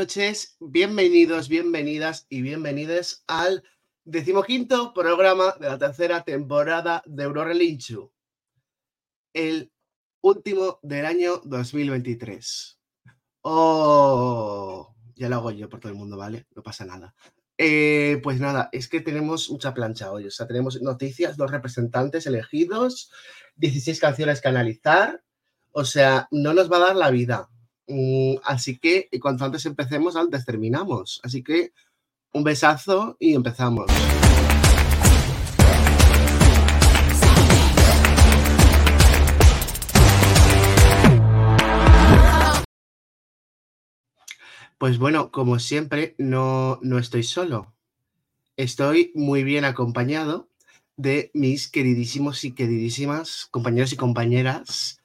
Noches, bienvenidos, bienvenidas y bienvenidos al decimoquinto programa de la tercera temporada de Eurorelinchu, el último del año 2023. Oh, ya lo hago yo por todo el mundo, ¿vale? No pasa nada. Eh, pues nada, es que tenemos mucha plancha hoy, o sea, tenemos noticias, dos representantes elegidos, 16 canciones que analizar, o sea, no nos va a dar la vida. Mm, así que cuanto antes empecemos, antes terminamos. Así que un besazo y empezamos. Pues bueno, como siempre, no, no estoy solo. Estoy muy bien acompañado de mis queridísimos y queridísimas compañeros y compañeras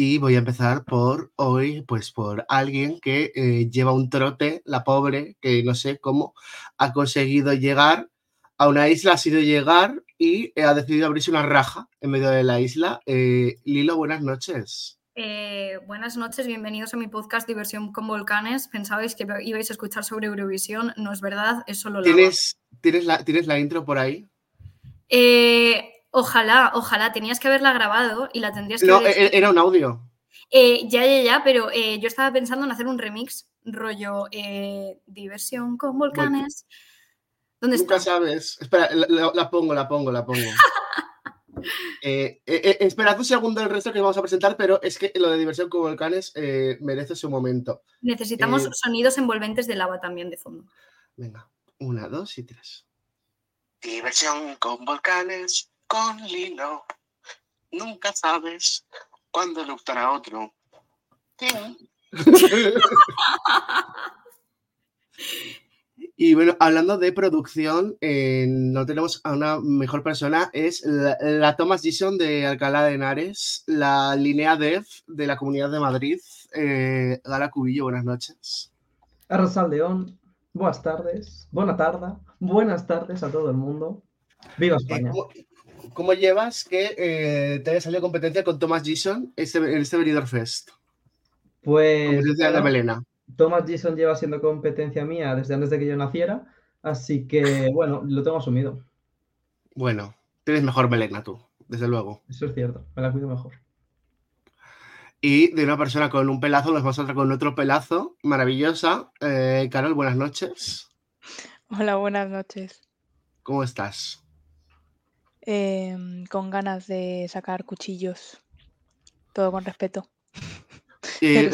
y voy a empezar por hoy, pues por alguien que eh, lleva un trote, la pobre, que no sé cómo ha conseguido llegar a una isla, ha sido llegar y ha decidido abrirse una raja en medio de la isla. Eh, Lilo, buenas noches. Eh, buenas noches, bienvenidos a mi podcast Diversión con Volcanes. Pensabais que ibais a escuchar sobre Eurovisión, no es verdad, es solo la... ¿Tienes, ¿tienes, la, ¿Tienes la intro por ahí? Eh, Ojalá, ojalá, tenías que haberla grabado y la tendrías que No, e-, era un audio. Eh, ya, ya, ya, pero eh, yo estaba pensando en hacer un remix, rollo eh, diversión con volcanes. ¿Dónde Nunca sabes. Espera, la, pongo, la pongo, la pongo. espera un segundo el resto que vamos a presentar, pero es que lo de diversión con volcanes merece su momento. Necesitamos sonidos envolventes de lava también de fondo. Venga, una, dos y tres. Diversión con volcanes con Lilo. Nunca sabes cuándo a otro. Y bueno, hablando de producción, eh, no tenemos a una mejor persona, es la, Thomas Gison de Alcalá de Henares, la Linea Dev de la Comunidad de Madrid. Eh, Gala Cubillo, buenas noches. Arrasal León, buenas tardes, buena tarde, buenas tardes a todo el mundo. Viva eh, España. ¿Cómo llevas que eh, te haya salido competencia con Thomas Gison este, en este Benidorm Fest? Pues. Thomas Gison lleva siendo competencia mía desde antes de que yo naciera, así que bueno, lo tengo asumido. Bueno, tienes mejor melena tú, desde luego. Eso es cierto, me la cuido mejor. Y de una persona con un pelazo, nos vamos a con otro pelazo, maravillosa. Eh, Carol, buenas noches. Hola, buenas noches. ¿Cómo estás? Em, con ganas de sacar cuchillos. Todo con respeto. Eh,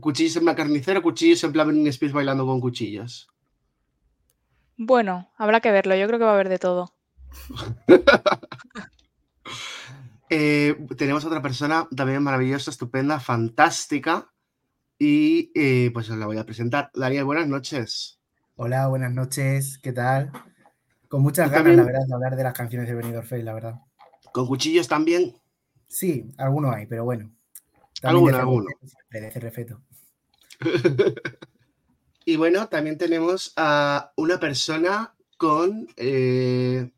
¿Cuchillos en la carnicera cuchillos en plan en Spears bailando con cuchillos? Bueno, habrá que verlo. Yo creo que va a haber de todo. Eh, tenemos otra persona también maravillosa, estupenda, fantástica. Y eh, pues os la voy a presentar. Daniel, buenas noches. Hola, buenas noches. ¿Qué tal? Con muchas ganas, la verdad, de hablar de las canciones de Benidorm Fest, la verdad. ¿Con cuchillos también? Sí, algunos hay, pero bueno. Algunos, algunos. Respeto. y bueno, también tenemos a una persona con eh,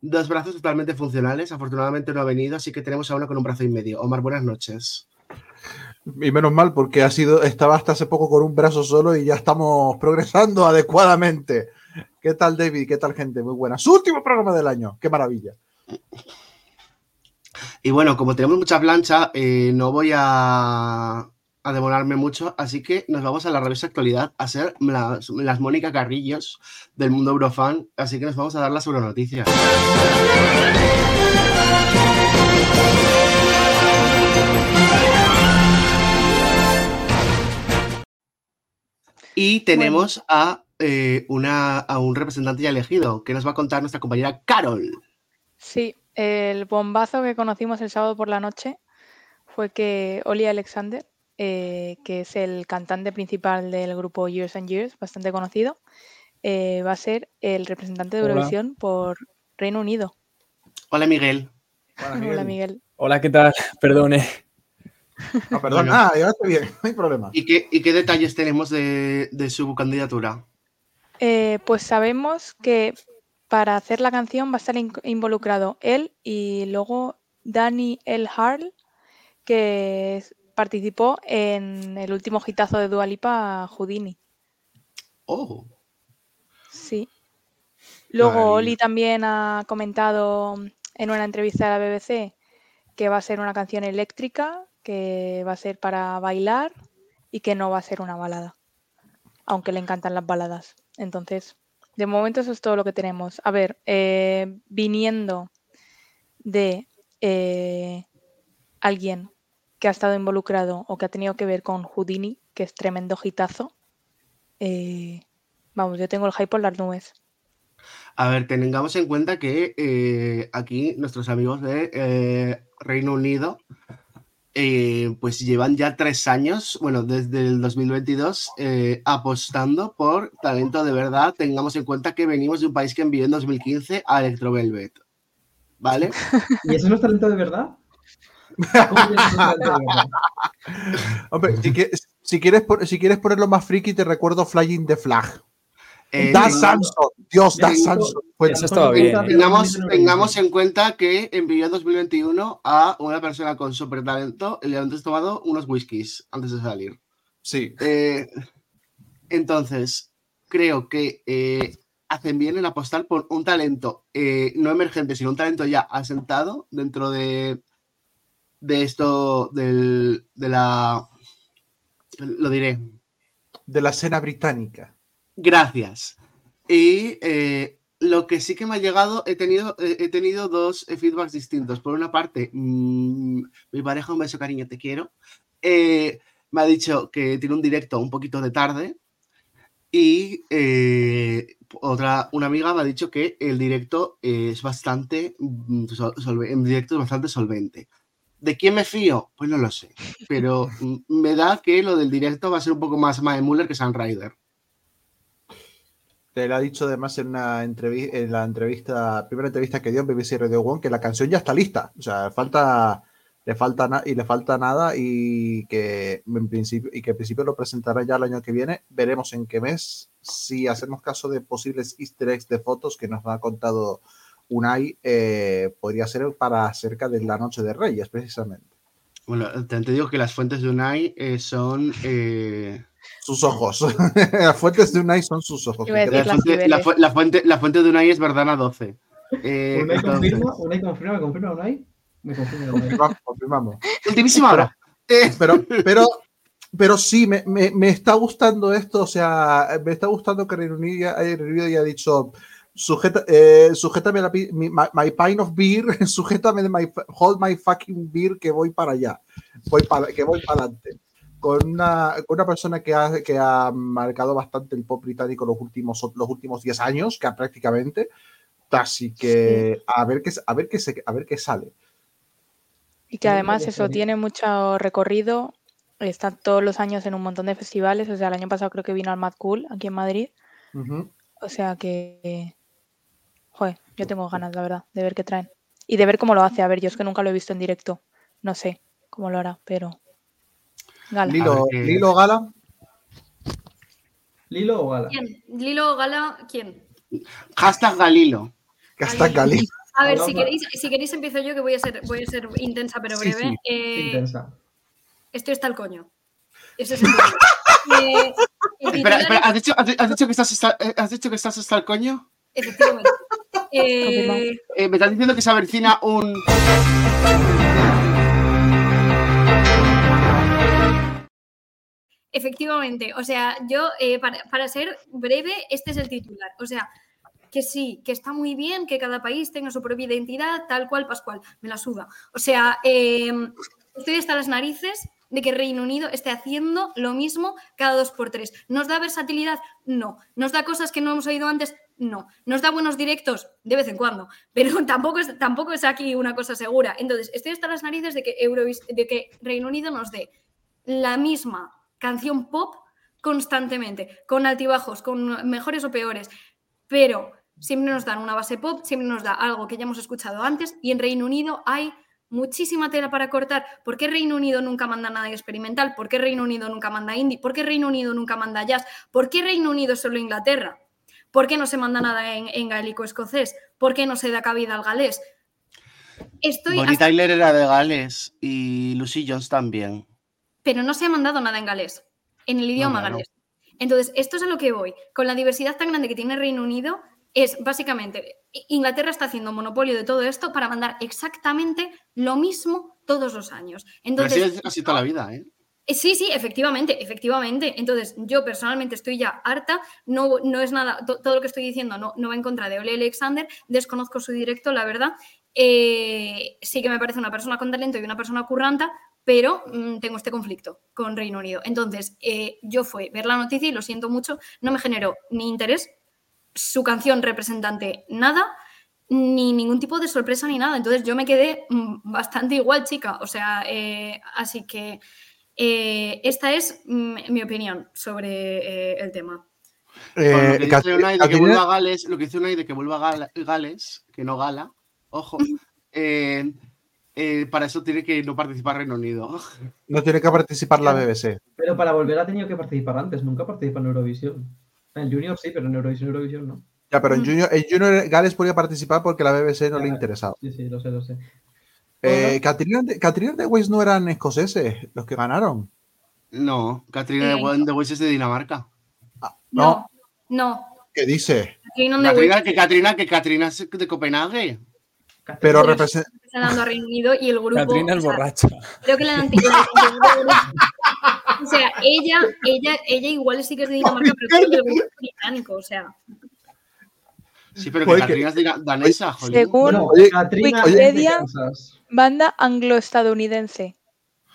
dos brazos totalmente funcionales. Afortunadamente no ha venido, así que tenemos a uno con un brazo y medio. Omar, buenas noches. Y menos mal, porque ha sido, estaba hasta hace poco con un brazo solo y ya estamos progresando adecuadamente. ¿Qué tal, David? ¿Qué tal, gente? Muy buena. Su último programa del año. ¡Qué maravilla! Y bueno, como tenemos mucha plancha, eh, no voy a, a, demorarme mucho, así que nos vamos a la revista actualidad a ser las, las Mónica Carrillos del mundo Eurofan, así que nos vamos a dar las noticias. Y tenemos a eh, una, a un representante ya elegido, que nos va a contar nuestra compañera Carol. Sí, el bombazo que conocimos el sábado por la noche fue que Oli Alexander, eh, que es el cantante principal del grupo Years and Years, bastante conocido, eh, va a ser el representante de Eurovisión por Reino Unido. Hola Miguel. Hola Miguel. Hola, ¿qué tal? Perdone. No, perdón. Ah, ya estoy bien, no hay problema. ¿Y qué, y qué detalles tenemos de, de su candidatura? Eh, pues sabemos que para hacer la canción va a estar involucrado él y luego Danny L. Harl, que participó en el último hitazo de Dualipa, Houdini. Oh. Sí. Luego Oli también ha comentado en una entrevista a la BBC que va a ser una canción eléctrica, que va a ser para bailar y que no va a ser una balada, aunque le encantan las baladas. Entonces, de momento eso es todo lo que tenemos. A ver, eh, viniendo de eh, alguien que ha estado involucrado o que ha tenido que ver con Houdini, que es tremendo hitazo, eh, vamos, yo tengo el hype por las nubes. A ver, tengamos en cuenta que aquí nuestros amigos de Reino Unido pues llevan ya tres años, bueno, desde el 2022, apostando por talento de verdad. Tengamos en cuenta que venimos de un país que envió en 2015 a Electro Velvet. ¿Vale? ¿Y eso no es talento de verdad? Hombre, si, quieres, si quieres ponerlo más friki, te recuerdo Flying the Flag. Eh, da Samson, Dios, da Samson. Pues, estaba bien. Tengamos, tengamos, en cuenta que envió en 2021 a una persona con super talento y le han tomado unos whiskies antes de salir. Sí. Eh, entonces, creo que eh, hacen bien en apostar por un talento no emergente, sino un talento ya asentado dentro de, de esto, del, de la, lo diré. De la escena británica. Gracias. Y eh, lo que sí que me ha llegado, he tenido, he tenido dos feedbacks distintos. Por una parte, mm, mi pareja, un beso cariño, te quiero, eh, me ha dicho que tiene un directo un poquito de tarde. Y eh, otra, una amiga me ha dicho que el directo es bastante, mm, directo es bastante solvente. ¿De quién me fío? Pues no lo sé. Pero me da que lo del directo va a ser un poco más Mae Muller que San Ryder. Lo ha dicho además en, una entrevista, en la entrevista, primera entrevista que dio en BBC Radio One, que la canción ya está lista. O sea, falta, le falta y le falta nada y que en principio, y que en principio lo presentará ya el año que viene. Veremos en qué mes. Si hacemos caso de posibles easter eggs de fotos que nos ha contado Unai eh, podría ser para cerca de la Noche de Reyes, precisamente. Bueno, te digo que las fuentes de Unai eh, son... Eh, sus ojos. las fuentes de Unai son sus ojos. La fuente, la, fuente, de Unai es Verdana 12. ¿Unai confirma? ¿Unai confirma? ¿Me confirma Unai? Me confirma Unai. Confirmamos. Ultimísima hora. Pero, pero, pero sí, me, me, me, está gustando esto. O sea, me está gustando que Reino Unido haya dicho sujeta, eh, sujétame la, mi, my, pint of beer, sujétame my, hold my fucking beer que voy para allá, voy para, que voy para adelante. Con una, con una persona que ha, que ha marcado bastante el pop británico los últimos, los últimos 10 años, que prácticamente, así que a, ver qué, a, ver qué se, a ver qué sale. Y que además eso tiene mucho recorrido, está todos los años en un montón de festivales, o sea, el año pasado creo que vino al Mad Cool aquí en Madrid. O sea que Joder, yo tengo ganas, la verdad, de ver qué traen. Y de ver cómo lo hace. A ver, yo es que nunca lo he visto en directo. No sé cómo lo hará, pero. Gala. Lilo, Gala. ¿Lilo o Gala? ¿Quién? ¿Lilo o Gala? ¿Quién? Hashtag Galilo. Hashtag Galilo. A ver, si queréis, si queréis empiezo yo, que voy a ser, voy a ser intensa pero breve. Eh, intensa. Estoy hasta el coño. Ese es el eh, espera, espera, ¿has dicho, has, dicho que estás, ¿has dicho que estás hasta el coño? Efectivamente. Eh, eh, me estás diciendo que se avecina un. Efectivamente, o sea, yo, eh, para, ser breve, este es el titular. O sea, que sí, que está muy bien que cada país tenga su propia identidad, tal cual, pascual, me la suda. O sea, estoy hasta las narices de que Reino Unido esté haciendo lo mismo cada dos por tres. ¿Nos da versatilidad? No. ¿Nos da cosas que no hemos oído antes? No. ¿Nos da buenos directos? De vez en cuando. Pero tampoco es, tampoco es aquí una cosa segura. Entonces, estoy hasta las narices de que, de que Reino Unido nos dé la misma canción pop constantemente, con altibajos, con mejores o peores. Pero siempre nos dan una base pop, siempre nos da algo que ya hemos escuchado antes y en Reino Unido hay muchísima tela para cortar. ¿Por qué Reino Unido nunca manda nada experimental? ¿Por qué Reino Unido nunca manda indie? ¿Por qué Reino Unido nunca manda jazz? ¿Por qué Reino Unido es solo Inglaterra? ¿Por qué no se manda nada en, en gaélico escocés? ¿Por qué no se da cabida al galés? Estoy Bonnie Tyler era de Gales y Lucy Jones también. Pero no se ha mandado nada en galés, en el idioma galés. Entonces, esto es a lo que voy. Con la diversidad tan grande que tiene Reino Unido, es básicamente, Inglaterra está haciendo monopolio de todo esto para mandar exactamente lo mismo todos los años. Entonces, Pero así toda la vida, ¿eh? Eh, Sí, sí, efectivamente, efectivamente. Entonces, yo personalmente estoy ya harta, no, no es nada, to- todo lo que estoy diciendo no, no va en contra de Ole Alexander, desconozco su directo, la verdad. Eh, sí que me parece una persona con talento y una persona curranta, pero mm, tengo este conflicto con Reino Unido. Entonces, eh, yo fue ver la noticia y lo siento mucho, no me generó ni interés, su canción representante nada, ni ningún tipo de sorpresa ni nada. Entonces, yo me quedé mm, bastante igual, chica. O sea, eh, así que... Eh, esta es mm, mi opinión sobre eh, el tema. Lo que dice de que vuelva a Gales, lo que dice Unai de que vuelva a Gal- Gales, que no Gala, ojo, eh, para eso tiene que no participar Reino Unido. no tiene que participar la BBC. Pero para volver ha tenido que participar antes, nunca participa en Eurovisión. En Junior sí, pero en Eurovisión, Eurovisión no. Ya, pero en Mm. Junior, en Junior Gales podía participar porque la BBC no le interesaba. Sí, sí, lo sé, lo sé. Eh, Catriona de, Weiss no eran escoceses los que ganaron. No, Katrina Sí. de, Weiss es de Dinamarca. No, No, no. ¿qué dice? Que Katrina, que Katrina es de Copenhague. Pero representa. está dando a Reino Unido y el grupo. Catrina es o sea, borracha. Creo que la antigua. o sea, ella, ella, ella igual sí que es de Dinamarca, pero creo que el grupo es británico, o sea. Sí, pero que Katrina es de- danesa, joder. Según No, Oye, Katrina Wikipedia- es de Kansas. banda anglo-estadounidense.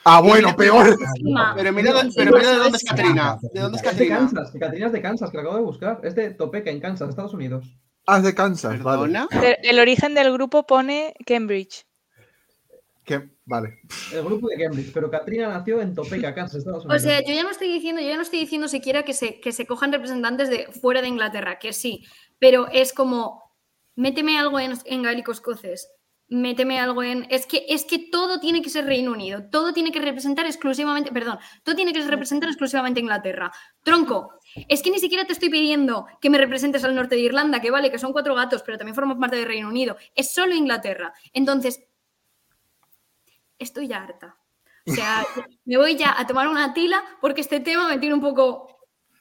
Ah, bueno, peor. Pero mira, pero mira de dónde es sí. Katrina. ¿De dónde es Es de? Kansas, que Katrina es de Kansas, que la acabo de buscar. Es de Topeka, en Kansas, Estados Unidos. Ah, de Kansas, vale. ¿Perdona? El, el origen del grupo pone Cambridge. Que- vale. El grupo de Cambridge, pero Katrina nació en Topeka, Kansas, Estados O Unidos. sea, yo ya no estoy diciendo, yo ya no estoy diciendo siquiera que se, que se cojan representantes de fuera de Inglaterra, que sí, pero es como, méteme algo en, en gaélico escocés, méteme algo en... Es que, es que todo tiene que ser Reino Unido, todo tiene que representar exclusivamente, perdón, todo tiene que representar exclusivamente Inglaterra. Tronco, es que ni siquiera te estoy pidiendo que me representes al norte de Irlanda, que vale, que son cuatro gatos, pero también forman parte del Reino Unido, es solo Inglaterra. Entonces, estoy ya harta. O sea, me voy ya a tomar una tila porque este tema me tiene un poco...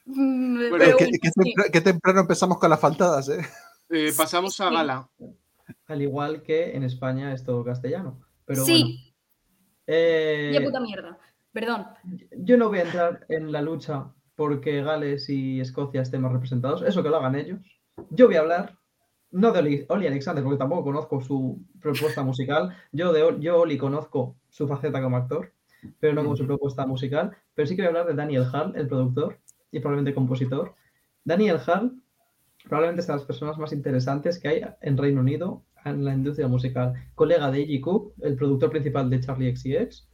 mm, Bueno, pero temprano empezamos con las faltadas, ¿eh? Eh, pasamos a. Gala. Al igual que en España es todo castellano. Pero Sí. bueno. Eh, puta mierda. Perdón. yo no voy a entrar en la lucha porque Gales y Escocia estén más representados. Eso que lo hagan ellos. Yo voy a hablar, no de Oli, Oli Alexander, porque tampoco conozco su propuesta musical. Yo de yo Oli conozco su faceta como actor, pero no como su propuesta musical. Pero sí que voy a hablar de Daniel Hall, el productor y probablemente compositor. Daniel Hall probablemente es de las personas más interesantes que hay en Reino Unido en la industria musical. Colega de Iggy Cook, el productor principal de Charlie XCX.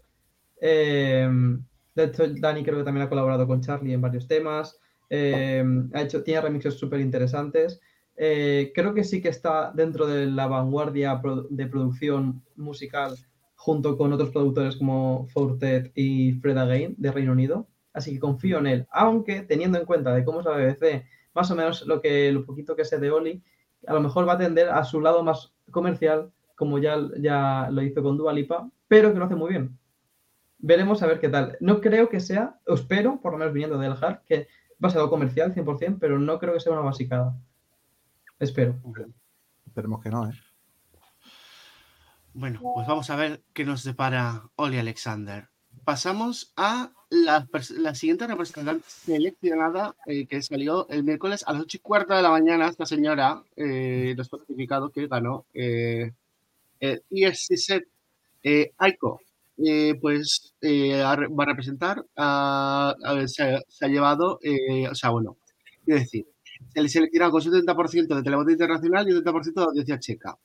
Eh, de hecho, Dani creo que también ha colaborado con Charlie en varios temas. Eh, ha hecho, tiene remixes súper interesantes. Eh, creo que sí que está dentro de la vanguardia de producción musical junto con otros productores como Fortet y Fred Again de Reino Unido. Así que confío en él, aunque teniendo en cuenta de cómo es la BBC, más o menos lo que lo poquito que sé de Oli, a lo mejor va a tender a su lado más comercial, como ya, ya lo hizo con Dua Lipa, pero que lo hace muy bien. Veremos a ver qué tal. No creo que sea, o espero, por lo menos viniendo del hard, que va a ser algo comercial 100%, pero no creo que sea una basicada. Espero. Esperemos que no, ¿eh? Bueno, pues vamos a ver qué nos depara Oli Alexander. Pasamos a la, la siguiente representante seleccionada eh, que salió el miércoles a las 8 y cuarto de la mañana. Esta señora eh, nos fue notificado que ganó eh, el ESC eh, Aiko. Eh, pues eh, va a representar, a, a ver, se, ha- se ha llevado, eh, o sea, bueno, quiero decir, se le selecciona con 70% de televoto internacional y 70% de audiencia checa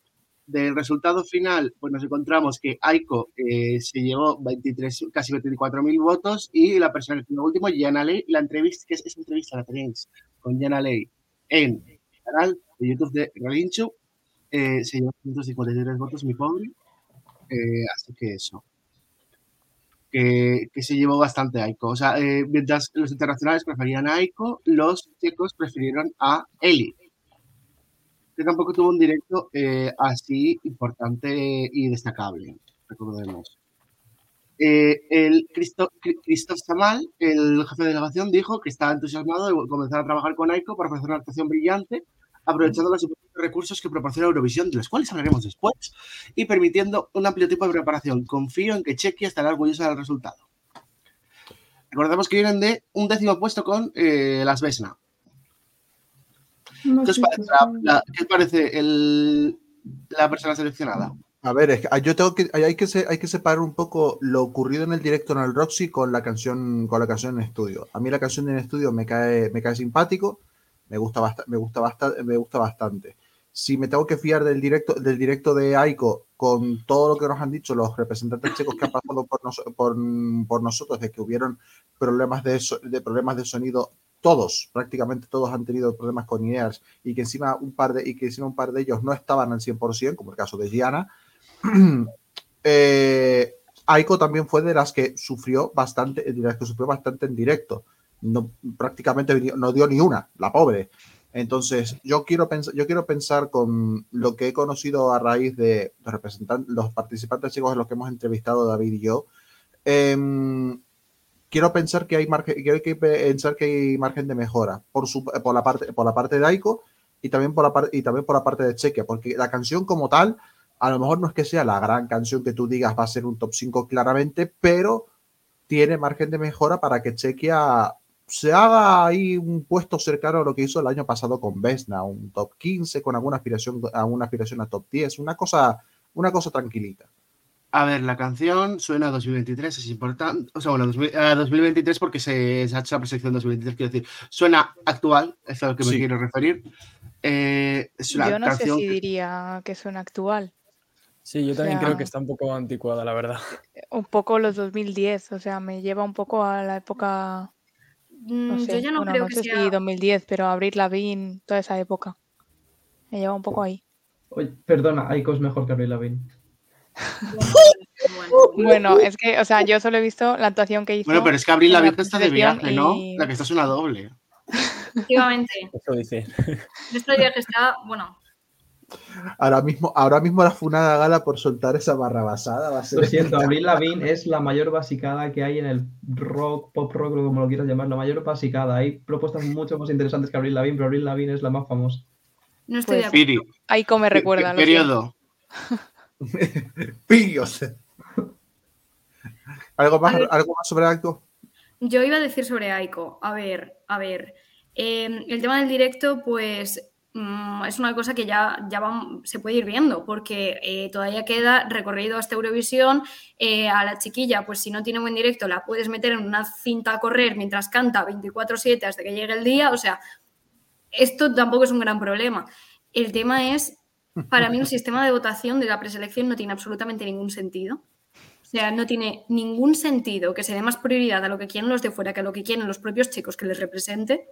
del resultado final, pues nos encontramos que Aiko eh, se llevó 23, casi 24.000 votos y la persona que quedó último, Yana Ley, la entrevista, que es esa entrevista la tenéis con Yana Ley en el canal de YouTube de Relinchu, eh, se llevó 153 votos, mi pobre. Eh, así que eso. Que, se llevó bastante Aiko. O sea, eh, mientras los internacionales preferían a Aiko, los checos prefirieron a Eli que tampoco tuvo un directo eh, así importante y destacable, recordemos. eh, el Christoph Samal, el jefe de delegación, dijo que estaba entusiasmado de comenzar a trabajar con AICO para ofrecer una actuación brillante, aprovechando los recursos que proporciona Eurovisión, de los cuales hablaremos después, y permitiendo un amplio tipo de preparación. Confío en que Chequia estará orgullosa del resultado. Recordemos que vienen de un décimo puesto con eh, las Vesna. No ¿Qué os parece, la, la- qué os parece el- la persona seleccionada? A ver, es que ah, yo tengo que hay que se- hay que separar un poco lo ocurrido en el directo en el Roxy con la canción con la canción en estudio. A mí la canción en estudio me cae me cae simpático, me gusta bastante me gusta me gusta bastante. Si me tengo que fiar del directo del directo de Aiko con todo lo que nos han dicho los representantes checos que han pasado por, nos- por, por nosotros de que hubieron problemas de problemas de sonido todos, prácticamente todos han tenido problemas con IEARS y que encima un par de y que encima un par de ellos no estaban al 100%, como el caso de Gianna. eh, Aiko también fue de las que sufrió bastante, de las que sufrió bastante en directo. No, prácticamente no dio ni una, la pobre. Entonces, yo quiero pensar, yo quiero pensar con lo que he conocido a raíz de los representantes, los participantes chicos en los que hemos entrevistado David y yo. em, quiero pensar que hay margen, que pensar que hay margen de mejora por, su, por la parte por la parte de Aiko y también por la parte y también por la parte de Chequia, porque la canción como tal a lo mejor no es que sea la gran canción que tú digas va a ser un top 5 claramente, pero tiene margen de mejora para que Chequia se haga ahí un puesto cercano a lo que hizo el año pasado con Vesna, un top 15 con alguna aspiración, alguna aspiración a top 10, una cosa, una cosa tranquilita. A ver, la canción suena a 2023, es importante. O sea, bueno, 2000 a 2023 porque se, se ha hecho la preselección 2023, quiero decir. Suena actual, es a lo que me Sí. quiero referir. Eh, es una Yo no sé si que- diría que suena actual. Sí, yo también sea- creo que está un poco anticuada, la verdad. Un poco los 2010, o sea, me lleva un poco a la época, no Mm, sé, yo ya no bueno, creo no que sé sea. si 2010, pero Abril Lavigne, toda esa época. Me lleva un poco ahí. Oye, perdona, Aiko es mejor que Avril Lavigne. Bueno, Bueno, es que, o sea, yo solo he visto la actuación que hizo. Bueno, pero es que Abril en la está de viaje, ¿no? y- La que está es una doble. efectivamente. Eso dice. Esto ya que está, bueno, Ahora mismo, ahora mismo la funada gala por soltar esa barrabasada va a ser. Lo siento, Avril Lavigne es la mayor basicada que hay en el rock, pop rock, o como lo quieras llamar, la mayor basicada. Hay propuestas mucho más interesantes que Avril Lavigne, pero Avril Lavigne es la más famosa. no estoy de Pues, acuerdo. Piri, Aiko me recuerda. ¿qué lo siento. periodo? Pillos. ¿Algo más, ver. algo más sobre acto? Yo iba a decir sobre Aiko. A ver, a ver. eh, el tema del directo, pues mm, es una cosa que ya, ya se puede ir viendo, porque eh, todavía queda recorrido hasta Eurovisión. Eh, a la chiquilla, pues si no tiene buen directo, la puedes meter en una cinta a correr mientras canta 24-7 hasta que llegue el día. O sea, esto tampoco es un gran problema. El tema es, para mí, el sistema de votación de la preselección no tiene absolutamente ningún sentido. O sea, no tiene ningún sentido que se dé más prioridad a lo que quieren los de fuera que a lo que quieren los propios chicos que les represente.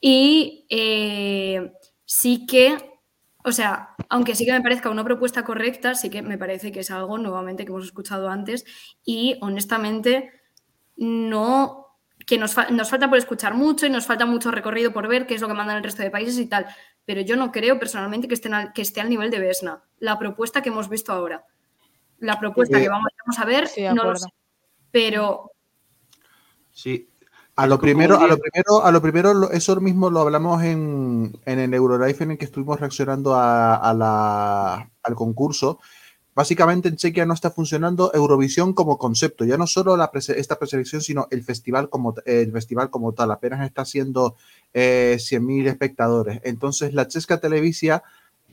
Y eh, sí que, o sea, aunque sí que me parezca una propuesta correcta, sí que me parece que es algo nuevamente que hemos escuchado antes y honestamente no que nos, fa- nos falta por escuchar mucho y nos falta mucho recorrido por ver qué es lo que mandan el resto de países y tal. Pero yo no creo personalmente que, estén al- que esté al nivel de Vesna, la propuesta que hemos visto ahora. La propuesta que vamos, vamos a ver, Sí, no lo sé. Pero Sí. A lo primero, a lo primero, a lo primero, eso mismo lo hablamos en, en el Eurolife en el que estuvimos reaccionando a, a la- al concurso. Básicamente en Chequia no está funcionando Eurovisión como concepto, ya no solo la prese- esta preselección, sino el festival como, el festival como tal. Apenas está haciendo eh, 100.000 espectadores. Entonces la Chesca Televisia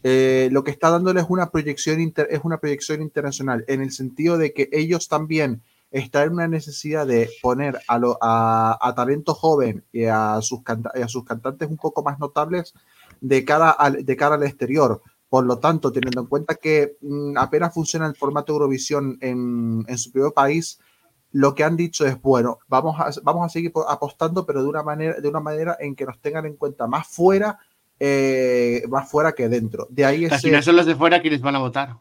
eh, lo que está dándole es una proyección inter- es una proyección internacional en el sentido de que ellos también están en una necesidad de poner a, lo- a, a talento joven y a, sus canta- y a sus cantantes un poco más notables de cara al, de cara al exterior. Por lo tanto, teniendo en cuenta que mm, apenas funciona el formato Eurovisión en, en su propio país, lo que han dicho es, bueno, vamos a, vamos a seguir po- apostando, pero de una manera, de una manera en que nos tengan en cuenta más fuera, eh, más fuera que dentro. De ahí Al ese, final son los de fuera quienes van a votar.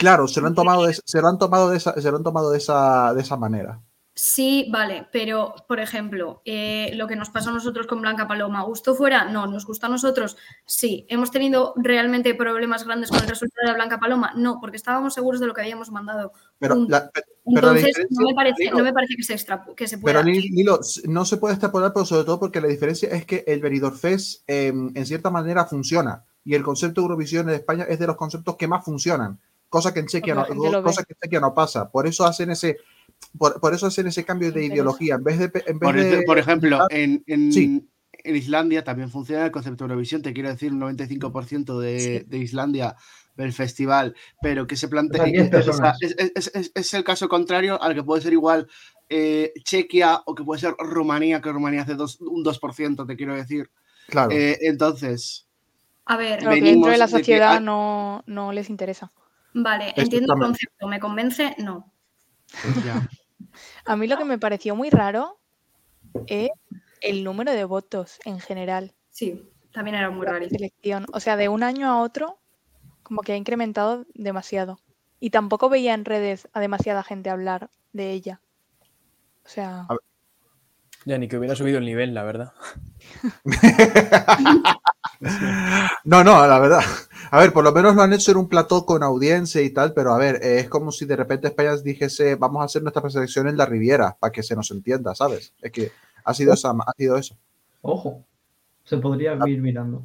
Claro, se lo han tomado de, se lo han tomado de esa, se lo han tomado de esa, de esa manera. Sí, vale, pero por ejemplo, eh, lo que nos pasa a nosotros con Blanca Paloma, ¿gustó fuera? No, ¿nos gusta a nosotros? Sí. ¿Hemos tenido realmente problemas grandes con el resultado de Blanca Paloma? No, porque estábamos seguros de lo que habíamos mandado. Pero, la, Entonces, no me parece, Lilo, no me parece que, se extra- que se pueda. Pero Lil- Lilo, no se puede extrapolar, pero sobre todo porque la diferencia es que el Benidorm Fest eh, en cierta manera funciona y el concepto de Eurovisión en España es de los conceptos que más funcionan, cosa que en Chequia no, lo cosa que en Chequia no pasa. Por eso hacen ese por, por eso hacen ese cambio de ideología en vez de en vez Por, de por ejemplo, en, en- Sí. en Islandia también funciona el concepto de Eurovisión. Te quiero decir, un 95% de, de Islandia del festival, pero que se plantea. O sea, 10 o sea, personas. es, es- es- es el caso contrario al que puede ser igual eh, Chequia o que puede ser Rumanía, que Rumanía hace dos- un 2%, te quiero decir. claro. Eh, entonces, A ver, Claro, que dentro de la de que sociedad no, no les interesa. Vale, entiendo el concepto. ¿Me convence? No. pues ya. A mí lo que me pareció muy raro es el número de votos en general. Sí, también era muy raro. selección. O sea, de un año a otro, como que ha incrementado demasiado. Y tampoco veía en redes a demasiada gente hablar de ella. O sea, Ya ni que hubiera subido el nivel, la verdad. No, no, la verdad. A ver, por lo menos lo han hecho en un plató con audiencia y tal, pero a ver, eh, es como si de repente España dijese, vamos a hacer nuestra preselección en la Riviera, para que se nos entienda, ¿sabes? Es que ha sido, esa, ha sido eso. Ojo, se podría ir mirando.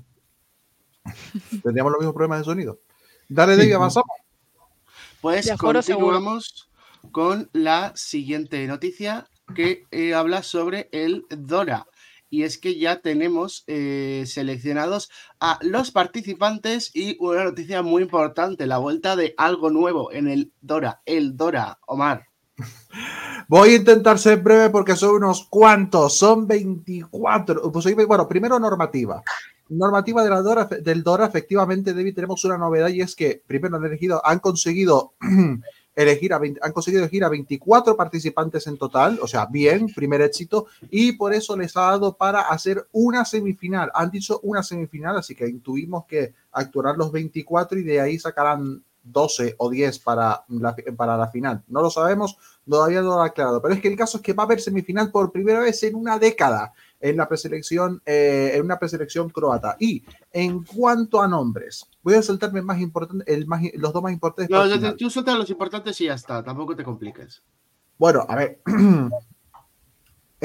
Tendríamos los mismos problemas de sonido. Dale, David, Sí, avanzamos. Pues seguro. continuamos con la siguiente noticia que eh, habla sobre el Dora. Y es que ya tenemos eh, seleccionados a los participantes y una noticia muy importante, la vuelta de algo nuevo en el Dora, el Dora, Omar. Voy a intentar ser breve porque son unos cuantos, son 24. Pues, bueno, primero normativa. Normativa la Dora, del Dora, efectivamente, David, tenemos una novedad y es que primero han elegido, han conseguido elegir a 20 han conseguido elegir a 24 participantes en total, o sea, bien, primer éxito, y por eso les ha dado para hacer una semifinal. Han dicho una semifinal, así que intuimos que actuarán los 24 y de ahí sacarán 12 o 10 para la, para la final. No lo sabemos, todavía no lo ha aclarado, pero es que el caso es que va a haber semifinal por primera vez en una década en la preselección, eh, en una preselección croata. Y en cuanto a nombres, voy a saltarme más importante, el más, los dos más importantes. No, yo- final. tú sueltas los importantes y ya está, tampoco te compliques. Bueno, a ver.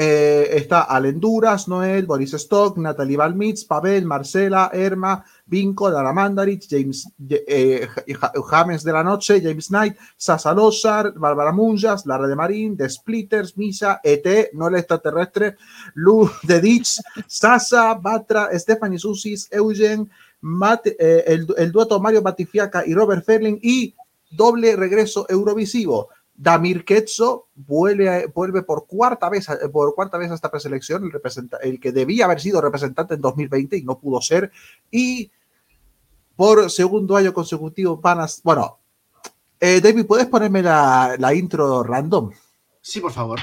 Eh, está Allen Duras, Noel, Boris Stock, Natalie Balmitz, Pavel, Marcela, Erma, Vinco, Dara Mandarich, James, eh, Ja- James de la Noche, James Knight, Sasa Lozar, Bárbara Munjas, Lara de Marín, The Splitters, Misa, ET, Noel Extraterrestre, Luz de Ditch, Sasa, Batra, Stephanie Susis, Eugen, Matt, eh, el, el dueto Mario Batifiaca y Robert Ferling y doble regreso Eurovisivo. Damir Ketso vuelve, por cuarta vez por cuarta vez a esta preselección, el, el que debía haber sido representante en 2020 y no pudo ser. Y por segundo año consecutivo van. Bueno, eh, David, ¿puedes ponerme la, la intro random? Sí, por favor.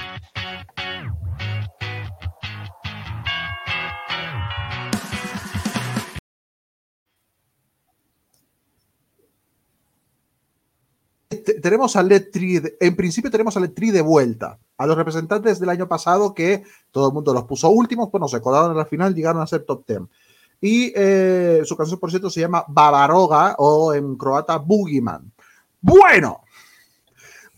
Tenemos a Let Tri de- en principio tenemos a Let Tri de vuelta. A los representantes del año pasado que todo el mundo los puso últimos, bueno, se colaron a la final, llegaron a ser top 10. Y eh, su canción, por cierto, se llama Bavaroga o en croata Boogeyman. Bueno,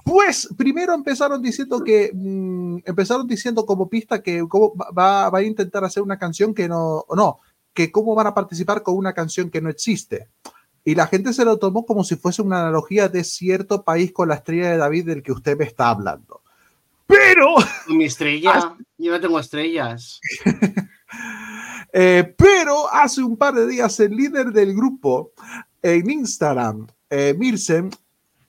pues primero empezaron diciendo que mm, empezaron diciendo como pista que cómo va, va a intentar hacer una canción que no, no, que cómo van a participar con una canción que no existe. Y la gente se lo tomó como si fuese una analogía de cierto país con la estrella de David del que usted me está hablando. Pero, mi estrella, yo no tengo estrellas. eh, pero hace un par de días el líder del grupo en Instagram, eh, Mirsen,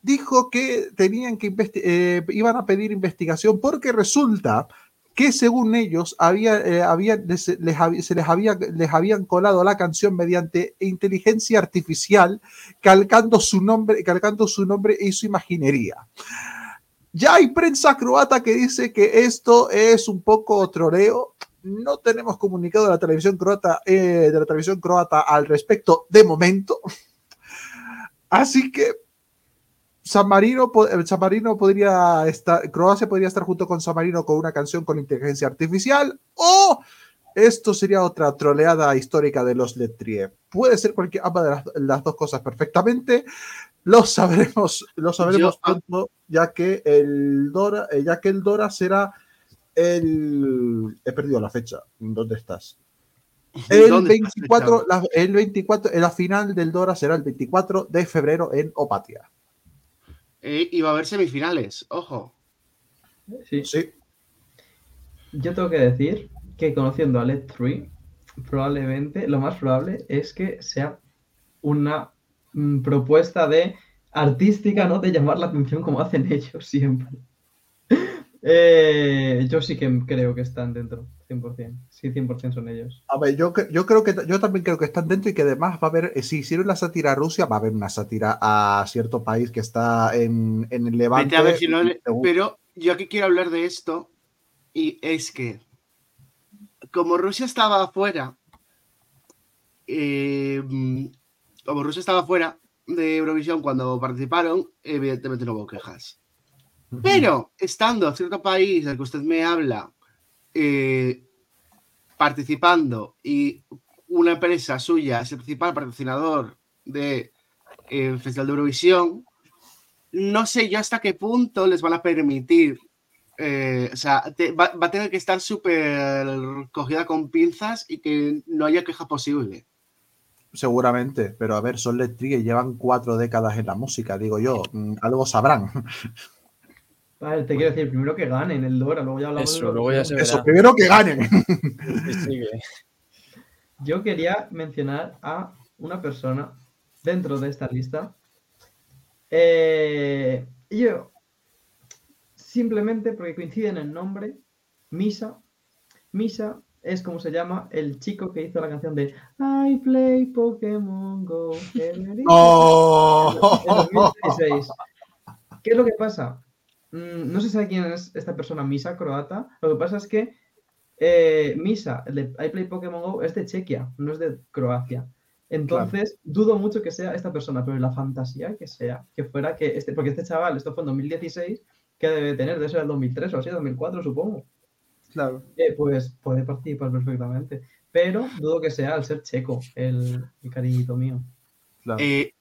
dijo que tenían que eh, iban a pedir investigación porque resulta que según ellos había, eh, había- les, se les, había, les habían colado la canción mediante inteligencia artificial calcando su nombre, calcando su nombre y su imaginería. Ya hay prensa croata que dice que esto es un poco troleo. No tenemos comunicado de la televisión croata, eh, de la televisión croata al respecto de momento. Así que San Marino, eh, San Marino podría estar, Croacia podría estar junto con San Marino con una canción con inteligencia artificial o esto sería otra troleada histórica de los Lettrier. Puede ser cualquier, ambas de las, las dos cosas perfectamente. Lo sabremos, lo sabremos Yo- ah. pronto, ya que el Dora, eh, ya que el Dora será el. He perdido la fecha. ¿Dónde estás? El ¿Dónde estás, 24, Richard? la, el 24, la final del Dora será el 24 de febrero en Opatia. Eh, y va a haber semifinales, ojo. Sí. Sí. Yo tengo que decir que conociendo a Let 3, probablemente lo más probable es que sea una mm, propuesta de artística, ¿no? De llamar la atención como hacen ellos siempre. Eh, yo sí que creo que están dentro, 100%. Sí, 100% son ellos. A ver, yo, yo creo que yo también creo que están dentro y que además va a haber, eh, si hicieron la sátira a Rusia, va a haber una sátira a cierto país que está en, en el Levante. Vete a ver si no le- Seguro. Pero yo aquí quiero hablar de esto y es que como Rusia estaba afuera, eh, mm, como Rusia estaba fuera de Eurovisión cuando participaron, evidentemente no hubo quejas. Pero estando cierto país del que usted me habla eh, participando y una empresa suya es el principal patrocinador del Festival de Eurovisión, no sé yo hasta qué punto les van a permitir. eh, o sea, te- va, a tener que estar súper cogida con pinzas y que no haya queja posible. Seguramente, pero a ver, son y llevan cuatro décadas en la música, digo yo, mm, algo sabrán. Vale, te quiero decir, primero que ganen el Dora, luego ya hablamos de Eso, lo luego que ya Eso, primero que ganen. Sí, sí, que- Yo quería mencionar a una persona dentro de esta lista. Eh, yo, simplemente porque coincide en el nombre, Misa. Misa es como se llama el chico que hizo la canción de I play Pokémon Go. ¡Oh! en 2016. ¿Qué es lo que pasa? Mm, No se sabe quién es esta persona, Misa, croata. Lo que pasa es que eh, Misa, el de I Play Pokémon Go, es de Chequia, no es de Croacia. Entonces, dudo mucho que sea esta persona, pero la fantasía que sea, que fuera que este, porque este chaval, esto fue en 2016, que debe tener, debe ser el 2003 o así, 2004, supongo. Claro. Eh, pues puede participar perfectamente. Pero dudo que sea al ser checo, el, el cariñito mío. claro. Eh,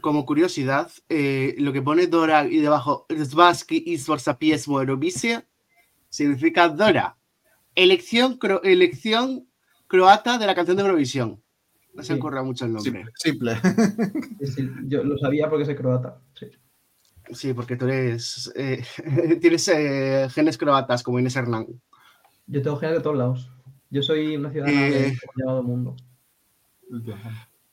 como curiosidad, eh, lo que pone Dora y debajo, Zvaski izbor zapiesmo Eurovisie, significa Dora. Elección, cro- elección croata de la canción de Eurovisión. No se Sí. ocurre mucho el nombre. Simple. simple. Sí, sí, yo lo sabía porque soy croata. sí. Sí, porque tú eres. eh, tienes eh, genes croatas, como Inés Hernán. Yo tengo genes de todos lados. Yo soy una ciudadana Eh. del llamado mundo.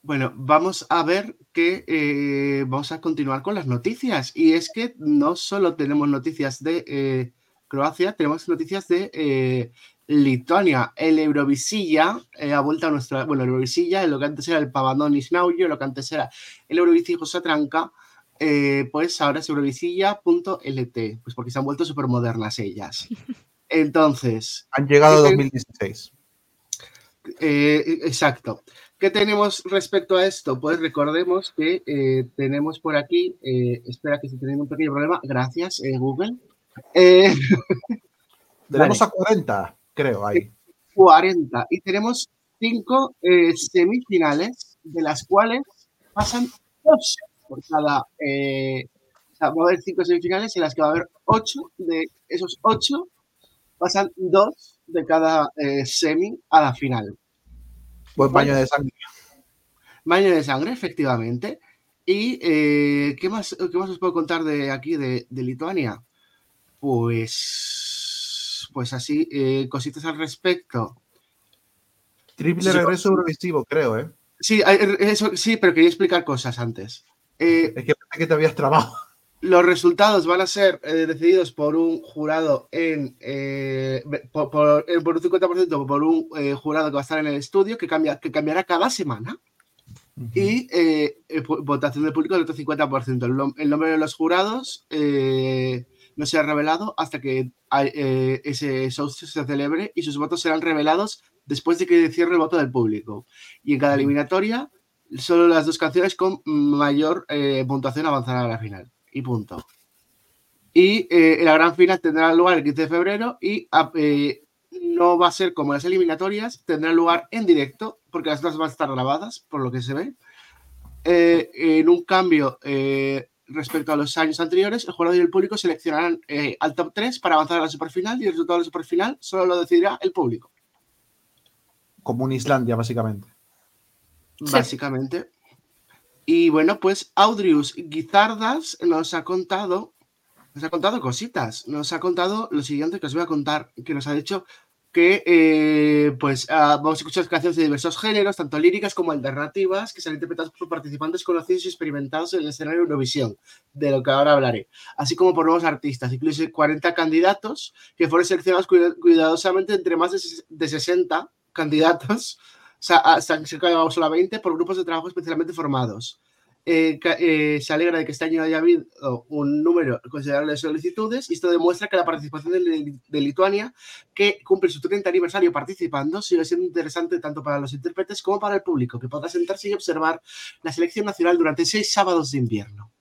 Bueno, vamos a ver que eh, vamos a continuar con las noticias. Y es que no solo tenemos noticias de eh, Croacia, tenemos noticias de eh, Lituania. El Eurovisilla ha vuelto a nuestra. Bueno, el Eurovisilla, lo que antes era el Pavadonis Naujo, lo que antes era el Eurovisijo Satranca, eh, pues ahora es Eurovisilla.lt, pues porque se han vuelto súper modernas ellas. Entonces, Han llegado a Sí, sí. 2016. eh, exacto. ¿Qué tenemos respecto a esto? Pues recordemos que eh, tenemos por aquí, eh, espera que estoy teniendo un pequeño problema, gracias eh, Google, Eh, Tenemos a 40, creo, ahí. 40 y tenemos cinco eh, semifinales, de las cuales pasan dos por cada, eh, o sea, va a haber cinco semifinales en las que va a haber ocho, de esos ocho pasan dos de cada eh, semi a la final. Buen baño de sangre. Baño de sangre, efectivamente. ¿Y eh, ¿qué, más, qué más os puedo contar de aquí, de, de Lituania? Pues, pues así, eh, cositas al respecto. Triple regreso eurovisivo, creo, ¿eh? Sí, eso, sí, pero quería explicar cosas antes. Eh, Es que pensé que te habías trabado. Los resultados van a ser eh, decididos por un jurado en eh, por, por- eh, por un 50% por un eh, jurado que va a estar en el estudio que cambia que cambiará cada semana y votación del público del otro 50%. El, el nombre de los jurados no será revelado hasta que ese show se celebre y sus votos serán revelados después de que cierre el voto del público. Y en cada eliminatoria, solo las dos canciones con mayor puntuación avanzarán a la final. Y punto. Y eh, la gran final tendrá lugar el 15 de febrero y ah, eh, no va a ser como las eliminatorias, tendrá lugar en directo, porque las dos van a estar grabadas, por lo que se ve. Eh, en un cambio eh, respecto a los años anteriores, el jugador y el público seleccionarán eh, al top 3 para avanzar a la superfinal y el resultado de la superfinal solo lo decidirá el público, Como en Islandia, básicamente. básicamente. Y bueno, pues Audrius Guizardas nos ha contado, nos ha contado cositas, nos ha contado lo siguiente que os voy a contar, que nos ha dicho que eh, pues ah, vamos a escuchar canciones de diversos géneros, tanto líricas como alternativas, que serán interpretadas por participantes conocidos y experimentados en el escenario Eurovisión, de lo que ahora hablaré, así como por nuevos artistas, incluso 40 candidatos que fueron seleccionados cuida- cuidadosamente entre más de 60 candidatos, hasta se quedado solo a 20 por grupos de trabajo especialmente formados. Eh, eh, se alegra de que este año haya habido un número considerable de solicitudes y esto demuestra que la participación de, Lituania que cumple su 30 aniversario participando, sigue siendo interesante tanto para los intérpretes como para el público, que podrá sentarse y observar la selección nacional durante seis sábados de invierno.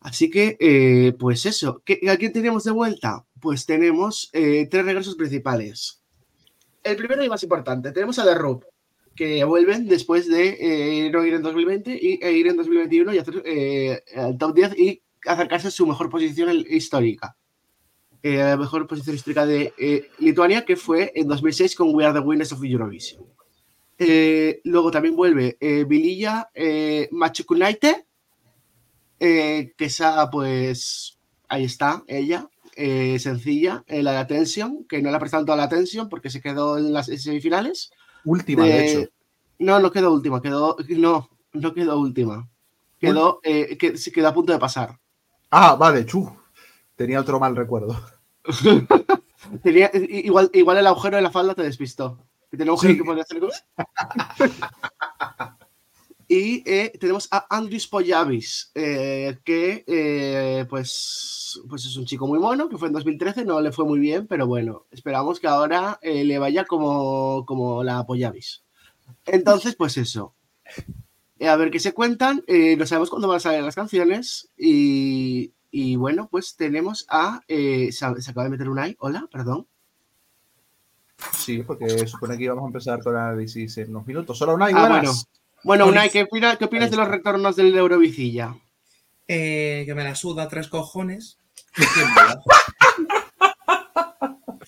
Así que, eh, pues eso. ¿Qué, ¿A quién tenemos de vuelta? Pues tenemos tres regresos principales. El primero y más importante, tenemos a The Roop, que vuelven después de eh, no ir en 2020 y e ir en 2021 y hacer eh, top 10 y acercarse a su mejor posición histórica. Eh, la mejor posición histórica de eh, Lituania, que fue en 2006 con We Are the Winners of Eurovision. Eh, luego también vuelve Vililla Machukunaite, que esa, pues, ahí está, ella, eh, sencilla, eh, la de Attention, que no le ha prestado toda la atención porque se quedó en las semifinales. Última, de, de- hecho. No, no quedó última, quedó, no, no quedó última. Quedó, eh, que, se quedó a punto de pasar. Ah, vale, chu. Tenía otro mal recuerdo. Tenía- igual, igual el agujero de la falda te despistó. Que tenía un agujero Sí. que podía hacer. y eh, tenemos a Andris Poyavis, eh, que eh, pues, pues es un chico muy mono, que fue en 2013, no le fue muy bien, pero bueno, esperamos que ahora eh, le vaya como, como la Poyavis. Entonces, pues eso. A ver qué se cuentan. no sabemos cuándo van a salir las canciones. Y, y bueno, pues tenemos a. se, se acaba de meter un ay. Hola, perdón. Sí, porque supone que íbamos a empezar con análisis en unos minutos. Solo una y Ah, bueno. Bueno. Unai, ¿qué, opina- qué opinas de los retornos del Eurovicilla? Eh, que me la suda tres cojones. ¿Quién me la-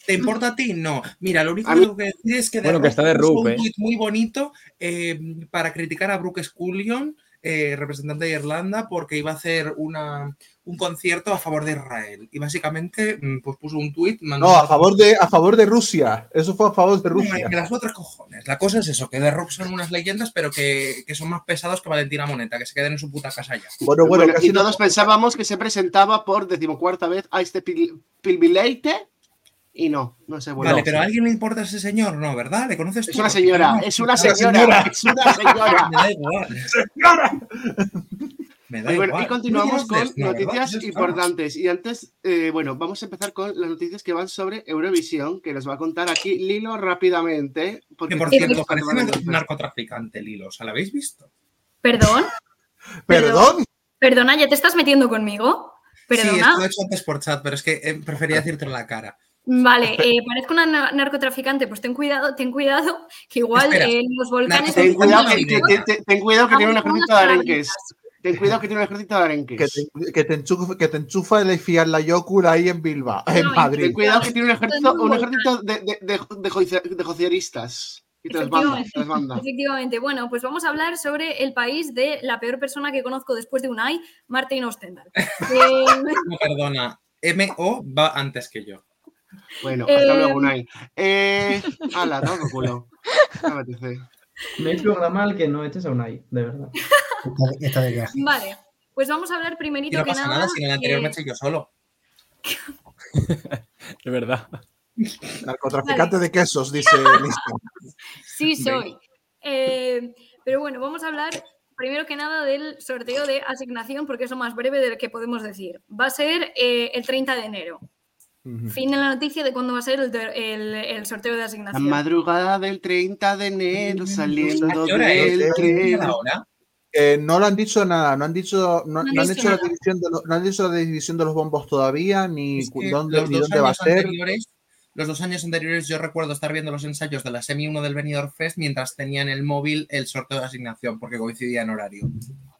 ¿Te importa a ti? No. Mira, lo único que mí- tengo que decir es que Bueno, que está de Rup, un ¿eh? tuit muy bonito eh, para criticar a Brooke Scullion, eh, representante de Irlanda, porque iba a hacer una, un concierto a favor de Israel. Y básicamente mm, pues puso un tuit. No, a favor, de, a favor de Rusia. Eso fue a favor de No, Rusia. Me las tres cojones. La cosa es eso, que de Rock son unas leyendas, pero que, que son más pesados que Valentina Moneta, que se queden en su puta casa ya. Bueno, bueno, Bueno, casi y no- todos pensábamos que se presentaba por decimocuarta vez a este pil- Pilbileite. Y no, no se vuelve. Vale, pero ¿a alguien le importa ese señor? No, ¿verdad? ¿Le conoces tú? Es una señora, es una señora, es una señora. Me da igual. Me da Y bueno, igual. y continuamos ¿Tú con noticias importantes. Y antes, eh, bueno, vamos a empezar con las noticias que van sobre Eurovisión, que nos va a contar aquí Lilo rápidamente. Porque Que por cierto, parece un narcotraficante, Lilo. ¿O sea, ¿la habéis visto? Perdón, Perdón. perdona, ¿ya te estás metiendo conmigo? Sí, Perdona. esto lo he hecho antes por chat, pero es que eh, prefería decirte en la cara. Vale, eh, parezco una na- narcotraficante, pues ten cuidado, ten cuidado, que igual Espera, eh, los volcanes... Ten cuidado que, Narcotraficante. que- que- ten cuidado que tiene un Vamos con ejército de arenques. Ten cuidado que tiene un ejército de Que arenques. te, que te enchufa, que te enchufa el fiar la Yocura ahí en Bilbao, en No, Ten Madrid. cuidado que tiene un ejército, un ejército de, de, de. Y te los manda, te los manda. Efectivamente, bueno, pues vamos a hablar sobre el país de la peor persona que conozco después de Unai, Martin Ostendal. Eh, No, perdona. MO va antes que yo. Bueno, Eh, hasta luego, Unai. Eh, ala, no, culo. Me he programa al que no eches a Unai, de verdad. Esta, de vale, pues vamos a hablar Y primerito no que pasa nada. nada si en el anterior eh, me eché yo solo. De verdad. Narcotraficante de quesos, dice Listo. Sí, soy. Eh, pero bueno, vamos a hablar primero que nada del sorteo de asignación, porque es lo más breve del que podemos decir. Va a ser eh, el 30 de enero. Fin de la noticia de cuándo va a ser el, de- el- el sorteo de La asignación. madrugada del 30 de enero saliendo del ¿A tren. la hora? Eh, no lo han dicho nada, no han dicho, no, No han no han dicho hecho la división de los, no han dicho la división de los bombos todavía, ni Es que dónde, los ni dónde va a ser. Los dos años anteriores yo recuerdo estar viendo los ensayos de la Semi 1 del Benidorm Fest mientras tenía en el móvil el sorteo de asignación porque coincidía en horario.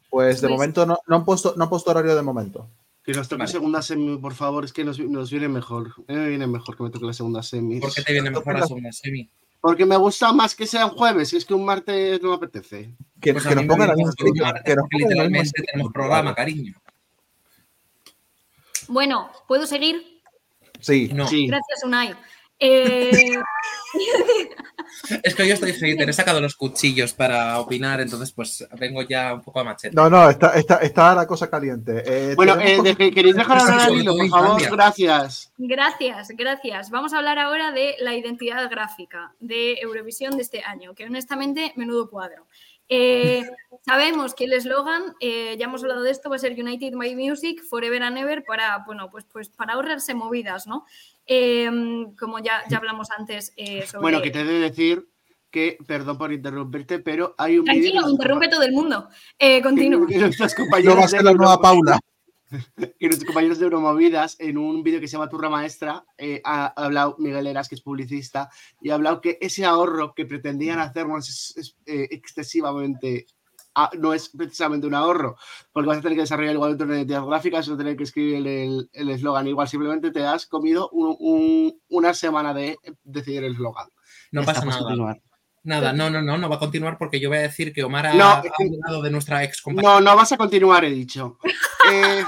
Pues de Pues- momento no, no han puesto, no han puesto horario de momento. Que nos toque Vale. segunda semi, por favor, es que nos, nos viene mejor. A mí me viene mejor que me toque la segunda semi. ¿Por qué te viene mejor la segunda Semi? Porque me gusta más que sean jueves, es que un martes no me apetece. Que, Pues que nos pongan la misma un pongan la literalmente tenemos programa, cariño. Bueno, ¿puedo seguir? Sí, No, Sí. Gracias, Unai. Eh, es que yo estoy hater, he sacado los cuchillos para opinar, entonces pues vengo ya un poco a machete. no, no, está, está, está la cosa caliente. Eh, Bueno, eh, de- ¿queréis dejar hablar a Lilo, por favor? Islandia. Gracias. Gracias, gracias. Vamos a hablar ahora de la identidad gráfica de Eurovisión de este año, que honestamente, menudo cuadro. Eh, sabemos que el eslogan, eh, ya hemos hablado de esto, va a ser United by Music, Forever and Ever, para, bueno, pues, pues para ahorrarse movidas, ¿no? Eh, como ya, ya hablamos antes eh, sobre... Bueno, que te he de decir que, perdón por interrumpirte, pero hay un. Tranquilo, interrumpe todo el mundo. Eh, continúa. no va a ser de la nueva Paula. que nuestros compañeros de Euromovidas, en un vídeo que se llama Turra Maestra, eh, ha hablado Miguel Eras, que es publicista, y ha hablado que ese ahorro que pretendían hacernos es, es, eh, excesivamente. No es precisamente un ahorro, porque vas a tener que desarrollar igualmente una identidad gráfica, vas a tener que escribir el- el eslogan. Igual simplemente te has comido un- un- una semana de decidir el eslogan. No pasa puedes nada. continuar. Nada, no, no, no, no va a continuar porque yo voy a decir que Omar ha, No, ha que- hablado de nuestra ex compañera. No, no vas a continuar, he dicho. Eh,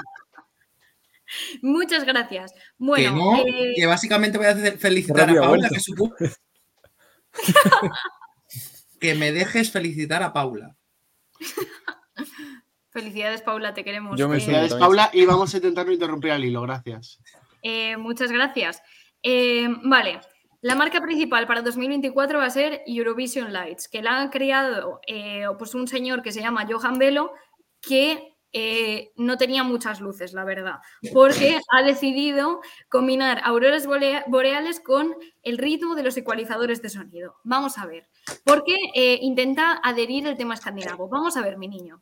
Muchas gracias. que Bueno, no, eh, que básicamente voy a hacer- felicitar a Paula, que que me dejes felicitar a Paula. felicidades, Paula, te queremos. Yo me Eh, felicidades, también. Paula, y vamos a intentar no interrumpir al hilo, gracias. Eh, muchas gracias. Eh, vale, la marca principal para 2024 va a ser Eurovision Lights, que la ha creado eh, pues un señor que se llama Johan Velo, que eh, no tenía muchas luces, la verdad, porque ha decidido combinar auroras boreales con el ritmo de los ecualizadores de sonido. Vamos a ver, porque eh, intenta adherir el tema escandinavo. Vamos a ver, mi niño.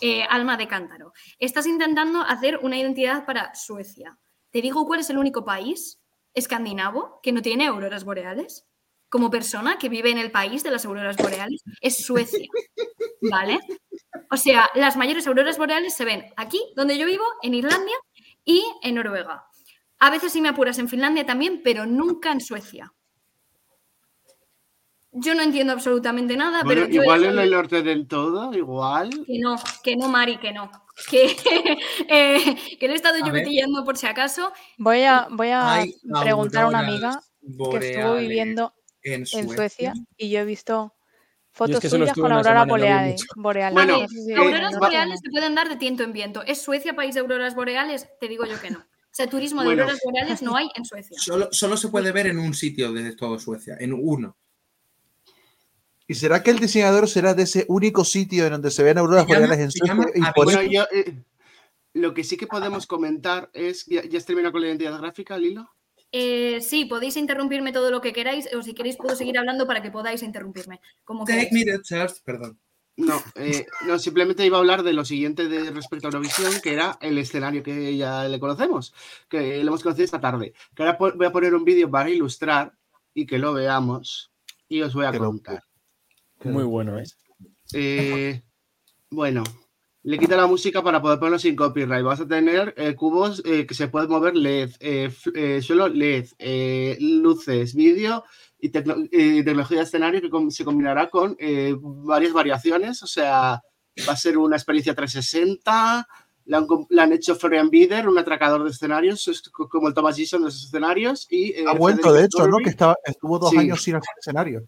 Eh, alma de cántaro. Estás intentando hacer una identidad para Suecia. ¿Te digo cuál es el único país escandinavo que no tiene auroras boreales? Como persona que vive en el país de las auroras boreales, es Suecia. ¿Vale? O sea, las mayores auroras boreales se ven aquí, donde yo vivo, en Irlandia y en Noruega. A veces, si me apuras, en Finlandia también, pero nunca en Suecia. Yo no entiendo absolutamente nada, Bueno, pero igual en el norte del todo, igual. que no, que no, Mari, que no. Que, eh, que le he estado A yo ver. cotilleando por si acaso. Voy a, voy a preguntar a una amiga que estuvo viviendo en en Suecia. Y yo he visto fotos que solo suyas con semana y no. Bueno, Auroras no boreales se pueden dar de tiento en viento. ¿Es Suecia país de auroras boreales? Te digo yo que no. O sea, turismo de Bueno. auroras boreales no hay en Suecia. Solo, solo se puede ver en un sitio de todo Suecia, en uno. ¿Y será que el diseñador será de ese único sitio en donde se ven auroras boreales en Suecia? llama Y Avis- por Bueno, eso- yo, eh, lo que sí que podemos comentar es. ¿Ya, ya has terminado con la identidad gráfica, Lilo? Eh, sí, podéis interrumpirme todo lo que queráis, o si queréis puedo seguir hablando para que podáis interrumpirme. Como Take queráis. me to church, perdón. No, eh, no, simplemente iba a hablar de lo siguiente de respecto a Eurovisión, que era el escenario que ya le conocemos, que lo hemos conocido esta tarde. Que ahora voy a poner un vídeo para ilustrar y que lo veamos y os voy a lo- contar. Muy bueno, ¿eh? Eh, bueno, le quita la música para poder ponerlo sin copyright. Vas a tener eh, cubos eh, que se pueden mover LED, eh, eh, suelo LED, luces, vídeo y tecno- tecnología de escenario que com- se combinará con varias variaciones. O sea, va a ser una experiencia 360. Le han, hecho Florian Bieder, un atracador de escenarios, es co- como el Thomas Gison de los escenarios. Y, ha vuelto, de hecho, ¿no? Que estaba, estuvo dos Sí. años sin hacer escenario.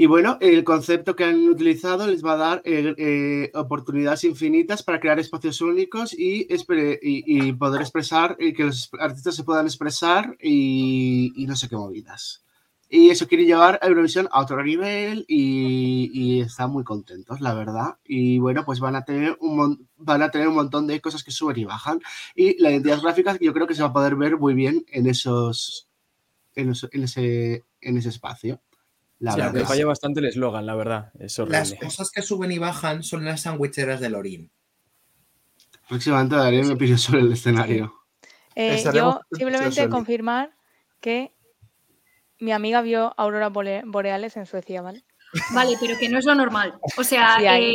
Y bueno, el concepto que han utilizado les va a dar eh, eh, oportunidades infinitas para crear espacios únicos y, y- y poder expresar, y que los artistas se puedan expresar y, no sé qué movidas. Y eso quiere llevar a Eurovisión a otro nivel y, están muy contentos, la verdad. Y bueno, pues van a, tener un van a tener un montón de cosas que suben y bajan. Y la identidad gráfica yo creo que se va a poder ver muy bien en esos en, en ese, en ese espacio. La Sí, aunque falla bastante el eslogan, la verdad. Es Las cosas que suben y bajan son las sandwicheras de Lorín. Próximamente daré mi opinión sobre el escenario. Eh, yo simplemente confirmar que mi amiga vio auroras boreales en Suecia, ¿vale? Vale, pero que no es lo normal. O sea, Sí eh,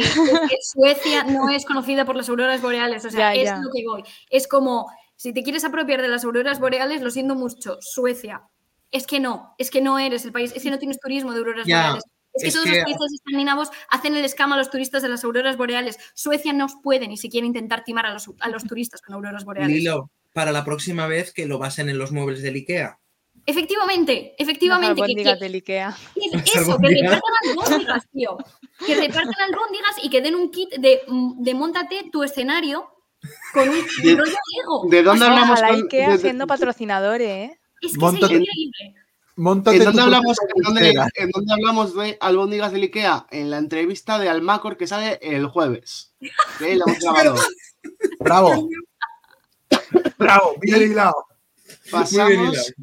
que Suecia no es conocida por las auroras boreales. O sea, Ya, es ya. lo que voy. Es como, si te quieres apropiar de las auroras boreales, lo siento mucho, Suecia. Es que no, es que no eres el país, es que no tienes turismo de auroras Ya, boreales. Es que es todos que- los países escandinavos hacen el escama a los turistas de las auroras boreales. Suecia no puede ni siquiera intentar timar a los, a los turistas con auroras boreales. Lilo, para la próxima vez que lo basen en los muebles del IKEA. Efectivamente, efectivamente. Las que- del Ikea. Las Eso, que repartan albóndigas, tío. Que repartan albóndigas y que den un kit de, de montate tu escenario con un De- rollo Lego. ¿De dónde O sea, hablamos? Ojalá con- Ikea siendo patrocinadores, ¿eh? Es que Montate- es increíble. Móntate ¿En dónde, hablamos, en, dónde, en dónde hablamos de albóndigas del Ikea? En la entrevista de Almacor que sale el jueves. Que la hemos grabado. Bravo. Bravo, bien hilado. Pasamos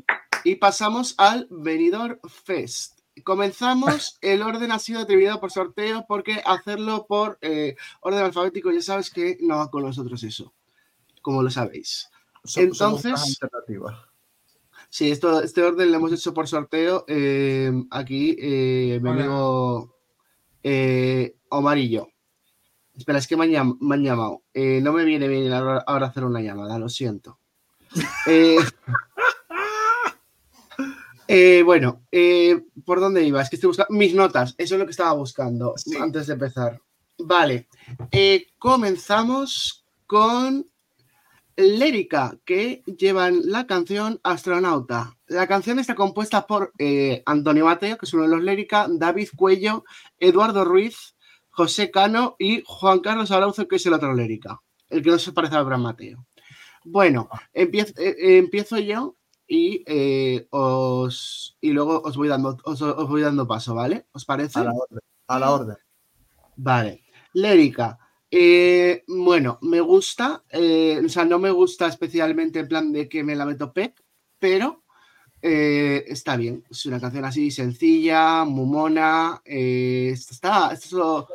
y pasamos al Benidorm Fest. Comenzamos, el orden ha sido determinado por sorteo porque hacerlo por eh, orden alfabético ya sabes que no va con nosotros eso, como lo sabéis. Somos- somos Entonces- alternativa. Sí, esto, este orden lo hemos hecho por sorteo. eh, aquí eh, mi Hola. amigo eh, Omar y yo. Espera, es que me han, me han llamado. Eh, no me viene bien ahora, ahora hacer una llamada, lo siento. Eh, bueno, ¿por dónde iba? Es que estoy buscando mis notas. Eso es lo que estaba buscando Sí. antes de empezar. Vale, comenzamos con Lérica, que llevan la canción Astronauta. La canción está compuesta por eh, Antonio Mateo, que es uno de los Lérica, David Cuello, Eduardo Ruiz, José Cano y Juan Carlos Arauzo, que es el otro Lérica, el que no se parece a Abraham Mateo. Bueno, empiezo, eh, eh, empiezo yo y, eh, os, y luego os voy, dando, os, os voy dando paso, ¿vale? ¿Os parece? A la orden. A la orden. Vale. Lérica. Eh, bueno, me gusta. eh, o sea, no me gusta especialmente en plan de que me la meto pep, pero eh, está bien. Es una canción así sencilla, muy mona. eh, está. Esto,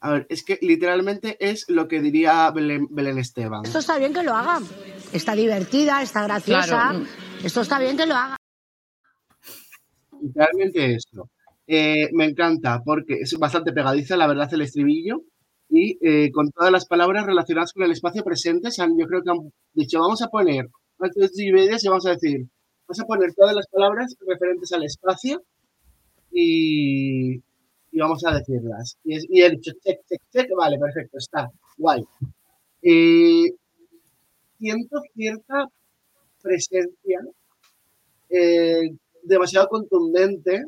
a ver, es que literalmente es lo que diría Belén, Belén Esteban. Esto está bien que lo hagan. Está divertida, está graciosa. Esto está bien que lo hagan. Literalmente esto. Eh, me encanta porque es bastante pegadiza, la verdad, el estribillo. Y eh, con todas las palabras relacionadas con el espacio presente, se han- yo creo que han dicho, vamos a poner, antes de y vamos a decir, vamos a poner todas las palabras referentes al espacio y, y vamos a decirlas. Y, es- y he dicho, check, check, check, vale, perfecto, está, guay. Siento cierta presencia eh, demasiado contundente,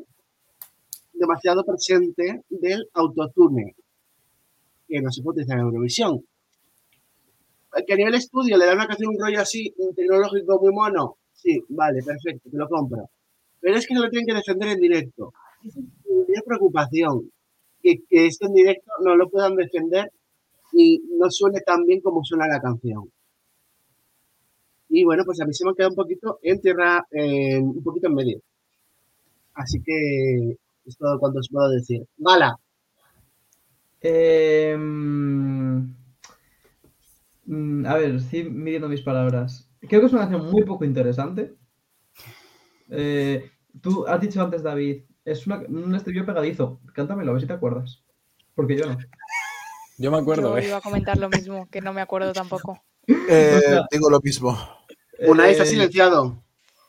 demasiado presente del autotune, que no se utilizar en Eurovisión. Que a nivel estudio le da una canción un rollo así, un tecnológico muy mono, sí, vale, perfecto, te lo compro. Pero es que lo tienen que defender en directo. Es mi preocupación, que, que esto en directo no lo puedan defender y no suene tan bien como suena la canción. Y bueno, pues a mí se me ha quedado un poquito en tierra, un poquito en medio. Así que es todo cuanto os puedo decir. Gala, Eh, mm, a ver, estoy midiendo mis palabras. Creo que es una canción muy poco interesante. Eh, tú has dicho antes, David, es una- un estribillo pegadizo. Cántamelo, a ver si te acuerdas. Porque yo no. Yo me acuerdo, Yo eh. iba a comentar lo mismo, que no me acuerdo tampoco. Eh, O sea, digo lo mismo. una vez eh, está silenciado.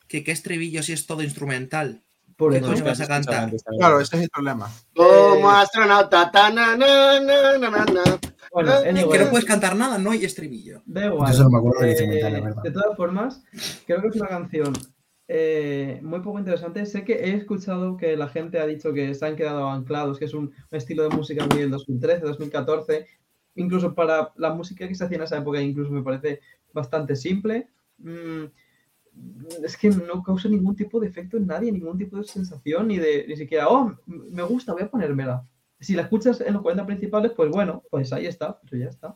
Que qué estribillo si es todo instrumental. Por ¿Qué eso. coño vas a cantar? Claro, ese es el problema. Como Eh, astronauta. ta, na, na, na, na, na, na. Bueno, Es anyway, que no puedes cantar nada, no hay estribillo. Da igual. Yo solo me acuerdo del Eh, instrumental, la verdad. de todas formas, creo que es una canción eh, muy poco interesante. Sé que he escuchado que la gente ha dicho que se han quedado anclados, que es un, un estilo de música muy del 2013, 2014. Incluso para la música que se hacía en esa época, incluso me parece bastante simple. Mm, es que no causa ningún tipo de efecto en nadie, ningún tipo de sensación, ni de ni siquiera, oh, me gusta, voy a ponérmela. Si la escuchas en los 40 principales, pues bueno, pues ahí está, pero ya está.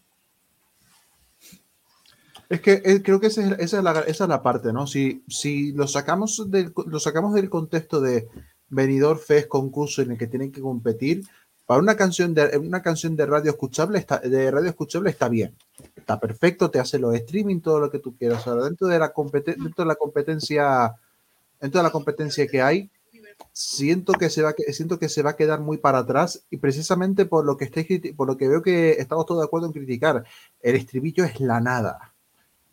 Es que eh, creo que esa es, esa es la, esa es la parte, ¿no? Si, si lo, sacamos del, lo sacamos del contexto de venidor Fest concurso en el que tienen que competir, para una canción de una canción de radio escuchable está, de radio escuchable está bien. Está perfecto, te hace los streaming, todo lo que tú quieras. Ahora, dentro de la dentro de la competencia, dentro de la competencia que hay, siento que se va siento que se va a quedar muy para atrás y precisamente por lo que criti- por lo que veo que estamos todos de acuerdo en criticar el estribillo es la nada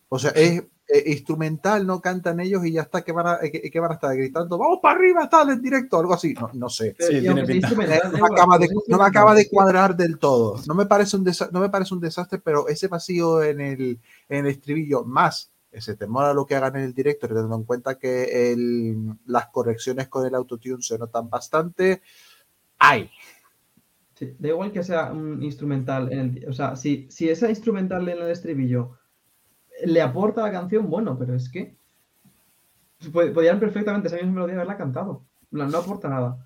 o sea es eh, instrumental no cantan ellos y ya está que van a eh, que, que van a estar gritando vamos para arriba tal en directo algo así no, no sé Sí, no me, acaba de, no me acaba de cuadrar del todo. No me parece un, desa- no me parece un desastre, pero ese vacío en el, en el estribillo, más ese temor a lo que hagan en el directo, teniendo en cuenta que el- las correcciones con el autotune se notan bastante, hay. Sí, da igual que sea un instrumental. En el, o sea, si, si esa instrumental en el estribillo le aporta a la canción, bueno, pero es que pod- podrían perfectamente esa misma melodía haberla cantado. No aporta nada.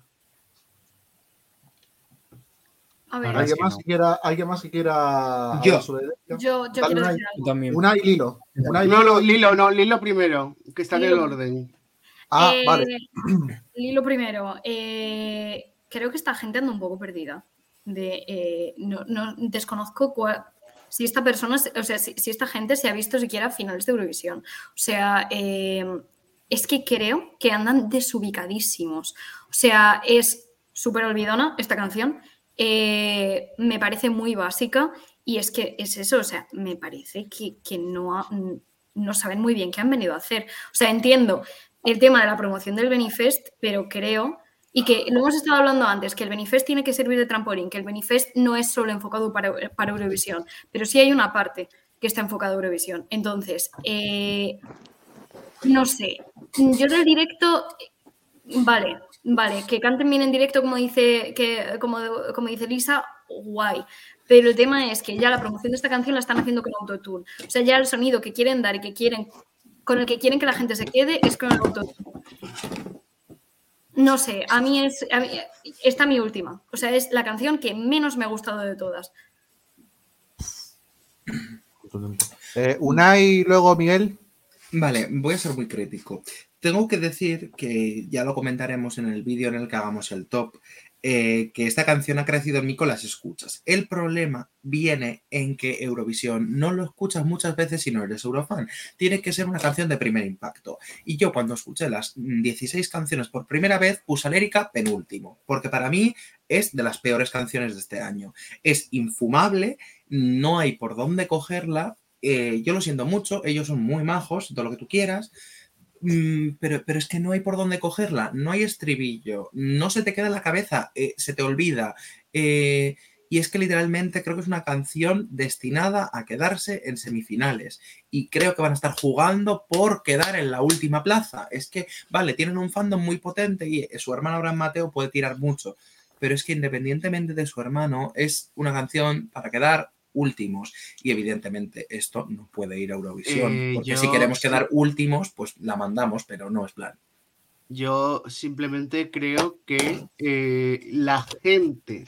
A ver, ¿Alguien más, no. que quiera, ¿Alguien más que quiera Yo. yo, yo Dale quiero una- decir algo. También. Una y Lilo. Una y Lilo. no, Lilo, no, Lilo primero, que está en el orden. Ah, Eh, vale. Lilo primero. eh, creo que esta gente anda un poco perdida. De, eh, no, no- desconozco cua- si esta persona, o sea, si, esta gente se ha visto siquiera finales de Eurovisión. O sea, eh, es que creo que andan desubicadísimos. O sea, es súper olvidona esta canción. eh, me parece muy básica y es que es eso, o sea, me parece que, que no, ha- no saben muy bien qué han venido a hacer. O sea, entiendo el tema de la promoción del Benifest, pero creo, y que lo hemos estado hablando antes, que el Benifest tiene que servir de trampolín, que el Benifest no es solo enfocado para, para Eurovisión, pero sí hay una parte que está enfocada a Eurovisión. Entonces, eh, no sé, yo del directo, vale, vale, que canten bien en directo como dice, que, como, como dice Lisa, guay. Pero el tema es que ya la promoción de esta canción la están haciendo con autotune. O sea, ya el sonido que quieren dar y que quieren, con el que quieren que la gente se quede es con el autotune. No sé, a mí es. A mí, esta mi última. O sea, es la canción que menos me ha gustado de todas. Eh, Unai y luego Miguel. Vale, voy a ser muy crítico. Tengo que decir que ya lo comentaremos en el vídeo en el que hagamos el top, eh, que esta canción ha crecido en mí con las escuchas. El problema viene en que Eurovisión no lo escuchas muchas veces si no eres eurofan. Tiene que ser una canción de primer impacto. Y yo cuando escuché las mm, 16 canciones por primera vez puse Lérica penúltimo, porque para mí es de las peores canciones de este año. Es infumable, no hay por dónde cogerla. eh, yo lo siento mucho, ellos son muy majos, todo lo que tú quieras, pero, pero es que no hay por dónde cogerla, no hay estribillo, no se te queda en la cabeza, eh, se te olvida. eh, y es que literalmente creo que es una canción destinada a quedarse en semifinales. Y creo que van a estar jugando por quedar en la última plaza. Es que, vale, tienen un fandom muy potente y su hermano Abraham Mateo puede tirar mucho. Pero es que independientemente de su hermano, es una canción para quedar últimos. Y evidentemente esto no puede ir a Eurovisión. Eh, porque yo- si queremos quedar últimos, pues la mandamos, pero no es plan. Yo simplemente creo que eh, la gente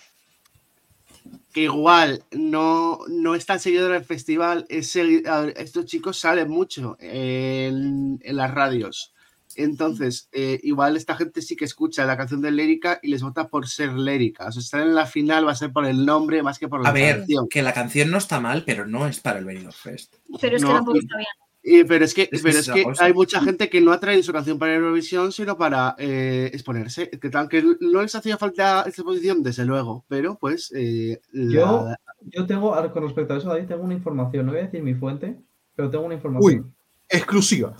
que igual no, no está seguidora del festival, es estos chicos salen mucho en, en las radios. Entonces, eh, igual esta gente sí que escucha la canción de Lérica y les vota por ser Lérica. O sea, estar en la final va a ser por el nombre más que por la A ver, canción. que la canción no está mal, pero no es para el Benidorm Fest. Pero es que No, tampoco y- está bien. Y- pero es que, Es que pero esa es es que la cosa. hay mucha gente que no ha traído su canción para Eurovisión, sino para eh, exponerse. Que, tal- que no les hacía falta esta exposición, desde luego, pero pues eh, Yo, la- yo tengo, con respecto a eso, David, tengo una información. No voy a decir mi fuente, pero tengo una información. Exclusiva.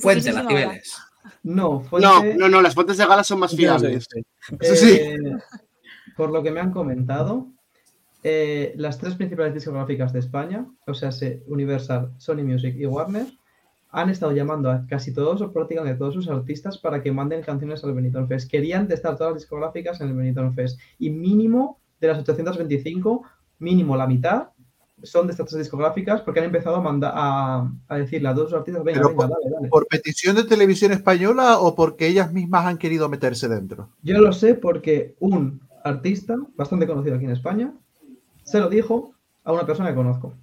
Fuente, las niveles. No, fuente. No, no, no, las fuentes de gala son más fiables. sí. Sí, sí. Eh, por lo que me han comentado, eh, las tres principales discográficas de España, o sea, se- Universal, Sony Music y Warner, han estado llamando a casi todos o prácticamente todos sus artistas para que manden canciones al Benidorm Fest. Querían testar todas las discográficas en el Benidorm Fest y mínimo de las 825, mínimo la mitad son de estas discográficas porque han empezado a mandar a, a decirle a sus artistas, venga, venga, dale, dale. ¿Por petición de televisión española o porque ellas mismas han querido meterse dentro? Yo lo sé porque un artista bastante conocido aquí en España se lo dijo a una persona que conozco.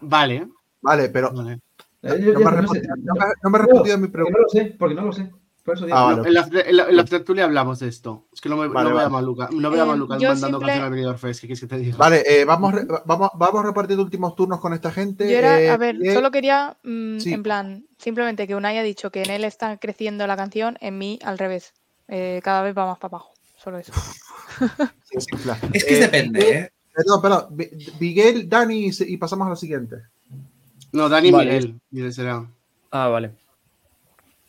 Vale, Vale, pero vale. Eh, yo- no me ha no sé, respondido, no me- no me ha no, respondido a mi pregunta. no lo sé, porque no lo sé. Por eso digo, Ah, vale. En la, en la- en la tertulia hablamos de esto. Es que no, me, Vale, no veo a vale. Maluca, no veo a Maluca mandando simple- canción al Benidorm Fest. ¿Qué quieres que te diga? Vale, eh, vamos, vamos, vamos repartiendo últimos turnos con esta gente. Yo era, Eh, a ver, solo quería, mm, sí. en plan, simplemente que Unai ha dicho que en él está creciendo la canción, en mí al revés. Eh, cada vez va más para abajo. Solo eso. sí, sí, claro. Es que Eh, depende, ¿eh? Perdón, perdón. Mi- Miguel, Dani y y pasamos a la siguiente. No, Dani Vale. Miguel. Miguel será. Ah, vale.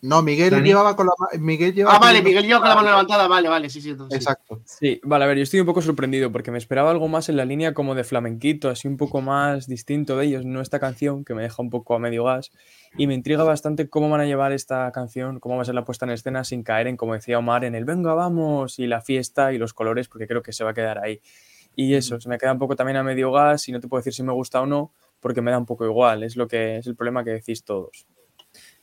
No, Miguel Dani. llevaba con la Miguel llevaba Ah, vale, Miguel yo con la mano levantada. Vale, vale, sí, sí. entonces sí. Exacto. Sí, vale, a ver, yo estoy un poco sorprendido porque me esperaba algo más en la línea como de flamenquito, así un poco más distinto de ellos, no esta canción que me deja un poco a medio gas. Y me intriga bastante cómo van a llevar esta canción, cómo va a ser la puesta en escena sin caer en, como decía Omar, en el venga, vamos, y la fiesta y los colores, porque creo que se va a quedar ahí. Y eso, se me queda un poco también a medio gas y no te puedo decir si me gusta o no, porque me da un poco igual, es lo que es el problema que decís todos.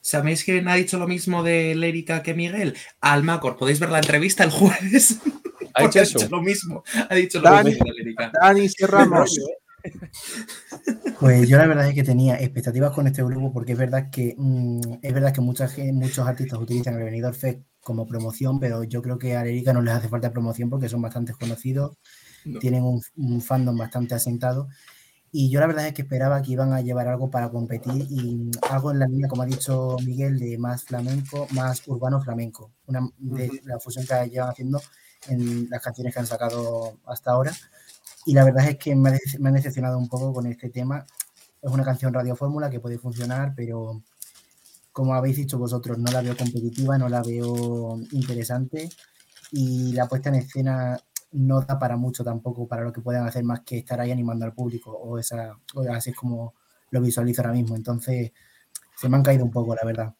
¿Sabéis quién ha dicho lo mismo de Lérica que Miguel? Almacor, podéis ver la entrevista el jueves. ¿Ha dicho eso? lo mismo. Ha dicho lo Dani. mismo de Lérica. Dani cerramos. Pues yo la verdad es que tenía expectativas con este grupo porque es verdad que mm, es verdad que mucha gen- muchos artistas utilizan el Benidorm Fest como promoción, pero yo creo que a Erika no les hace falta promoción porque son bastante conocidos, No. tienen un, un fandom bastante asentado. Y yo la verdad es que esperaba que iban a llevar algo para competir y algo en la línea, como ha dicho Miguel, de más flamenco, más urbano flamenco, una de la fusión que llevan haciendo en las canciones que han sacado hasta ahora. Y la verdad es que me han decepcionado un poco con este tema. Es una canción radiofórmula que puede funcionar, pero como habéis dicho vosotros, no la veo competitiva, no la veo interesante y la puesta en escena no da para mucho tampoco para lo que puedan hacer más que estar ahí animando al público o, esa, o así es como lo visualizo ahora mismo. Entonces se me han caído un poco, la verdad.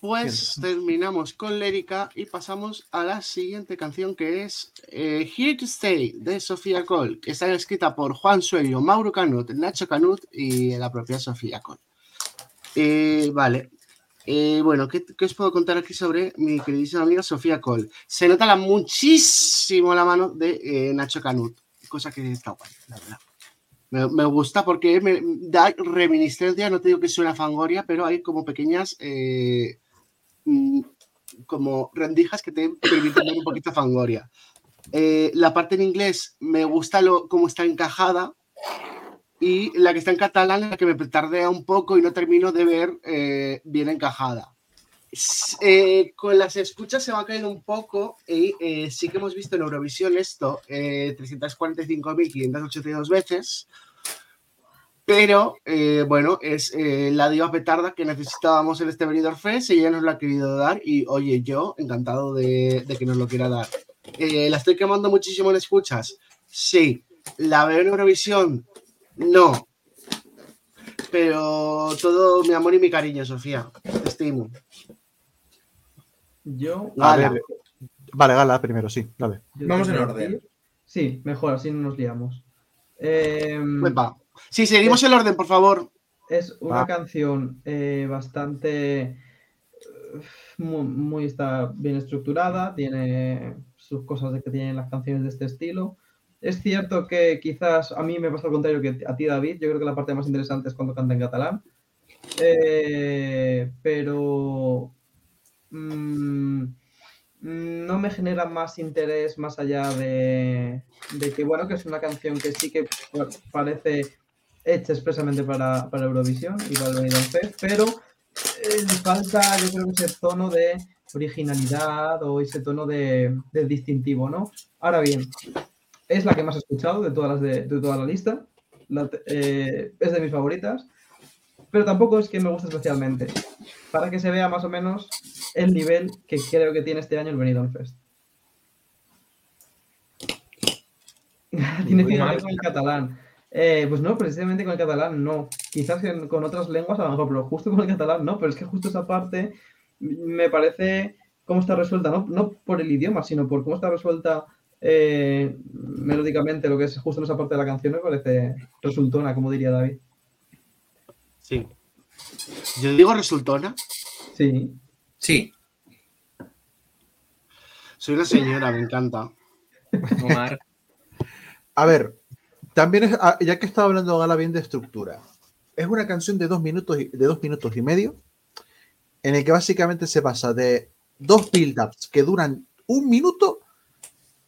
Pues terminamos con Lérica y pasamos a la siguiente canción que es eh, Here to Stay de Sofía Cole, que está escrita por Juan Suello, Mauro Canut, Nacho Canut y la propia Sofía Cole. Eh, vale. Eh, bueno, ¿qué, os puedo contar aquí sobre mi queridísima amiga Sofía Cole? Se nota la, muchísimo la mano de eh, Nacho Canut, cosa que está guay, la verdad. Me, gusta porque me da reminiscencia, no te digo que suena fangoria, pero hay como pequeñas eh, mm, como rendijas que te permiten ver un poquito fangoria. La parte en inglés me gusta lo, cómo está encajada y la que está en catalán la que me tardea un poco y no termino de ver eh, bien encajada. Eh, con las escuchas se va cayendo un poco y eh, sí que hemos visto en Eurovisión esto eh, 345.582 veces, pero eh, bueno, es eh, la diva petarda que necesitábamos en este Benidorm Fest y ella nos lo ha querido dar y oye, yo encantado de, de que nos lo quiera dar. Eh, ¿La estoy quemando muchísimo en escuchas? Sí. ¿La veo en Eurovisión? No. Pero todo mi amor y mi cariño, Sofía. Estimo. yo, A Gala. ver, vale, Gala primero, sí, dale. yo Vamos en orden. decir- Sí, mejor, así no nos liamos. Epa. Sí, seguimos el orden, por favor. Es una Va. canción eh, bastante eh, muy, muy está bien estructurada, tiene sus cosas de que tienen las canciones de este estilo. Es cierto que quizás a mí me pasa lo contrario que a ti, David. Yo creo que la parte más interesante es cuando canta en catalán. Eh, pero mm, no me genera más interés más allá de, que, bueno, que es una canción que sí que parece hecha expresamente para, para Eurovisión y para el Benidorm pero eh, falta, yo creo que ese tono de originalidad o ese tono de, de distintivo, ¿no? Ahora bien, es la que más he escuchado de todas las de, de toda la lista, la eh, es de mis favoritas, pero tampoco es que me guste especialmente, para que se vea más o menos el nivel que creo que tiene este año el Benidorm Fest. Tiene que ver con el catalán. Eh, pues no, precisamente con el catalán no. Quizás con otras lenguas a lo mejor, pero justo con el catalán no. Pero es que justo esa parte me parece cómo está resuelta, no, no por el idioma, sino por cómo está resuelta eh, melódicamente lo que es justo en esa parte de la canción, me parece resultona, como diría David. Sí. Yo digo resultona. Sí. Sí, Soy una señora, me encanta. Omar. A ver, también es, ah, ya que estaba hablando Gala bien de estructura, es una canción de dos minutos y, de dos minutos y medio en el que básicamente se pasa de dos build-ups que duran un minuto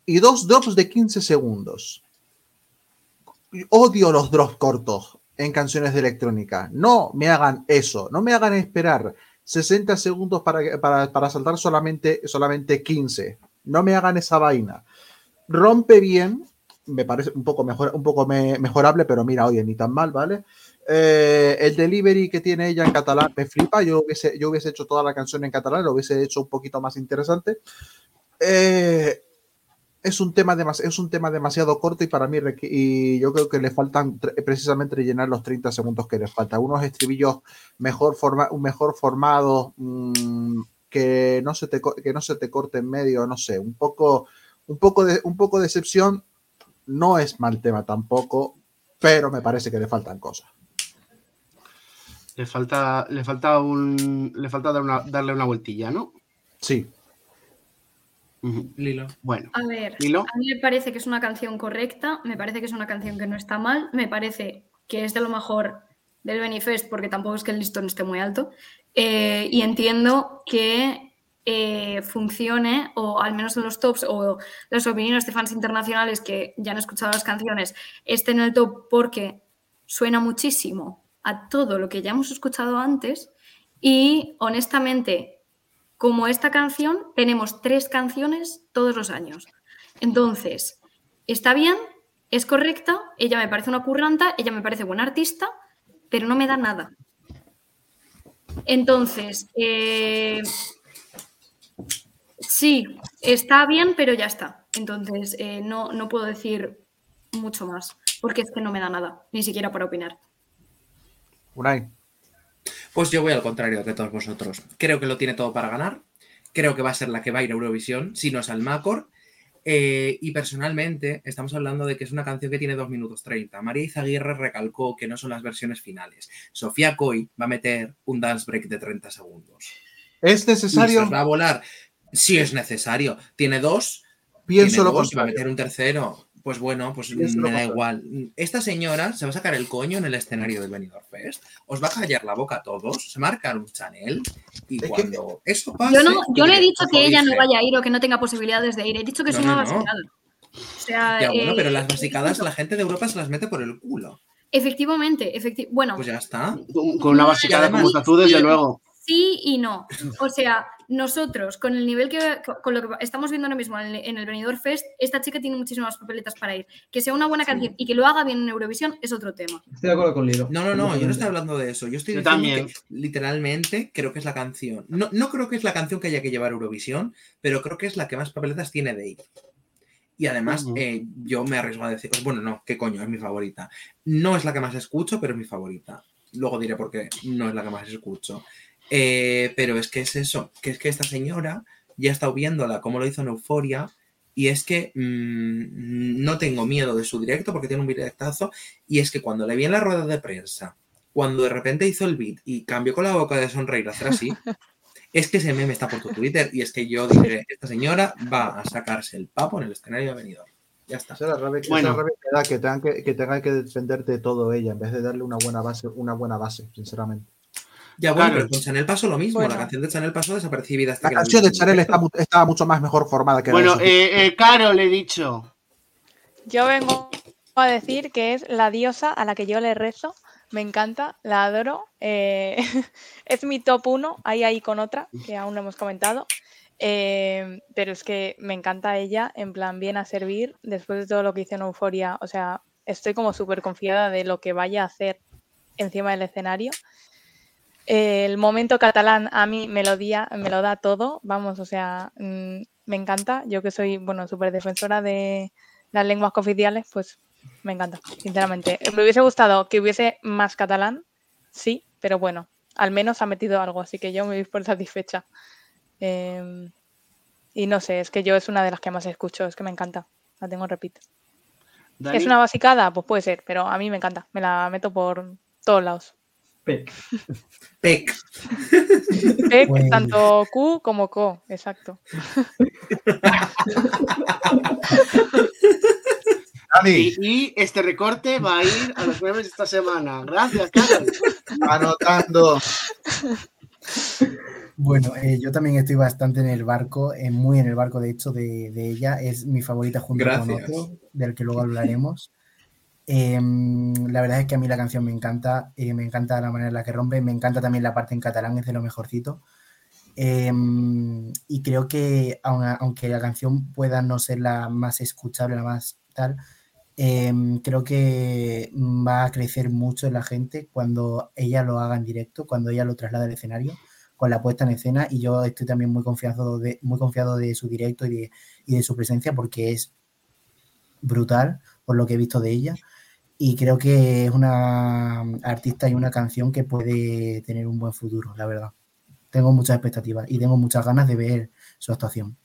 y dos drops de 15 segundos. Odio los drops cortos en canciones de electrónica. No me hagan eso, no me hagan esperar 60 segundos para, para, para saltar solamente, solamente 15. No me hagan esa vaina. Rompe bien, me parece un poco, mejor, un poco me, mejorable, pero mira, oye, ni tan mal, ¿vale? Eh, el delivery que tiene ella en catalán me flipa. Yo hubiese, yo hubiese hecho toda la canción en catalán, lo hubiese hecho un poquito más interesante. Eh, es un tema es un tema demasiado corto y para mí y yo creo que le faltan precisamente rellenar los 30 segundos que le faltan unos estribillos mejor forma, mejor formados mmm, que no se te que no se te corte en medio no sé un poco un poco de un poco de excepción no es mal tema tampoco pero me parece que le faltan cosas. Le falta le falta un le falta dar una, darle una vueltilla no sí Lilo. Bueno. A ver, Lilo. a mí me parece que es una canción correcta, me parece que es una canción que no está mal, me parece que es de lo mejor del Benifest, porque tampoco es que el listón esté muy alto, eh, y entiendo que eh, funcione, o al menos en los tops, o las opiniones de fans internacionales que ya han escuchado las canciones, estén en el top porque suena muchísimo a todo lo que ya hemos escuchado antes, y honestamente como esta canción, tenemos tres canciones todos los años. Entonces, está bien, es correcta, ella me parece una curranta, ella me parece buena artista, pero no me da nada. Entonces, eh, sí, está bien, pero ya está. Entonces, eh, no, no puedo decir mucho más, porque es que no me da nada, ni siquiera para opinar. Unai. Pues yo voy al contrario que todos vosotros. Creo que lo tiene todo para ganar. Creo que va a ser la que va a ir a Eurovisión, si no es al Macor. Eh, y personalmente, estamos hablando de que es una canción que tiene 2 minutos 30. María Izaguirre recalcó que no son las versiones finales. Sofía Coy va a meter un dance break de 30 segundos. ¿Es necesario? Y va a volar. Sí, es necesario. Tiene dos. Pienso tiene lo dos y va a contrario. meter un tercero. Pues bueno, pues me da igual. Esta señora se va a sacar el coño en el escenario del Benidorm Fest. Os va a callar la boca a todos. Se marca un Chanel. Y Es que- cuando eso pase. Yo no, yo no he dicho que "Ojo, ella no dice". vaya a ir o que no tenga posibilidades de ir. He dicho que es No, una no, no. basicada. O sea, Ya, bueno, eh, pero las basicadas la gente de Europa se las mete por el culo. Efectivamente, efecti- bueno, Pues ya está. Con una basicada como esta tú, desde luego. Sí y no. O sea, nosotros, con el nivel que, con lo que estamos viendo ahora mismo en el, en el Benidorm Fest, esta chica tiene muchísimas papeletas para ir. Que sea una buena canción y que lo haga bien en Eurovisión es otro tema. Estoy de acuerdo con Lilo. No, no, no, yo no estoy hablando de eso. Yo estoy Yo diciendo también. que literalmente creo que es la canción. No, no creo que es la canción que haya que llevar a Eurovisión, pero creo que es la que más papeletas tiene de ir. Y además, eh, yo me arriesgo a decir, bueno, no, qué coño, es mi favorita. No es la que más escucho, pero es mi favorita. Luego diré por qué no es la que más escucho. Eh, pero es que es eso, que es que esta señora ya ha estado viéndola como lo hizo en Euforia. Y es que mm, no tengo miedo de su directo porque tiene un directazo. Y es que cuando le vi en la rueda de prensa, cuando de repente hizo el beat y cambió con la boca de sonreír a hacer así, es que ese meme está por tu Twitter. Y es que yo dije, esta señora va a sacarse el papo en el escenario de venidor. Ya está. Esa es la rabia, Bueno. rabia que da, que tengan que, que tengan que defenderte de todo ella, en vez de darle una buena base, una buena base, sinceramente. Ya bueno, Claro. pero con Chanel pasó lo mismo. Bueno. La canción de Chanel pasó desapercibida. hasta La que canción vi de Chanel está estaba mucho más mejor formada que la de Bueno, Sofía. eh, eh, Caro, le he dicho. Yo vengo a decir que es la diosa a la que yo le rezo. Me encanta, la adoro. eh, es mi top 1, ahí ahí con otra, que aún no hemos comentado. eh, pero es que me encanta ella, en plan, bien a servir, después de todo lo que hice en Euforia. O sea, estoy como súper confiada de lo que vaya a hacer encima del escenario. El momento catalán a mí me lo, día- me lo da todo, vamos, o sea, mm, me encanta. Yo que soy, bueno, súper defensora de las lenguas cooficiales, pues me encanta, sinceramente. Me hubiese gustado que hubiese más catalán, sí, pero bueno, al menos ha metido algo, así que yo me voy por satisfecha. Em, y no sé, es que yo es una de las que más escucho, es que me encanta, la tengo. Dani. ¿Es una basicada? Pues puede ser, pero a mí me encanta, me la meto por todos lados. Pec. Pec. P, Pues- Tanto Q como Co, exacto. Y, y este recorte va a ir a los memes de esta semana. Gracias, Caro. anotando. Bueno, eh, yo también estoy bastante en el barco, eh, muy en el barco de hecho de, de ella. Es mi favorita junto con otro, del que luego hablaremos. Em, la verdad es que a mí la canción me encanta, eh, me encanta la manera en la que rompe, me encanta también la parte en catalán, es de lo mejorcito. Em, y creo que aun- aunque la canción pueda no ser la más escuchable, la más tal, em, creo que va a crecer mucho en la gente cuando ella lo haga en directo, cuando ella lo traslade al escenario, con la puesta en escena. Y yo estoy también muy confiado de, muy confiado de su directo y de, y de su presencia porque es brutal por lo que he visto de ella. Y creo que es una artista y una canción que puede tener un buen futuro, la verdad. Tengo muchas expectativas y tengo muchas ganas de ver su actuación.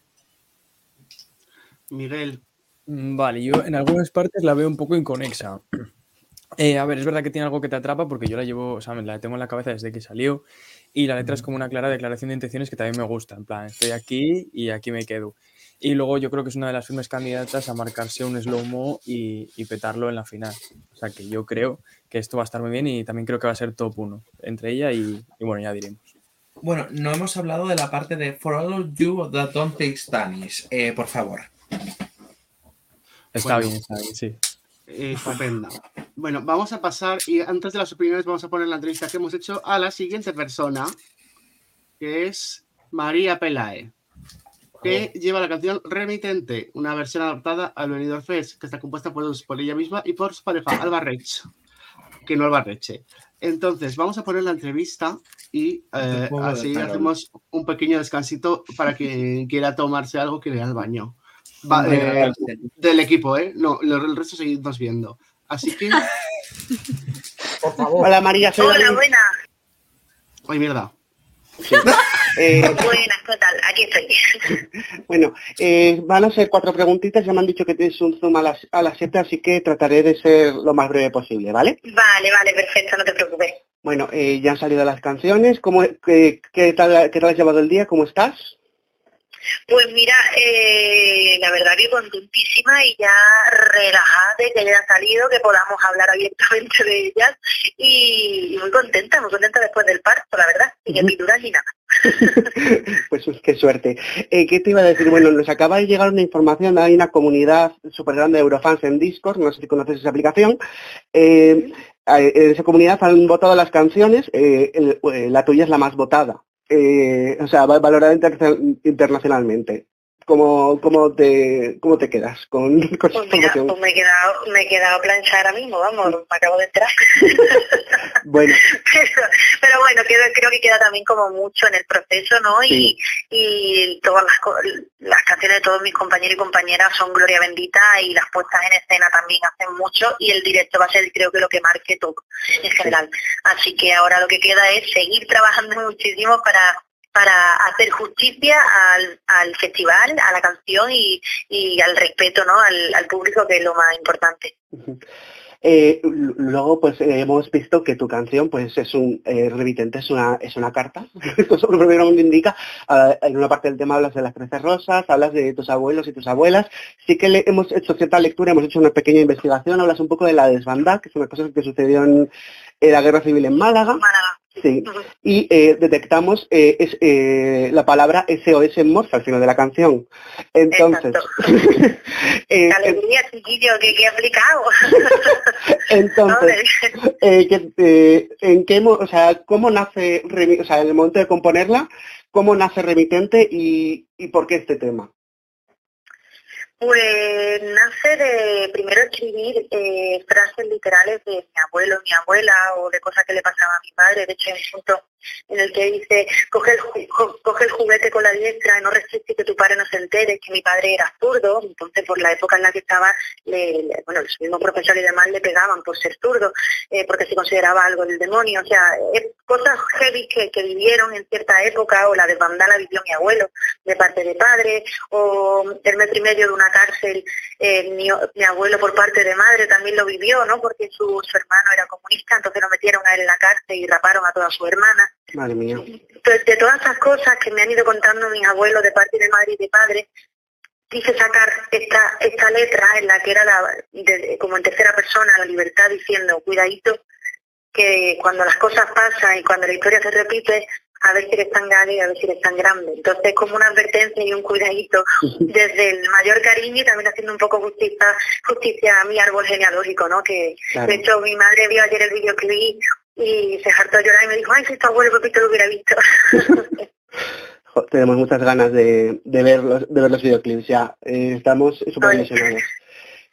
Miguel, Mm, Vale, yo en algunas partes la veo un poco inconexa. Eh, a ver, es verdad que tiene algo que te atrapa porque yo la llevo, o sea, me la tengo en la cabeza desde que salió y la letra es como una clara declaración de intenciones que también me gusta. En plan, estoy aquí y aquí me quedo. Y luego yo creo que es una de las firmes candidatas a marcarse un slow-mo y, y petarlo en la final. O sea que yo creo que esto va a estar muy bien y también creo que va a ser top 1 entre ella y, y bueno, ya diremos. Bueno, no hemos hablado de la parte de For All of You That Don't Take Spanish. Eh, por favor. Está Bueno. bien, está bien, sí. eh, estupenda. Bueno, vamos a pasar y antes de las opiniones vamos a poner la entrevista que hemos hecho a la siguiente persona, que es María Pelae, que lleva la canción Remitente, una versión adaptada al Benidorm Fest, que está compuesta por, por ella misma y por su pareja, Alba Reche, que no Alba Reche. Entonces, vamos a poner la entrevista y eh, así hacemos un pequeño descansito para quien quiera tomarse algo que le al baño. Va, eh, del equipo, ¿eh? No, lo- el resto seguimos viendo. Así que. Por favor. Hola María, soy Hola, David. buenas. Ay, mierda. Eh, Buenas, ¿qué tal? Aquí estoy. bueno, eh, van a ser cuatro preguntitas, ya me han dicho que tienes un Zoom a las, a las 7, así que trataré de ser lo más breve posible, ¿vale? Vale, vale, perfecto, no te preocupes. Bueno, eh, ya han salido las canciones, ¿Cómo, qué, qué tal, ¿qué tal has llevado el día? ¿Cómo estás? Pues mira, eh, la verdad que contentísima y ya relajada de que hayan salido, que podamos hablar abiertamente de ellas y, muy contenta, muy contenta después del parto, la verdad, y que Ujú. pinturas ni nada. Pues qué suerte. Eh, ¿Qué te iba a decir? Bueno, nos acaba de llegar una información, hay una comunidad súper grande de Eurofans en Discord, no sé si conoces esa aplicación. Eh, en esa comunidad han votado las canciones, la tuya es la más votada, Eh, o sea, va- valorada inter- internacionalmente. ¿Cómo, cómo, te, ¿Cómo te quedas con, con Pues mira, información? pues me he quedado, me he quedado planchada ahora mismo, vamos, me acabo de enterar. Bueno, pero, pero bueno, creo, creo que queda también como mucho en el proceso, ¿no? Sí. Y, y todas las, las canciones de todos mis compañeros y compañeras son Gloria Bendita y las puestas en escena también hacen mucho y el directo va a ser creo que lo que marque todo en general. Así que ahora lo que queda es seguir trabajando muchísimo para para hacer justicia al, al festival, a la canción y, y al respeto ¿no? al, al público, que es lo más importante. Eh, luego, pues eh, hemos visto que tu canción, pues es un eh, remitente, es una, es una carta. Esto es lo primero que indica. Ah, en una parte del tema hablas de las creces rosas, hablas de tus abuelos y tus abuelas. Sí que le, hemos hecho cierta lectura, hemos hecho una pequeña investigación, hablas un poco de la desbandada, que es una cosa que sucedió en, en la guerra civil en Málaga. Málaga. Sí. Y eh, detectamos eh, es, eh, la palabra SOS en morse al final de la canción. Entonces, Exacto. ¡Qué alegría, chiquillo, que, que aplicado! entonces, que, en qué, o sea, cómo nace, o sea, en el momento de componerla, cómo nace remitente y, y por qué este tema. Pues nace de primero escribir eh, frases literales de mi abuelo, mi abuela o de cosas que le pasaban a mi madre. De hecho, hay un punto en el que dice, coge el, juguete con la diestra y no resiste que tu padre no se entere, que mi padre era zurdo. Entonces, por la época en la que estaba, bueno, los mismos profesores y demás le pegaban por ser zurdo, eh, porque se consideraba algo del demonio. O sea, cosas heavy que, vivieron en cierta época, o la desbandada vivió mi abuelo de parte de padre, o el mes y medio de una cárcel, eh, mi, mi abuelo por parte de madre también lo vivió, ¿no? Porque su, su hermano era comunista, entonces lo metieron a él en la cárcel y raparon a toda su hermana. Madre mía. Entonces, de todas esas cosas que me han ido contando mis abuelos de parte de madre y de padre, quise sacar esta, esta letra en la que era la, de- como en tercera persona la libertad diciendo, cuidadito, que cuando las cosas pasan y cuando la historia se repite, a ver si eres tan grande y a ver si eres tan grande. Entonces, como una advertencia y un cuidadito desde el mayor cariño y también haciendo un poco justicia, justicia a mi árbol genealógico, ¿no? Que Claro. de hecho mi madre vio ayer el videoclip y se hartó a llorar y me dijo, ay, si está bueno, Pepito lo hubiera visto. Tenemos muchas ganas de, de, ver, los, de ver los videoclips ya. Eh, estamos súper emocionados.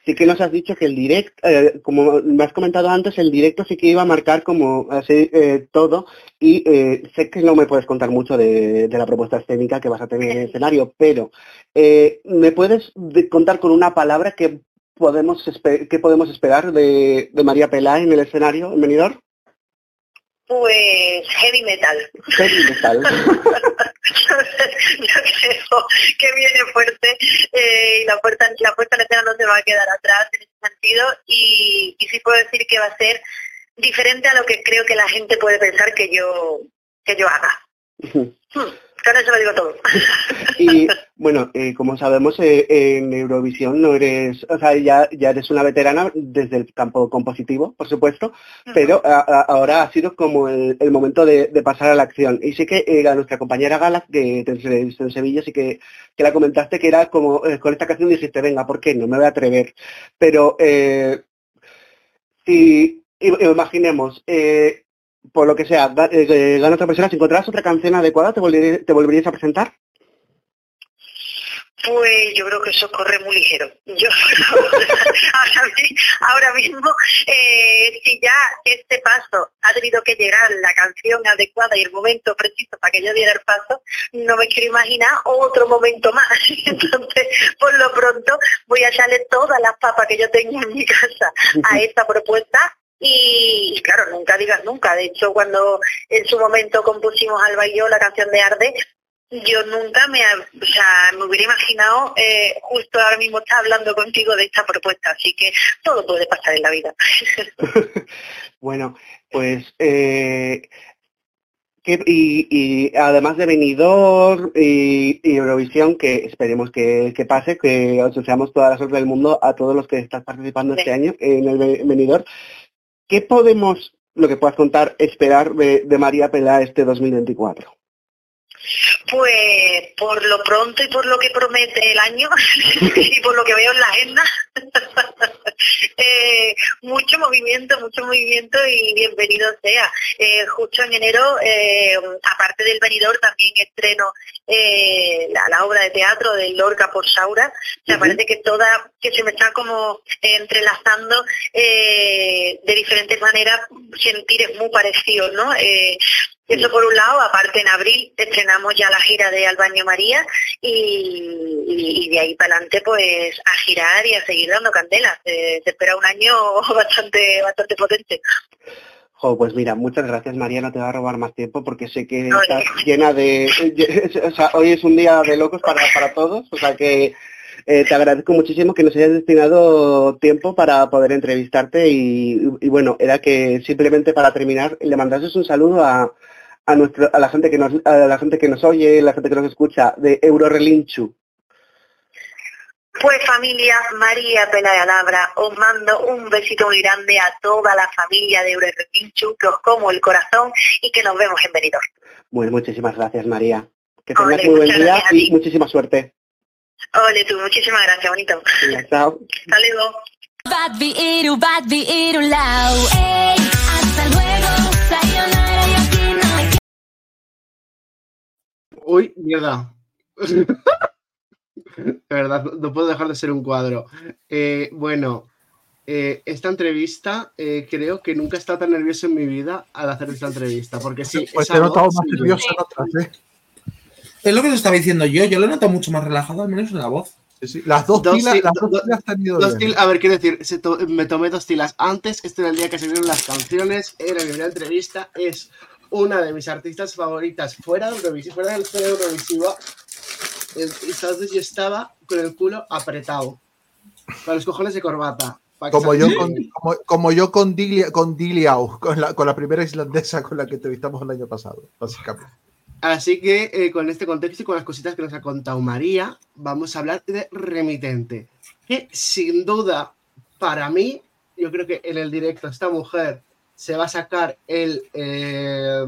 Sí que nos has dicho que el direct, eh, como me has comentado antes, el directo sí que iba a marcar como así eh, todo y eh, sé que no me puedes contar mucho de, de la propuesta escénica que vas a tener en el escenario, pero ¿me puedes de- contar con una palabra que podemos, que podemos esperar de, de María Pelá en el escenario, en Benidorm? Pues heavy metal. Heavy metal. Yo creo que viene fuerte eh, y la puerta, la escena no se va a quedar atrás en ese sentido y, y sí puedo decir que va a ser diferente a lo que creo que la gente puede pensar que yo que yo haga. Hmm, Con eso lo digo todo. Y bueno, eh, como sabemos, eh, en Eurovisión no eres, o sea, ya, ya eres una veterana desde el campo compositivo, por supuesto, pero a- a- ahora ha sido como el, el momento de, de pasar a la acción. Y sé que eh, a nuestra compañera Gala, que te entrevistó en Sevilla, sí que, que la comentaste que era como, eh, con esta canción dijiste, venga, ¿por qué no? Me voy a atrever. Pero si imaginemos, eh, por lo que sea, ga- eh, gana otra persona, si encontrarás otra canción adecuada, ¿te, te volverías a presentar? Pues yo creo que eso corre muy ligero. Yo ahora, ahora mismo, eh, si ya este paso ha tenido que llegar la canción adecuada y el momento preciso para que yo diera el paso, no me quiero imaginar otro momento más. Entonces, por lo pronto, voy a echarle todas las papas que yo tengo en mi casa a esta propuesta y, y claro, nunca digas nunca. De hecho, cuando en su momento compusimos Alba y yo la canción de Arde, yo nunca me, ha- o sea, me hubiera imaginado eh, justo ahora mismo estar hablando contigo de esta propuesta, así que todo puede pasar en la vida. Bueno, pues eh, que- y, y además de Benidorm y, y Eurovisión, que esperemos que, que pase, que os deseamos toda la suerte del mundo a todos los que están participando este año en el Benidorm. ¿Qué podemos, lo que puedas contar, esperar de, María Pelá este 2024? Pues por lo pronto y por lo que promete el año y por lo que veo en la agenda, eh, mucho movimiento, mucho movimiento y bienvenido sea. Eh, justo en enero, eh, aparte del venidor, también estreno la, la obra de teatro de Lorca por Saura. Me parece que toda, que se me está como entrelazando de diferentes maneras, sentires muy parecidos, ¿no? Eso por un lado, aparte en abril estrenamos ya la gira de Albaño María y, y- y de ahí para adelante pues a girar y a seguir dando candelas. Eh, se espera un año bastante bastante potente. Jo, pues mira, muchas gracias María, no te va a robar más tiempo porque sé que estás llena de... O sea, hoy es un día de locos para, para todos, o sea que eh, te agradezco muchísimo que nos hayas destinado tiempo para poder entrevistarte y, y bueno, era que simplemente para terminar le mandases un saludo a, a, nuestro, a, la gente que nos, a la gente que nos oye, la gente que nos escucha de Eurorelinchu. Pues familia María Pelayalabra, os mando un besito muy grande a toda la familia de Eurepinchu, que os como el corazón y que nos vemos en Benidorm. Bueno, muchísimas gracias María. Que tengas Ole, muy buen día y muchísima suerte. Ole tú, muchísimas gracias, bonito. Chao. Hasta luego. Bad Iru, Bad Iru Lau. Ey, hasta luego. Sayonara, Uy, mierda. De verdad, no- puedo dejar de ser un cuadro. Eh, bueno, eh, esta entrevista eh, creo que nunca he estado tan nervioso en mi vida al hacer esta entrevista, porque sí, Pues te he notado más sí, nervioso en otras, ¿eh? Es lo que os estaba diciendo yo, yo lo noto mucho más relajado, al menos en la voz. Las dos, Dos tilas, ti- las do- dos tilas te Dos a ver, quiero decir, se to- me tomé dos tilas antes. Este era el día que se vieron las canciones. Era mi primera entrevista. Es una de mis artistas favoritas fuera, de Eurovisión, fuera del Eurovisiva. Eh, Entonces yo estaba con el culo apretado, con los cojones de corbata. Como yo, con, como, como yo con Dilia, con Diliau, con la, con la primera islandesa con la que entrevistamos el año pasado, básicamente. Así que eh, con este contexto y con las cositas que nos ha contado María, vamos a hablar de remitente. Que sin duda, para mí, yo creo que en el directo esta mujer se va a sacar el, eh,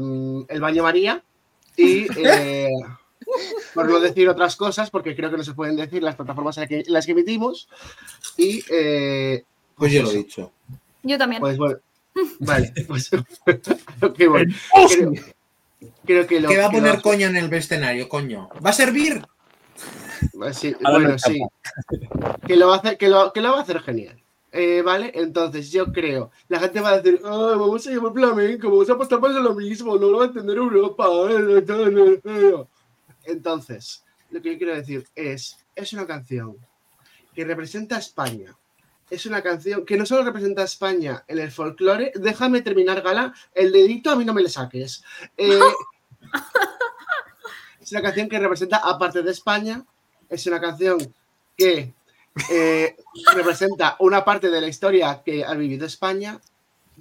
el baño María Y eh, por no decir otras cosas, porque creo que no se pueden decir las plataformas en las que, en las que emitimos. Y eh, Pues yo lo he eso. dicho. Yo también. Pues bueno, vale, pues qué bueno. Creo, creo que lo ¿Qué va a poner lo- coño en el escenario, coño? ¿Va a servir? Sí, Ahora bueno, sí. Que lo va a hacer, que lo, que lo va a hacer genial. Eh, vale, entonces yo creo, la gente va a decir, "Ay, vamos a llevar flamenco, vamos a apostar por lo mismo, no lo va a entender Europa. Entonces, lo que yo quiero decir es, es una canción que representa a España. Es una canción que no solo representa a España en el folclore, déjame terminar, Gala, el dedito a mí no me le saques. Eh, es una canción que representa a parte de España, es una canción que eh, representa una parte de la historia que ha vivido España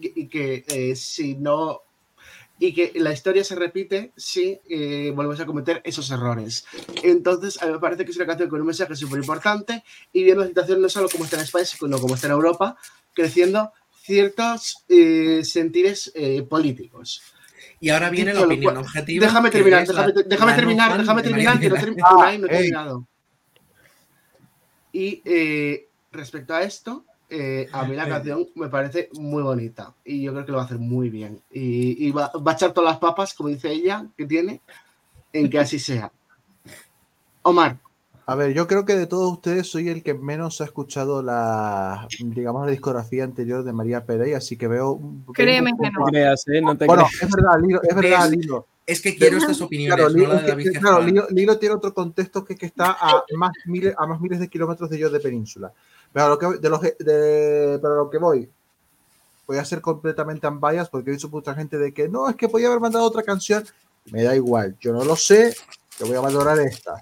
y y que eh, si no y que la historia se repite si eh, volvemos a cometer esos errores. Entonces, a mí me parece que es una canción con un mensaje súper importante y viendo la situación no solo como está en España, sino como está en Europa, creciendo ciertos eh, sentires eh, políticos. Y ahora viene la Dicho lo opinión cual- objetiva. Déjame terminar, es la- déjame, déjame la terminar, déjame terminar, que no, Ah, he ey. terminado. Y eh, respecto a esto, eh, a mí la canción me parece muy bonita y yo creo que lo va a hacer muy bien. Y, y va, va a echar todas las papas, como dice ella, que tiene, en que así sea. Omar, A ver, yo creo que de todos ustedes soy el que menos ha escuchado la, digamos, la discografía anterior de María Pérez, así que veo... un- Créeme que No creas, ¿eh? No te Bueno, creas. es verdad, Lilo, es verdad. Lilo. Es que quiero estas opiniones, Claro, Lilo, es que- claro. Lilo, Lilo tiene otro contexto que, que está a más, miles, a más miles de kilómetros de yo de península. Pero a lo que, de lo que- de- pero a lo que voy, voy a ser completamente unbiased porque he visto mucha gente de que no, es que podía haber mandado otra canción. Me da igual, yo no lo sé, yo voy a valorar esta.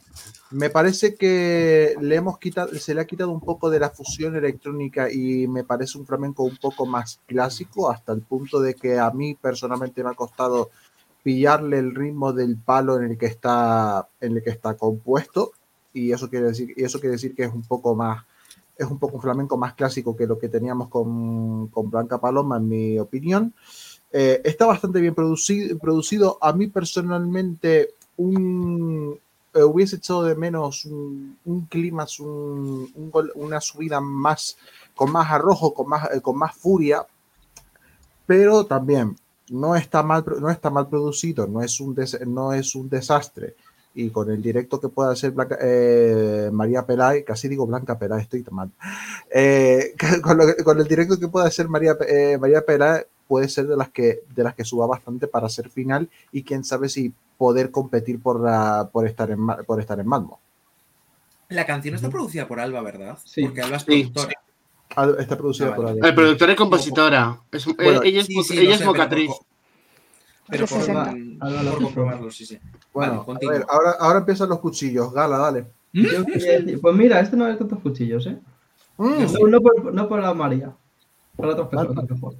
Me parece que le hemos quitado, se le ha quitado un poco de la fusión electrónica y me parece un flamenco un poco más clásico, hasta el punto de que a mí personalmente me ha costado pillarle el ritmo del palo en el que está, en el que está compuesto. Y eso quiere decir, eso quiere decir que es un poco más, es un poco un flamenco más clásico que lo que teníamos con, con Blanca Paloma, en mi opinión. Eh, está bastante bien producido, producido. A mí personalmente, un, eh, hubiese echado de menos un, clima, una subida más, con más arrojo, con más, eh, con más furia, pero también no está mal, no está mal producido, no es un, des- no es un desastre. Y con el directo que pueda hacer Blanca- eh, María Pelay, casi digo Blanca Pelay, estoy tan mal. Eh, con, lo que- con el directo que pueda hacer María, eh, María Pelay, puede ser de las que de las que suba bastante para ser final y quién sabe si poder competir por, la- por estar en por estar en Malmo. La canción está producida por Alba, ¿verdad? Sí. Porque Alba es Sí. productora. Está producida Ah, por vale. Adele. el productor y compositora. Es- Bueno, ella es, Sí, sí, ella lo es sé, pero por- Pero por, 360. por, Alba lo hace comprobarlo, sí, sí. Bueno, Vale, a ver, ahora, ahora empiezan los cuchillos. Gala, dale. Yo decir- pues mira, este no hay tantos cuchillos, ¿eh? Mm, No, no por, no por la María, para otras personas mejor.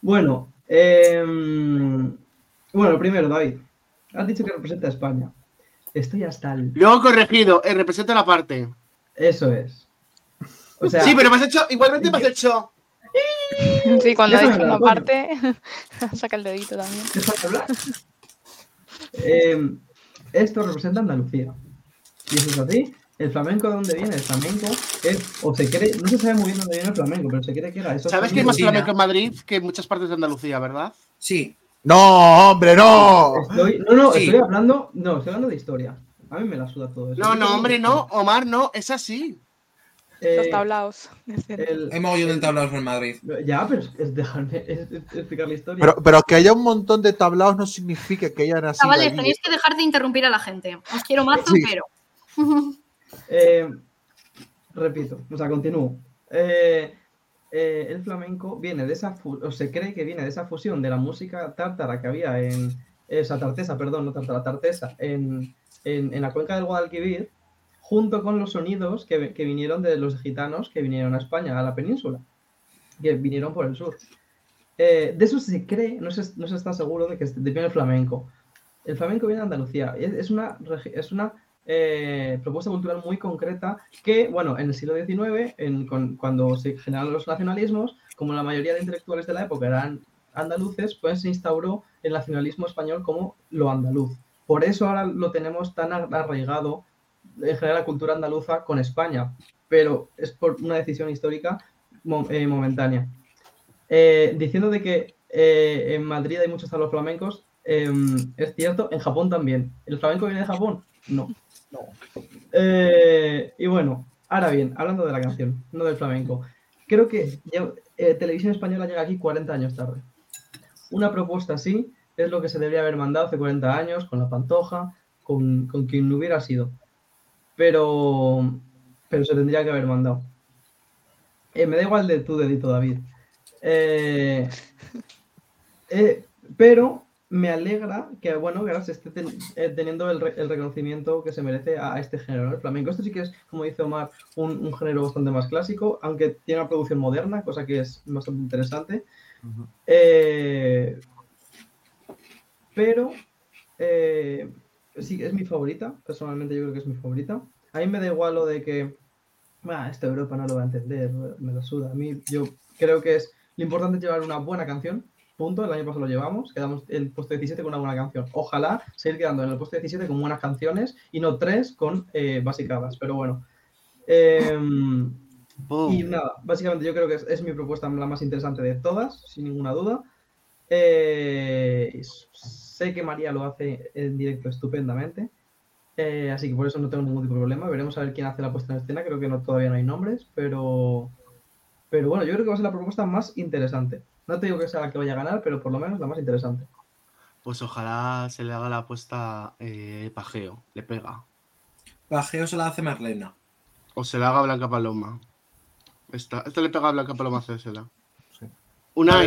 Bueno, em, bueno, primero, David, has dicho que representa a España. Estoy hasta el... Luego corregido, eh, representa la parte. Eso es. O sea, sí, pero me has hecho, igualmente me has hecho. Sí, cuando dicho una parte, saca el dedito también. Em, esto representa Andalucía. Y eso es así. El flamenco, ¿de dónde viene? El flamenco es, o se cree, no se sabe muy bien dónde viene el flamenco, pero se cree que era eso. ¿Sabes que hay más flamenco en Madrid que en muchas partes de Andalucía, verdad? Sí, No, hombre, no. Estoy, no, no, Sí. estoy hablando, no, estoy hablando de historia. A mí me la suda todo eso. No, no, hombre, no, Omar, no, es así. Eh, Los tablaos. de centro. el- hay mogollón de tablados en Madrid. Ya, pero es, dejarme es- es- explicar la historia. Pero, pero que haya un montón de tablaos no significa que haya nacido Chavales, allí. tenéis que dejar de interrumpir a la gente. Os quiero mazo, Sí. pero. Eh, repito, o sea, continúo. Eh, eh, el flamenco viene de esa, o se cree que viene de esa fusión de la música tártara que había en, esa tartesa, perdón, no tártara, tartesa, en, en, en la cuenca del Guadalquivir, junto con los sonidos que, vinieron de los gitanos que vinieron a España, a la península, que vinieron por el sur. Eh, de eso se cree, no se, no se está seguro de que viene el flamenco. El flamenco viene de Andalucía. Es, una, es una eh, propuesta cultural muy concreta que, bueno, en el siglo XIX, en- cuando se generaron los nacionalismos, como la mayoría de intelectuales de la época eran andaluces, pues se instauró el nacionalismo español como lo andaluz. Por eso ahora lo tenemos tan arraigado en general la cultura andaluza con España, pero es por una decisión histórica eh, momentánea. Eh, diciendo de que eh, en Madrid hay muchos salos flamencos, em, es cierto, en Japón también. ¿El flamenco viene de Japón? No. y bueno, ahora bien, hablando de la canción, no del flamenco, creo que Televisión Española llega aquí 40 años tarde. Una propuesta así es lo que se debería haber mandado hace 40 años con la Pantoja, con, con quien hubiera sido. Pero, pero se tendría que haber mandado. Eh, me da igual de tu dedito, David. Eh, eh, pero me alegra que, bueno, que ahora se esté teniendo el, reconocimiento que se merece a, este género, el flamenco. Esto sí que es, como dice Omar, un, género bastante más clásico, aunque tiene una producción moderna, cosa que es bastante interesante. pero sí, es mi favorita. Personalmente yo creo que es mi favorita. A mí me da igual lo de que ah, esta Europa no lo va a entender, me lo suda. A mí yo creo que es lo importante es llevar una buena canción. Punto, el año pasado lo llevamos, quedamos en el puesto 17 con una buena canción. Ojalá seguir quedando en el puesto 17 con buenas canciones y no tres con eh, basicadas, pero bueno. Em, y nada, básicamente yo creo que es, mi propuesta la más interesante de todas, sin ninguna duda. Eh, sé que María lo hace en directo estupendamente. Eh, así que por eso no tengo ningún tipo de problema. Veremos a ver quién hace la puesta en escena. Creo que no, todavía no hay nombres, pero, pero bueno, yo creo que va a ser la propuesta más interesante. No te digo que sea la que vaya a ganar, pero por lo menos la más interesante. Pues ojalá se le haga la apuesta eh, Pajeo, le pega. Pajeo se la hace Marlena. O se la haga Blanca Paloma. Esta, le pega a Blanca Paloma Césela. Sí. Una,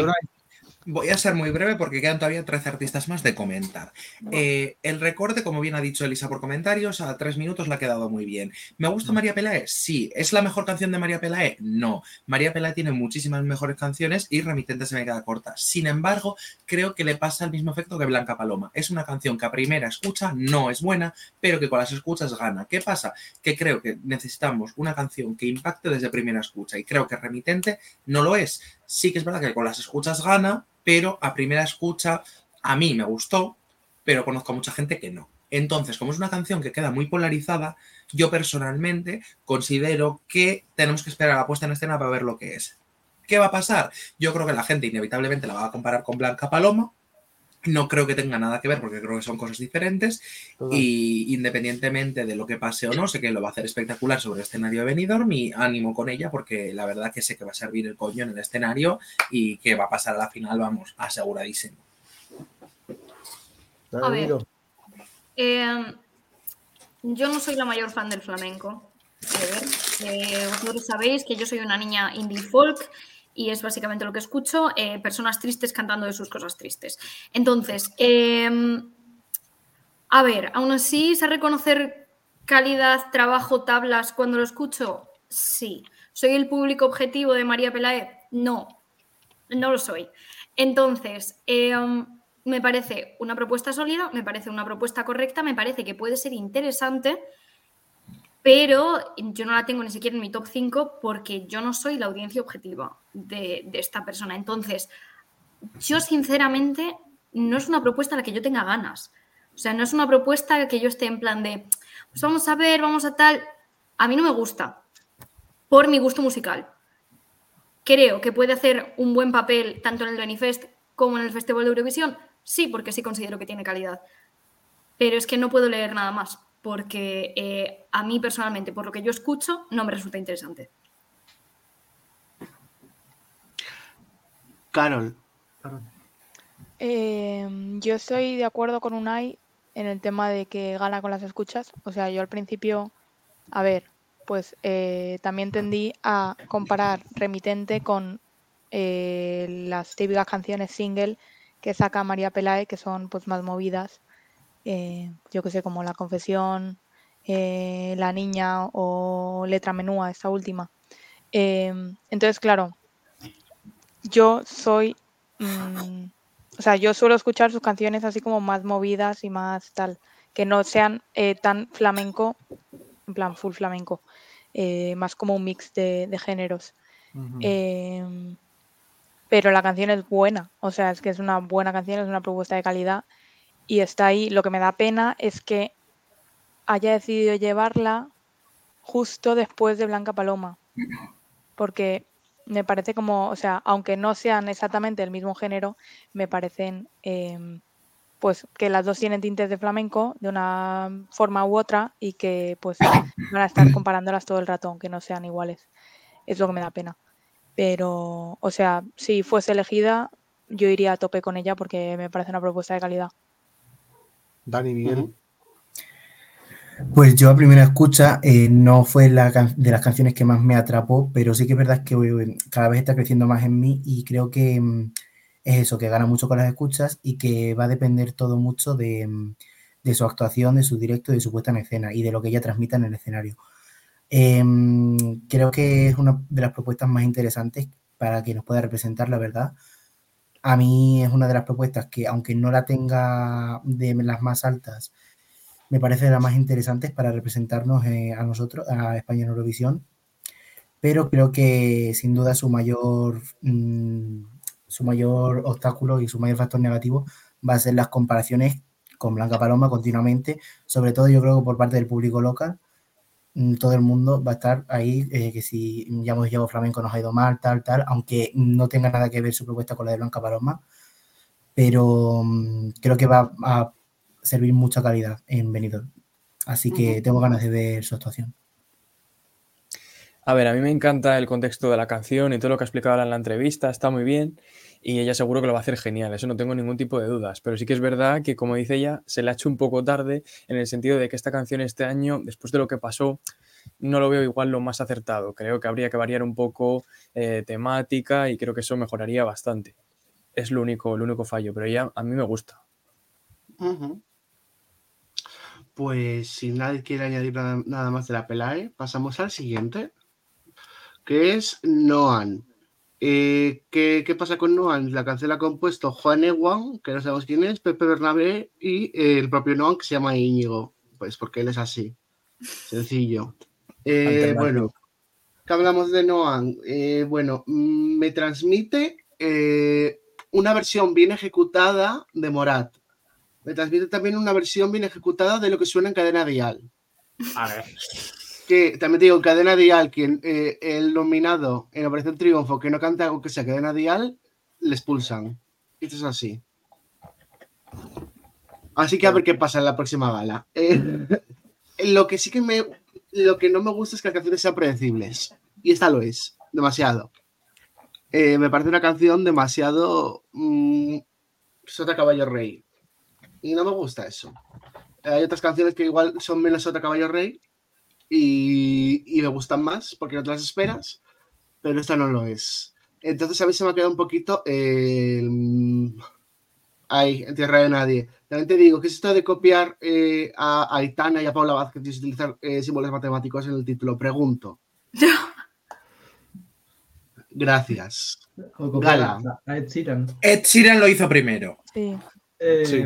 Voy a ser muy breve porque quedan todavía 13 artistas más de comentar. Eh, el recorte, como bien ha dicho Elisa por comentarios, a tres minutos le ha quedado muy bien. ¿Me gusta María Pelae? Sí. ¿Es la mejor canción de María Pelae? No. María Pelae tiene muchísimas mejores canciones y Remitente se me queda corta. Sin embargo, creo que le pasa el mismo efecto que Blanca Paloma. Es una canción que a primera escucha no es buena, pero que con las escuchas gana. ¿Qué pasa? Que creo que necesitamos una canción que impacte desde primera escucha y creo que Remitente no lo es. Sí que es verdad que con las escuchas gana, pero a primera escucha a mí me gustó, pero conozco a mucha gente que no. Entonces, como es una canción que queda muy polarizada, yo personalmente considero que tenemos que esperar a la puesta en escena para ver lo que es. ¿Qué va a pasar? Yo creo que la gente inevitablemente la va a comparar con Blanca Paloma, no creo que tenga nada que ver porque creo que son cosas diferentes y independientemente de lo que pase o no, sé que lo va a hacer espectacular sobre el escenario de Benidorm mi ánimo con ella porque la verdad que sé que va a servir el coño en el escenario y que va a pasar a la final, vamos, aseguradísimo. A ver, em, yo no soy la mayor fan del flamenco. Eh, vosotros sabéis que yo soy una niña indie folk y es básicamente lo que escucho, eh, personas tristes cantando de sus cosas tristes. Entonces, em, a ver, aún así, ¿se reconocer calidad, trabajo, tablas cuando lo escucho? Sí. ¿Soy el público objetivo de María Pelae? No, no lo soy. Entonces, em, me parece una propuesta sólida, me parece una propuesta correcta, me parece que puede ser interesante pero yo no la tengo ni siquiera en mi top 5 porque yo no soy la audiencia objetiva de, esta persona. Entonces, yo sinceramente no es una propuesta a la que yo tenga ganas. O sea, no es una propuesta que yo esté en plan de, pues vamos a ver, vamos a tal. A mí no me gusta, por mi gusto musical. Creo que puede hacer un buen papel tanto en el Benifest como en el Festival de Eurovisión. Sí, porque sí considero que tiene calidad. Pero es que no puedo leer nada más porque eh, a mí personalmente, por lo que yo escucho, no me resulta interesante. Carol. Em, yo estoy de acuerdo con Unai en el tema de que gana con las escuchas. O sea, yo al principio, a ver, pues eh, también tendí a comparar Remitente con eh, las típicas canciones single que saca María Pelae, que son pues más movidas eh, yo que sé, como La Confesión, eh, La Niña o Letra Menúa, esta última. Em, entonces, claro, yo soy, mm, o sea, yo suelo escuchar sus canciones así como más movidas y más tal, que no sean eh, tan flamenco, en plan full flamenco, más como un mix de, géneros. Em, pero la canción es buena, o sea, es que es una buena canción, es una propuesta de calidad y está ahí. Lo que me da pena es que haya decidido llevarla justo después de Blanca Paloma. Porque me parece como, o sea, aunque no sean exactamente el mismo género, me parecen em, pues que las dos tienen tintes de flamenco de una forma u otra y que pues van a estar comparándolas todo el rato, aunque no sean iguales. Es lo que me da pena. Pero, o sea, si fuese elegida, yo iría a tope con ella porque me parece una propuesta de calidad. Dani Miguel. Pues yo a primera escucha eh, no fue la de las canciones que más me atrapó, pero sí que es verdad que eh, cada vez está creciendo más en mí y creo que mm, es eso, que gana mucho con las escuchas y que va a depender todo mucho de, mm, de su actuación, de su directo, de su puesta en escena y de lo que ella transmita en el escenario. Em, creo que es una de las propuestas más interesantes para que nos pueda representar, la verdad. A mí es una de las propuestas que, aunque no la tenga de las más altas, me parece de las más interesantes para representarnos eh, a nosotros, a España en Eurovisión. Pero creo que sin duda su mayor, mm, su mayor obstáculo y su mayor factor negativo va a ser las comparaciones con Blanca Paloma continuamente, sobre todo yo creo que por parte del público local, todo el mundo va a estar ahí, eh, que si ya hemos llevado flamenco nos ha ido mal, tal, tal, aunque no tenga nada que ver su propuesta con la de Blanca Paloma, pero mm, creo que va a servir mucha calidad en Benidorm. Así que tengo ganas de ver su actuación. A ver, a mí me encanta el contexto de la canción y todo lo que ha explicado ahora en la entrevista, está muy bien y ella seguro que lo va a hacer genial, eso no tengo ningún tipo de dudas, pero sí que es verdad que, como dice ella, se le ha hecho un poco tarde en el sentido de que esta canción este año, después de lo que pasó, no lo veo igual lo más acertado, creo que habría que variar un poco eh, temática y creo que eso mejoraría bastante. Es lo único, el único fallo, pero ella a mí me gusta. Pues si nadie quiere añadir nada, nada más de la Pelae, pasamos al siguiente, que es Noan. Eh, ¿qué, qué pasa con Noan? La canción la ha compuesto Juan Ewan, que no sabemos quién es, Pepe Bernabé y eh, el propio Noan, que se llama Íñigo, pues porque él es así. Sencillo. Eh, bueno, ¿qué hablamos de Noan? Eh, bueno, mm, me transmite eh, una versión bien ejecutada de Morat. Me transmite también una versión bien ejecutada de lo que suena en cadena dial. A ver. Que también te digo, en cadena dial, quien eh, el nominado en Operación Triunfo que no canta algo que sea cadena dial, le expulsan. Esto es así. Así que a ver qué pasa en la próxima gala. Eh, lo que sí que me. Lo que no me gusta es que las canciones sean predecibles. Y esta lo es. Demasiado. Eh, me parece una canción demasiado. mm, Sota Caballo Rey. Y no me gusta eso. Hay otras canciones que igual son menos Sota Caballo Rey y, y me gustan más porque no te las esperas, pero esta no lo es. Entonces a mí se me ha quedado un poquito eh, ahí, en tierra de nadie. También te digo, ¿qué es esto de copiar eh, a, a Aitana y a Paula Vázquez y utilizar eh, símbolos matemáticos en el título? Pregunto. Gracias. Gala. a- Ed Sheeran. Ed Sheeran lo hizo primero. Sí. Eh, Sí.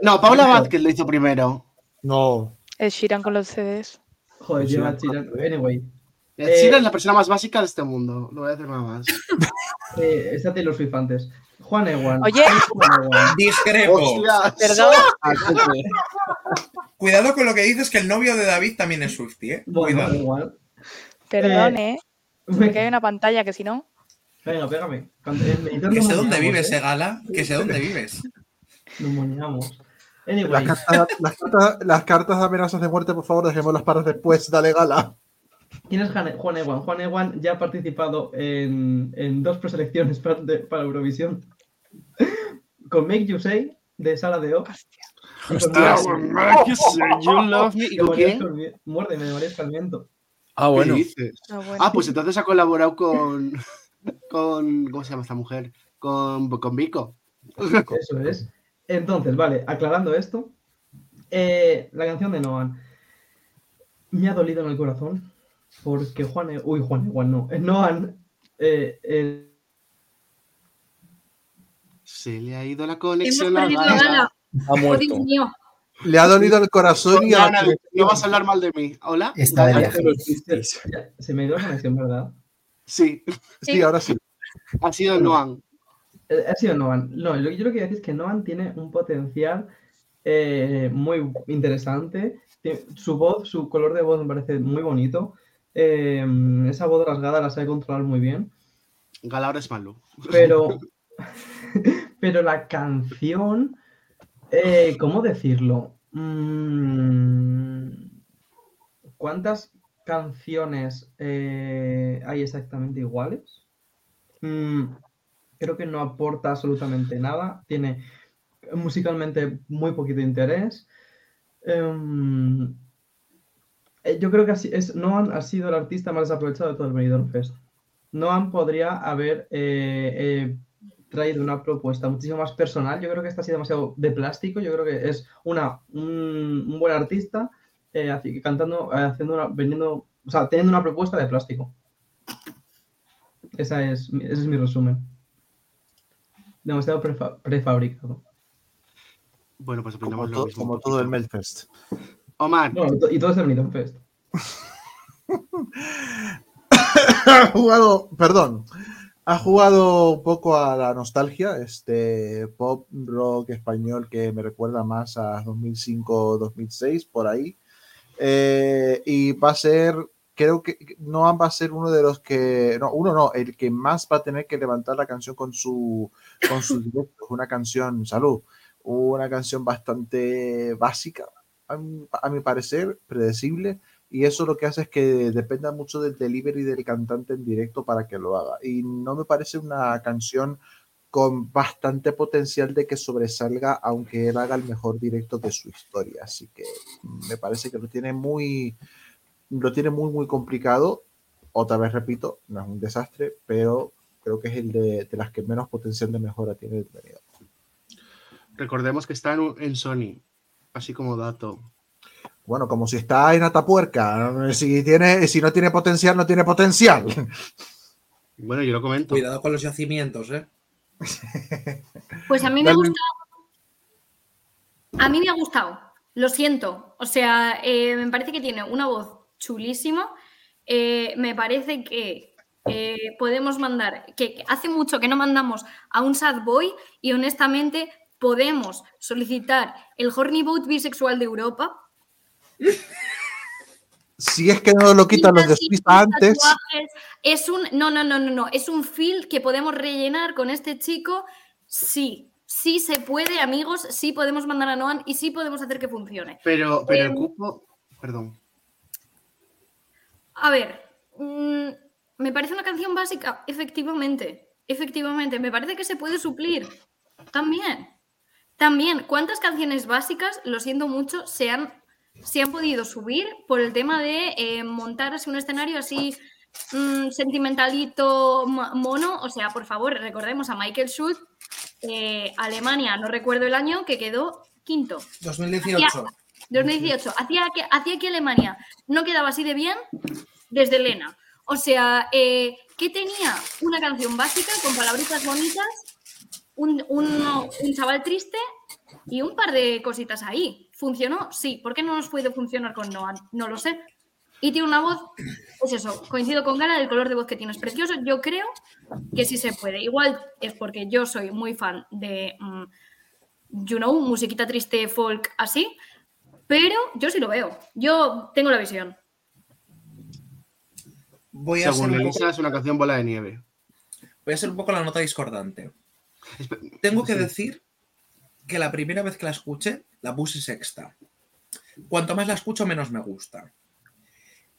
No, Paula Vázquez lo hizo primero. No. El Shiran con los CDs. Joder, lleva Sheeran. Ed Sheeran. Anyway, Ed Eh, Sheeran es la persona más básica de este mundo. No voy a decir nada más. eh, está Taylor Swift antes. Juan Ewan. Oye. Juan Ewan. Discrepo. Perdón. Cuidado con lo que dices, que el novio de David también es Swifty, ¿eh? Bueno, Cuidado. igual. Perdón, ¿eh? Venga, Porque hay una pantalla que si no. Venga, pégame. Que sé dónde vives, ¿eh? eh, Gala. Que sé dónde vives. Nos moneamos. Las cartas, las, cartas, las cartas de amenazas de muerte, por favor, dejémoslas para después. Dale gala. ¿quién es Juan Ewan? Juan Ewan ya ha participado en, en dos preselecciones para, de- para Eurovisión. Con Make You Say, de Sala de O. Hostia, Muérdeme. when make you say you love me. ¿Y con quién? Muérdeme, de María Escarmiento. Ah, ¿Qué bueno. Ah, bueno. Ah, pues entonces ha colaborado con. con ¿Cómo se llama esta mujer? Con, con Vico. Eso es. Entonces, vale, aclarando esto, eh, la canción de Noan me ha dolido en el corazón porque Juan, E- uy, Juan, Juan no, eh, Noan, eh, el- Se le ha ido la conexión a Gala. Ha Oh, muerto. Dios mío. Le ha dolido el corazón y a no, vas a hablar mal de mí. ¿Hola? Está de viaje. se me dio la conexión, ¿verdad? Sí, Sí, ahora sí. ha sido Noan. Eh, Ha sido Noan. No, lo que yo lo que decir es que Noan tiene un potencial eh, muy interesante. Su voz, su color de voz me parece muy bonito. Eh, esa voz rasgada la sabe controlar muy bien. Gala ahora es malo. Pero, pero la canción, eh, ¿cómo decirlo? Mm, ¿Cuántas canciones hay exactamente iguales? Creo que no aporta absolutamente nada. Tiene musicalmente muy poquito interés. Em, eh, yo creo que es, Noan ha sido el artista más desaprovechado de todo el Benidorm Fest. Noam podría haber eh, eh, traído una propuesta muchísimo más personal. Yo creo que esta ha sido demasiado de plástico. Yo creo que es una, un, buen artista eh, cantando, eh, haciendo vendiendo, o sea, teniendo una propuesta de plástico. Esa es, ese es mi resumen. Demasiado prefa- prefabricado. Bueno, pues Como, opinamos lo to- mismo. como todo el Melfest. Omar, Bueno, y to- y todo es el Benidorm Fest. ha jugado, perdón, ha jugado un poco a la nostalgia, este pop rock español que me recuerda más a 2005-2006, por ahí. Eh, y va a ser, creo que Noam va a ser uno de los que, no, uno no, el que más va a tener que levantar la canción con su, con sus directos. Una canción, salud, una canción bastante básica, a mi, a mi parecer, predecible, y eso lo que hace es que dependa mucho del delivery del cantante en directo para que lo haga. Y no me parece una canción con bastante potencial de que sobresalga, aunque él haga el mejor directo de su historia. Así que me parece que lo tiene muy, lo tiene muy, muy complicado. Otra vez repito, no es un desastre, pero creo que es el de, de las que menos potencial de mejora tiene el Benidorm. recordemos que está en, en Sony, así como dato. Bueno, como si está en Atapuerca. Si, tiene, si no tiene potencial, no tiene potencial. Bueno, yo lo comento. Cuidado con los yacimientos, ¿eh? Pues a mí me Dale. gusta. A mí me ha gustado. Lo siento. O sea, eh, me parece que tiene una voz chulísima. Eh, me parece que eh, podemos mandar, que que hace mucho que no mandamos a un sad boy y honestamente podemos solicitar el Horny Boat bisexual de Europa. Si es que no lo quitan los de Suiza antes. Es un. No, no, no, no, no. Es un feel que podemos rellenar con este chico. Sí. Sí se puede, amigos. Sí podemos mandar a Noan y sí podemos hacer que funcione. Pero, pero el Em, cupo, perdón. A ver. mm, me parece una canción básica, efectivamente. Efectivamente. Me parece que se puede suplir. También. También. ¿Cuántas canciones básicas, lo siento mucho, se han, se han podido subir por el tema de eh, montar así un escenario así mm, sentimentalito, mo- mono? O sea, por favor, recordemos a Michael Schultz, eh, Alemania, no recuerdo el año, que quedó quinto. 2018. 2018. Hacía que, hacía que Alemania no quedaba así de bien desde Lena. O sea, eh, que tenía una canción básica con palabritas bonitas, un, un- un chaval triste y un par de cositas ahí. ¿Funcionó? Sí. ¿Por qué no nos puede funcionar con Noah? No lo sé. Y tiene una voz, pues eso, coincido con Gala, el color de voz que tiene es precioso. Yo creo que sí se puede. Igual es porque yo soy muy fan de, mm, you know, musiquita triste, folk, así. Pero yo sí lo veo. Yo tengo la visión. Voy a, Según Elisa, poco, es una canción bola de nieve. voy a ser un poco la nota discordante. Tengo que Sí. decir que la primera vez que la escuché, la puse sexta. Cuanto más la escucho, menos me gusta.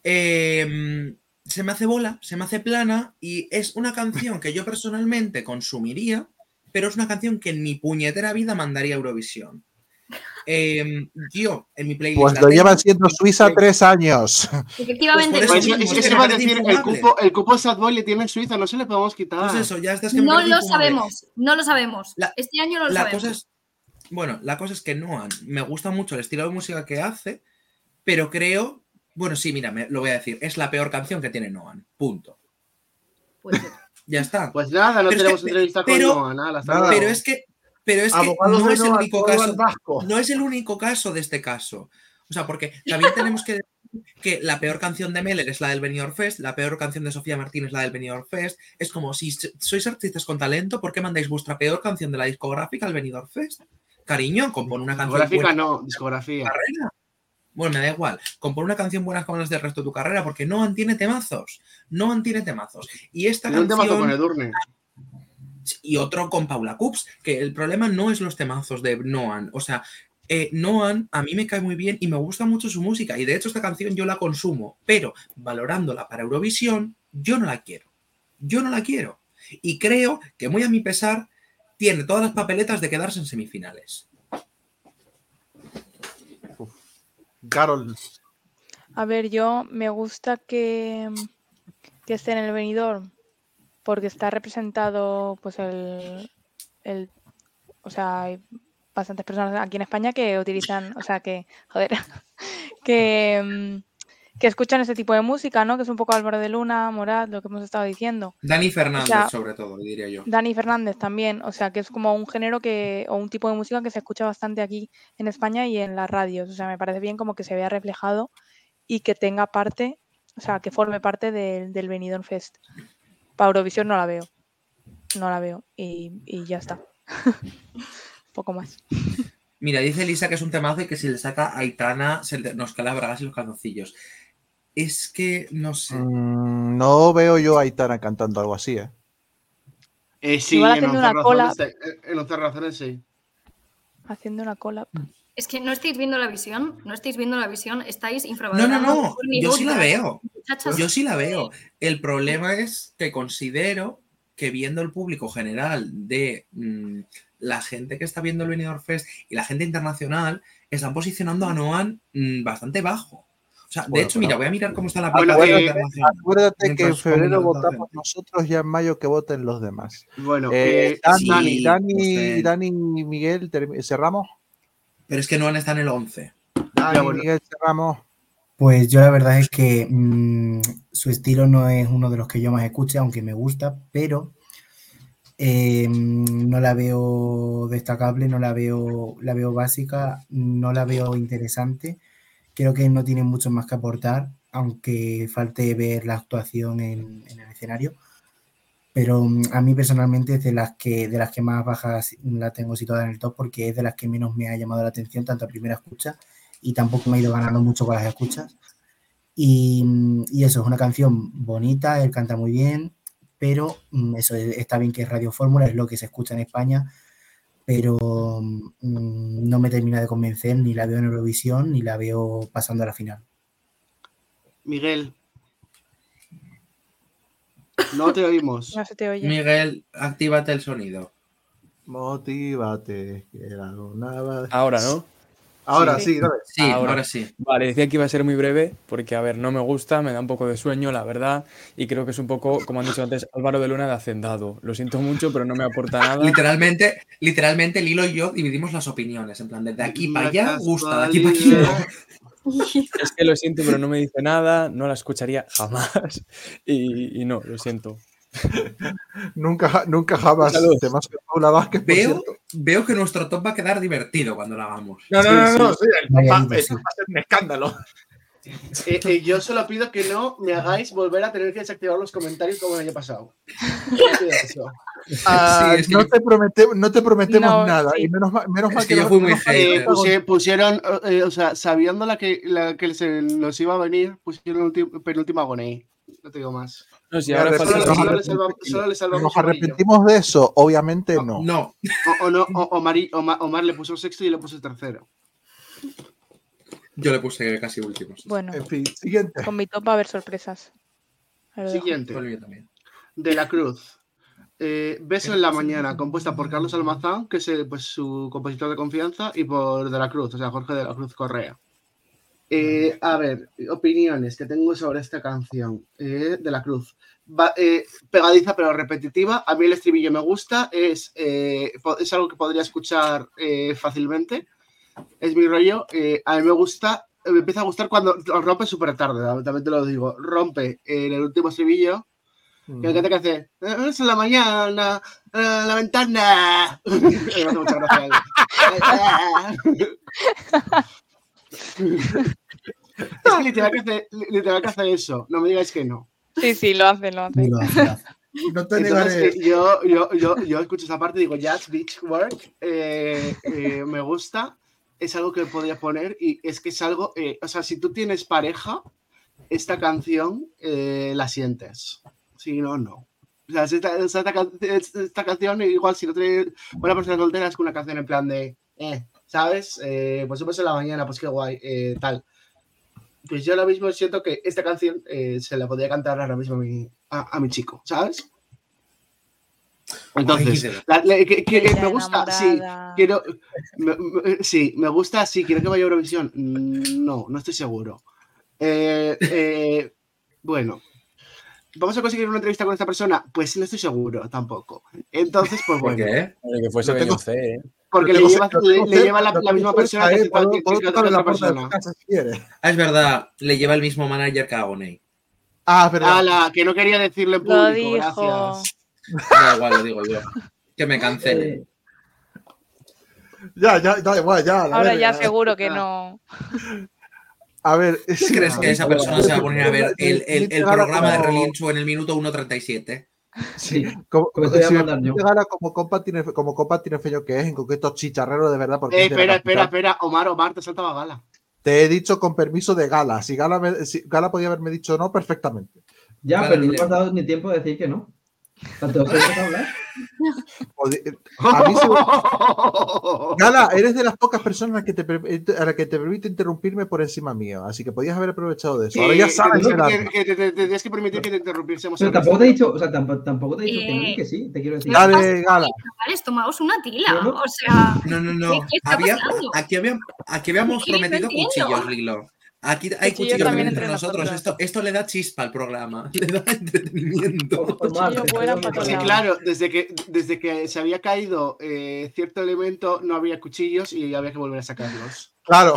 Eh, se me hace bola, se me hace plana y es una canción que yo personalmente consumiría, pero es una canción que en mi puñetera vida mandaría a Eurovisión. Eh, yo, en mi playlist. Pues la lo tengo- lleva siendo Suiza tres años. Efectivamente. Pues Pues eso es que se va a decir, el cupo, el cupo Sad Boy le tiene en Suiza, no se le podemos quitar. Pues eso, ya es que me no lo sabemos. No lo sabemos. La- este año no lo La sabemos. cosa es. Bueno, la cosa es que Noan me gusta mucho el estilo de música que hace, pero creo. Bueno, sí, mira, me- lo voy a decir. Es la peor canción que tiene Noan. Punto. Puede ser. Ya está. Pues nada, no Pero es tenemos que- entrevista con pero- Noah, nada. Pero es que. Pero es que no es el único caso. No es el único caso de este caso. O sea, porque también tenemos que decir que la peor canción de Meller es la del Benidorm Fest, la peor canción de Sofía Martín es la del Benidorm Fest. Es como si sois artistas con talento, ¿por qué mandáis vuestra peor canción de la discográfica al Benidorm Fest? Cariño, compone una canción Discográfica buena no, discografía. carrera. Bueno, me da igual. Compone una canción buena con las del resto de tu carrera, porque Noan tiene temazos. Noan tiene temazos. Y esta Tiene un temazo canción. con Edurne. Y otro con Paula Cups, que el problema no es los temazos de Noan. O sea, eh, Noan a mí me cae muy bien y me gusta mucho su música. Y de hecho, esta canción yo la consumo, pero valorándola para Eurovisión, yo no la quiero. Yo no la quiero. Y creo que, muy a mi pesar, tiene todas las papeletas de quedarse en semifinales. Carol. A ver, yo me gusta que, que esté en el venidor porque está representado pues el, el o sea, hay bastantes personas aquí en España que utilizan, o sea, que, joder, que, que escuchan ese tipo de música, ¿no? Que es un poco Álvaro de Luna, Morat, lo que hemos estado diciendo. Dani Fernández, sea, sobre todo, diría yo. Dani Fernández también, o sea, que es como un género que, o un tipo de música que se escucha bastante aquí en España y en las radios. O sea, me parece bien como que se vea reflejado y que tenga parte, o sea, que forme parte del del Benidorm Fest. Para Eurovisión no la veo, no la veo y, y ya está. Poco más. Mira, dice Elisa que es un temazo y que si le saca a Aitana se le- nos cae bragas y los calzoncillos. Es que, no sé. Mm, no veo yo a Aitana cantando algo así, ¿eh? Eh, sí, Igual en haciendo 11 una cola. razones, eh, en 11 razones sí. Haciendo una cola. Es que no estáis viendo la visión, no estáis viendo la visión, estáis No, infravalorando. no, no. Courtney Yo sí la veo. Muchachas, Yo sí la veo. El problema es que considero que viendo el público general de mm, la gente que está viendo el Benidorm Fest y la gente internacional, están posicionando a Noan mm, bastante bajo. O sea, de Bueno, hecho, pero- mira, voy a mirar cómo está la Bueno, aplicación eh, internacional. Acuérdate que en febrero votamos nosotros y en mayo que voten los demás. Bueno, Eh, eh, Dani, sí, Dani, no. Dani y Miguel, cerramos. Pero es que Noan está en el 11. Dani, bueno. Miguel, cerramos. Pues yo la verdad es que mm, su estilo no es uno de los que yo más escuche, aunque me gusta, pero eh, no la veo destacable, no la veo, la veo básica, no la veo interesante. Creo que no tiene mucho más que aportar, aunque falte ver la actuación en, en el escenario. Pero mm, a mí personalmente es de las que, de las que más bajas la tengo situada en el top porque es de las que menos me ha llamado la atención, tanto a primera escucha y tampoco me ha ido ganando mucho con las escuchas. Y, y eso, es una canción bonita, él canta muy bien, pero mm, eso es- está bien que es Radio Fórmula, es lo que se escucha en España, pero mm, no me termina de convencer, ni la veo en Eurovisión, ni la veo pasando a la final. Miguel. No te oímos. No se te oye. Miguel, actívate el sonido. Motívate. que la luna Ahora, ¿no? Ahora Sí. sí, dale. Sí, Ahora. ahora, sí. Vale, decía que iba a ser muy breve porque, a ver, no me gusta, me da un poco de sueño, la verdad, y creo que es un poco, como han dicho antes, Álvaro de Luna de Hacendado. Lo siento mucho, pero no me aporta nada. Literalmente, literalmente Lilo y yo dividimos las opiniones. En plan, de, de aquí para allá gusta, de aquí para aquí no. Es que lo siento, pero no me dice nada, no la escucharía jamás. Y, y no, lo siento. Nunca, nunca jamás. Vázquez, Veo, veo que nuestro top va a quedar divertido cuando lo hagamos. No, no, no, no, sí, el va a ser un escándalo. Eh, eh, yo solo pido que no me hagáis volver a tener que desactivar los comentarios como el año pasado. Ah, Sí, es que no, te promete- no te prometemos No, nada. sí. Y menos mal, menos mal que yo no- fui muy que Eh, no- pusieron, eh, o sea, sabiendo la que, la que se nos iba a venir, pusieron penúltima Agoney. No te digo más. No, si ahora Solo, solo le salva- solo le salvamos Nos arrepentimos de eso, obviamente no. No, O, o no, o- Omar, Omar- Omar le puso sexto y le puso tercero. Yo le puse casi últimos. Bueno, En fin, siguiente. con mi top va a haber sorpresas. Siguiente. De la Cruz. Eh, Beso en la mañana, compuesta por Carlos Almazán, que es eh, pues, su compositor de confianza, y por De la Cruz, o sea, Jorge de la Cruz Correa. Eh, a ver, opiniones que tengo sobre esta canción eh, de la Cruz. Va- eh, pegadiza pero repetitiva. A mí el estribillo me gusta, es, eh, es algo que podría escuchar eh, fácilmente. Es mi rollo. eh, a mí me gusta, eh, me empieza a gustar cuando rompe súper tarde, también te lo digo. Rompe en el último estribillo que me encanta que hace "Eh, es en la mañana, eh, la ventana. me hace mucha gracia. es que literal que, hace, literal que hace eso. No me digáis que no. Sí, sí, lo hace, lo hace. No te Entonces, eh, yo, yo, yo, yo escucho esa parte y digo, Jazz Beach Work, eh, eh, me gusta, es algo que podría poner y es que es algo, eh, o sea, si tú tienes pareja, esta canción eh, la sientes. Si no, no. O sea, esta, esta, can- esta canción, igual si no tienes una persona soltera, es una canción en plan de, eh, ¿sabes? Eh, pues subes en la mañana, pues qué guay, eh, tal. Pues yo ahora mismo siento que esta canción eh, se la podría cantar ahora mismo a mi, a, a mi chico, ¿sabes? Entonces, Ay, de- la- la- que- que- Ella me gusta, sí, quiero, me- me- sí, me gusta, sí, quiero que vaya a Eurovisión. No, no estoy seguro. Eh, eh, bueno, ¿vamos a conseguir una entrevista con esta persona? Pues no estoy seguro tampoco. Entonces, pues ¿Por bueno, qué? Que fuese tengo- Beyoncé, ¿eh? porque le lleva, le, le lleva la, misma persona que cualquier otra persona. Ah, es verdad, le lleva el mismo manager que a Agoney. Ah, es verdad. Ala, que no quería decirlo en Lo público, dijo. gracias. Da igual, lo digo yo. Que me cancele. Ya, ya, da igual, ya. Ahora ver, ya seguro que no. A ver, ¿Qué sí, crees a que esa ver, persona se va a poner a ver el, el- el programa de como- relincho en el minuto 1.37? sí, Como, si Gala como compa tiene como compa tiene feño que es, en concreto chicharrero de verdad, porque Eh, es de la espera, espera, espera, Omar, Omar, te saltaba gala. Te he dicho con permiso de Gala. Si Gala, me- si Gala podía haberme dicho no, perfectamente. ya, Vale, pero no me has dado ni tiempo de decir que no. Hablar. Podi- A mí se- Gala, eres de las pocas personas que te, per- a la que te permite interrumpirme por encima mío, así que podías haber aprovechado de eso. Ahora ya sabes que- te- te- te tienes que permitir que te interrumpiésemos. Pero tampoco te he dicho, o sea, tampoco, tampoco te he dicho que no Eh, que sí, te quiero decir. Dale, Gala. Chavales, tomaos una tila. Yo no- O sea, No, no, no. ¿Qué- qué está Había- aquí, habíamos, aquí habíamos no prometido cuchillos, Lilo. Aquí hay Cuchillos cuchillos también entre entre nosotros. Esto, esto le da chispa al programa. Le da entretenimiento. Cuchillo Sí, claro, desde que, desde que se había caído eh, cierto elemento, no había cuchillos y había que volver a sacarlos. Claro,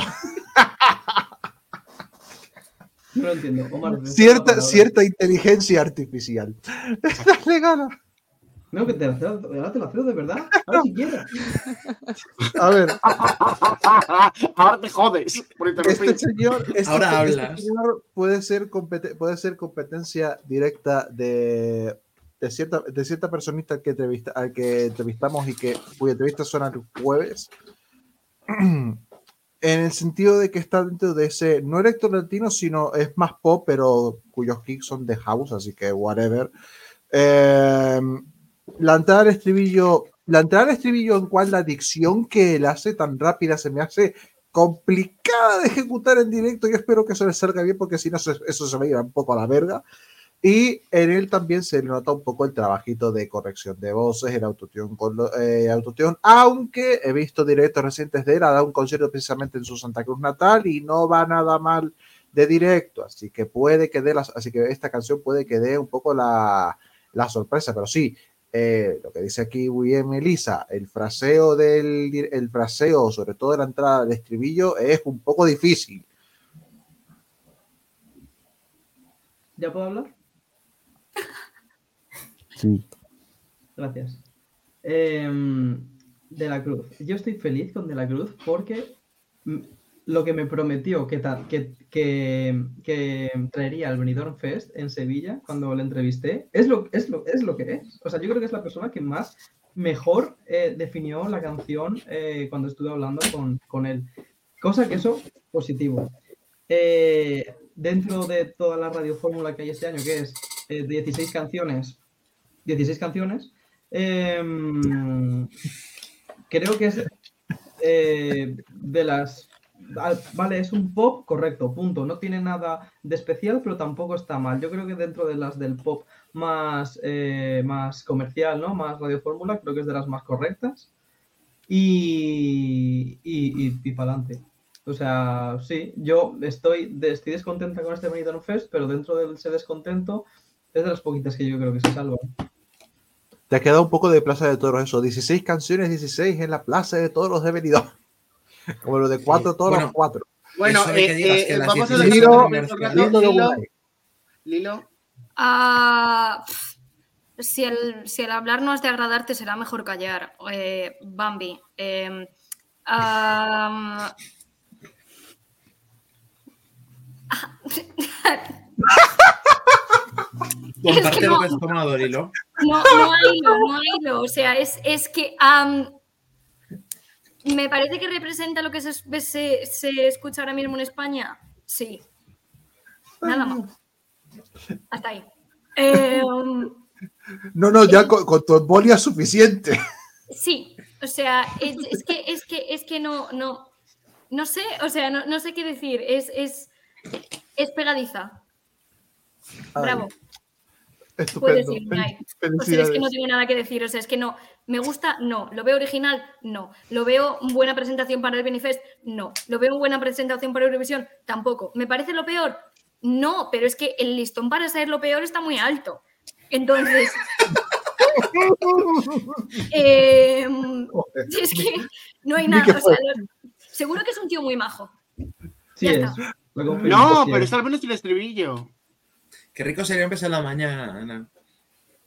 No lo entiendo. Omar, cierta, cierta inteligencia artificial. Dale, Gala. No, que te la cedo, ahora te la cedo de verdad. Ahora si quieres. A ver, Ahora te jodes por este señor, este- Ahora este hablas. señor puede ser, puede ser competencia directa de, de cierta, de cierta personista al que, entrevista, al que entrevistamos y que cuya entrevista son el jueves. En el sentido de que está dentro de ese, no electro latino, sino es más pop, pero cuyos kicks son de house, así que whatever. Eh, la entrada al estribillo, la entrada al estribillo en cual la dicción que él hace tan rápida se me hace complicada de ejecutar en directo. Yo espero que eso le salga bien porque si no, eso se va a ir un poco a la verga. Y en él también se nota un poco el trabajito de corrección de voces, el autotune, con lo- eh, autotune, aunque he visto directos recientes de él, ha dado un concierto precisamente en su Santa Cruz natal y no va nada mal de directo, así que puede que dé las, así que esta canción puede que dé un poco la, la sorpresa, pero sí, eh, lo que dice aquí muy bien Melissa, el fraseo del el fraseo, sobre todo de la entrada del estribillo, es un poco difícil. ¿Ya puedo hablar? Sí. Gracias. Em, de la Cruz. Yo estoy feliz con De la Cruz porque lo que me prometió que, ta- que, que, traería al Benidorm Fest en Sevilla cuando le entrevisté es lo, es, lo, es lo que es. O sea, yo creo que es la persona que más mejor eh, definió la canción eh, cuando estuve hablando con, con él. Cosa que eso, positivo. Eh, dentro de toda la radiofórmula que hay este año, que es eh, 16 canciones, 16 canciones, em, creo que es de las... Vale, es un pop correcto, punto. No tiene nada de especial, pero tampoco está mal. Yo creo que dentro de las del pop más, eh, más comercial, ¿no? Más radiofórmula, creo que es de las más correctas. Y, y, y, y para adelante. O sea, sí, yo estoy, estoy descontenta con este Benidorm Fest, pero dentro de ese descontento es de las poquitas que yo creo que se salvan. Te ha quedado un poco de Plaza de Toros eso. 16 canciones, 16 en la Plaza de Toros de Benidorm. Como lo de cuatro toros, Bueno, cuatro. Bueno, que eh, digas eh, que vamos a 16 dejar Lilo, Lilo Lilo, Ah, pf, si, el, si el hablar no es de agradarte, será mejor callar. Eh, Bambi. eh, ah, Comparte que lo no. que has tomado, Lilo. no, no hay lo, no hay lo. O sea, es, es que am, me parece que representa lo que se, se- se escucha ahora mismo en España. Sí. Nada más. Hasta ahí. Eh, No, no, ya con, con tu embolia es suficiente. sí, o sea, es, es que, es que, es que no, no, no sé, o sea, no, no sé qué decir. Es, es, es pegadiza. Ay, Bravo. Estupendo. Puedes ir, Unai. O sea, es que no tengo nada que decir. O sea, es que no. ¿Me gusta? No. ¿Lo veo original? No. ¿Lo veo buena presentación para el Benifest? No. ¿Lo veo buena presentación para Eurovisión? Tampoco. ¿Me parece lo peor? No, pero es que el listón para ser lo peor está muy alto. Entonces. eh, es que no hay nada. que o sea, fuera. lo- seguro que es un tío muy majo. Sí es. No, pero es. al menos el estribillo. Qué rico sería empezar la mañana.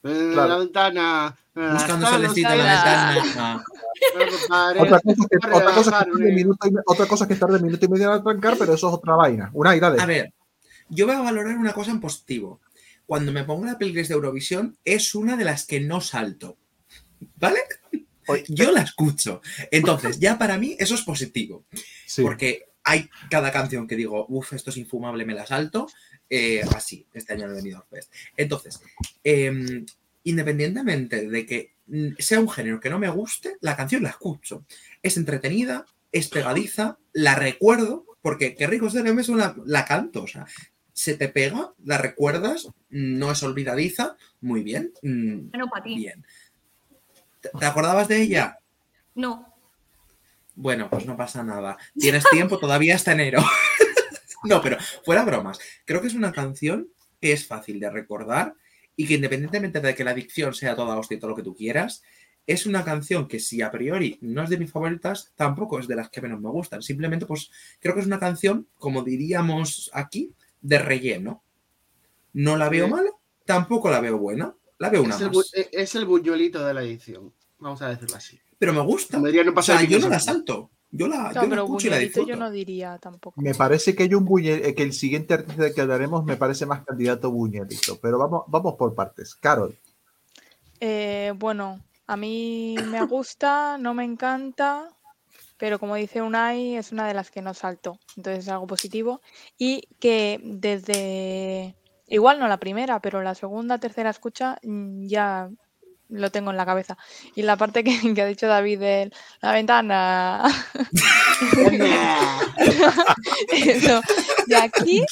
Eh, Claro. La ventana. eh, Buscando solecito en la ventana. Otra cosa, es que, otra, cosa es que tarde relajarme. minuto y, me- otra cosa es que tarde minuto y medio en arrancar, pero eso es otra vaina. Una dale. A ver, yo voy a valorar una cosa en positivo. Cuando me pongo la playlist de Eurovisión, es una de las que no salto. ¿Vale? Yo la escucho. Entonces, ya para mí eso es positivo. Sí. Porque hay cada canción que digo, uff, esto es infumable, me la salto. Eh, así, este año en el Benidorm Fest. Entonces, em, independientemente de que mm, sea un género que no me guste, la canción la escucho. Es entretenida, es pegadiza, la recuerdo, porque qué rico ser eso la, la canto, o sea, se te pega, la recuerdas, no es olvidadiza, muy bien. mm, Bueno, para ti. Bien. ¿Te te acordabas de ella? No. Bueno, pues no pasa nada. Tienes tiempo todavía hasta enero. no, pero fuera bromas. Creo que es una canción que es fácil de recordar y que independientemente de que la dicción sea toda hostia y todo lo que tú quieras, es una canción que si a priori no es de mis favoritas, tampoco es de las que menos me gustan. Simplemente, pues creo que es una canción, como diríamos aquí, de relleno. No la veo Sí. mala, tampoco la veo buena. La veo una Es el, más. eh, es el buñuelito de la edición. Vamos a decirlo así. Pero me gusta. No O sea, yo no la salto. Yo la, No, yo la pero escucho y la buñuelito disfruto. yo no diría tampoco. Me parece que hay un buñe- eh, que el siguiente artista que hablaremos me parece más candidato buñuelito. Pero vamos, vamos por partes. Carol. Eh, bueno, a mí me gusta, no me encanta, pero como dice Unai, es una de las que no salto. Entonces es algo positivo. Y que desde, igual no la primera, pero la segunda, tercera escucha mm, ya lo tengo en la cabeza. Y la parte que, que ha dicho David de la ventana. Eso, de aquí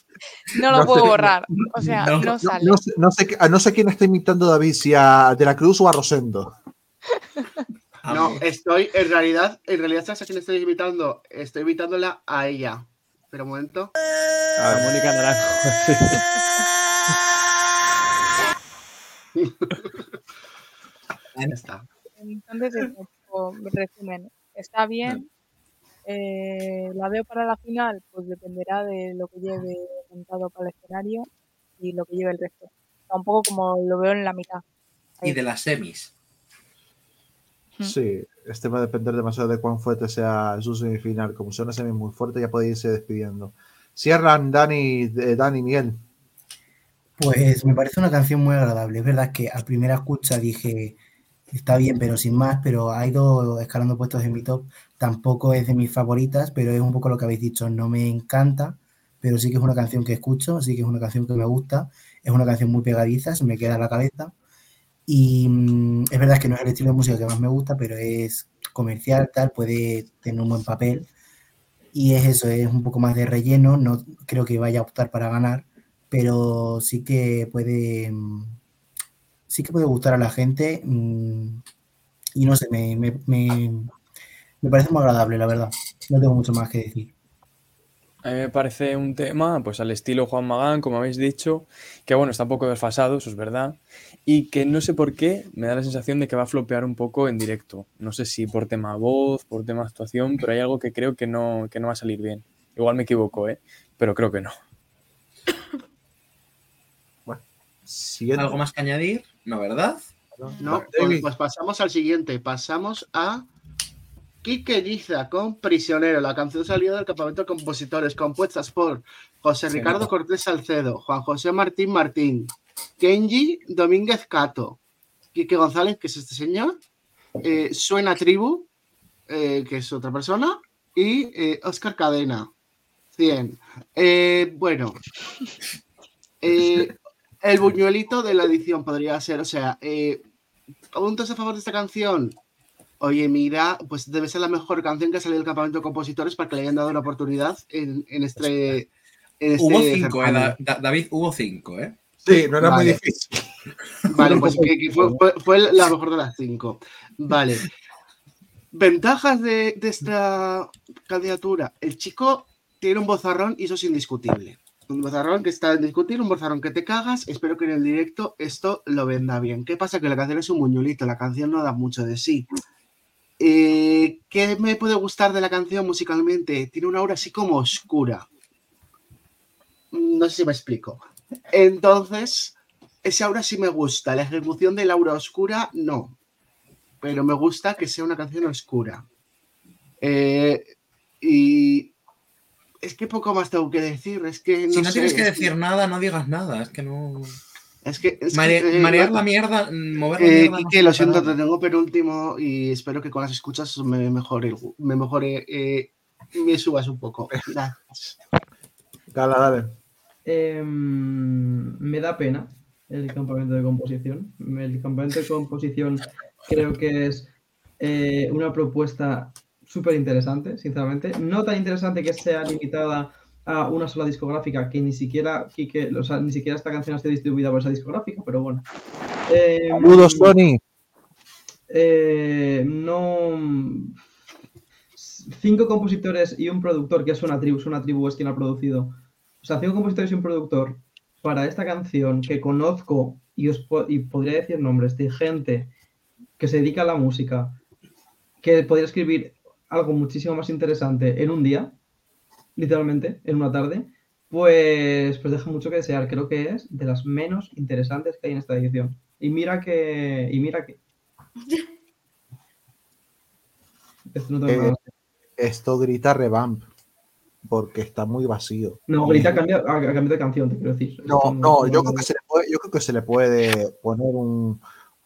no lo No puedo sé- borrar. O sea, no, no no- sale. no sé, no sé no sé quién está imitando David, si a De la Cruz o a Rosendo. No, estoy, en realidad, en realidad, ¿sabes a quién estoy imitando? Estoy imitándola a ella. Pero un momento. A Mónica Naranjo. Está. Entonces, resumen, está bien. eh, la veo para la final, pues dependerá de lo que lleve montado para el escenario y lo que lleve el resto. Está un poco como lo veo en la mitad. Y de las semis. Sí, este va a depender demasiado de cuán fuerte sea su semifinal. Como sea una semi muy fuerte, ya puede irse despidiendo. Cierran Dani, eh, Dani Miguel. Pues me parece una canción muy agradable. Es verdad que a primera escucha dije, está bien, pero sin más, pero ha ido escalando puestos en mi top. Tampoco es de mis favoritas, pero es un poco lo que habéis dicho. No me encanta, pero sí que es una canción que escucho, sí que es una canción que me gusta. Es una canción muy pegadiza, se me queda en la cabeza. Y mm, es verdad que no es el estilo de música que más me gusta, pero es comercial, tal, puede tener un buen papel. Y es eso, es un poco más de relleno. No creo que vaya a optar para ganar, pero sí que puede mm, sí que puede gustar a la gente mm, y no sé, me, me, me- me parece muy agradable, la verdad. No tengo mucho más que decir. A mí me parece un tema, pues al estilo Juan Magán, como habéis dicho, que bueno, está un poco desfasado, eso es verdad, y que no sé por qué me da la sensación de que va a flopear un poco en directo. No sé si por tema voz, por tema actuación, pero hay algo que creo que no, que no va a salir bien. Igual me equivoco, ¿eh? Pero creo que no. Siguiente. ¿Algo más que añadir? No, ¿verdad? No, pues, pues pasamos al siguiente. Pasamos a Quique Liza con Prisionero. La canción salió del campamento de compositores, compuestas por José Ricardo. Cortés Salcedo, Juan José Martín Martín, Kenji Domínguez Cato, Quique González, que es este señor, eh, Suena Tribu, eh, que es otra persona, y eh, Oscar Cadena, 100. Eh, bueno, eh, el buñuelito de la edición podría ser, o sea, eh, puntos a favor de esta canción. Oye, mira, pues debe ser la mejor canción que ha salido del campamento de compositores para que le hayan dado una oportunidad en, en este. en este Hubo cinco, eh, David, hubo cinco, ¿eh? Sí, no era muy Vale. difícil. Vale, pues que- que fue, fue- fue la mejor de las cinco. Vale. Ventajas de, de esta candidatura. El chico tiene un bozarrón y eso es indiscutible. Un bozarrón que está indiscutible, un bozarrón que te cagas. Espero que en el directo esto lo venda bien. ¿Qué pasa? Que la canción es un muñulito, la canción no da mucho de sí. Eh, ¿Qué me puede gustar de la canción musicalmente? Tiene una aura así como oscura. No sé si me explico. Entonces, ese aura sí me gusta. La ejecución del aura oscura, no. Pero me gusta que sea una canción oscura. Eh, y es que poco más tengo que decir. Es que no si no sé, tienes que decir nada, no digas nada. Es que no. Es que. es Mare- eh, marear la mierda, mm, mover la Eh, mierda. no lo siento, te tengo penúltimo y espero que con las escuchas me mejore, me mejore, eh, me subas un poco. Gracias. Gala, dale. Em, me da pena el campamento de composición. El campamento de composición creo que es eh, una propuesta súper interesante, sinceramente. No tan interesante que sea limitada a una sola discográfica, que ni siquiera, o sea, ni siquiera esta canción esté distribuida por esa discográfica, pero bueno. Em, Saludos, Sony. eh, no. Cinco compositores y un productor, que es una tribu, es una tribu, es quien ha producido. O sea, cinco compositores y un productor para esta canción que conozco y, os po- y podría decir nombres de gente que se dedica a la música, que podría escribir algo muchísimo más interesante en un día, literalmente, en una tarde, pues, pues deja mucho que desear. Creo que es de las menos interesantes que hay en esta edición. Y mira que. Y mira que. Esto no tengo Eh, esto grita revamp. Porque está muy vacío. No, grita cambia, a, a cambio de canción, te quiero decir. No, no, yo creo que se le puede, yo creo que se le puede poner un,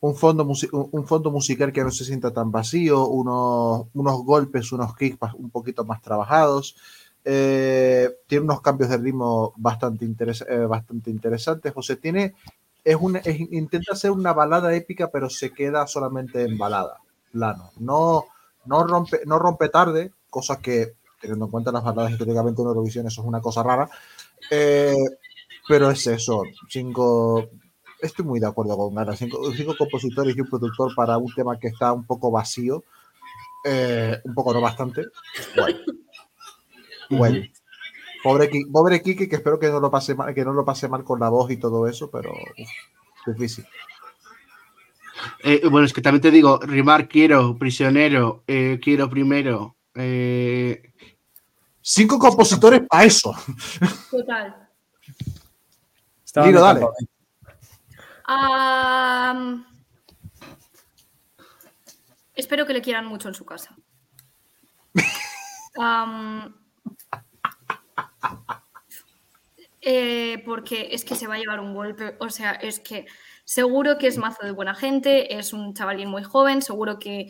un fondo, un fondo musical que no se sienta tan vacío, unos, unos golpes, unos kicks un poquito más trabajados. Eh, tiene unos cambios de ritmo bastante, eh, interesantes. José tiene, es intenta hacer una balada épica, pero se queda solamente en balada. No, no rompe, no rompe tarde, cosas que, teniendo en cuenta las baladas históricamente en Eurovisión, eso es una cosa rara. Eh, pero es eso, cinco. Estoy muy de acuerdo con Gara. Cinco, cinco compositores y un productor para un tema que está un poco vacío. eh, un poco, no bastante. Bueno. Bueno. Pobre, Ki- pobre Kiki, que espero que no lo pase mal, que no lo pase mal con la voz y todo eso, pero uf, difícil. Eh, bueno, es que también te digo, rimar quiero, prisionero, eh, quiero primero. eh, Cinco compositores para eso. Total. En dale. Espero que le quieran mucho en su casa. Eh, porque es que se va a llevar un golpe. O sea, es que seguro que es mazo de buena gente, es un chavalín muy joven, seguro que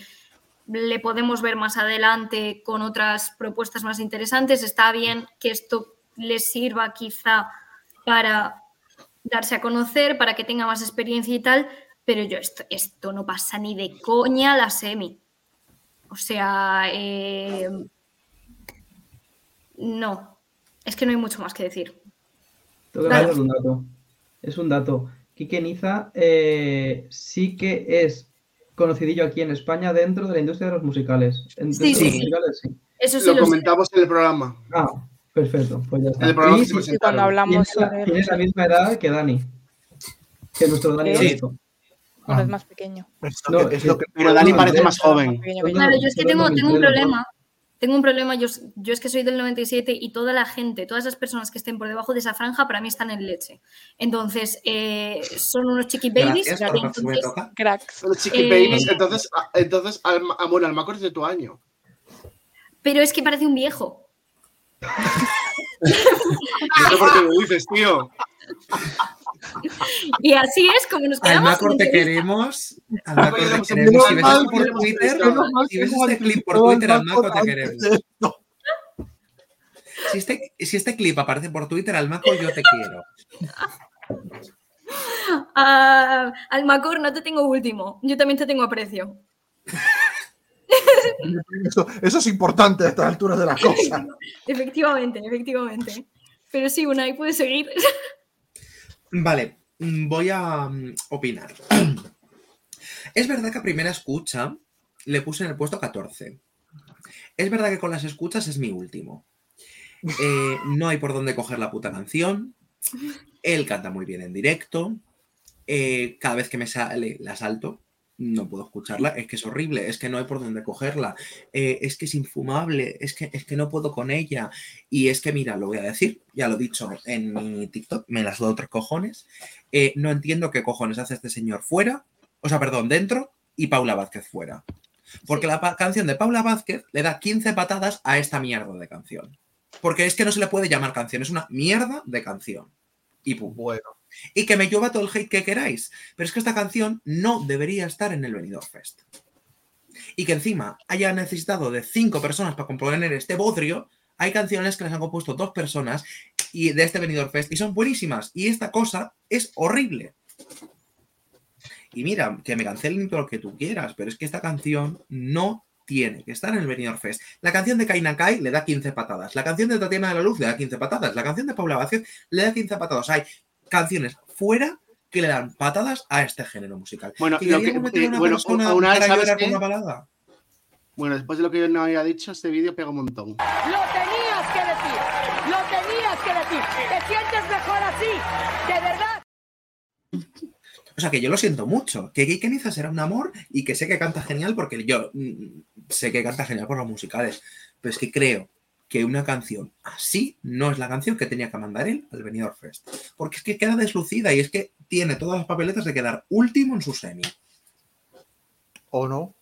le podemos ver más adelante con otras propuestas más interesantes. Está bien que esto le sirva quizá para darse a conocer, para que tenga más experiencia y tal, pero yo esto, esto no pasa ni de coña la semi. O sea, eh, no, es que no hay mucho más que decir. Tengo que Claro. darle un dato. Es un dato. Quique Niza eh, sí que es conocidillo aquí en España dentro de la industria de los musicales. Sí, los sí, sí. musicales, sí. Eso sí lo lo sé. comentamos en el programa. Ah, perfecto. Pues ya está. El programa Y sí, presentaron. cuando hablamos tiene, la, sobre tiene la misma edad que Dani. Que nuestro Dani Sí. Benito. Bueno, Ah. es más pequeño. Es No, lo que- es lo que- Pero Dani parece más joven. Claro, yo es que tengo, tengo un problema. Tengo un problema, yo, yo es que soy del 97 y toda la gente, todas las personas que estén por debajo de esa franja, para mí están en leche. Entonces, eh, son unos chiqui babies. Gracias, por próximo me entonces- toca. Cracks. Los Chiqui Eh, Babies, entonces, ah, entonces Alma, ah, bueno, Almacor es de tu año. pero es que parece un viejo. No sé por qué lo dices, tío. Y así es como nos quedamos. Almacor, te queremos. Almacor, te queremos. Si ves esto por Twitter, si este clip por Twitter, Almacor, te Marco queremos. Si este, si este clip aparece por Twitter, Almacor, yo te quiero. Ah, Almacor, no te tengo último. Yo también te tengo aprecio. Eso, eso es importante a estas alturas de las cosas. Efectivamente, efectivamente. Pero sí, Unai, puedes seguir. Vale, mm, voy a mm, opinar. Es verdad que a primera escucha le puse en el puesto 14. Es verdad que con las escuchas es mi último. Eh, no hay por dónde coger la puta canción. Él canta muy bien en directo. Eh, cada vez que me sale la salto. No puedo escucharla. Es que es horrible. Es que no hay por dónde cogerla. Eh, es que es infumable. Es que, es que no puedo con ella. Y es que, mira, lo voy a decir. Ya lo he dicho en mi TikTok. Me las doy otros cojones. Eh, no entiendo qué cojones hace este señor fuera. O sea, perdón, dentro. Y Paula Vázquez fuera. Porque la canción de Paula Vázquez le da 15 patadas a esta mierda de canción. Porque es que no se le puede llamar canción, es una mierda de canción. Y pum. Bueno, Y que me llueva todo el hate que queráis. Pero es que esta canción no debería estar en el Benidorm Fest. Y que encima haya necesitado de cinco personas para componer este bodrio. Hay canciones que las han compuesto dos personas y de este Benidorm Fest y son buenísimas. Y esta cosa es horrible. Y mira, que me cancelen todo lo que tú quieras, pero es que esta canción no tiene que estar en el Benidorm Fest. La canción de Kaina Kai le da 15 patadas. La canción de Tatiana de la Luz le da 15 patadas. La canción de Paula Vázquez le da 15 patadas. Hay canciones fuera que le dan patadas a este género musical. Bueno, ¿Y lo que- a una bueno, persona una vez, para ¿sabes llorar qué? con una balada? Bueno, después de lo que yo no había dicho, este vídeo pega un montón. Lo tenías que decir, lo tenías que decir. ¿Te sientes mejor así? ¿De verdad? O sea, que yo lo siento mucho. Que Gay Kenizas era un amor y que sé que canta genial porque yo mm, sé que canta genial por los musicales. Pero es que creo que una canción así no es la canción que tenía que mandar él al Benidorm Fest. Porque es que queda deslucida y es que tiene todas las papeletas de quedar último en su semi. o no.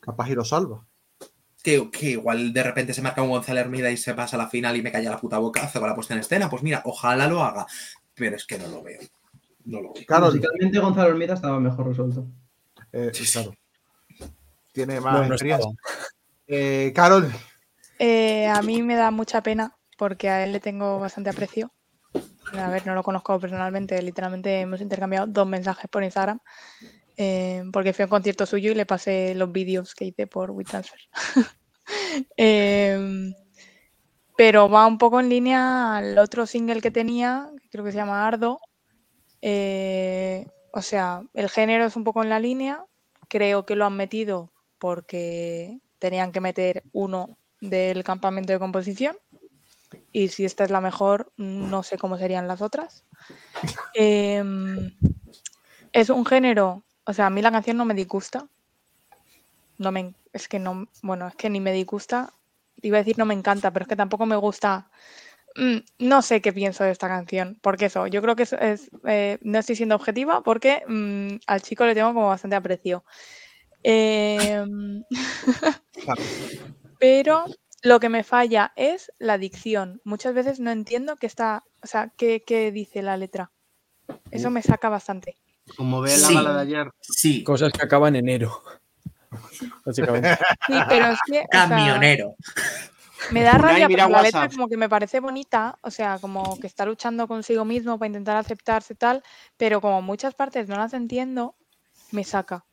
Capaz y lo salva. Que, que igual de repente se marca un Gonzalo Hermida y se pasa a la final y me calla la puta bocaza con la puesta en escena. Pues mira, ojalá lo haga. Pero es que no lo veo. No lo veo. Carol, Musicalmente Gonzalo Hermida estaba mejor resuelto. eh, claro. Tiene más no experiencia. Eh, Carol, Eh, a mí me da mucha pena porque a él le tengo bastante aprecio. A ver, no lo conozco personalmente, literalmente hemos intercambiado dos mensajes por Instagram eh, porque fui a un concierto suyo y le pasé los vídeos que hice por WeTransfer. Em, pero va un poco en línea al otro single que tenía, que creo que se llama Ardo. Eh, o sea, el género es un poco en la línea. Creo que lo han metido porque tenían que meter uno del campamento de composición. Y si esta es la mejor, no sé cómo serían las otras. Em, es un género, o sea, a mí la canción no me disgusta. No me, es que no, bueno, es que ni me disgusta. Iba a decir no me encanta, pero es que tampoco me gusta. Mm, no sé qué pienso de esta canción, porque eso, yo creo que es, es, eh, no estoy siendo objetiva porque mm, al chico le tengo como bastante aprecio. Em, pero lo que me falla es la dicción. Muchas veces no entiendo qué está, o sea, qué, qué dice la letra. Eso me saca bastante. Como ve la Sí. bala de ayer. Sí, Cosas que acaban en enero. Básicamente. Sí, pero es que o sea, camionero. me da rabia porque la letra como que me parece bonita, o sea, como que está luchando consigo mismo para intentar aceptarse y tal, pero como muchas partes no las entiendo, me saca.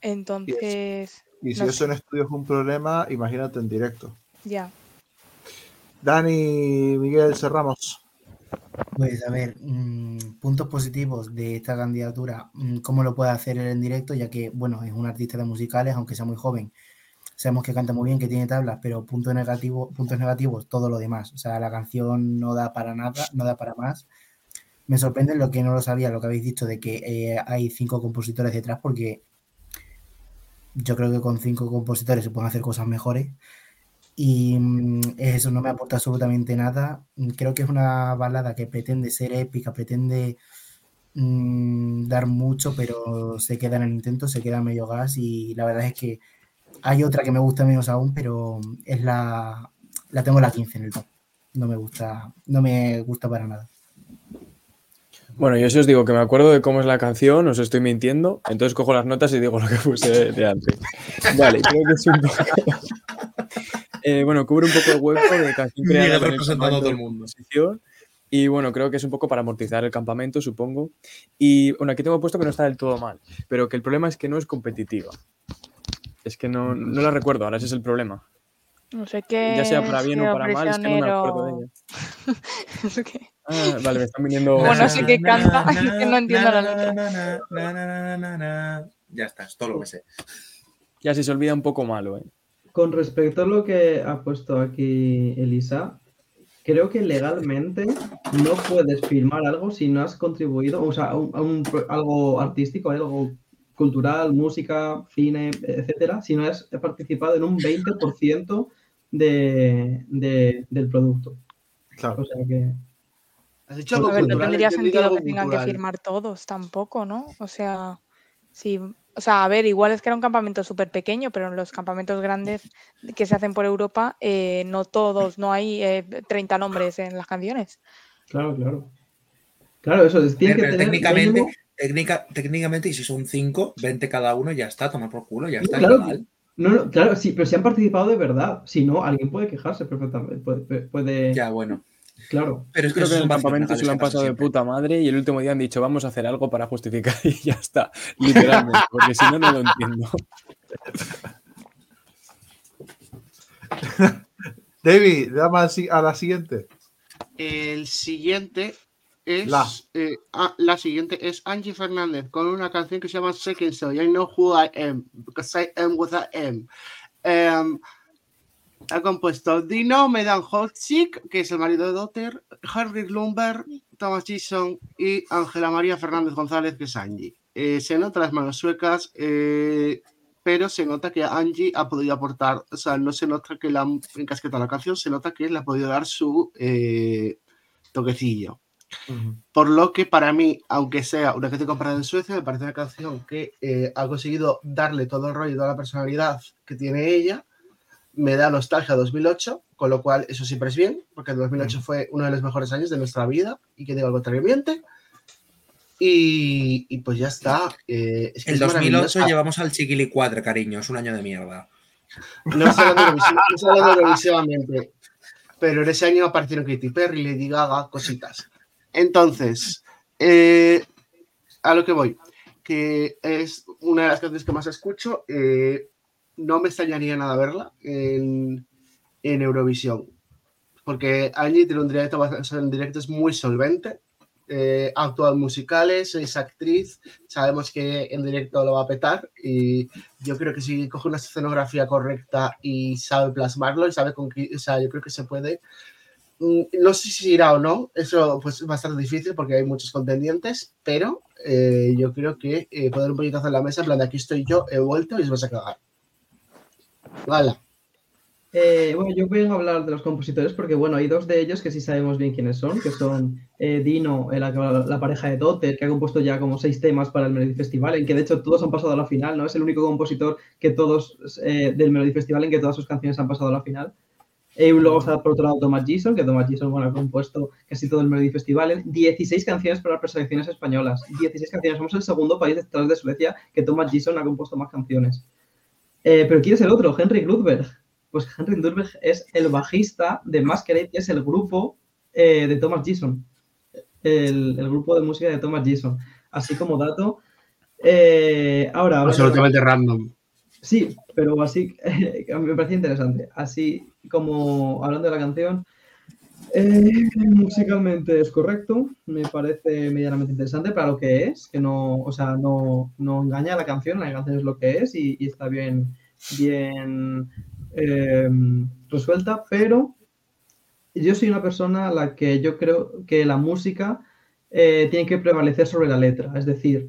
Entonces, y si No eso en estudio es un problema, imagínate en directo. ya. Dani, Miguel, cerramos. Pues a ver, mm, puntos positivos de esta candidatura, mm, cómo lo puede hacer él en directo, ya que, bueno, es un artista de musicales, aunque sea muy joven. Sabemos que canta muy bien, que tiene tablas, pero puntos negativos, puntos negativos, todo lo demás. O sea, la canción no da para nada, no da para más. Me sorprende lo que no lo sabía, lo que habéis dicho de que eh, hay cinco compositores detrás, porque yo creo que con cinco compositores se pueden hacer cosas mejores. Y mm, es eso no me aporta absolutamente nada. Creo que es una balada que pretende ser épica, pretende mm, dar mucho, pero se queda en el intento, se queda medio gas. Y la verdad es que hay otra que me gusta menos aún, pero es la, la tengo la 15 en el top. No me gusta, no me gusta para nada. Bueno, yo si os digo que me acuerdo de cómo es la canción, os estoy mintiendo, entonces cojo las notas y digo lo que puse de antes. Vale, creo que es un poco... Eh, bueno, cubre un poco el hueco de canción creada Miguel con el representando a todo el mundo. Y bueno, creo que es un poco para amortizar el campamento, supongo. Y bueno, aquí tengo puesto que no está del todo mal, pero que el problema es que no es competitiva. Es que no, no la recuerdo, ahora ese es el problema. No sé qué. Ya sea para bien o para mal, es que no me acuerdo de ella. ¿Eso qué? Ah, vale, me están viniendo. Como no sé qué canta, que no entiendo la letra. Ya está, es todo lo que sé. Ya si se olvida un poco malo, ¿eh? Con respecto a lo que ha puesto aquí Elisa, creo que legalmente no puedes firmar algo si no has contribuido, o sea, a un, a un pro- algo artístico, algo cultural, música, cine, etcétera, si no has participado en un 20% de, de- del producto. Claro. O sea que. Has dicho A algo ver, no tendría sentido algo que tengan que firmar todos tampoco, ¿no? O sea, sí, o sea, a ver, igual es que era un campamento súper pequeño, pero en los campamentos grandes que se hacen por Europa, eh, no todos, no hay eh, 30 nombres en las canciones. Claro, claro. Claro, eso es, tiene que Pero tener técnicamente, mínimo- técnica, técnicamente, y si son cinco, 20 cada uno, ya está, toma por culo, ya está. es claro, no, no, claro, sí, pero si han participado de verdad. Si no, alguien puede quejarse perfectamente. Puede, puede- Ya, bueno. Claro. Pero es que Creo que en el campamento se lo han pasado de siempre. puta madre y el último día han dicho vamos a hacer algo para justificar y ya está, literalmente, porque si no, no lo entiendo. David, dame a la siguiente. El siguiente es. La. eh, ah, la siguiente es Angie Fernández con una canción que se llama Second Soul. I know who I am, because I am what I am. Em, ha compuesto Dino Medan Holtzik, que es el marido de Dotter, Henry Lumber, Thomas Gison y Ángela María Fernández González, que es Angie. Eh, se nota las manos suecas, eh, pero se nota que Angie ha podido aportar, o sea, no se nota que la han encasquetado la canción, se nota que le ha podido dar su eh, toquecillo. Por lo que para mí, aunque sea una canción comprada en Suecia, me parece una canción que eh, ha conseguido darle todo el rollo y toda la personalidad que tiene ella. Me da nostalgia 2008, con lo cual eso siempre es bien, porque el 2008 fue uno de los mejores años de nuestra vida y que digo algo miente. Y, y pues ya está. eh, es que El es 2008 maravillosa. llevamos al Chiquili 4, cariño, es un año de mierda. No estoy hablando Eurovisivamente, pero en ese año aparecieron Katy Perry, Lady Gaga, cositas. Entonces, eh, a lo que voy, que es una de las canciones que más escucho, eh, no me extrañaría nada verla en, Eurovisión, porque Angie tiene un directo, en directo es muy solvente, eh, actuado en musicales, es actriz, sabemos que en directo lo va a petar y yo creo que si coge una escenografía correcta y sabe plasmarlo y sabe con o sea, yo creo que se puede. Mm, No sé si irá o no, eso pues es bastante difícil porque hay muchos contendientes, pero eh, yo creo que eh, poner un puñetazo en la mesa, en plan de aquí estoy yo, he vuelto y os vas a cagar. Vale. Eh, bueno, yo vengo a hablar de los compositores porque, bueno, hay dos de ellos que sí sabemos bien quiénes son, que son eh, Dino, la, pareja de Dotter, que ha compuesto ya como seis temas para el Melody Festival, en que de hecho todos han pasado a la final, ¿no? Es el único compositor que todos eh, del Melody Festival en que todas sus canciones han pasado a la final. Y luego está por otro lado Thomas Gison, que Thomas Gison bueno, ha compuesto casi todo el Melody Festival, 16 canciones para las preselecciones españolas, 16 canciones. Somos el segundo país detrás de Suecia que Thomas Gison ha compuesto más canciones. Eh, pero ¿quién es el otro? Henrik Ludberg. Pues Henrik Ludberg es el bajista de Masquerade, que es el grupo eh, de Thomas Gison. El, el grupo de música de Thomas Gison. Así como dato. Eh, ahora, Absolutamente random. Sí, pero así me parece interesante. Así como hablando de la canción, eh, musicalmente es correcto, me parece medianamente interesante para lo que es, que no, o sea, no, no engaña la canción, la canción es lo que es y, está bien, bien eh, resuelta, pero yo soy una persona a la que yo creo que la música eh, tiene que prevalecer sobre la letra, es decir,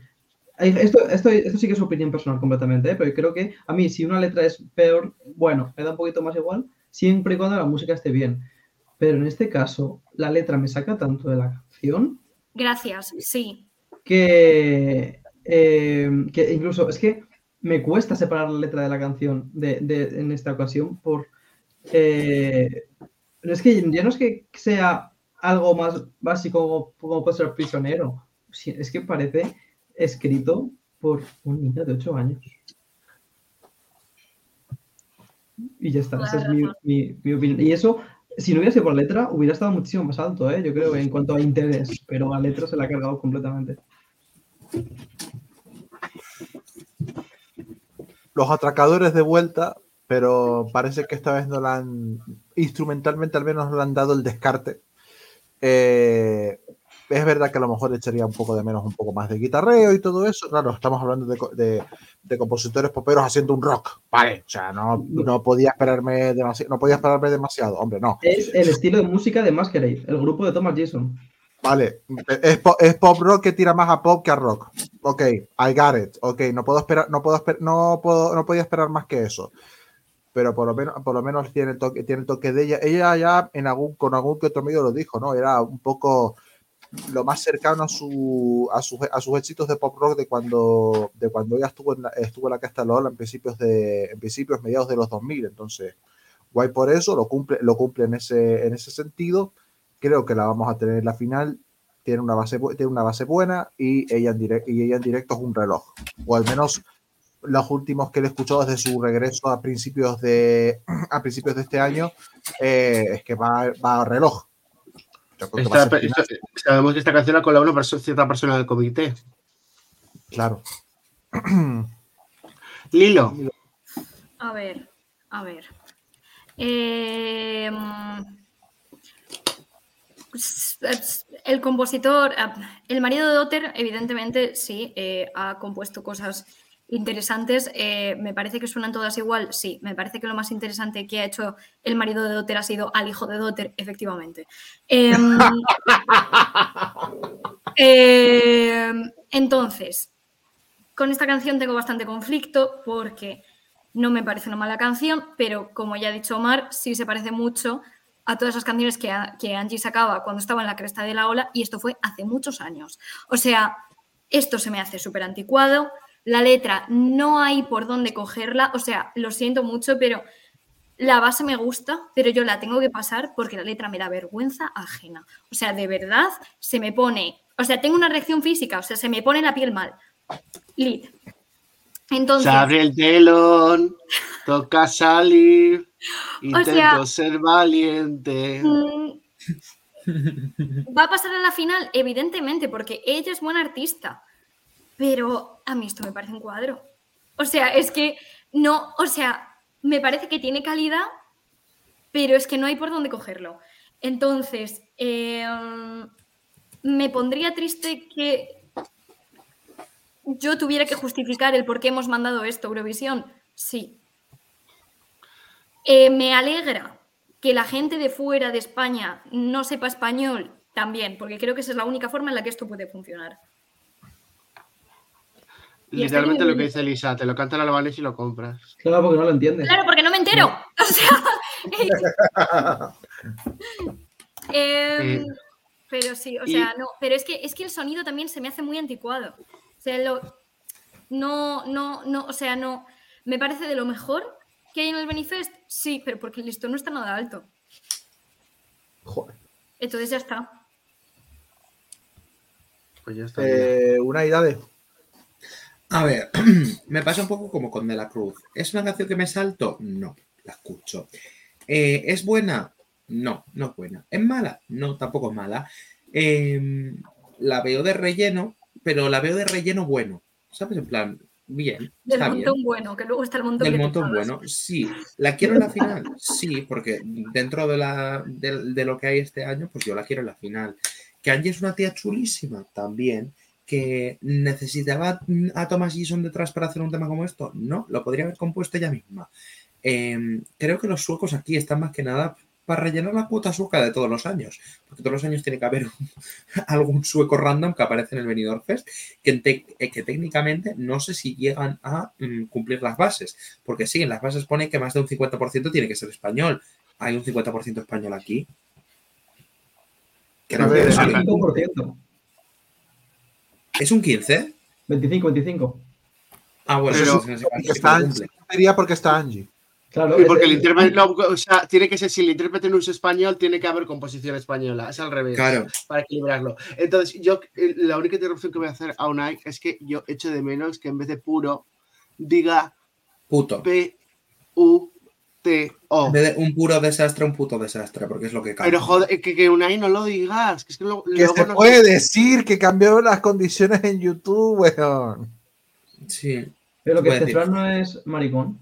esto, esto, esto sí que es opinión personal completamente, ¿eh? pero creo que a mí si una letra es peor, bueno, me da un poquito más igual, siempre y cuando la música esté bien. Pero en este caso, la letra me saca tanto de la canción Gracias, sí. que, eh, que incluso es que me cuesta separar la letra de la canción de, de- en esta ocasión por... eh, es que ya no es que sea algo más básico como, como puede ser prisionero, es que parece escrito por un niño de 8 años. Y ya está, esa es mi, mi- mi opinión. Y eso, si no hubiera sido por letra, hubiera estado muchísimo más alto, ¿eh? yo creo, en cuanto a interés, pero a letra se la ha cargado completamente. Los atracadores de vuelta, pero parece que esta vez no la han, instrumentalmente al menos no le han dado el descarte. Eh, es verdad que a lo mejor echaría un poco de menos, un poco más de guitarreo y todo eso. Claro, estamos hablando de, de- de compositores poperos haciendo un rock, ¿vale? O sea, no, no podía esperarme demasiado, no podía esperarme demasiado, hombre, no. Es el estilo de música de Masquerade, el grupo de Thomas Jason. Vale, es, po- es pop rock que tira más a pop que a rock. Ok, I got it. Ok, no puedo esperar, no puedo no puedo, no podía esperar más que eso. Pero por lo menos, por lo menos tiene el toque, tiene el toque de ella. Ella ya en algún, con algún que otro medio lo dijo, ¿no? Era un poco lo más cercano a su, a sus, a sus éxitos de pop rock de cuando, de cuando ella estuvo en la, estuvo en la Casta Lola en principios de, en principios mediados de los 2000. Entonces, guay por eso, lo cumple, lo cumple en ese, en ese sentido. Creo que la vamos a tener en la final. Tiene una base, tiene una base buena y ella, en direct- y ella en directo es un reloj. O al menos los últimos que le he escuchado desde su regreso a principios de, a principios de este año eh, es que va, va a reloj. Yo creo que va a Esta- ser esta- sabemos que esta canción la colabora una perso- cierta persona del comité. Claro. Lilo. A ver, a ver. Eh, es- el compositor, ah, el marido de Dotter, evidentemente sí, eh, ha compuesto cosas interesantes. Eh, me parece que suenan todas igual, sí. Me parece que lo más interesante que ha hecho el marido de Dotter ha sido al hijo de Dotter, efectivamente. Em, em, entonces, con esta canción tengo bastante conflicto porque no me parece una mala canción, pero como ya ha dicho Omar, sí se parece mucho a todas esas canciones que, a- que Angie sacaba cuando estaba en la cresta de la ola y esto fue hace muchos años. O sea, esto se me hace súper anticuado, la letra no hay por dónde cogerla, o sea, lo siento mucho, pero la base me gusta, pero yo la tengo que pasar porque la letra me da vergüenza ajena. O sea, de verdad, se me pone, o sea, tengo una reacción física, o sea, se me pone la piel mal. Lid. Entonces, Se abre el telón, toca salir, intento sea- ser valiente. mm, ¿va a pasar a la final? Evidentemente, porque ella es buena artista. Pero a mí esto me parece un cuadro. O sea, es que no, o sea, me parece que tiene calidad, pero es que no hay por dónde cogerlo. Entonces, eh, me pondría triste que yo tuviera que justificar el por qué hemos mandado esto a Eurovisión. Sí. Eh, me alegra que la gente de fuera de España no sepa español también, porque creo que esa es la única forma en la que esto puede funcionar. Literalmente lo que dice Elisa, te lo canta el albanés y lo compras. Claro, porque no lo entiendes. Claro, porque no me entero. O sea, em, Eh, pero sí, o y- sea, no, pero es que es que el sonido también se me hace muy anticuado. O sea, lo, no, no, no, o sea, no, me parece de lo mejor que hay en el Benifest, sí, pero porque el listón no está nada alto. Joder. Entonces ya está. Pues ya está. Eh, una idea de. A ver, me pasa un poco como con De la Cruz. ¿Es una canción que me salto? No, la escucho. Eh, ¿Es buena? No, no es buena. ¿Es mala? No, tampoco es mala. Eh, la veo de relleno, pero la veo de relleno bueno. ¿Sabes? En plan, bien. Del Está bien. montón bueno, que luego está el montón Del que montón bueno, sí. ¿La quiero en la final? Sí, porque dentro de, la, de, de lo que hay este año, pues yo la quiero en la final. Que Angie es una tía chulísima también. Que necesitaba a Thomas Gison detrás para hacer un tema como esto. No, lo podría haber compuesto ella misma. Eh, creo que los suecos aquí están más que nada para rellenar la cuota sueca de todos los años. Porque todos los años tiene que haber un- algún sueco random que aparece en el Benidorm Fest que, te- eh, que técnicamente no sé si llegan a mm, cumplir las bases. Porque sí, en las bases pone que más de un 50% tiene que ser español. Hay un 50% español aquí. Creo A ver, que sí. 25%. ¿Es un 15? 25, 25. Ah, bueno, Pero eso está, sería porque está Angie. Claro, Y porque el es- intérprete, no, o sea, tiene que ser, si el intérprete, no, o sea, tiene que ser, si el intérprete no es español, tiene que haber composición española, es al revés, Claro. para equilibrarlo. Entonces, yo, eh, la única interrupción que voy a hacer a Unai es que yo echo de menos que en vez de puro, diga Puto. En vez de un puro desastre, un puto desastre, porque es lo que cambia. Pero joder, que, que Unai no lo digas, que es que lo- Que luego se no- puede decir que cambiaron las condiciones en YouTube, weón. Sí. Pero que a decir. Cefrán no es maricón.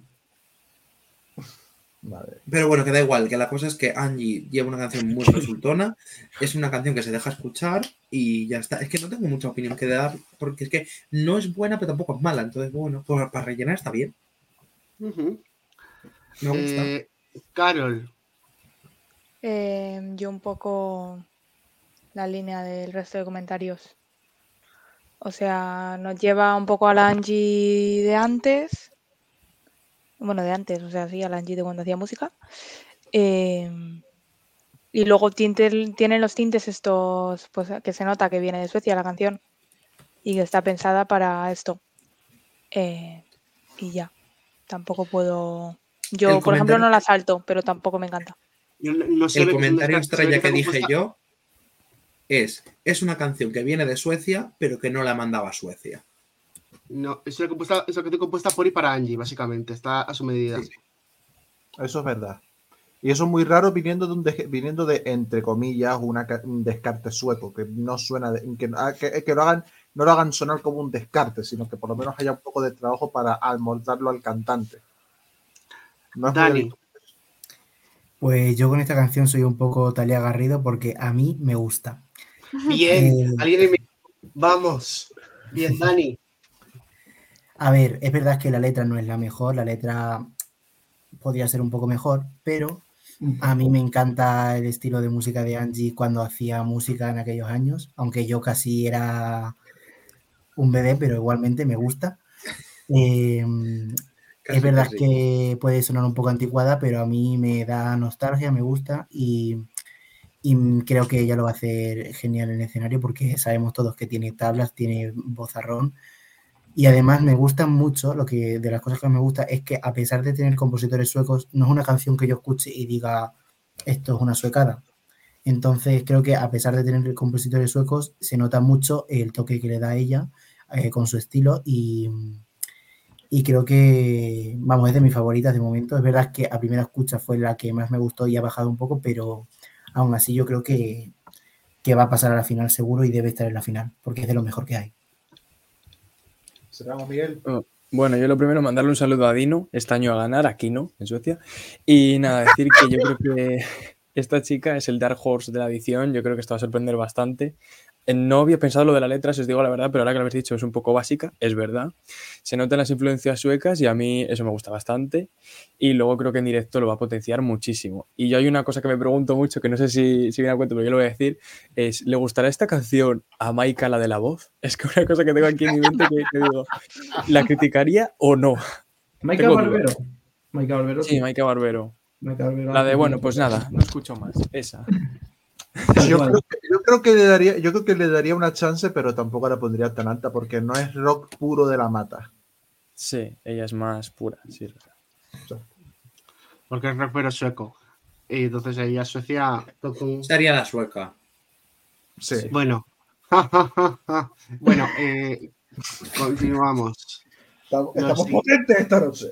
Vale. Pero bueno, que da igual, que la cosa es que Angie lleva una canción muy resultona, es una canción que se deja escuchar y ya está. Es que no tengo mucha opinión que dar, porque es que no es buena, pero tampoco es mala. Entonces, bueno, pues para rellenar está bien. Ujú. Me gusta. Eh, Carol, Eh, yo un poco la línea del resto de comentarios. O sea, nos lleva un poco a la Angie de antes. Bueno, de antes, o sea, sí, a la Angie de cuando hacía música. Eh, y luego tinte- tienen los tintes estos, pues que se nota que viene de Suecia la canción y que está pensada para esto. Eh, y ya, tampoco puedo... Yo, El por ejemplo, no la salto, pero tampoco me encanta. no, no se El comentario está que dije compuesta- yo es, es una canción que viene de Suecia, pero que no la mandaba a Suecia. No, es una, compuesta, es una canción compuesta por y para Angie, básicamente, está a su medida. Sí. Eso es verdad. Y eso es muy raro viniendo de, un de- viniendo de entre comillas, una, un descarte sueco, que no suena, de- que, ah, que, que lo hagan, no lo hagan sonar como un descarte, sino que por lo menos haya un poco de trabajo para amoldarlo al cantante. No Dani. Pues yo con esta canción soy un poco Talia Garrido porque a mí me gusta. bien, Eh, alguien en mi- Vamos, bien, Dani. A ver, es verdad que la letra no es la mejor, la letra podría ser un poco mejor, pero a mí me encanta el estilo de música de Angie cuando hacía música en aquellos años, aunque yo casi era un bebé, pero igualmente me gusta. Eh, Casi, es verdad casi. que puede sonar un poco anticuada, pero a mí me da nostalgia, me gusta y, y creo que ella lo va a hacer genial en el escenario porque sabemos todos que tiene tablas, tiene vozarrón y además me gusta mucho, lo que de las cosas que me gusta es que a pesar de tener compositores suecos, no es una canción que yo escuche y diga esto es una suecada. Entonces creo que a pesar de tener compositores suecos, se nota mucho el toque que le da ella eh, con su estilo y, y creo que, vamos, es de mis favoritas de momento. Es verdad que a primera escucha fue la que más me gustó y ha bajado un poco, pero aún así yo creo que, que va a pasar a la final seguro y debe estar en la final, porque es de lo mejor que hay. Cerramos, Miguel. Bueno, yo lo primero, mandarle un saludo a Dino, este año a ganar, aquí no, en Suecia. Y nada, decir que yo creo que esta chica es el Dark Horse de la edición, yo creo que esto va a sorprender bastante. No había pensado lo de la letra, si os digo la verdad, pero ahora que lo habéis dicho es un poco básica, es verdad. Se notan las influencias suecas y a mí eso me gusta bastante. Y luego creo que en directo lo va a potenciar muchísimo. Y yo hay una cosa que me pregunto mucho, que no sé si, si viene a cuento, pero yo lo voy a decir, es, ¿le gustará esta canción a Maika, la de la voz? Es que una cosa que tengo aquí en mi mente que, que digo, ¿la criticaría o no? Maika Barbero. Maika Barbero. Sí, Maika Barbero. Maika Barbero. La de, bueno, pues nada, no escucho más. Esa. Yo creo, que, yo creo que le daría, yo creo que le daría una chance, pero tampoco la pondría tan alta porque no es rock puro de la mata. Sí, ella es más pura, sí, es verdad. Porque es rapero sueco. Y entonces ahí a Suecia. tocó- Sería la sueca. Sí. Bueno. bueno, eh, continuamos. Estamos, potentes esta noche.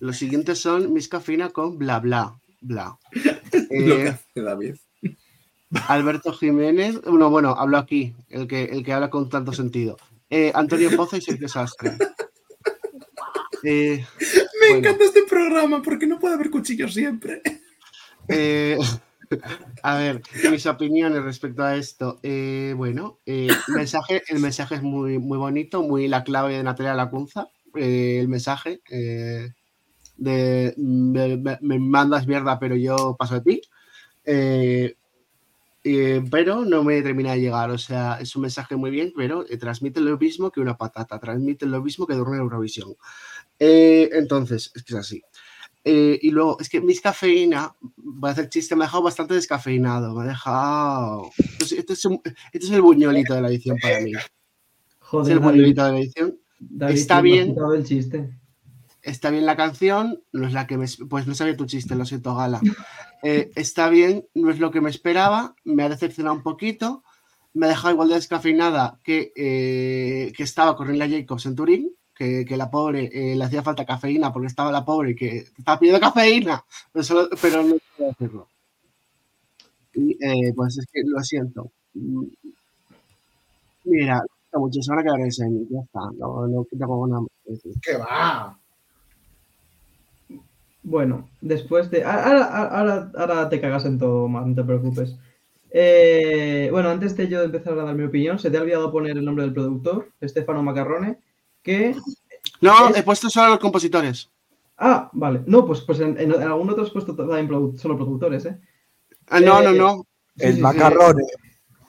Los siguientes son Miss Cafina con bla bla bla. Lo que Eh, hace David. Alberto Jiménez, no, bueno, hablo aquí, el que, el que habla con tanto sentido. Eh, Antonio Pozo y Sergio Sastre. Eh, Me bueno. encanta este programa porque no puede haber cuchillos siempre. Eh, a ver, mis opiniones respecto a esto. Eh, bueno, eh, mensaje, el mensaje es muy, muy bonito, muy la clave de Natalia Lacunza. eh, el mensaje de me, me- me mandas mierda, pero yo paso de ti. Eh, pero no me termina de llegar. O sea, es un mensaje muy bien, pero eh, transmite lo mismo que una patata, transmite lo mismo que Durne Eurovisión. Eh, entonces, es que es así. Y luego, es que mis cafeína, voy a hacer chiste, me ha dejado bastante descafeinado. Me ha dejado. Este, este es, un- este es el buñuelito de la edición para mí. Este es Joder, el David, buñuelito de la edición. David, está bien. el chiste. Está bien la canción, no es la que me... Pues no sabía tu chiste, lo siento, Gala. Eh, está bien, no es lo que me esperaba, me ha decepcionado un poquito, me ha dejado igual de descafeinada que, eh, que estaba con Rila Jacobs en Turín, que, que la pobre eh, le hacía falta cafeína porque estaba la pobre que estaba pidiendo cafeína, pero, solo- pero no puedo decirlo. Y eh, pues es que lo siento. Mm, Mira, mucho, se van a quedar en ya está, no, no tengo nada más que decir. ¿Qué va? Bueno, después de. Ahora, ahora, ahora te cagas en todo, más, no te preocupes. Eh, bueno, antes de yo empezar a dar mi opinión, se te ha olvidado poner el nombre del productor, Stefano Macarrone, que. No, Es- he puesto solo a los compositores. Ah, vale. No, pues, pues en, en algún otro has puesto también produ- solo productores, ¿eh? Ah, no, no, Eh, no. sí, El sí, sí. macarrone.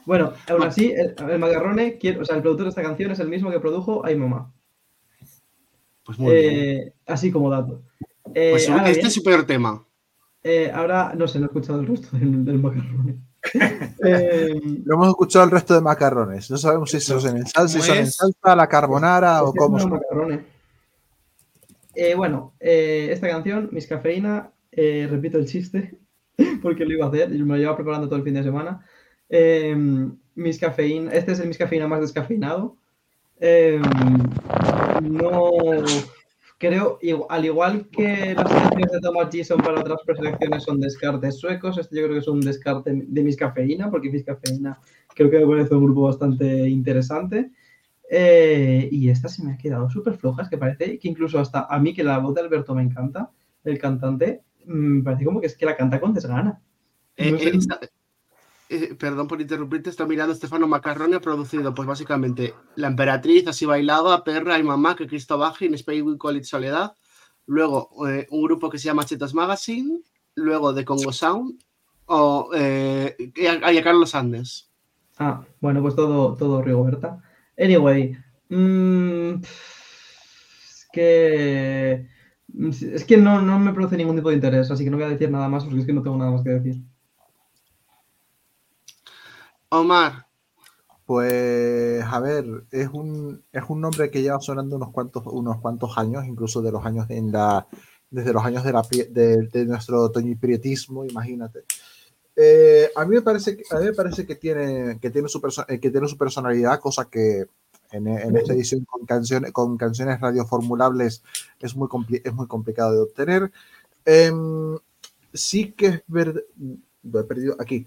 Bueno, aún así, el, el Macarrone, quiere- o sea, el productor de esta canción es el mismo que produjo Ay Mamá. Pues muy bien. Eh, así como dato. Eh, Pues este bien, es su peor tema. eh, ahora, no sé, no he escuchado el resto del, del Macarrone. Eh, Lo hemos escuchado el resto de macarrones. No sabemos si son en salsa, si ¿Cómo son en salsa, la carbonara o Es que cómo son. Eh, bueno, eh, esta canción, Miss Cafeína, eh, repito el chiste, porque lo iba a hacer, y me lo llevaba preparando todo el fin de semana. Eh, Miss Cafeína, este es el Miss Cafeína más descafeinado. Eh, no creo, al igual que las canciones de Thomas Gison para otras preselecciones son descartes suecos, este yo creo que es un descarte de Miss Cafeína, porque Miss Cafeína creo que me parece un grupo bastante interesante. Eh, y esta se me ha quedado súper floja, es que parece que incluso hasta a mí que la voz de Alberto me encanta, el cantante, mm, me parece como que es que la canta con desgana. Eh, No sé- eh, esta- eh, perdón por interrumpirte, estoy mirando Stefano Macarrone, ha producido, pues básicamente, La Emperatriz, Así Bailaba, Perra y Mamá, que Cristo Space We Call It Soledad. Luego, eh, un grupo que se llama Chetos Magazine. Luego, de Congo Sound. O, eh, a, Carlos Andes. Ah, bueno, pues todo, todo Rigoberta. Anyway, mm, es que es que no, no me produce ningún tipo de interés, así que no voy a decir nada más porque es que no tengo nada más que decir. Omar, Pues, a ver, es un, es un nombre que lleva sonando unos cuantos, unos cuantos años, incluso de los años en la, desde los años de, la, de, de nuestro toñiprietismo, imagínate. Eh, a mí me parece a mí me parece que tiene, que tiene, su perso- eh, que tiene su personalidad, cosa que en, esta edición con canciones, con canciones radioformulables es muy, es muy complicado de obtener. Em, sí que es verdad, lo he perdido aquí.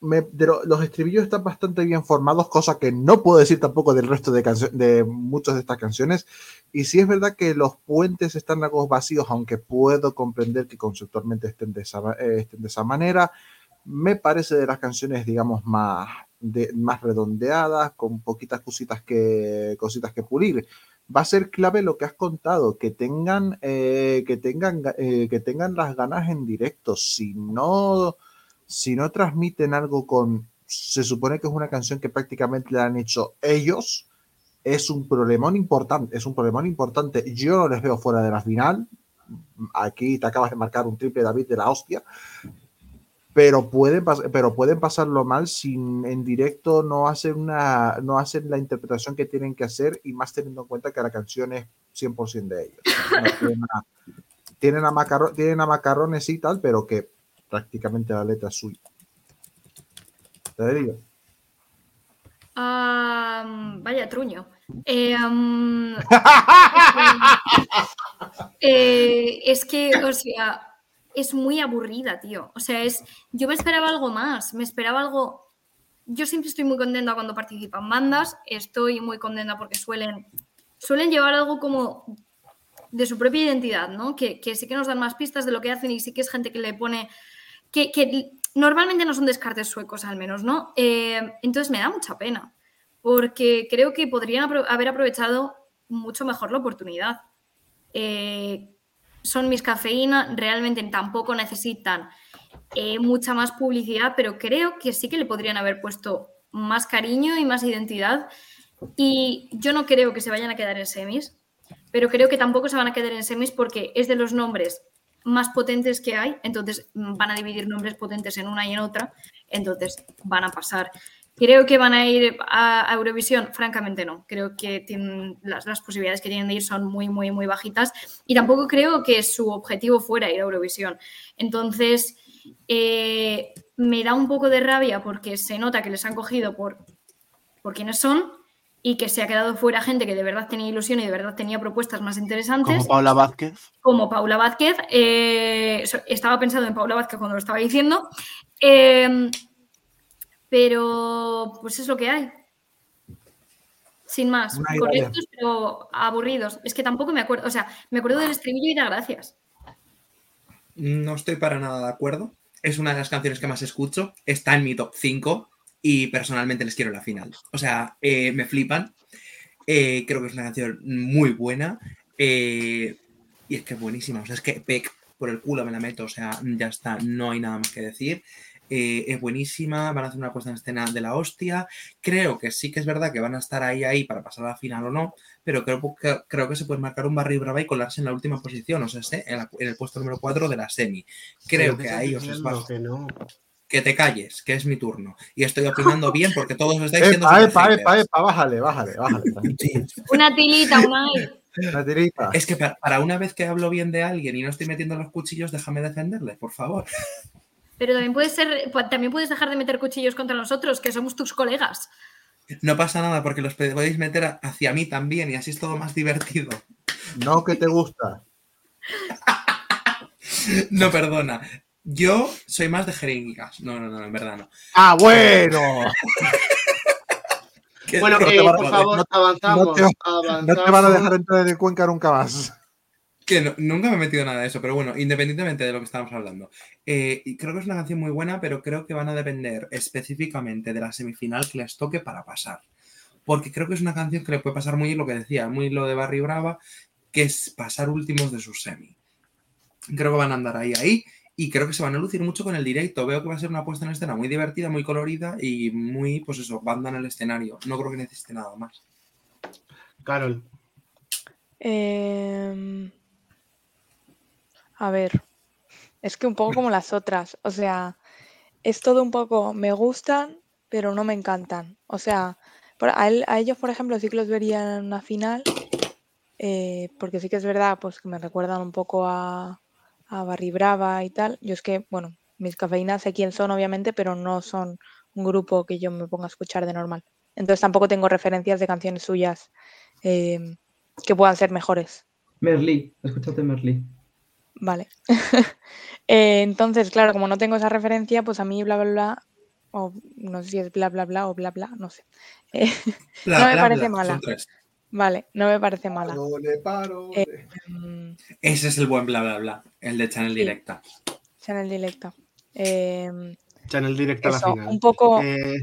De lo- los estribillos están bastante bien formados, cosa que no puedo decir tampoco del resto de, de muchas de estas canciones. Y sí es verdad que los puentes están algo vacíos, aunque puedo comprender que conceptualmente estén de esa, eh, estén de esa manera. Me parece de las canciones, digamos, más, de, más redondeadas, con poquitas cositas que, cositas que pulir. Va a ser clave lo que has contado, que tengan, eh, que tengan, ga- eh, que tengan las ganas en directo. Si no, si no transmiten algo con, se supone que es una canción que prácticamente la han hecho ellos, es un problemón importante, es un problemón importante. Yo no les veo fuera de la final. Aquí te acabas de marcar un triple David de la hostia. Pero pueden, pero pueden pasarlo mal si en directo no hacen, una, no hacen la interpretación que tienen que hacer y más teniendo en cuenta que la canción es 100% de ellos. No tienen, a, tienen, a tienen a macarrones y tal, pero que prácticamente la letra suya. Te digo. Ah, vaya truño. Eh, am, eh, es que, o sea, es muy aburrida, tío. O sea, es. Yo me esperaba algo más. Me esperaba algo. Yo siempre estoy muy contenta cuando participan bandas. Estoy muy contenta porque suelen. Suelen llevar algo como de su propia identidad, ¿no? Que, que sí que nos dan más pistas de lo que hacen y sí que es gente que le pone. Que, normalmente no son descartes suecos, al menos, ¿no? Eh, entonces me da mucha pena porque creo que podrían haber aprovechado mucho mejor la oportunidad. Eh, son mis cafeína, realmente tampoco necesitan eh, mucha más publicidad, pero creo que sí que le podrían haber puesto más cariño y más identidad. Y yo no creo que se vayan a quedar en semis, pero creo que tampoco se van a quedar en semis porque es de los nombres más potentes que hay, entonces mm, van a dividir nombres potentes en una y en otra, entonces van a pasar. Creo que van a ir a, Eurovisión, francamente no. Creo que las posibilidades que tienen de ir son muy, muy, muy bajitas y tampoco creo que su objetivo fuera ir a Eurovisión. Entonces, eh, me da un poco de rabia porque se nota que les han cogido por, por quienes son y que se ha quedado fuera gente que de verdad tenía ilusión y de verdad tenía propuestas más interesantes Como Paula Vázquez. como Paula Vázquez. eh, estaba pensando en Paula Vázquez cuando lo estaba diciendo. eh, pero pues es lo que hay. Sin más. Una idea. Correctos, pero aburridos. Es que tampoco me acuerdo. O sea, me acuerdo del estribillo y da gracias. No estoy para nada de acuerdo. Es una de las canciones que más escucho. Está en mi top 5 y personalmente les quiero en la final. O sea, eh, me flipan. Eh, creo que es una canción muy buena. eh, y es que es buenísima. O sea, es que Peck por el culo me la meto. O sea, ya está. No hay nada más que decir. Eh, es buenísima. Van a hacer una puesta en escena de la hostia. Creo que sí que es verdad que van a estar ahí, ahí para pasar a la final o no. Pero creo que, creo que se puede marcar un barrio brava y colarse en la última posición. O sea, esté en, la- en el puesto número 4 de la semi. Creo que ¿qué ahí os diciendo? bajo. Que no. Que te calles, que es mi turno. Y estoy opinando bien porque todos estáis diciendo. Epa, epa, epa, epa, bájale, bájale, bájale. Una tilita, una. La tirita. Es que para, para una vez que hablo bien de alguien y no estoy metiendo los cuchillos, déjame defenderle, por favor. Pero también puedes ser, también puedes dejar de meter cuchillos contra nosotros, que somos tus colegas. No pasa nada porque los podéis meter hacia mí también y así es todo más divertido. No que te gusta. No, perdona. Yo soy más de jeringas. No, no, no, en verdad no. Ah, bueno. Bueno, que- eh, a- por favor, no- avanzamos. no te- No te van a dejar entrar en Cuenca nunca más. Que no- nunca me he metido nada de eso, pero bueno, independientemente de lo que estamos hablando. eh, y creo que es una canción muy buena, pero creo que van a depender específicamente de la semifinal que les toque para pasar. Porque creo que es una canción que le puede pasar muy lo que decía, muy lo de Barry Brava, que es pasar últimos de su semi. Creo que van a andar ahí, ahí, y creo que se van a lucir mucho con el directo. Veo que va a ser una puesta en escena muy divertida, muy colorida y muy, pues eso, banda en el escenario. No creo que necesite nada más. Carol. Em, a ver, es que un poco como las otras, o sea, es todo un poco, me gustan, pero no me encantan. O sea, por- a, él- a ellos, por ejemplo, sí que los vería en una final, eh, porque sí que es verdad, pues que me recuerdan un poco a, a Barry Brava y tal. Yo es que, bueno, mis cafeínas sé quién son, obviamente, pero no son un grupo que yo me ponga a escuchar de normal. Entonces tampoco tengo referencias de canciones suyas em, que puedan ser mejores. Merlí, escúchate Merlí. Vale. Eh, entonces, claro, como no tengo esa referencia, pues a mí bla, bla, bla, o no sé si es bla, bla, bla o bla, bla, no sé. Eh, Bla, no me bla, parece bla, mala. Vale, no me parece mala. Parole, parole. Eh, mm, Ese es el buen bla, bla, bla, el de Channel Sí. Directa. Channel Directa. Em, Channel directo a la final. un poco Eh,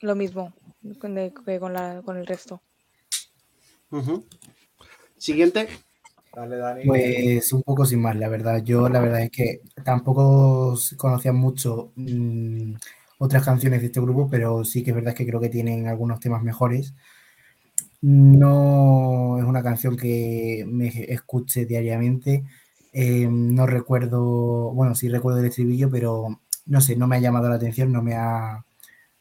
lo mismo que con, la- con el resto. Siguiente. Dale, Dani. Pues un poco sin más, la verdad. Yo la verdad es que tampoco conocía mucho mm, otras canciones de este grupo, pero sí que es verdad que creo que tienen algunos temas mejores. No es una canción que me escuche diariamente. Eh, no recuerdo, bueno, sí recuerdo el estribillo, pero no sé, no me ha llamado la atención, no me ha,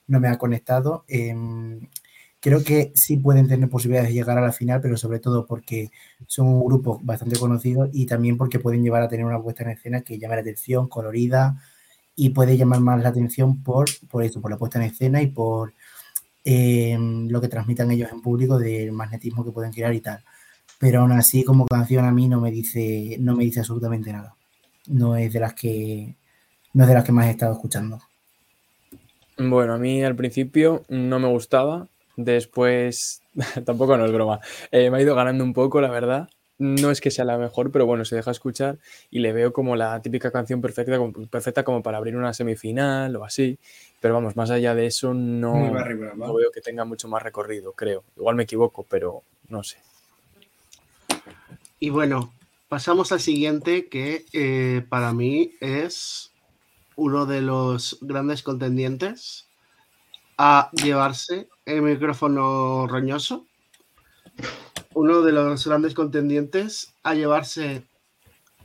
no me ha conectado. Em, creo que sí pueden tener posibilidades de llegar a la final, pero sobre todo porque son un grupo bastante conocido y también porque pueden llevar a tener una puesta en escena que llame la atención, colorida y puede llamar más la atención por, por eso, por la puesta en escena y por eh, lo que transmitan ellos en público del magnetismo que pueden crear y tal. Pero aún así, como canción a mí no me dice, no me dice absolutamente nada. No es de las que no es de las que más he estado escuchando. Bueno, a mí al principio no me gustaba, después tampoco no es broma, eh, me ha ido ganando un poco, la verdad. No es que sea la mejor, pero bueno, se deja escuchar y le veo como la típica canción perfecta, perfecta como para abrir una semifinal o así. Pero vamos, más allá de eso, no, no veo que tenga mucho más recorrido, creo. Igual me equivoco, pero no sé. Y bueno, pasamos al siguiente, que eh, para mí es uno de los grandes contendientes a llevarse el micrófono roñoso. Uno de los grandes contendientes a llevarse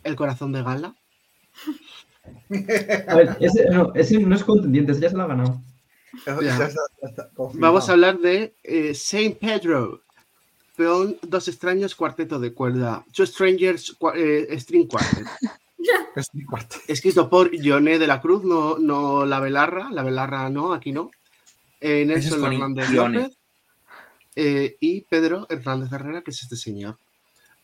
el corazón de gala. A ver, ese no, ese no es contendiente, ese ya se lo ha ganado. Ya. Ya está, ya está, confirmado. Vamos a hablar de eh, Saint Pedro. Peón, dos extraños, cuarteto de cuerda. Two Strangers, cua- eh, String Quartet. Escrito por Joné de la Cruz, no, no la Belarra. La Belarra no, aquí no. Eh, Nelson Hernández. López. eh, y Pedro Hernández Herrera, que es este señor.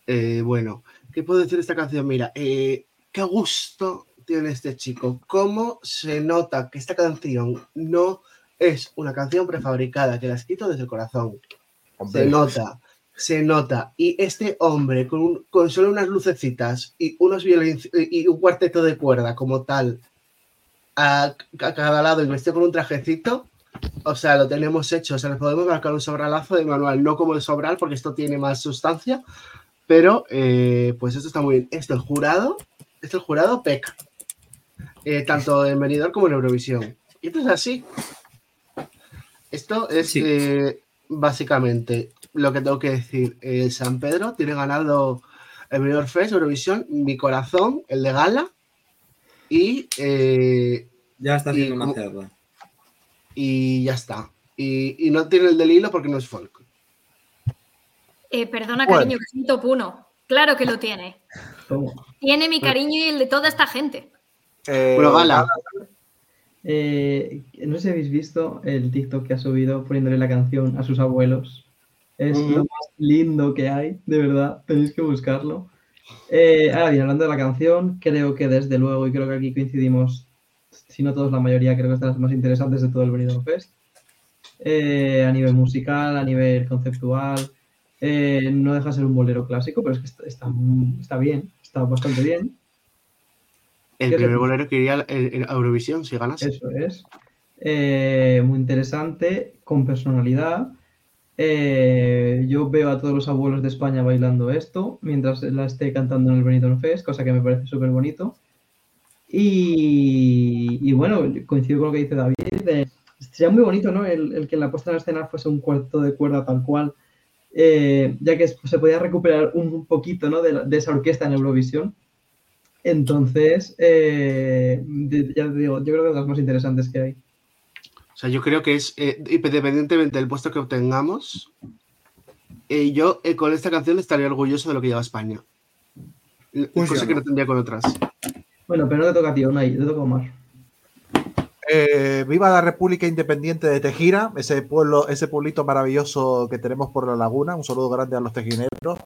Eh, bueno, ¿qué puedo decir de esta canción? Mira, eh, qué gusto tiene este chico. Cómo se nota que esta canción no es una canción prefabricada, que la ha escrito desde el corazón. Hombre. Se nota, se nota. Y este hombre con, un- con solo unas lucecitas y unos violins y un cuarteto de cuerda como tal a, a cada lado y vestido con un trajecito, o sea, lo tenemos hecho. O sea, le podemos marcar un sobralazo de manual, no como el sobral, porque esto tiene más sustancia. Pero, eh, pues esto está muy bien. Esto, el jurado, esto el jurado peca. Eh, tanto en Benidorm como en Eurovisión. Y esto es así. Esto es Sí. eh, básicamente lo que tengo que decir. Eh, San Pedro tiene ganado el Benidorm Fest, Eurovisión, mi corazón, el de Gala. Y, eh, Ya está Y haciendo una como- cerda. y ya está. Y, y no tiene el del hilo porque no es folk. Eh, perdona, Bueno. cariño, que es un top uno. Claro que lo tiene. ¿Cómo? Tiene mi cariño y el de toda esta gente. Eh, Bueno, Gala. Eh, no sé si habéis visto el TikTok que ha subido poniéndole la canción a sus abuelos. Es Ujú. lo más lindo que hay, de verdad, tenéis que buscarlo. Eh, ahora bien, hablando de la canción, creo que desde luego, y creo que aquí coincidimos, si no todos, la mayoría, creo que es de las más interesantes de todo el Benidorm Fest. Eh, a nivel musical, a nivel conceptual, eh, no deja de ser un bolero clásico, pero es que está, está, está bien, está bastante bien. El ¿Qué primer te- bolero que iría en, en Eurovisión si ganase. Eso es. Eh, muy interesante, con personalidad. Eh, yo veo a todos los abuelos de España bailando esto mientras la esté cantando en el Benidorm Fest, cosa que me parece súper bonito. Y, y bueno, coincido con lo que dice David. de- sería muy bonito, ¿no? El, el que la puesta en escena fuese un cuarto de cuerda tal cual, eh, ya que se podía recuperar un poquito, ¿no? de, la- de esa orquesta en Eurovisión. Entonces, eh, ya te digo, yo creo que es de las más interesantes que hay. O sea, yo creo que es, eh, independientemente del puesto que obtengamos, eh, yo eh, con esta canción estaría orgulloso de lo que lleva España. Pues cosa que no. tendría con otras. Bueno, pero no te toca a ti, Unai, te toca a Omar. Eh, viva la República Independiente de Tejira, ese pueblo, ese pueblito maravilloso que tenemos por la laguna. Un saludo grande a los tejineros.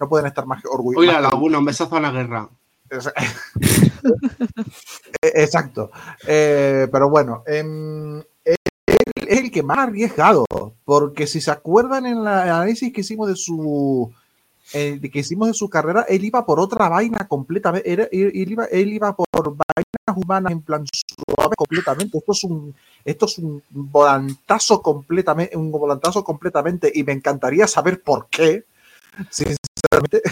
No pueden estar más orgullosos. Hoy la laguna, un besazo a la guerra. Exacto. Eh, pero bueno, él es el que más ha arriesgado, porque si se acuerdan en el análisis que hicimos de su eh, que hicimos de su carrera, él iba por otra vaina completamente, él, él iba, él iba por vainas humanas en plan suave completamente. Esto es un, esto es un volantazo completamente, un volantazo completamente, y me encantaría saber por qué. Sinceramente,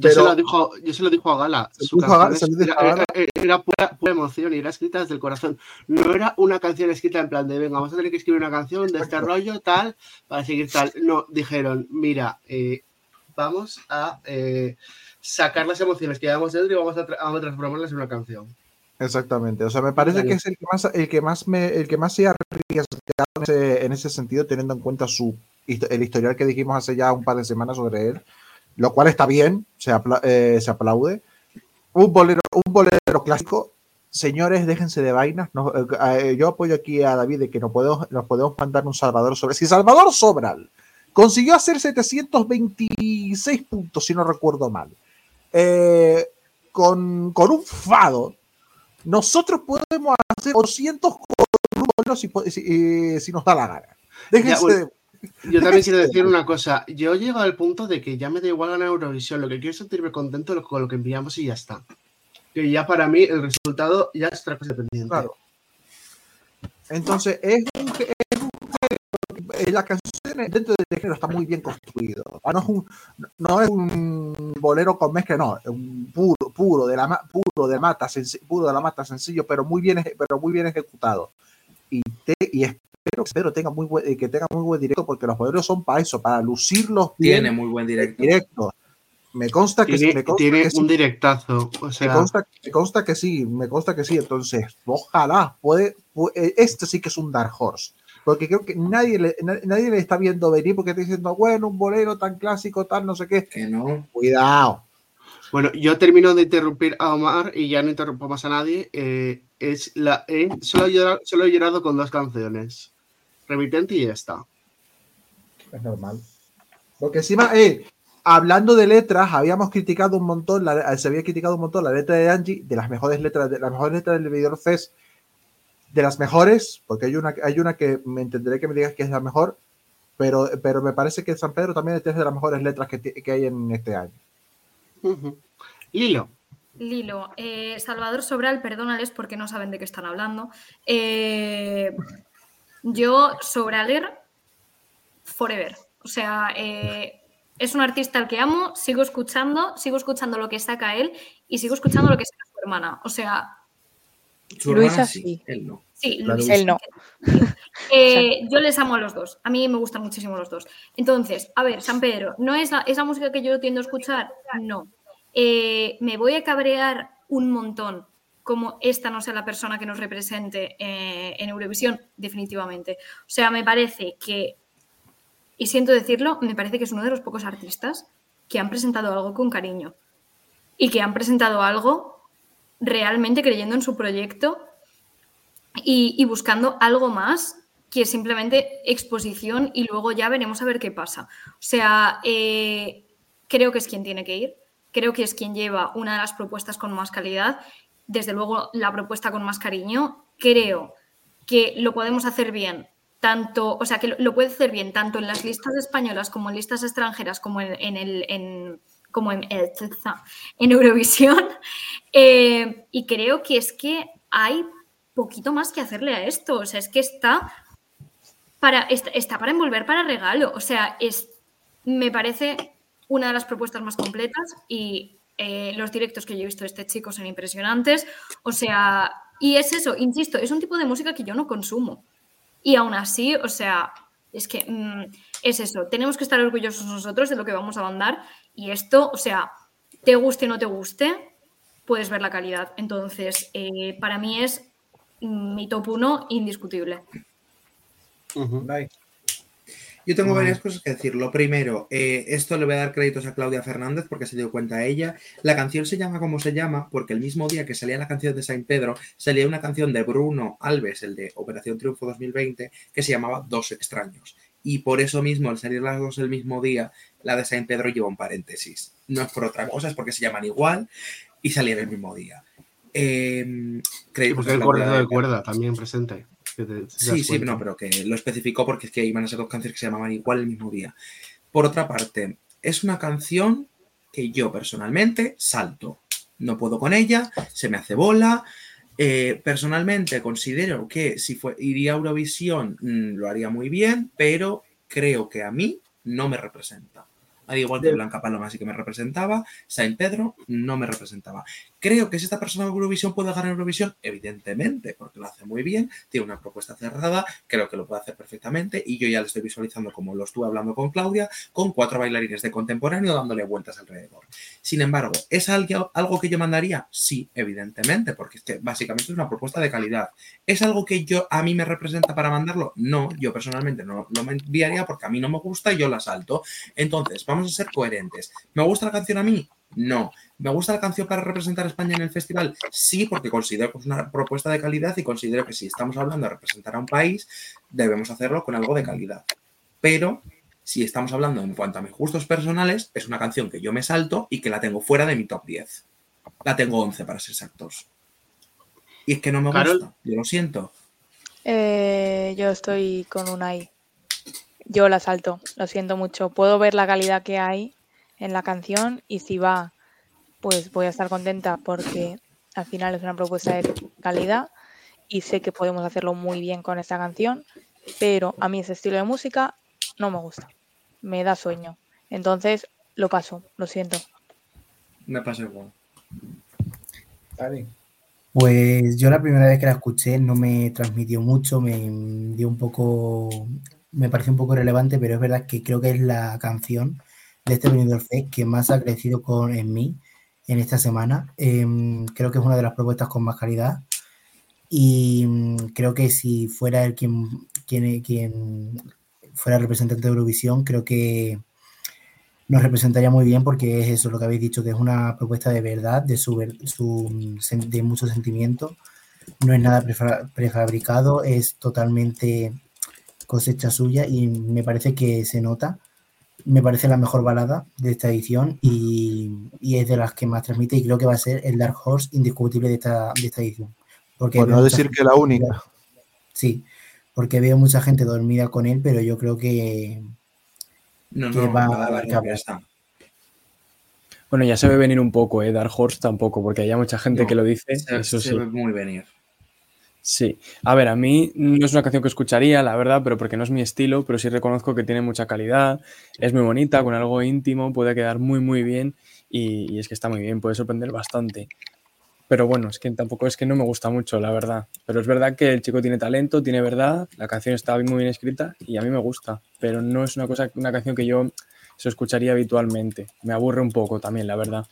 Yo, se lo dijo, yo se lo dijo a Gala. Su canción es- era, Gala. era- era pura, pura emoción y era escrita desde el corazón. No era una canción escrita en plan de, venga, vamos a tener que escribir una canción de este rollo, tal, para seguir tal. No, dijeron, mira, eh, vamos a eh, sacar las emociones que llevamos dentro y vamos a, tra- vamos a transformarlas en una canción. Exactamente, o sea, me parece Vale. que es el que más, el que más me, el que más se ha arriesgado en ese, en ese sentido, teniendo en cuenta su el historial que dijimos hace ya un par de semanas sobre él, lo cual está bien, se, apla- eh, se aplaude. Un bolero, un bolero clásico. Señores, déjense de vainas. no, eh, eh, yo apoyo aquí a David de que nos podemos, nos podemos mandar un Salvador Sobral. Si Salvador Sobral consiguió hacer 726 puntos, si no recuerdo mal, eh, con, con un fado, nosotros podemos hacer 200 con un bolero si, po- si, si nos da la gana. Déjense Ya, bueno, de- Yo también quiero decir una cosa. Yo llego al punto de que ya me da igual ganar Eurovisión. Lo que quiero es sentirme contento con lo que enviamos y ya está. Que ya para mí el resultado ya es otra cosa dependiente. Claro. Entonces, es un, es un eh, la canción dentro del género está muy bien construido. No es un, no es un bolero con mezcla, no, es un puro, puro de la puro de mata, senci- puro de la mata sencillo, pero muy bien, pero muy bien ejecutado. Y, te- y espero, espero tenga muy buen, eh, que tenga muy buen directo, porque los boleros son para eso, para lucirlos bien Tiene muy buen directo. directo. Me consta que sí, Tiene, me consta tiene que sí. un directazo. O Me sea, consta, me consta que sí, me consta que sí. Entonces, ojalá, puede, pu- eh, esto sí que es un Dark Horse. Porque creo que nadie le, na- nadie le está viendo venir porque está diciendo, bueno, un bolero tan clásico, tal, no sé qué. Que no. Cuidado. Bueno, yo termino de interrumpir a Omar y ya no interrumpo más a nadie. eh, es la, eh, solo, he llorado, solo he llorado con dos canciones. Remitente y ya está. Es normal. Porque encima, eh, hablando de letras, habíamos criticado un montón, la- se había criticado un montón la letra de Angie, de las mejores letras, de las mejores letras del video Fest, de las mejores, porque hay una, hay una que me entenderé que me digas que es la mejor, pero, pero me parece que San Pedro también es de las mejores letras que, que hay en este año. Ujú. Lilo. Lilo, eh, Salvador Sobral, perdónales porque no saben de qué están hablando. Eh, yo, Sobraler, forever. O sea, eh, es un artista al que amo, sigo escuchando, sigo escuchando lo que saca él y sigo escuchando lo que saca su hermana. O sea, Su Luisa hermana sí. él no. sí, Luis- Él no. Eh, yo les amo a los dos. A mí me gustan muchísimo los dos. Entonces, a ver, San Pedro, ¿no es la, es la música que yo tiendo a escuchar? No. Eh, me voy a cabrear un montón como esta no sea la persona que nos represente eh, en Eurovisión, definitivamente. O sea, me parece que, y siento decirlo, me parece que es uno de los pocos artistas que han presentado algo con cariño y que han presentado algo realmente creyendo en su proyecto y, buscando algo más que simplemente exposición y luego ya veremos a ver qué pasa. O sea, eh, creo que es quien tiene que ir, creo que es quien lleva una de las propuestas con más calidad, desde luego la propuesta con más cariño, creo que lo podemos hacer bien. Tanto, o sea, que lo, puede hacer bien tanto en las listas españolas como en listas extranjeras, como en, el, como en, eh, en Eurovisión. Eh, y creo que es que hay poquito más que hacerle a esto. O sea, es que está para, está para envolver para regalo. O sea, es, me parece una de las propuestas más completas y eh, los directos que yo he visto de este chico son impresionantes. O sea, y es eso, insisto, es un tipo de música que yo no consumo. Y aún así, o sea, es que mm, es eso, tenemos que estar orgullosos nosotros de lo que vamos a mandar y esto, o sea, te guste o no te guste, puedes ver la calidad. Entonces, eh, para mí es mi top 1 indiscutible. Ujú. Nice. Yo tengo varias cosas que decir. Lo primero, eh, esto le voy a dar créditos a Claudia Fernández porque se dio cuenta ella. La canción se llama como se llama porque el mismo día que salía la canción de Saint Pedro, salía una canción de Bruno Alves, el de Operación Triunfo 2020, que se llamaba Dos extraños. Y por eso mismo, al salir las dos el mismo día, la de Saint Pedro lleva un paréntesis. No es por otra cosa, es porque se llaman igual y salían el mismo día. Eh, Y créditos porque a el cuerda de cuerda también presente. Que te- te das Sí, sí, no, pero que lo especificó porque es que iban a ser dos canciones que se llamaban igual el mismo día. Por otra parte, es una canción que yo personalmente salto. No puedo con ella, se me hace bola. Eh, personalmente considero que si fue, iría a Eurovisión mm, lo haría muy bien, pero creo que a mí no me representa. Al igual que Blanca Paloma sí que me representaba, Saint Pedro no me representaba. Creo que si esta persona de Eurovisión puede ganar Eurovisión, evidentemente, porque lo hace muy bien, tiene una propuesta cerrada, creo que lo puede hacer perfectamente y yo ya lo estoy visualizando como lo estuve hablando con Claudia, con cuatro bailarines de contemporáneo dándole vueltas alrededor. Sin embargo, ¿es algo, algo que yo mandaría? Sí, evidentemente, porque es básicamente es una propuesta de calidad. ¿Es algo que yo a mí me representa para mandarlo? No, yo personalmente no lo enviaría porque a mí no me gusta y yo la salto. Entonces, vamos a ser coherentes. ¿Me gusta la canción a mí? No. ¿Me gusta la canción para representar a España en el festival? Sí, porque considero que es una propuesta de calidad y considero que si estamos hablando de representar a un país, debemos hacerlo con algo de calidad. Pero si estamos hablando en cuanto a mis gustos personales, es una canción que yo me salto y que la tengo fuera de mi top 10. La tengo 11 para ser exactos. Y es que no me Carol. gusta, yo lo siento. Eh, yo estoy con Unai. Yo la salto, lo siento mucho. Puedo ver la calidad que hay en la canción y si va, pues voy a estar contenta porque al final es una propuesta de calidad y sé que podemos hacerlo muy bien con esta canción, pero a mí ese estilo de música no me gusta. Me da sueño. Entonces lo paso, lo siento. Me pasa igual. Pues yo la primera vez que la escuché no me transmitió mucho, me dio un poco, me pareció un poco relevante, pero es verdad que creo que es la canción de este Benidorm Fest que más ha crecido con, en mí en esta semana. Em, creo que es una de las propuestas con más calidad. Y mm, creo que si fuera el quien, quien, quien fuera representante de Eurovisión, creo que nos representaría muy bien porque es eso lo que habéis dicho, que es una propuesta de verdad, de, su, su, mm, de mucho sentimiento. No es nada prefa- prefabricado, es totalmente cosecha suya y me parece que se nota. Me parece la mejor balada de esta edición y, y es de las que más transmite y creo que va a ser el Dark Horse indiscutible de esta, de esta edición. Porque Por no decir que la única. Sí, porque veo mucha gente dormida con él, pero yo creo que, No, que no, va a a dar acabar. ya está. Bueno, ya se ve venir un poco, ¿eh? Dark Horse tampoco, porque hay mucha gente No, que lo dice. Se, eso se sí. ve muy venir. Sí, a ver, a mí no es una canción que escucharía, la verdad, pero porque no es mi estilo, pero sí reconozco que tiene mucha calidad, es muy bonita, con algo íntimo, puede quedar muy, muy bien y, es que está muy bien, puede sorprender bastante. Pero bueno, es que tampoco es que no me gusta mucho, la verdad. Pero es verdad que el chico tiene talento, tiene verdad, la canción está muy bien escrita y a mí me gusta, pero no es una cosa, una canción que yo se escucharía habitualmente. Me aburre un poco también, la verdad.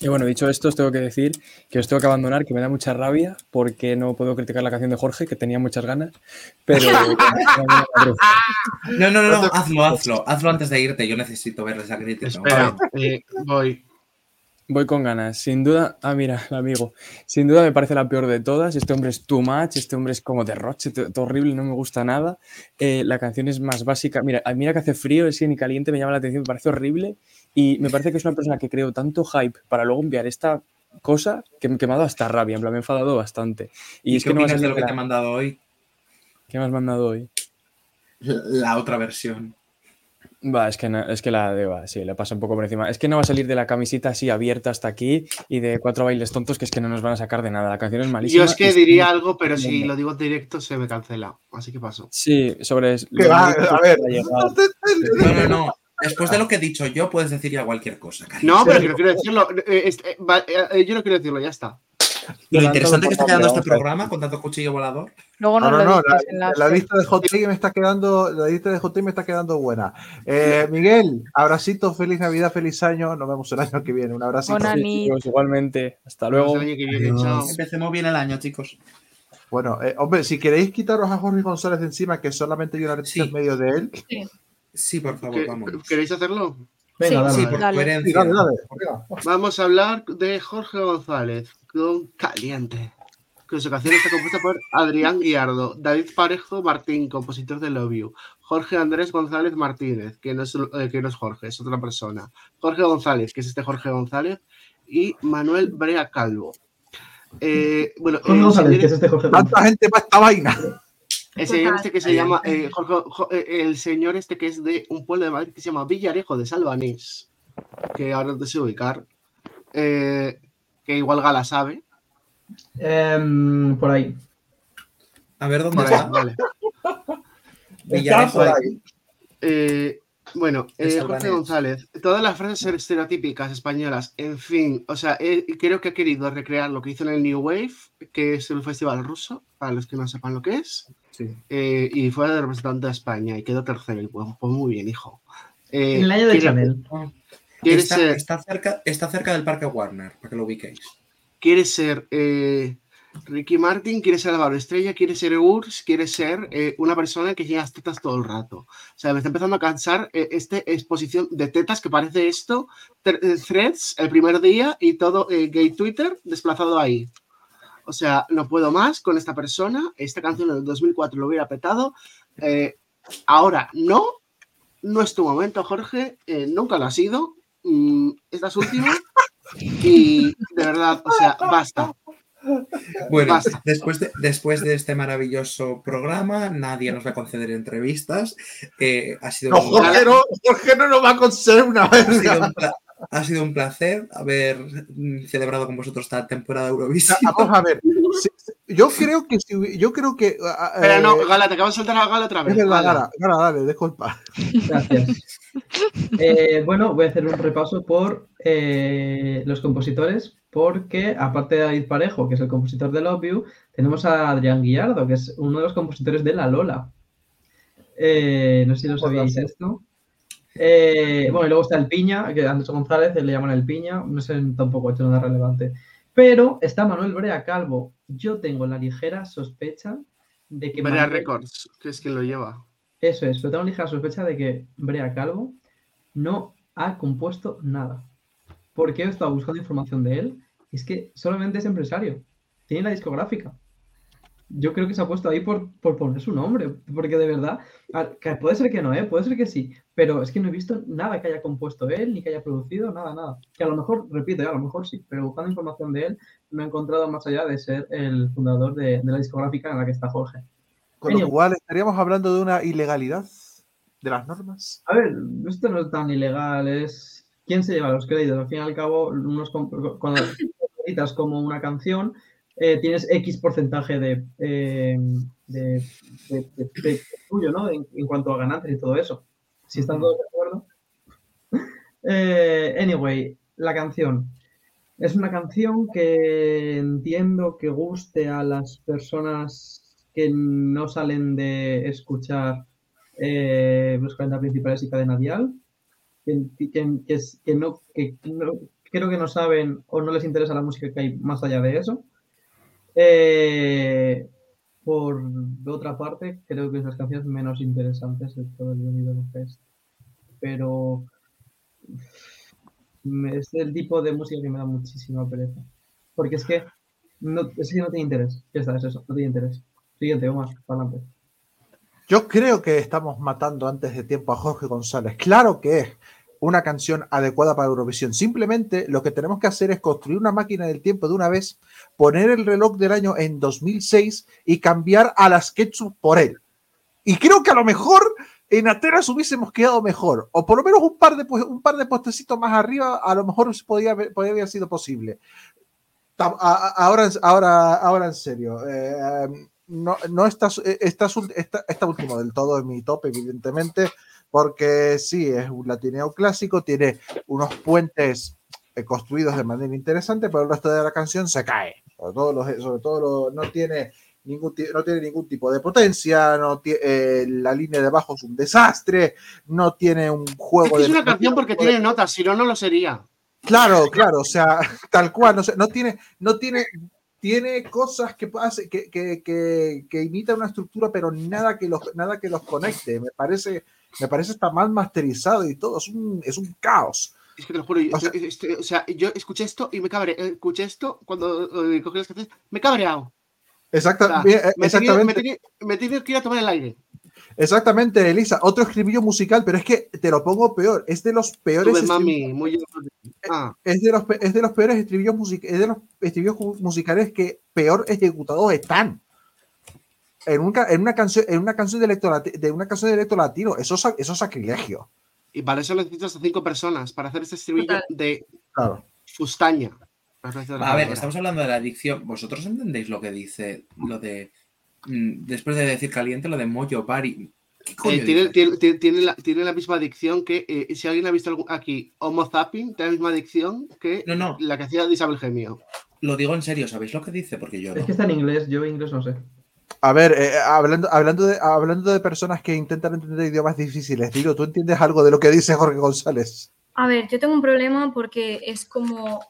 Y bueno, dicho esto, os tengo que decir que os tengo que abandonar, que me da mucha rabia porque no puedo criticar la canción de Jorge, que tenía muchas ganas, pero... No, no, no, no, hazlo, hazlo. Hazlo antes de irte. Yo necesito ver esa crítica. Espera, eh, voy. Voy con ganas, sin duda. Ah, mira, el amigo. Sin duda me parece la peor de todas. Este hombre es too much, este hombre es como derroche, horrible, no me gusta nada. Eh, la canción es más básica. Mira, mira que hace frío, es que ni caliente, me llama la atención, me parece horrible. Y me parece que es una persona que creó tanto hype para luego enviar esta cosa que me ha quemado hasta rabia, en plan, me he enfadado bastante. Y, ¿Y es qué que no opinas de lo que te he mandado hoy? ¿Qué me has mandado hoy? La otra versión. Va, es que, no- es que la de va, sí, le pasa un poco por encima. Es que no va a salir de la camisita así abierta hasta aquí y de cuatro bailes tontos que es que no nos van a sacar de nada. La canción es malísima. Yo es que diría algo, pero si lo digo en directo se me cancela. Así que paso. Sí, sobre. Que va, a ver. No, no, no. Después de lo que he dicho yo, puedes decir ya cualquier cosa. cariño. No, pero que no quiero decirlo. eh, este, va, eh, eh, yo no quiero decirlo, ya está. Lo interesante que está quedando este programa con tanto cuchillo volador. Luego No, no, lo no, la, las la lista de Hot me está quedando, la lista de Hot me está quedando buena. Eh, Miguel, abracito, feliz Navidad, feliz año. Nos vemos el año que viene. Un abracito. Chicos, igualmente. Hasta luego. Viene. Empecemos bien el año, chicos. Bueno, eh, hombre, si queréis quitaros a Jorge González de encima, que solamente hay una noticia Sí. en medio de él. Sí, por favor, ¿Qué- vamos. ¿Queréis hacerlo? Venga, dale. Sí, por Dale. Sí, coherencia. Vamos a hablar de Jorge González con Caliente. Que su canción está compuesta por Adrián Guiardo, David Parejo Martín, compositor de Love You, Jorge Andrés González Martínez, que no, es, eh, que no es Jorge, es otra persona, Jorge González, que es este Jorge González, y Manuel Brea Calvo. Eh, bueno, Jorge González, que es este Jorge González. ¿Cuánta gente para esta vaina? El señor este que se llama, eh, Jorge- eh, el señor este que es de un pueblo de Madrid que se llama Villarejo de Salvanés, que ahora no sé ubicar, eh, que igual Gala sabe. Em, por ahí. A ver dónde Por ahí, está. vale. Villarejo. por ahí. Eh, bueno, eh. Jorge González, todas las frases estereotípicas españolas, en fin, o sea, eh, creo que ha querido recrear lo que hizo en el New Wave, que es el festival ruso, para los que no sepan lo que es, Sí. eh, y fue de representante de España y quedó tercero. Y pues, pues muy bien, hijo. Eh, el año de Chanel. Quiere Está, ser, está cerca, está cerca del Parque Warner, para que lo ubiquéis. quiere ser eh, Ricky Martin, quiere ser Álvaro Estrella, quiere ser Urs, quiere ser eh, una persona que llega a tetas todo el rato. O sea, me está empezando a cansar eh, esta exposición de tetas que parece esto, threads el primer día y todo eh, gay Twitter desplazado ahí. O sea, no puedo más con esta persona. Esta canción en el 2004 lo hubiera petado. Eh, ahora no, no es tu momento, Jorge. eh, nunca lo ha sido. Mm, esta es última. Y de verdad, o sea, basta. Bueno, Basta. después de, después de este maravilloso programa, nadie nos va a conceder entrevistas. Eh, ha, sido No, un, Jorge no, Jorge no nos va a conceder una ha, sido verga. un pla- ha sido un placer haber celebrado con vosotros esta temporada de Eurovisión. Vamos a ver. Yo creo que yo creo que. ah, Pero eh, no, Gala, te acabo de saltar a Gala otra vez. Gala. Gara, Gara, dale, disculpa. Gracias. Eh, bueno, voy a hacer un repaso por eh, los compositores, porque aparte de David Parejo, que es el compositor de Love You, tenemos a Adrián Guillardo, que es uno de los compositores de La Lola. Eh, no sé si lo sabíais esto. Eh, bueno, y luego está el Piña, que Andrés González le llaman el Piña, no sé tampoco, esto no es relevante. Pero está Manuel Brea Calvo. Yo tengo la ligera sospecha de que Brea Manuel- Records, que es quien lo lleva. Eso es, pero tengo ligera sospecha de que Brea Calvo no ha compuesto nada. Porque he estado buscando información de él. y Es que solamente es empresario. Tiene la discográfica. Yo creo que se ha puesto ahí por, por poner su nombre. Porque de verdad, puede ser que no, ¿eh? puede ser que sí. Pero es que no he visto nada que haya compuesto él, ni que haya producido, nada, nada. Que a lo mejor, repito, a lo mejor sí. Pero buscando información de él, me he encontrado más allá de ser el fundador de, de la discográfica en la que está Jorge. Con lo cual estaríamos hablando de una ilegalidad de las normas. A ver, esto no es tan ilegal, es quién se lleva los créditos. Al fin y al cabo, unos cuando editas como una canción, eh, tienes X porcentaje de, eh, de, de- de- de tuyo, ¿no? En, en cuanto a ganancias y todo eso. Si están todos de acuerdo. Eh, anyway, la canción. Es una canción que entiendo que guste a las personas que no salen de escuchar eh, los 40 principales y cadena dial, que, que- que es- que no, que no- creo que no saben o no les interesa la música que hay más allá de eso. Eh, por otra parte, creo que es las canciones menos interesantes de todo el Benidorm Fest. Pero es el tipo de música que me da muchísima pereza. Porque es que no, es que no tiene interés. Ya está, es eso, no tiene interés. Siguiente, Omar, para adelante. Yo creo que estamos matando antes de tiempo a Jorge González. Claro que es una canción adecuada para Eurovisión. Simplemente lo que tenemos que hacer es construir una máquina del tiempo de una vez, poner el reloj del año en 2006 y cambiar a las Ketchup por él. Y creo que a lo mejor en Atenas hubiésemos quedado mejor. O por lo menos un par de, un par de postecitos más arriba, a lo mejor podría haber, podría haber sido posible. Ahora, ahora, ahora en serio. eh, no, no está, está, está, está último del todo en mi top, evidentemente, porque sí, es un latineo clásico, tiene unos puentes eh, construidos de manera interesante, pero el resto de la canción se cae. Sobre todo, los, sobre todo lo- no, tiene ningún, no tiene ningún tipo de potencia, no tie- eh, la línea de bajo es un desastre, no tiene un juego Es que es de... una canción porque tiene notas, si no, no lo sería. Claro, claro, o sea, tal cual, no, sé, no tiene, no tiene, tiene cosas que, hace, que, que, que, que imitan una estructura, pero nada que los, nada que los conecte. Me parece, me parece está mal masterizado y todo, es un, es un caos. Es que te lo juro, yo, O sea- yo- este, o sea, yo escuché esto y me cabré. Escuché esto cuando eh, cogí las canciones, me he cabreado. Exacta- O sea, eh, me, exactamente, tenido- me tenido que ir a tomar el aire. exactamente, Elisa. Otro escribillo musical, pero es que te lo pongo peor. Es de los peores mami, muy ah, es de los, es de los peores estribillos, music- es de los estribillos musicales que peor ejecutados están. En, un ca- en una canción, en una canción de electro de una canción de electro latino, eso, eso es sacrilegio. Y para eso necesitas a cinco personas, para hacer este estribillo Total. de Claro. fustaña. A ver, estamos hablando de la adicción. ¿Vosotros entendéis lo que dice lo de. mm, Después de decir caliente, lo de Moyo Bari? ¿Qué coño Eh, tiene, tiene, tiene- tiene la, tiene la misma adicción que, eh, si alguien ha visto algún- aquí, Homo Zapping, tiene la misma adicción que No, no, la que hacía de Isabel Gemio. lo digo en serio, ¿sabéis lo que dice? Porque yo Es no. que está en inglés, yo inglés no sé. A ver, eh, hablando, hablando, de, hablando de personas que intentan entender idiomas difíciles, Dilo, ¿tú entiendes algo de lo que dice Jorge González? A ver, yo tengo un problema porque es como.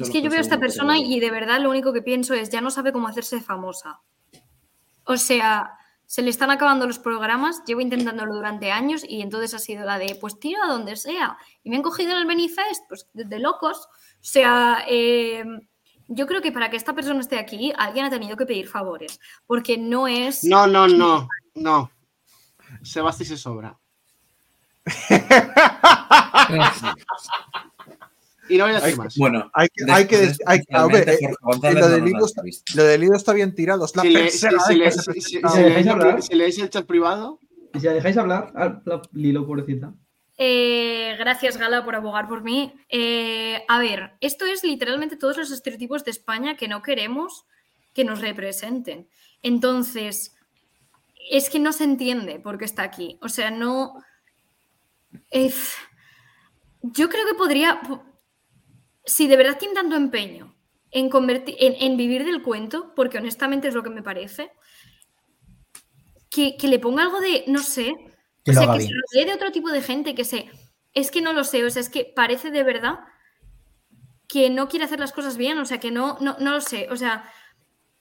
Es que yo veo a esta persona y de verdad lo único que pienso es ya no sabe cómo hacerse famosa. O sea, se le están acabando los programas, llevo intentándolo durante años y entonces ha sido la de pues tira a donde sea. Y me han cogido en el Benifest, pues de, de locos. O sea, eh, yo creo que para que esta persona esté aquí, alguien ha tenido que pedir favores. Porque no es. No, no, no, no. Sebasti se sobra. Y no voy a decir Hay- más. Bueno, Hay que, hay que, después, hay- a ver, especialmente, eh, eh, lo, no de nos Lido la está, entrevista. lo de Lido está bien tirado, es la Si, le- si- si le- si- si- ¿Dejáis hablar? el- si leéis el chat privado, Y si la dejáis hablar, la Lilo, pobrecita. Eh, gracias, Gala, por abogar por mí. Eh, a ver, esto es literalmente todos los estereotipos de España que no queremos que nos representen. Entonces, es que no se entiende por qué está aquí. O sea, no. yo creo que podría. po- Si de verdad tiene tanto empeño en, convertir, en, vivir del cuento, porque honestamente es lo que me parece, que le ponga algo de, no sé, Que o lo sea, haga que bien. se rodee de otro tipo de gente que se. Es que no lo sé, o sea, es que parece de verdad que no quiere hacer las cosas bien, o sea, que no, no, no lo sé, o sea,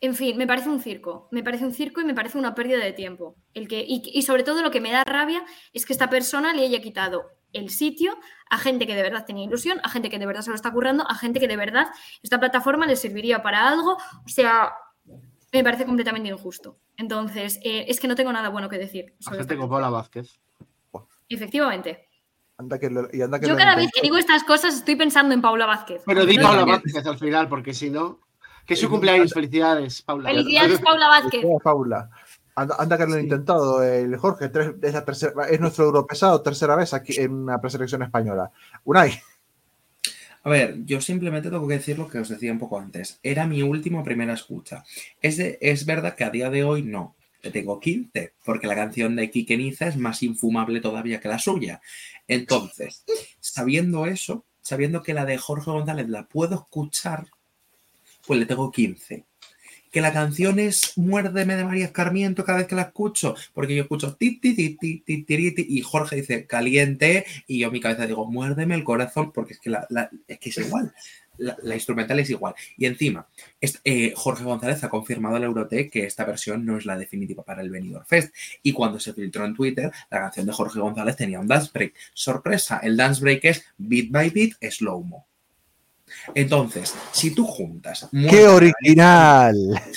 en fin, me parece un circo, me parece un circo y me parece una pérdida de tiempo. El que, y, y sobre todo lo que me da rabia es que esta persona le haya quitado el sitio a gente que de verdad tenía ilusión, a gente que de verdad se lo está currando, a gente que de verdad esta plataforma le serviría para algo, o sea, me parece completamente injusto. Entonces, eh, es que no tengo nada bueno que decir. A sobre gente como Paula Vázquez. Efectivamente. Anda que lo- y anda que Yo cada vez que digo estas cosas estoy pensando en Paula Vázquez. Pero di No Paula. Vázquez al final, porque si no. Que es su Eh, cumpleaños, felicidades, Paula. Felicidades, Paula Vázquez. Felicidades, Paula. Anda, anda que lo he intentado, el Jorge, tres- es, la tercera, es nuestro europesado, tercera vez aquí en una preselección española. Unai, A ver, yo simplemente tengo que decir lo que os decía un poco antes. Era mi última primera escucha. Es, es verdad que a día de hoy no. Le tengo 15, porque la canción de Kike Niza es más infumable todavía que la suya. Entonces, sabiendo eso, sabiendo que la de Jorge González la puedo escuchar, pues le tengo 15. Que la canción es Muérdeme de María Escarmiento cada vez que la escucho, porque yo escucho ti, ti, y Jorge dice caliente, y yo mi cabeza digo muérdeme el corazón, porque es que, la, es, igual. La, instrumental es igual. Y encima, eh, Jorge González ha confirmado al Eurotech que esta versión no es la definitiva para el Benidorm Fest. Y cuando se filtró en Twitter, la canción de Jorge González tenía un dance break. Sorpresa, el dance break es beat by beat, slow-mo. Entonces, si tú juntas. ¡Qué original!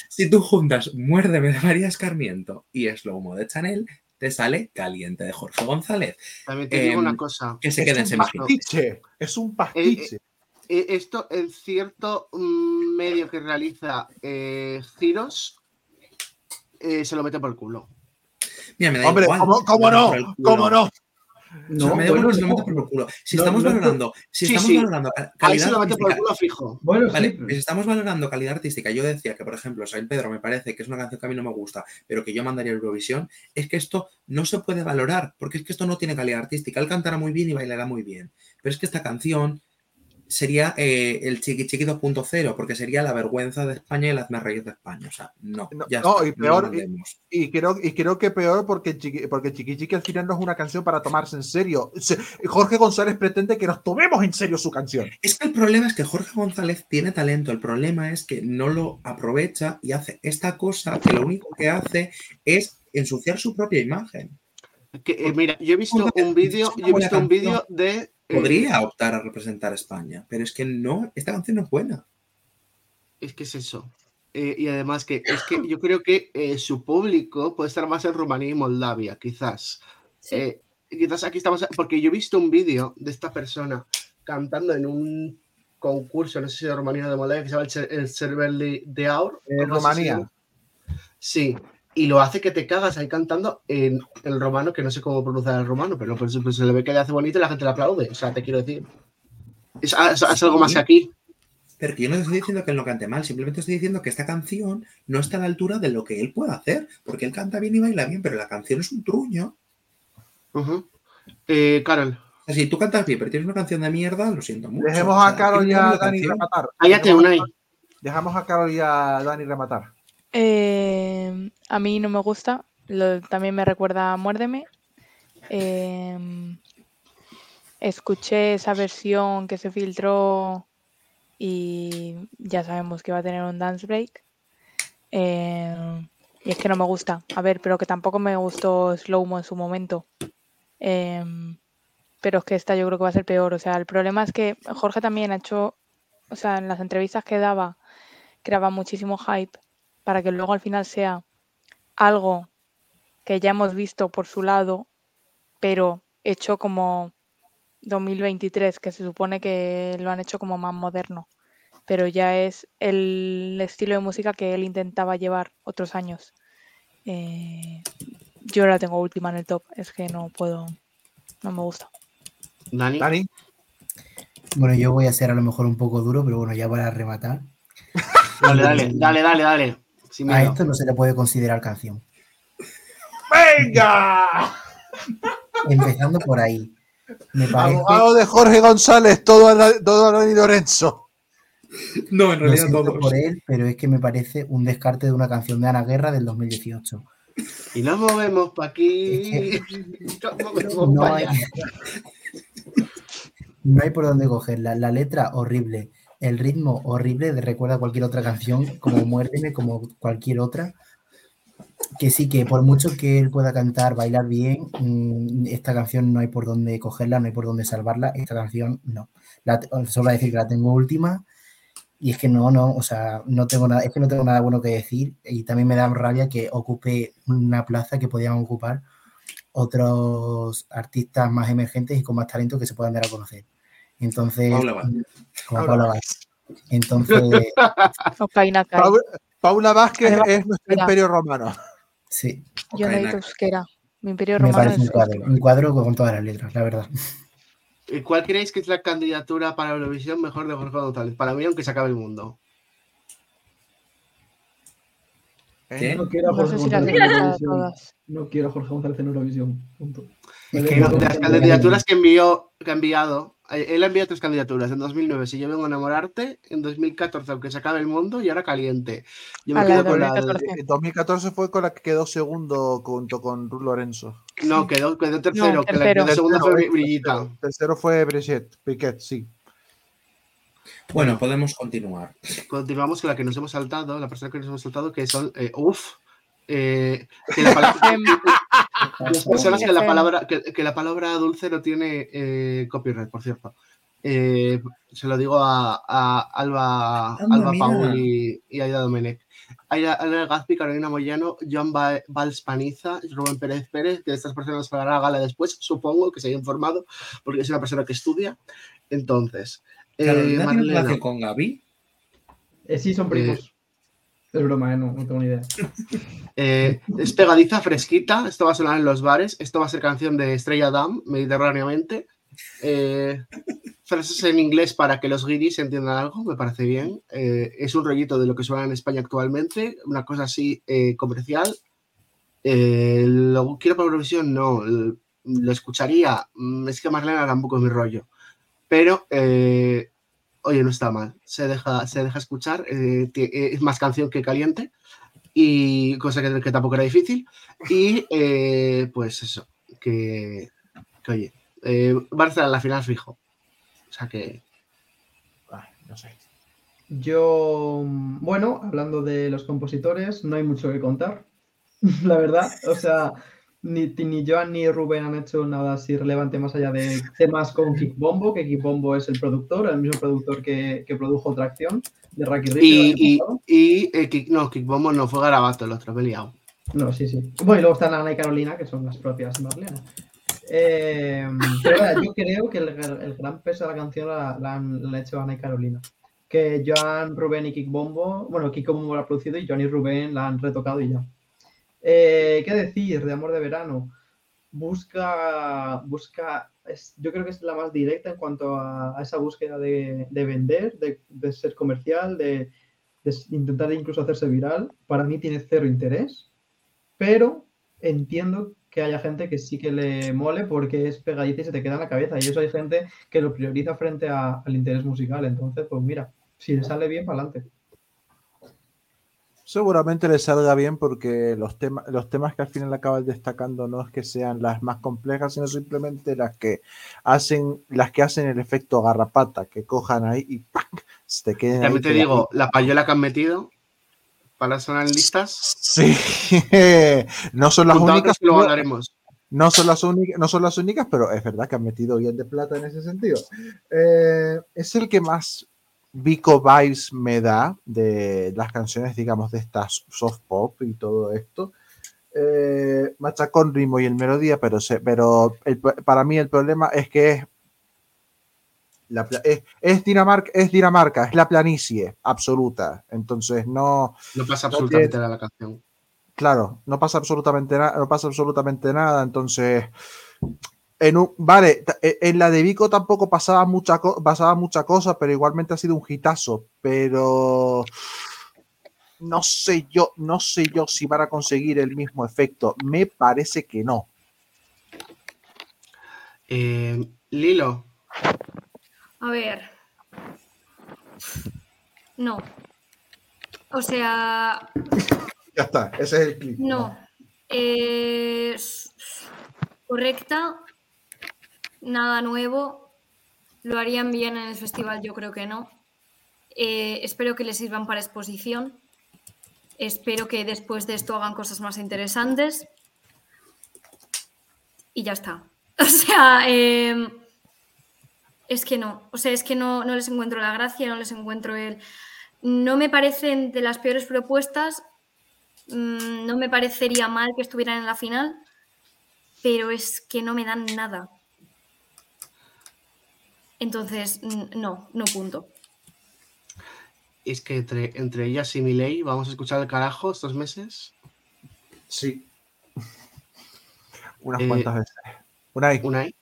Si tú juntas Muérdeme de María Escarmiento y Slow-mo de Chanel, te sale Caliente de Jorge González. También te digo Em, una cosa. Que se Es quede en un semifinal. pastiche, es un pastiche. Eh, esto en cierto mm, medio que realiza eh, giros eh, se lo mete por el culo. Mira, me da Hombre, igual. ¿cómo, no? el. ¿Cómo no? O sea, me da por el culo. Si No, estamos no, valorando, si Sí, estamos sí. valorando Ahí calidad se por culo fijo. Bueno, Vale, sí. pues estamos valorando calidad artística. Yo decía que, por ejemplo, Saint Pedro me parece que es una canción que a mí no me gusta, pero que yo mandaría a Eurovisión. Es que esto no se puede valorar, porque es que esto no tiene calidad artística. Él cantará muy bien y bailará muy bien. Pero es que esta canción sería eh, el Chiqui Chiqui 2.0, porque sería la vergüenza de España y el hazme reír de España. O sea, no, No, ya no, está, y peor. Y creo, y creo que peor porque Chiqui, porque Chiqui Chiqui al final no es una canción para tomarse en serio. Se- Jorge González pretende que nos tomemos en serio su canción. Es que el problema es que Jorge González tiene talento, el problema es que no lo aprovecha y hace esta cosa que lo único que hace es ensuciar su propia imagen. Que, eh, mira, yo he visto un vídeo, yo he visto un vídeo de. Eh, Podría optar a representar a España, pero es que no, esta canción no es buena. es que es eso. Eh, y además que es que yo creo que eh, su público puede estar más en Rumanía y Moldavia, quizás. Sí. Eh, quizás aquí estamos, porque yo he visto un vídeo de esta persona cantando en un concurso, no sé si de Rumanía o de Moldavia, que se llama el, el Cervelli de Aur. Se Rumanía. Sí, y lo hace que te cagas ahí cantando en el romano, que no sé cómo pronunciar el romano, pero pues, pues se le ve que le hace bonito y la gente le aplaude. O sea, te quiero decir. Es, es- es algo más que aquí. Pero que yo no te estoy diciendo que él no cante mal, simplemente estoy diciendo que esta canción no está a la altura de lo que él puede hacer, porque él canta bien y baila bien, pero la canción es un truño. Eh, Carol. Si tú cantas bien, pero tienes una canción de mierda, lo siento mucho. Dejemos O sea, a Carol y a Dani canción- rematar. Cállate, Unai. Dejamos a Carol y a Dani rematar. Eh, a mí no me gusta. lo- también me recuerda a Muérdeme. Eh, escuché esa versión que se filtró y ya sabemos que va a tener un dance break. Eh, y es que no me gusta. A ver, pero que tampoco me gustó Slowmo en su momento. Em, pero es que esta yo creo que va a ser peor. O sea, el problema es que Jorge también ha hecho, o sea, en las entrevistas que daba, creaba muchísimo hype para que luego al final sea algo que ya hemos visto por su lado, pero hecho como 2023, que se supone que lo han hecho como más moderno, pero ya es el estilo de música que él intentaba llevar otros años. Eh, yo la tengo última en el top, es que no puedo, no me gusta. Dani. Dani. Bueno, yo voy a ser a lo mejor un poco duro, pero bueno, ya para rematar. Dale, dale, dale, dale, dale. Sin A esto no se le puede considerar canción. ¡Venga! Empezando por ahí. Me parece, Abogado de Jorge González, todo a, la- todo a Dani Lorenzo. No, en lo realidad todos. por él, pero es que me parece un descarte de una canción de Ana Guerra del 2018. Y nos movemos para aquí. Nos movemos No pa' hay, allá. no hay por dónde cogerla. La letra, horrible. El ritmo horrible de recuerda cualquier otra canción, como Muérdeme, como cualquier otra. Que sí, que por mucho que él pueda cantar, bailar bien, mm, esta canción no hay por dónde cogerla, no hay por dónde salvarla. Esta canción no. La, solo decir que la tengo última y es que no, no, o sea, no tengo nada, es que no tengo nada bueno que decir y también me da rabia que ocupe una plaza que podían ocupar otros artistas más emergentes y con más talento que se puedan dar a conocer. Entonces, Paula Vázquez. como Paula Vázquez. Entonces. Paula, Paula Vázquez Además, es nuestro imperio romano. sí, Yo Ocaina necesito euskera. Mi imperio me romano parece un es cuadro, un cuadro con todas las letras, la verdad. ¿Y ¿Cuál creéis que es la candidatura para Eurovisión mejor de Jorge González? Para mí, aunque se acabe el mundo. ¿Qué? No quiero a No Jorge sé González he en Eurovisión. todas. No quiero a Jorge González en Eurovisión. Punto. Es Me que no- De las candidaturas que envió, que ha enviado, eh, él ha enviado tres candidaturas. En 2009, Si yo vengo a enamorarte. En 2014, Aunque se acabe el mundo. Y ahora Caliente. Yo me quedo con la. de- 2014. En 2014 fue con la que quedó segundo junto con Ru Lorenzo. No, quedó, quedó tercero. No, que la- tercero. la segunda fue Brillita. tercero, fue Brigitte, Piquet, sí. Bueno, podemos continuar. Continuamos con la que nos hemos saltado. La persona que nos hemos saltado, que son. eh, uf. eh, que la palabra- personas que la palabra, que, que la palabra dulce no tiene eh, copyright, por cierto. Eh, se lo digo a, a Alba, Anda, Alba. Paul y, y Aida Domenech. Aida, Aida Gazpi, Carolina Moyano, Joan Ba- Valls Paniza, Rubén Pérez Pérez, que de estas personas pagará la gala después, supongo que se haya informado, porque es una persona que estudia. Entonces, eh, Carolina tiene relación con Gaby. Eh, sí, son primos. Es broma, eh, no, no tengo ni idea. Eh, es pegadiza, fresquita. Esto va a sonar en los bares. Esto va a ser canción de Estrella Damm, mediterráneamente. Eh, frases en inglés para que los guiris entiendan algo, me parece bien. Eh, es un rollito de lo que suena en España actualmente, una cosa así comercial. ¿Lo quiero para Eurovisión? No. Lo escucharía. Mm, Es que Marlena tampoco es mi rollo. Pero, oye, no está mal. Se deja, se deja escuchar. eh, eh, es más canción que caliente y cosa que, que tampoco era difícil. Y eh, pues eso, que, que, oye, eh, a en la final fijo. O sea que Ay, no sé. Yo, bueno, hablando de los compositores, no hay mucho que contar, la verdad. O sea, ni, ni Joan ni Rubén han hecho nada así relevante más allá de temas con Kick Bombo, que Kick Bombo es el productor, el mismo productor que, que produjo Tracción de Rocky año Y, y, y eh, Kick- no, Kickbombo no fue Garabato el otro, me he liado. No, sí, sí. Bueno, y luego están Ana y Carolina, que son las propias Marlena. Eh, pero vaya, yo creo que el, el gran peso de la canción la, la han, la han hecho Ana y Carolina. Que Joan, Rubén y Kick Bombo, bueno, Kick Bombo la ha producido y Joan y Rubén la han retocado y ya. Eh, ¿Qué decir de Amor de Verano? Busca, busca, es- yo creo que es la más directa en cuanto a, a esa búsqueda de, de vender, de, de ser comercial, de, de intentar incluso hacerse viral. Para mí tiene cero interés, pero entiendo que haya gente que sí que le mole porque es pegadiza y se te queda en la cabeza. Y eso hay gente que lo prioriza frente a- al interés musical. Entonces, pues mira, si le sale bien, para adelante. Seguramente le salga bien porque los, temas los temas que al final acaban destacando no es que sean las más complejas, sino simplemente las que hacen, las que hacen el efecto garrapata, que cojan ahí y ¡pac! se te queden ahí. También te que la- digo, la payola que han metido para sonar en listas. Sí, no son las únicas. que hablaremos. No son, las únicas, no son las únicas, pero es verdad que han metido bien de plata en ese sentido. Eh, es el que más Vico Vibes me da de las canciones, digamos, de estas soft pop y todo esto. Eh, machacón, ritmo y el melodía, pero, se, pero el- para mí el problema es que es, la, es, es Dinamarca, es Dinamarca, es la planicie absoluta. Entonces no, No pasa absolutamente nada la canción. Claro, no pasa absolutamente nada, no pasa absolutamente nada, entonces en un, vale, e- en la de Vico tampoco pasaba mucha pasaba mucha cosa, pero igualmente ha sido un hitazo, pero no sé yo, no sé yo si van a conseguir el mismo efecto, me parece que no. Eh, Lilo, A ver. No. O sea, Ya está, ese es el clip. no. Es correcta. Nada nuevo. ¿Lo harían bien en el festival? Yo creo que no. eh, espero que les sirvan para exposición. Espero que después de esto hagan cosas más interesantes. Y ya está. O sea, eh, es que no. O sea, es que no, no les encuentro la gracia, no les encuentro el. No me parecen de las peores propuestas. mm, No me parecería mal que estuvieran en la final, pero es que no me dan nada. Entonces, no, no punto. Es que entre, entre ellas y Miley vamos a escuchar el carajo estos meses. Sí. Unas Eh, cuantas veces. Unai. Unai.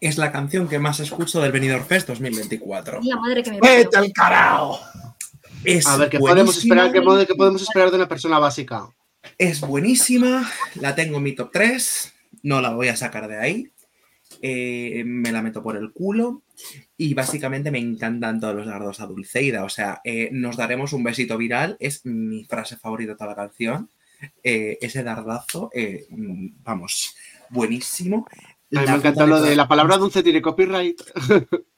Es la canción que más escucho del Benidorm Fest 2024. Y la madre que me parió. ¡Vete al carajo! Es A ver, ¿qué podemos, esperar, qué, qué podemos esperar de una persona básica? Es buenísima, la tengo en mi top 3, no la voy a sacar de ahí. Eh, me la meto por el culo y básicamente me encantan todos los dardos a Dulceida. O sea, eh, nos daremos un besito viral, es mi frase favorita de toda la canción. Eh, ese dardazo, mm, vamos, buenísimo. A mí me encanta lo de la palabra dulce tiene copyright.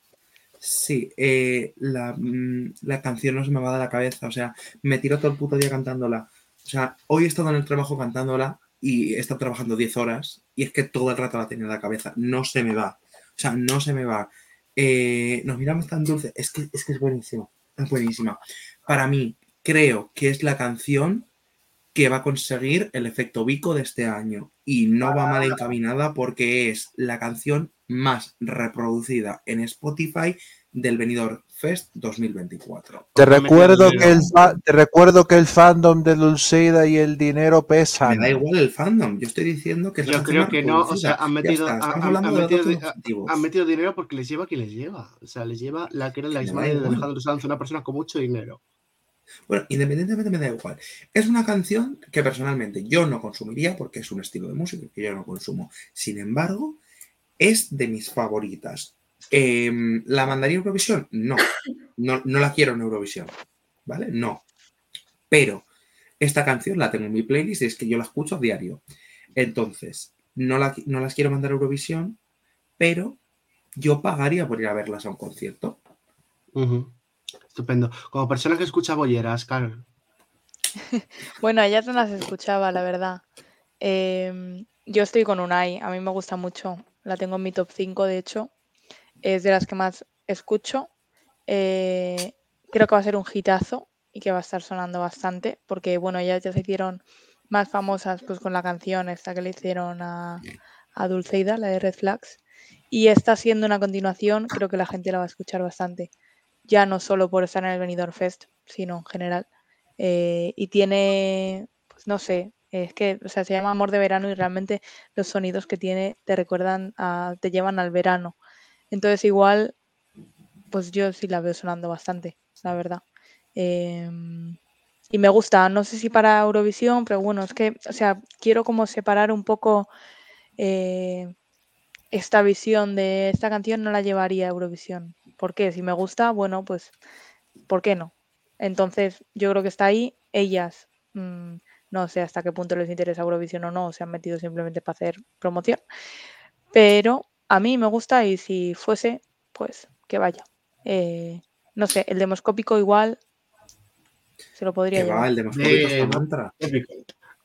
Sí, eh, la, mm, la canción no se me va de la cabeza, o sea, me tiro todo el puto día cantándola. O sea, hoy he estado en el trabajo cantándola y estado trabajando 10 horas y es que todo el rato la tenía en la cabeza, no se me va, o sea, no se me va. Eh, nos miramos tan dulce, es que, es que es buenísimo, es buenísima. Para mí, creo que es la canción que va a conseguir el efecto Vico de este año y no va mal encaminada porque es la canción más reproducida en Spotify del Benidorm Fest 2024. Te me recuerdo, que el te recuerdo que el fandom de Dulceida y el dinero Me pesan. da igual el fandom, yo estoy diciendo que Yo creo que no, o sea, han metido, está, han- metido, han metido dinero porque les lleva quien les lleva. O sea, les lleva la que era la Me madre de. Alejandro Sanz, una persona con mucho dinero. Bueno, independientemente me da igual. Es una canción que personalmente yo no consumiría porque es un estilo de música que yo no consumo. Sin embargo, es de mis favoritas. Em, ¿La mandaría a Eurovisión? No. no. No la quiero en Eurovisión. ¿Vale? No. Pero esta canción la tengo en mi playlist y es que yo la escucho a diario. Entonces, no, la- no las quiero mandar a Eurovisión, pero yo pagaría por ir a verlas a un concierto. Estupendo. Como persona que escucha bolleras, Carol. Bueno, ellas no las escuchaba, la verdad. Em, yo estoy con Unai, a mí me gusta mucho. La tengo en mi top 5, de hecho. Es de las que más escucho. Eh, creo que va a ser un hitazo y que va a estar sonando bastante, porque bueno, ellas ya se hicieron más famosas pues con la canción esta que le hicieron a, a Dulceida, la de Red Flags. Y esta siendo una continuación, creo que la gente la va a escuchar bastante. Ya no solo por estar en el Benidorm Fest, sino en general. Eh, y tiene, pues no sé, es que, o sea, se llama Amor de Verano y realmente los sonidos que tiene te recuerdan, a, te llevan al verano. Entonces igual, pues yo sí la veo sonando bastante, la verdad. Em, y me gusta, no sé si para Eurovisión, pero bueno, es que, o sea, quiero como separar un poco eh, esta visión de esta canción, no la llevaría a Eurovisión. ¿Por qué? Si me gusta, bueno, pues, ¿por qué no? Entonces, yo creo que está ahí. Ellas, mm, no sé hasta qué punto les interesa Eurovisión o no, se han metido simplemente para hacer promoción. Pero a mí me gusta y si fuese, pues que vaya. Eh, no sé, el demoscópico igual se lo podría Que va, llevar. el demoscópico De- está mantra. Épico.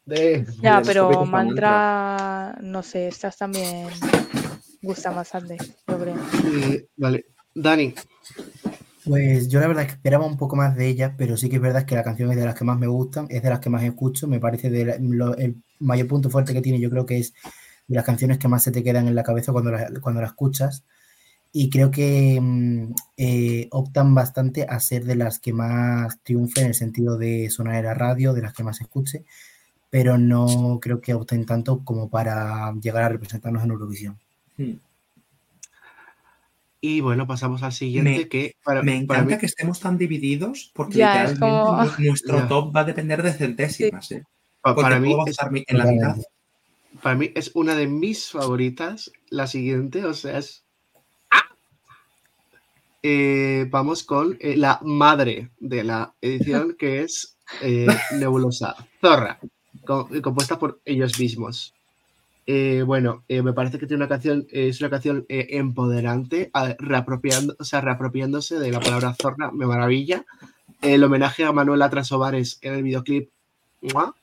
De... Ya, el pero mantra, no sé, estas también gustan bastante, yo creo. Y- vale. Dani. Pues yo la verdad es que esperaba un poco más de ella, pero sí que es verdad que la canción es de las que más me gustan, es de las que más escucho, me parece de la- lo- el mayor punto fuerte que tiene, yo creo que es de las canciones que más se te quedan en la cabeza cuando la, cuando la escuchas. Y creo que mm, eh, optan bastante a ser de las que más triunfen en el sentido de sonar en la radio, de las que más se escuche, pero no creo que opten tanto como para llegar a representarnos en Eurovisión. Hmm. Y bueno, pasamos al siguiente Me- que para, Me para encanta mí- que estemos tan divididos porque Ya, literalmente como- nuestro Ya. top va a depender de centésimas. ¿eh? Porque para mí va a estar en la mitad. Para mí es una de mis favoritas, la siguiente, o sea, es... ¡Ah! Eh, vamos con eh, la madre de la edición, que es eh, Nebulosa, Zorra, co- compuesta por ellos mismos. Bueno, me parece que tiene una canción, es una canción empoderante, a- reapropiando, o sea, reapropiándose de la palabra zorra, me maravilla. El homenaje a Manuela Trasovares en el videoclip, ¡mua!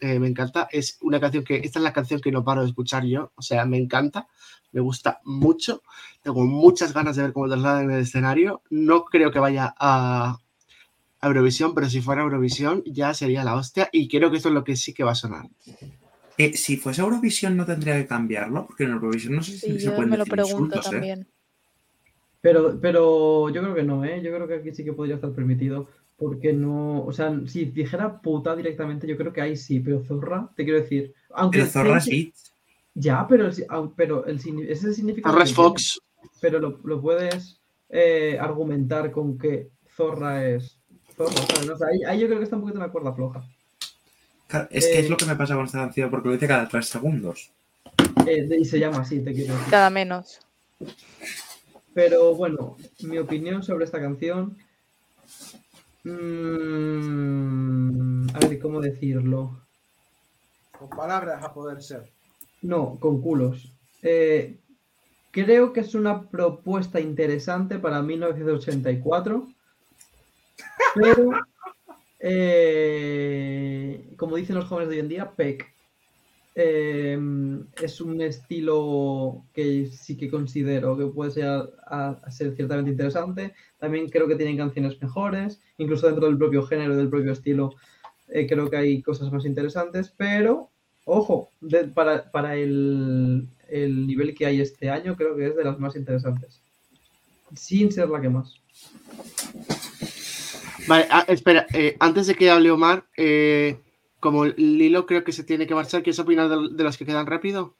Eh, me encanta. Es una canción que, esta es la canción que no paro de escuchar yo, o sea, me encanta, me gusta mucho. Tengo muchas ganas de ver cómo trasladan en el escenario. No creo que vaya a, a Eurovisión, pero si fuera Eurovisión ya sería la hostia y creo que esto es lo que sí que va a sonar. Eh, si fuese Eurovisión no tendría que cambiarlo, porque en Eurovisión no sé si Sí, se pueden me lo decir pregunto insultos, ¿eh? Pero, pero yo creo que no, ¿eh? Yo creo que aquí sí que podría estar permitido. Porque no, o sea, si dijera puta directamente, yo creo que ahí sí, pero zorra, te quiero decir. Aunque Pero zorra sí. Ya, pero, el, pero el, ese significado. Zorra es Fox. Pero lo, lo puedes eh, argumentar con que zorra es zorra. ¿sabes? O sea, ahí, ahí yo creo que está un poquito en la cuerda floja. Claro, Es que es Eh, lo que me pasa con esta canción, porque lo dice cada tres segundos. Eh, y se llama así, te quiero decir. Cada menos. Pero bueno, mi opinión sobre esta canción. Mm, a ver, ¿cómo decirlo? Con palabras a poder ser. No, con culos. Eh, creo que es una propuesta interesante para 1984, pero eh, como dicen los jóvenes de hoy en día, PEC. Eh, es un estilo que sí que considero que puede ser, ser ciertamente interesante. También creo que tienen canciones mejores, incluso dentro del propio género, del propio estilo, eh, creo que hay cosas más interesantes, pero ojo, para, para el, el nivel que hay este año, creo que es de las más interesantes. Sin ser la que más. Vale, ah, espera, eh, antes de que hable Omar, eh, como Lilo creo que se tiene que marchar, ¿quieres opinar de, de los que quedan rápido?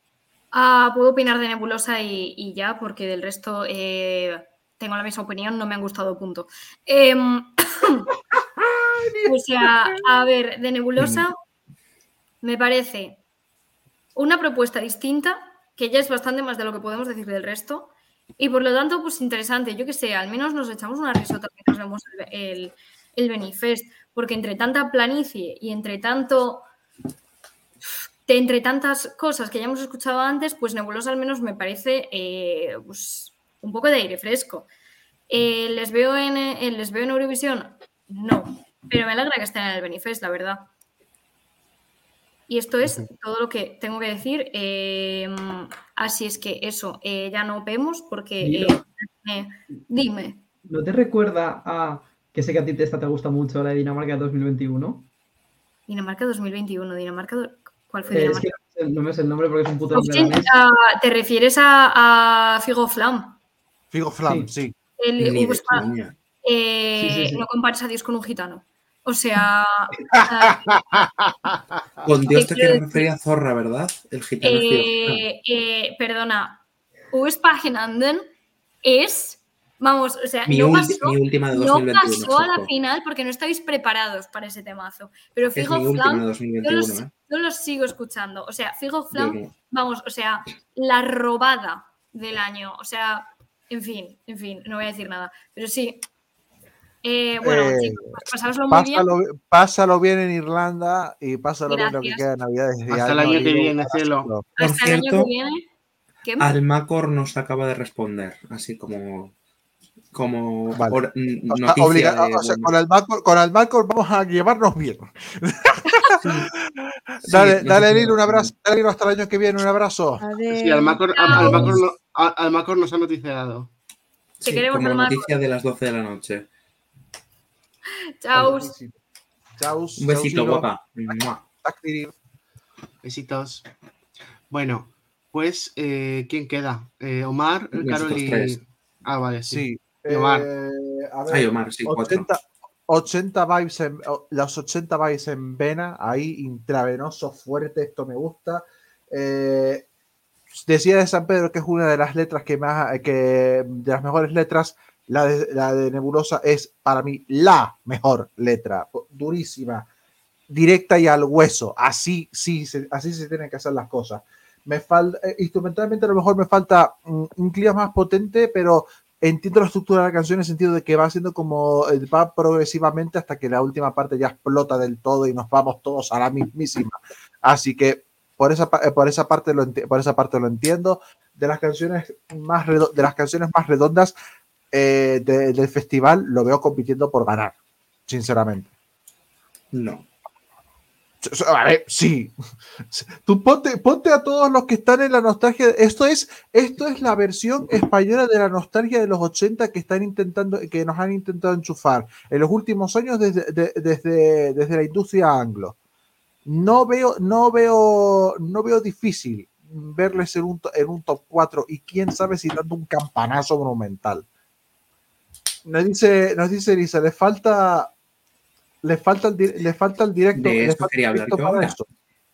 Ah, puedo opinar de Nebulosa y, y ya, porque del resto eh, tengo la misma opinión, no me han gustado, punto. Em, o sea, a ver, de Nebulosa me parece una propuesta distinta, que ya es bastante más de lo que podemos decir del resto, y por lo tanto, pues interesante, yo que sé, al menos nos echamos una risota mientras vemos el, el, el Benifest, porque entre tanta planicie y entre tanto entre tantas cosas que ya hemos escuchado antes, pues Nebulosa al menos me parece eh, pues, un poco de aire fresco. Eh, ¿les, veo en, eh, ¿Les veo en Eurovisión? No, pero me alegra que estén en el Benifest, la verdad. Y esto es todo lo que tengo que decir. así es que eso, ya no vemos porque... Dime. ¿No te recuerda a que sé que a ti esta te gusta mucho, la de Dinamarca 2021? Dinamarca 2021, Dinamarca... do- ¿Cuál fue Eh, Dinamarca? es que no me sé el nombre porque es un puto danés. ah, ¿Te refieres a, a Figo Flam? Figo Flam, sí. El, pues, eh, Sí, sí, sí. No compares a Dios con un gitano. O sea, ah, Con Dios ¿qué te quiero referir a Zorra, ¿verdad? El gitano es Figo Flam. eh, perdona, Uespagenanden es, vamos, o sea, Mi, no pasó, mi última de no 2021. pasó a la final porque no estáis preparados para ese temazo. Pero Es Figo mi última Flam, de yo 2021, los, ¿eh? yo los sigo escuchando. O sea, Figo Flam vamos, o sea, la robada del año. O sea, en fin, en fin, no voy a decir nada. Pero sí. Eh, bueno, Eh, chicos, pues pasároslo muy bien. Pásalo, bien en Irlanda y pásalo bien lo que Gracias. queda de Navidades. Hasta el año que viene, cielo. Por Hasta el año cierto, que viene. ¿Qué? Almacor nos acaba de responder, así como, como Vale. or- n- O sea, noticia obliga- de, o sea, con, el Malcor, con el Malcor vamos a llevarnos bien. sí, dale, no dale, Lilo, un abrazo. Dale, Lilo, hasta el año que viene, un abrazo. Adiós. Sí, Almacor, Chao. Al- Almacor no- Al- nos ha noticiado. Te sí, queremos, como Almacor. noticia de las 12 de la noche. Chao. Chao. Un besito, guapa. Besitos. Bueno, pues, eh, ¿quién queda? Eh, Omar, Carol y. Ah, vale, sí. Sí. Y Omar. eh, a ver, Ay, Omar, sí, cuatro. 80, 80 vibes en, los 80 vibes en vena, ahí intravenoso, fuerte, esto me gusta. Eh, decía de San Pedro que es una de las letras que más, que de las mejores letras, la de, la de Nebulosa es para mí la mejor letra, durísima, directa y al hueso, así sí, se- así se tienen que hacer las cosas. Me falta, eh, instrumentalmente a lo mejor me falta mm, un clima más potente, pero entiendo la estructura de la canción en el sentido de que va siendo como eh, va progresivamente hasta que la última parte ya explota del todo y nos vamos todos a la mismísima. Así que por esa, eh, por esa parte lo por esa parte lo entiendo. De las canciones más de las canciones más redondas eh, de- del festival lo veo compitiendo por ganar, sinceramente. No. Ver, sí. Tú ponte, ponte a todos los que están en la nostalgia. Esto es, esto es la versión española de la nostalgia de los 80 que están intentando, que nos han intentado enchufar en los últimos años desde, de- desde, desde la industria anglo. No veo, no veo, no veo difícil verles en un, en un top 4 y quién sabe si dando un campanazo monumental. Nos dice, nos dice Elisa, le falta, le falta el, di- le falta el directo. De esto quería hablar yo ahora. eso.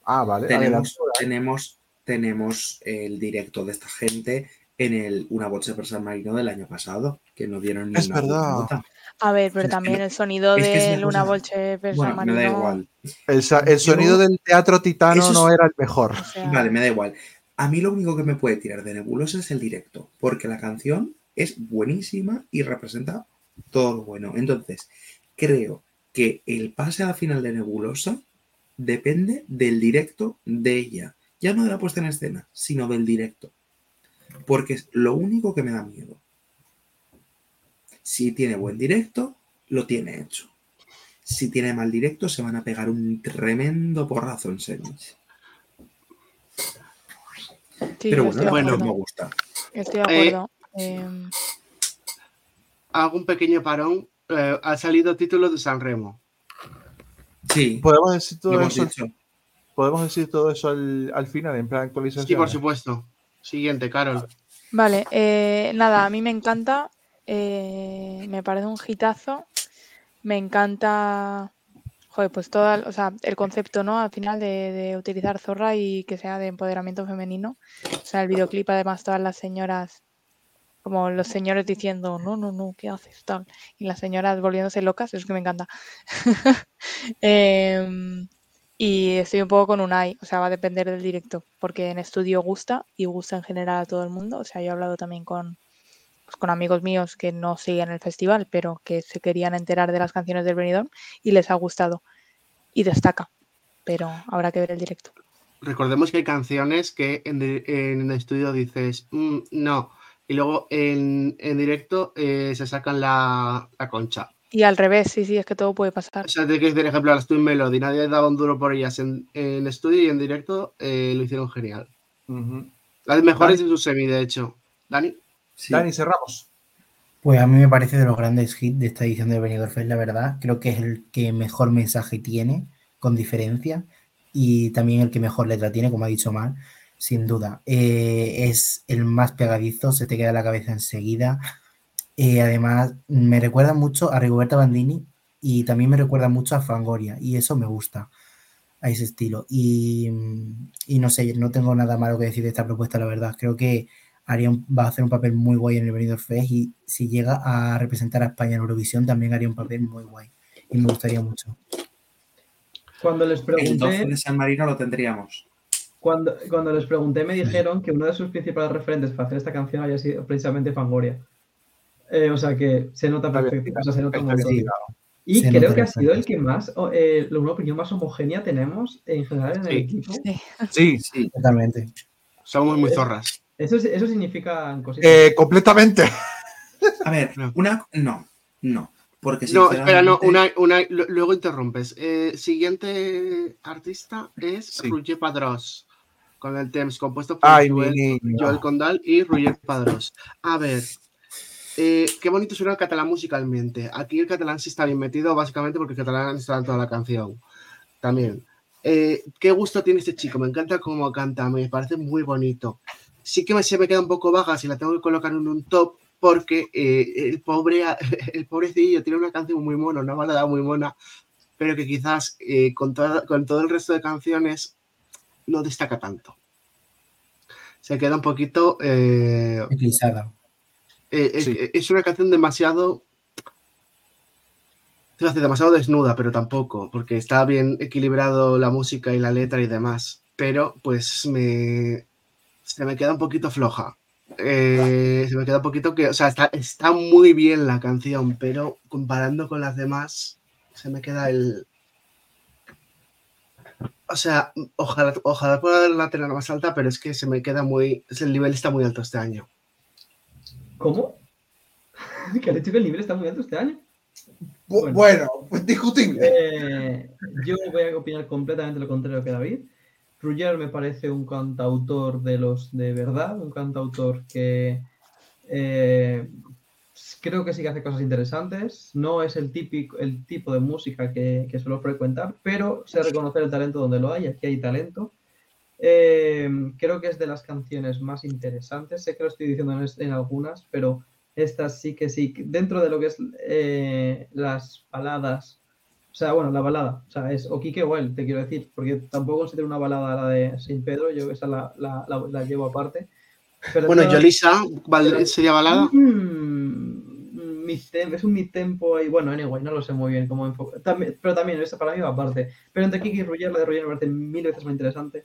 Ah, vale. Tenemos, tenemos, tenemos el directo de esta gente en el Una Voce per San Marino del año pasado, que no dieron ni Es una verdad. nota. A ver, pero también el sonido es de una Volche per Bueno, San me da Marino, igual. El, el Yo- sonido del teatro titano es- no era el mejor. o sea, Vale, me da igual. A mí lo único que me puede tirar de Nebulosa es el directo, porque la canción es buenísima y representa todo lo bueno. Entonces, creo que el pase a la final de Nebulosa depende del directo de ella. Ya no de la puesta en escena, sino del directo. Porque es lo único que me da miedo. Si tiene buen directo, lo tiene hecho. Si tiene mal directo, se van a pegar un tremendo porrazo en semis. sí, Pero bueno, bueno, me gusta. Estoy de Eh, acuerdo. Em, Hago un pequeño parón. Eh, ha salido título de San Remo. Sí, Podemos decir todo eso, dicho. podemos decir todo eso al, al final, en plan actualización. Sí, por supuesto. Siguiente, Carol. Vale, eh, nada, a mí me encanta, eh, me parece un hitazo, me encanta, joder, pues todo, o sea, el concepto, ¿no? Al final de, de utilizar Zorra y que sea de empoderamiento femenino. O sea, el videoclip, además, todas las señoras, como los señores diciendo, no, no, no, ¿qué haces? Tal. Y las señoras volviéndose locas, es que me encanta. Em, y estoy un poco con Unai, o sea, va a depender del directo, porque en estudio gusta y gusta en general a todo el mundo. O sea, yo he hablado también con, pues, con amigos míos que no siguen el festival, pero que se querían enterar de las canciones del Benidorm y les ha gustado y destaca, pero habrá que ver el directo. Recordemos que hay canciones que en el estudio dices, "Mm, no, y luego en, en directo eh, se sacan la, la concha. Y al revés, sí, sí, es que todo puede pasar. O sea, de que, por ejemplo, las Twin Melody, nadie daba un duro por ellas en, en estudio y en directo eh, lo hicieron genial. Las mejores de su semi, de hecho. Dani. Sí. Dani, cerramos. Pues a mí me parece de los grandes hits de esta edición de Benidorm Fest, la verdad. Creo que es el que mejor mensaje tiene, con diferencia, y también el que mejor letra tiene, como ha dicho Mar, sin duda. Eh, es el más pegadizo, se te queda en la cabeza enseguida. Eh, además, me recuerda mucho a Rigoberta Bandini y también me recuerda mucho a Fangoria, y eso me gusta, a ese estilo. Y, y no sé, no tengo nada malo que decir de esta propuesta, la verdad. Creo que haría un- va a hacer un papel muy guay en el Benidorm Fest y si llega a representar a España en Eurovisión también haría un papel muy guay y me gustaría mucho. Cuando les El 12 pregunté, de San Marino lo tendríamos. Cuando, cuando les pregunté me dijeron que uno de sus principales referentes para hacer esta canción había sido precisamente Fangoria. Eh, o sea que se nota perfecto, o sea, se nota un montón. bien. Y Se creo que ha sido el que más, eh, una opinión más homogénea tenemos en general en el equipo. Sí. Sí, Totalmente. Somos muy Eh, zorras. Eso, eso significa cositas. eh, completamente. a ver, No. una. No, no. Porque No, espera, no, una, una, lu- luego interrumpes. Eh, siguiente artista es Sí. Roger Padrós, con el Temps, compuesto por Ay, Joel. Joel Condal y Roger Padrós. A ver, eh, qué bonito suena el catalán musicalmente. Aquí el catalán sí está bien metido, básicamente porque el catalán está en toda la canción. También. Eh, qué gusto tiene este chico, me encanta cómo canta, me parece muy bonito. Sí que me, se me queda un poco vaga si la tengo que colocar en un top, porque eh, el pobre el pobrecillo tiene una canción muy mona, una balada muy mona, pero que quizás eh, con, con todo el resto de canciones no destaca tanto. Se queda un poquito... eh, eh, es, Sí. es una canción demasiado... Se hace demasiado desnuda, pero tampoco, porque está bien equilibrado la música y la letra y demás. Pero pues me... Se me queda un poquito floja. Eh, se me queda un poquito que... O sea, está, está muy bien la canción, pero comparando con las demás, se me queda el... O sea, ojalá, ojalá pueda la tener más alta, pero es que se me queda muy. El nivel está muy alto este año. ¿Cómo? ¿Que has dicho que el nivel está muy alto este año? Bu- Bueno, pues discutible. Eh, yo voy a opinar completamente lo contrario que David. Ruggier me parece un cantautor de los de verdad, un cantautor que eh, creo que sí que hace cosas interesantes. No es el, típico, el tipo de música que, que suelo frecuentar, pero sé reconocer el talento donde lo hay. Aquí hay talento. Eh, creo que es de las canciones más interesantes. Sé que lo estoy diciendo en, en algunas, pero estas sí que sí. Dentro de lo que es eh, las baladas, o sea, bueno, la balada, o sea, es o Quique o él, te quiero decir, porque tampoco considero una balada la de Sin Pedro, yo esa la, la, la- la llevo aparte. Pero Bueno, todas- Yolisa, ¿val- ¿sería balada? Mm, mid-tem- es un mid-tempo y bueno, anyway, no lo sé muy bien cómo enfocar. También, pero también, esa para mí va aparte. Pero entre Kiki y Ruggier, la de Ruggier me parece mil veces más interesante.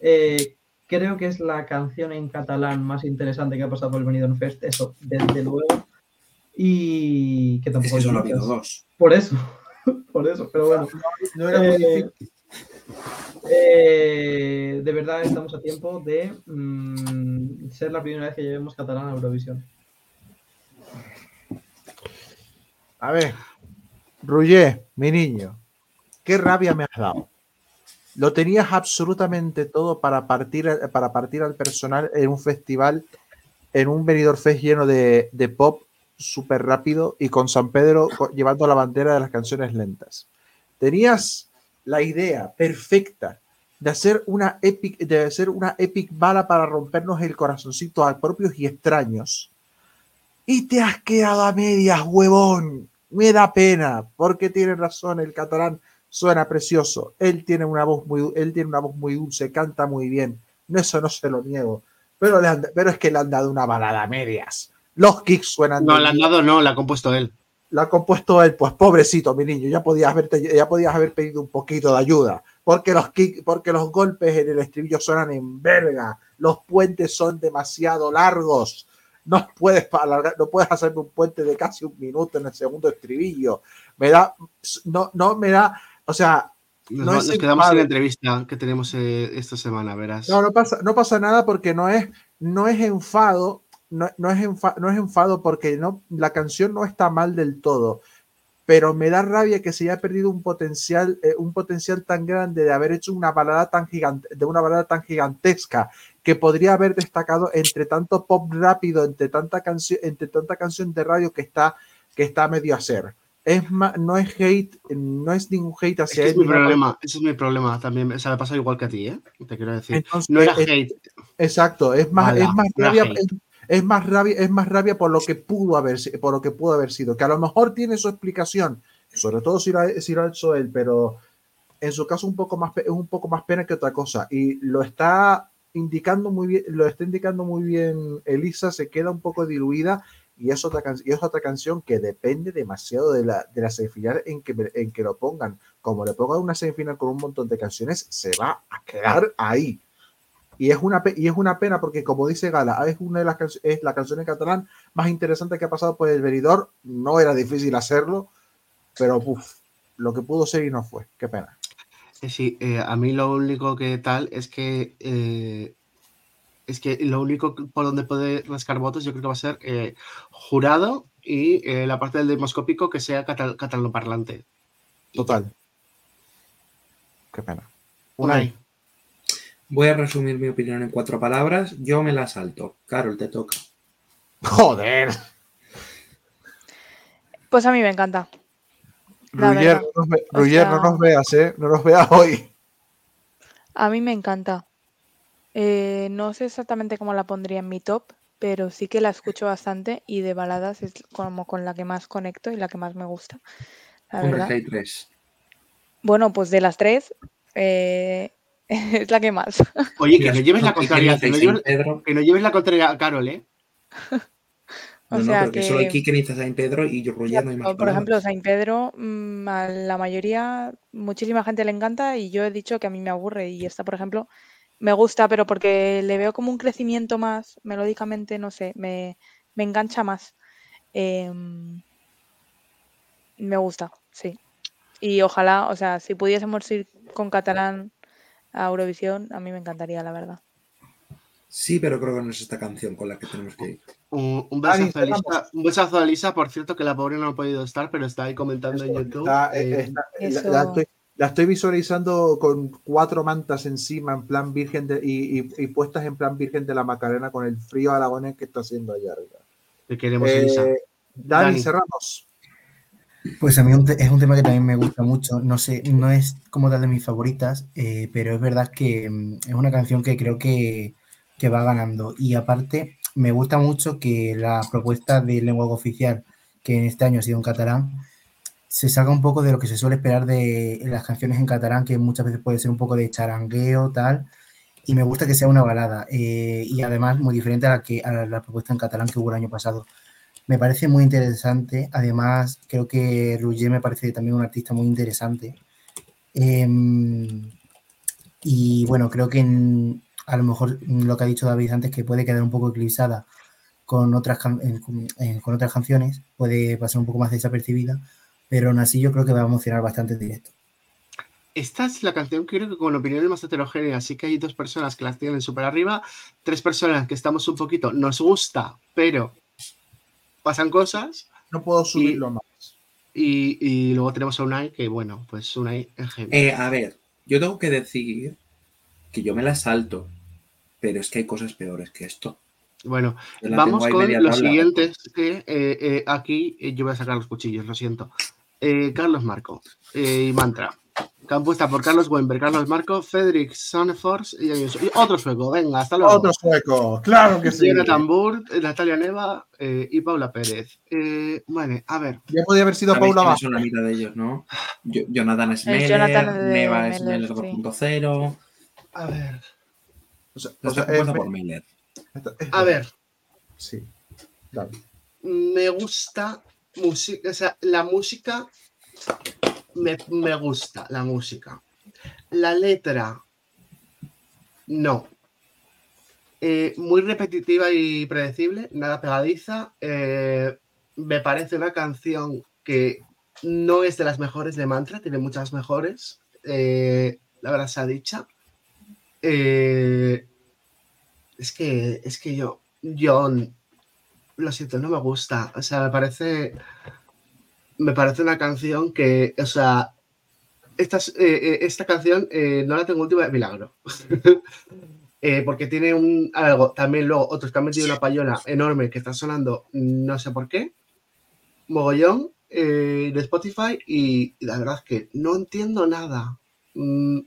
Eh, creo que es la canción en catalán más interesante que ha pasado por el Benidorm Fest, eso, desde luego. Y que tampoco Es que hay solo ha muchas. habido dos. Por eso, por eso, pero bueno. No era muy Eh, difícil. Eh, de verdad estamos a tiempo de mm, ser la primera vez que llevemos catalán a Eurovisión. A ver, Ruggier, mi niño, qué rabia me has dado. Lo tenías absolutamente todo para partir, para partir al personal en un festival, en un venidor fest lleno de, de pop súper rápido y con San Pedro llevando la bandera de las canciones lentas. Tenías la idea perfecta de hacer una epic, de hacer una epic bala para rompernos el corazoncito a propios y extraños. Y te has quedado a medias, huevón. Me da pena, porque tiene razón, el catalán suena precioso. Él tiene una voz muy, él tiene una voz muy dulce, canta muy bien. No, eso no se lo niego. Pero, le han- pero es que le han dado una balada a medias. Los kicks suenan. No, la han dado, no, la ha compuesto él. La ha compuesto él, pues pobrecito, mi niño, ya podías, haberte, ya podías haber pedido un poquito de ayuda, porque los, kick- porque los golpes en el estribillo suenan en verga, los puentes son demasiado largos, no puedes, alargar- no puedes hacerme un puente de casi un minuto en el segundo estribillo, me da, no, no me da, o sea, Nos, no es nos quedamos en la entrevista que tenemos eh, esta semana, verás. No, no pasa, no pasa nada porque no es, no es enfado, no, no es enfa- no es enfado porque no, la canción no está mal del todo, pero me da rabia que se haya perdido un potencial, eh, un potencial tan grande de haber hecho una balada tan gigante, de una balada tan gigantesca que podría haber destacado entre tanto pop rápido, entre tanta canción, entre tanta canción de radio que está, que está a medio hacer. Es ma- no es hate, no es ningún hate Es hacia que es él, mi problema, ese es mi problema también. O sea, me pasa igual que a ti, ¿eh? Te quiero decir. Entonces, no era eh, hate. Exacto, es más, Mala, es más rabia. Es, más rabia, es más rabia por lo que pudo haber, por lo que pudo haber sido, que a lo mejor tiene su explicación, sobre todo si lo, si lo ha hecho él, pero en su caso un poco más es un poco más pena que otra cosa y lo está indicando muy bien, lo está indicando muy bien Elisa, se queda un poco diluida y es otra, y es otra canción que depende demasiado de la, de la semifinal en que, en que lo pongan. Como le pongan una semifinal con un montón de canciones, se va a quedar ahí. Y es una, y es una pena porque, como dice Gala, es una de las es la canción en catalán más interesante que ha pasado por el venidor. No era difícil hacerlo, pero uf, lo que pudo ser y no fue. Qué pena. Sí, eh, a mí lo único que tal es que eh, es que lo único por donde puede rascar votos yo creo que va a ser eh, jurado y eh, la parte del demoscópico que sea catal catalano parlante. Total. Qué pena. Unai. Voy a resumir mi opinión en cuatro palabras. Yo me la salto. Carol, te toca. Joder. Pues a mí me encanta. Verdad. no nos, O no nos veas, ¿eh? No nos veas hoy. A mí me encanta. Eh, no sé exactamente cómo la pondría en mi top, pero sí que la escucho bastante y de baladas es como con la que más conecto y la que más me gusta. La Hombre, verdad. que hay tres. Bueno, pues de las tres eh, es la que más. Oye, que no lleves la no, que contraria, que no Saint lleves, Pedro. que no lleves la contraria a Carol, ¿eh? O No, no, sea porque que- solo hay Kike, Niza, Saint Pedro y yo Ya, no hay más por palabras. ejemplo, Saint Pedro, mm, a la mayoría, muchísima gente le encanta y yo he dicho que a mí me aburre y esta, por ejemplo, me gusta, pero porque le veo como un crecimiento más, melódicamente, no sé, me, me engancha más. Em, me gusta, sí. Y ojalá, o sea, si pudiésemos ir con catalán a Eurovisión, a mí me encantaría, la verdad. Sí, pero creo que no es esta canción con la que tenemos que ir. Un, un besazo a Elisa, un besazo a Elisa, por cierto, que la pobre no ha podido estar, pero está ahí comentando en YouTube. Está- eh, eh, está- la- Eso- la, estoy, la estoy visualizando con cuatro mantas encima, en plan virgen de- y, y- y puestas en plan virgen de la Macarena con el frío aragonés que está haciendo allá arriba. te queremos, Eh. Dani, Dani. cerramos. Pues a mí es un tema que también me gusta mucho. No sé, no es como tal de mis favoritas, eh, pero es verdad que mm, es una canción que creo que, que va ganando. Y aparte, me gusta mucho que la propuesta de lengua oficial, que en este año ha sido en catalán, se salga un poco de lo que se suele esperar de las canciones en catalán, que muchas veces puede ser un poco de charangueo, tal. Y me gusta que sea una balada. eh, y además, muy diferente a la, que, a la propuesta en catalán que hubo el año pasado. Me parece muy interesante. Además, creo que Rouget me parece también un artista muy interesante. Em, y bueno, creo que en- a lo mejor lo que ha dicho David antes, que puede quedar un poco eclipsada con otras, con, otras canciones, puede pasar un poco más desapercibida, pero aún así yo creo que va a emocionar bastante en directo. Esta es la canción creo que con opiniones más heterogéneas. Así que hay dos personas que las tienen súper arriba, tres personas que estamos un poquito, nos gusta, pero pasan cosas. No puedo subirlo más. Y, y luego tenemos a Unai, que bueno, pues Unai es heavy. Eh, a ver, yo tengo que decir que yo me la salto, pero es que hay cosas peores que esto. Bueno, vamos con los siguientes. Que eh, eh, aquí yo voy a sacar los cuchillos, lo siento. Eh, Carlos Marco eh, y Mantra. Compuesta por Carlos Wember, Carlos Marco, Frederick Sonnefors y, y otro sueco. Venga, hasta luego. Otro sueco, claro que sí. Jonathan Burt, Natalia Neva eh, y Paula Pérez. Eh, vale, a ver. Ya podía haber sido Paula Vázquez. son la mitad de ellos, ¿no? Yo- Jonathan es Es Meller, Jonathan de Neva es Meller, Meller sí. 2.0. A ver. O sea, o Está sea, es- por Meller. A ver. Sí. Dale. me gusta música, o sea, la música me, me gusta, la música. La letra, no. Eh, muy repetitiva y predecible, nada pegadiza. eh, me parece una canción que no es de las mejores de Mantra, tiene muchas mejores. eh, la verdad se ha dicha. Es que, es que yo, yo lo siento, no me gusta. O sea, me parece. Me parece una canción que. O sea. Esta, es- eh, eh, esta canción eh, no la tengo última de milagro. Porque tiene un algo. También luego otros que han metido una payola enorme que está sonando, no sé por qué. Mogollón de Spotify. Y, y la verdad es que no entiendo nada. Mm,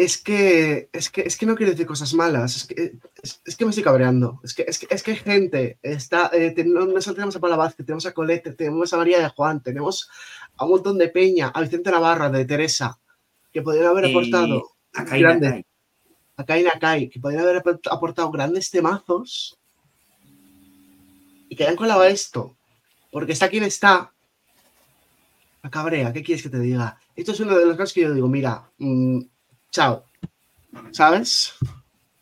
es que, es que, es que no quiero decir cosas malas, es que, es, es que me estoy cabreando. Es que, es que, es que hay gente, está, eh, ten- no, no solo tenemos a Paula Vázquez, tenemos a Colette, tenemos a María de Juan, tenemos a un montón de Peña, a Vicente Navarra, de Teresa, que podrían haber aportado a Nakai. a Kai Nakai, que podrían haber aport- aportado grandes temazos y que hayan colado esto, porque está quien está. La cabrea, ¿qué quieres que te diga? Esto es uno de los casos que yo digo, mira, mm, chao, ¿sabes?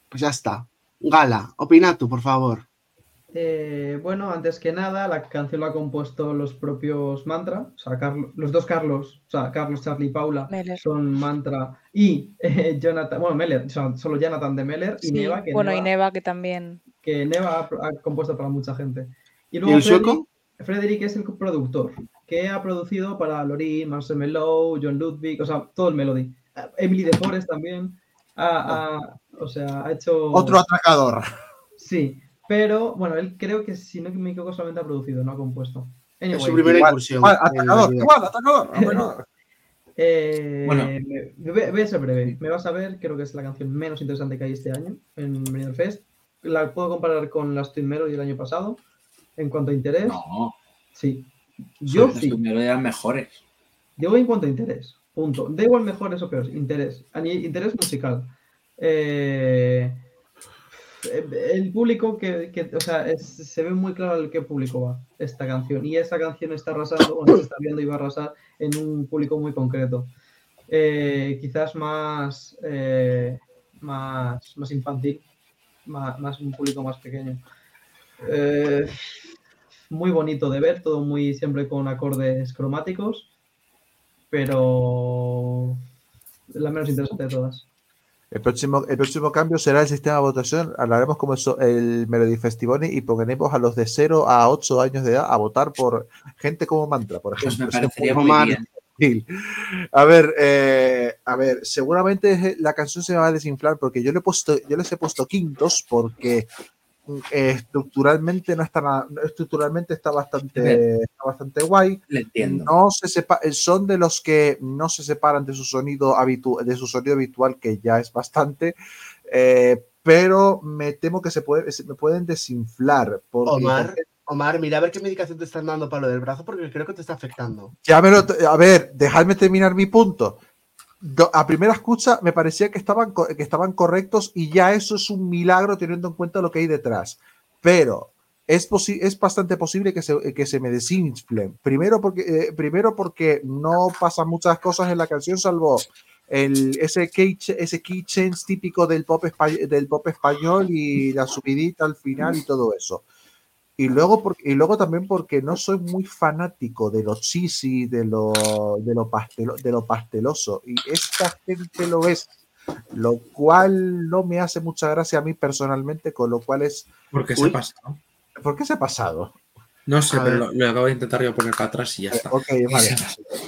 Pues ya está. Gala, opina tú, por favor. Eh, bueno, antes que nada, la canción la han compuesto los propios Mantra, o sea, Carlo- los dos Carlos, o sea, Carlos, Charlie y Paula Meller. son Mantra y eh, Jonathan, bueno, Meller, o sea, solo Jonathan de Meller y Sí, Neva, que bueno, y Neva, Neva que también. que Neva ha, ha compuesto para mucha gente. Y ¿Y luego el Frederick, sueco? Frederick es el productor, que ha producido para Lorin, Marcel Mello, John Ludwig, o sea, todo el Melody. Ah, Emily de Forest también. ha- ha- o sea, ha hecho. Otro atracador. Sí, pero bueno, él creo que si no me equivoco solamente ha producido, no ha compuesto. Es su primera Igual, incursión. igual, atacador, igual, atacador. atacador. eh, Bueno. me- voy a ser breve. Me vas a ver, creo que es la canción menos interesante que hay este año en Benidorm Fest. La puedo comparar con las Twin Melody del año pasado. En cuanto a interés, No, sí. Yo sí. eran mejores. Digo en cuanto a interés. Punto. Da igual mejores o peores. Interés. Interés musical. Eh, el público que, o sea, se ve muy claro el qué público va esta canción. Y esta canción está arrasando, bueno, se está viendo y va a arrasar en un público muy concreto. Eh, quizás más, eh, más, más infantil, más, un público más pequeño. Eh, muy bonito de ver, todo muy siempre con acordes cromáticos, pero la menos interesante de todas. El próximo, el próximo cambio será el sistema de votación. Hablaremos como eso- el Melody Festival y pondremos a los de 0 a 8 años de edad a votar por gente como mantra, por Pues ejemplo. me parecería muy bien. A ver, eh, a ver, seguramente la canción se va a desinflar porque yo le he puesto, yo les he puesto quintos porque eh, estructuralmente no está nada- estructuralmente está bastante, está bastante guay. Le entiendo. No se sepa, son de los que no se separan de su sonido habitu- de su sonido habitual, que ya es bastante. eh, pero me temo que se, puede, se me pueden desinflar. Porque Omar, Omar, mira a ver qué medicación te están dando para lo del brazo porque creo que te está afectando. Ya me lo- a ver, dejadme terminar mi punto. A primera escucha me parecía que estaban, que estaban correctos y ya eso es un milagro teniendo en cuenta lo que hay detrás. Pero es, es bastante posible que se, que se me desinflen. Primero porque, eh, primero porque no pasan muchas cosas en la canción, salvo el, ese, key, ese key change típico del pop, del pop español y la subidita al final y todo eso. Y luego, por- y luego también porque no soy muy fanático de lo cheesy, de lo, de lo, pastelo- de lo pasteloso. Y esta gente lo es. Lo cual no me hace mucha gracia a mí personalmente, con lo cual es. ¿Por qué Uy, se pasa? no? ¿Por qué se ha pasado? No sé, A pero lo, lo acabo de intentar yo poner para atrás y ya está. Ok, vale.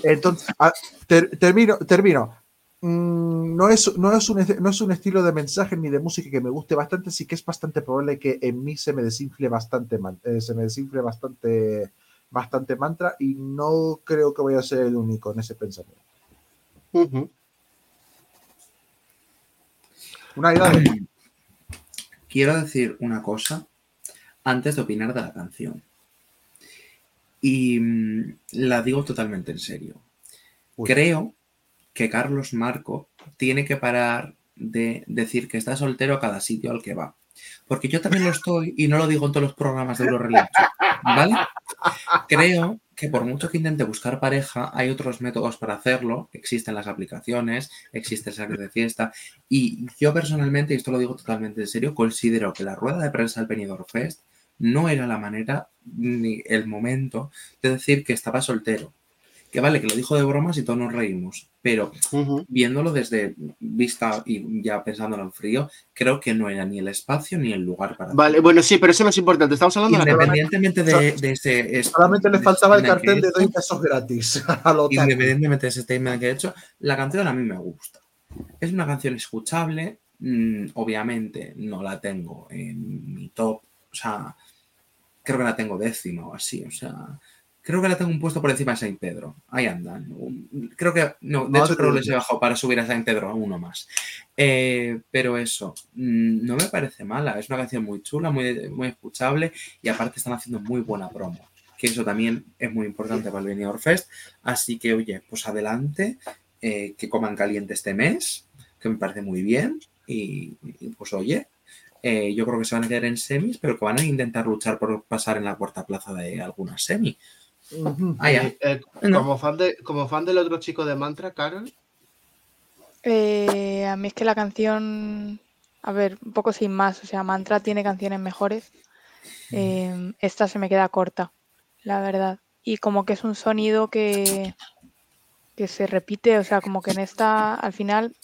Entonces, ah, ter- termino, termino. Mm, no, es, no, es un, no es un estilo de mensaje ni de música que me guste bastante, sí que es bastante probable que en mí se me desinfle bastante, eh, se me desinfle bastante, bastante mantra y no creo que voy a ser el único en ese pensamiento. Una idea de- Quiero decir una cosa antes de opinar de la canción. Y mm, la digo totalmente en serio. Creo que Carlos Marco tiene que parar de decir que está soltero a cada sitio al que va. Porque yo también lo estoy y no lo digo en todos los programas de Euroreligion, ¿vale? Creo que por mucho que intente buscar pareja, hay otros métodos para hacerlo. Existen las aplicaciones, existe el de fiesta. Y yo personalmente, y esto lo digo totalmente en serio, considero que la rueda de prensa del Benidorm Fest no era la manera ni el momento de decir que estaba soltero. Que vale, que lo dijo de bromas y todos nos reímos, pero viéndolo desde vista y ya pensándolo en frío, creo que no era ni el espacio ni el lugar para Vale, bueno, sí, pero eso no es importante. Estamos hablando de la Independientemente de, de ese... es- Solamente le de faltaba el cartel de doy pesos gratis a lo. Independientemente de ese statement que he hecho, la canción a mí me gusta. Es una canción escuchable, mm, obviamente no la tengo en mi top, o sea, creo que la tengo décima o así, o sea, creo que la tengo un puesto por encima de Saint Pedro. Ahí andan. Creo que, no, de hecho creo que les he bajado para subir a Saint Pedro a uno más. Eh, pero eso, mm, no me parece mala, es una canción muy chula, muy, muy escuchable y aparte están haciendo muy buena promo. Que eso también es muy importante para el Benidorm Fest. Así que, oye, pues adelante, eh, que coman caliente este mes, que me parece muy bien. Y, y, pues oye, eh, yo creo que se van a quedar en semis, pero que van a intentar luchar por pasar en la cuarta plaza de alguna semi. Ah, ya. Eh, eh, No. como, fan de, como fan del otro chico de Mantra, Carol, Eh, a mí es que la canción, a ver, un poco sin más, o sea, Mantra tiene canciones mejores. Eh, esta se me queda corta, la verdad. Y como que es un sonido que, que se repite, o sea, como que en esta, al final,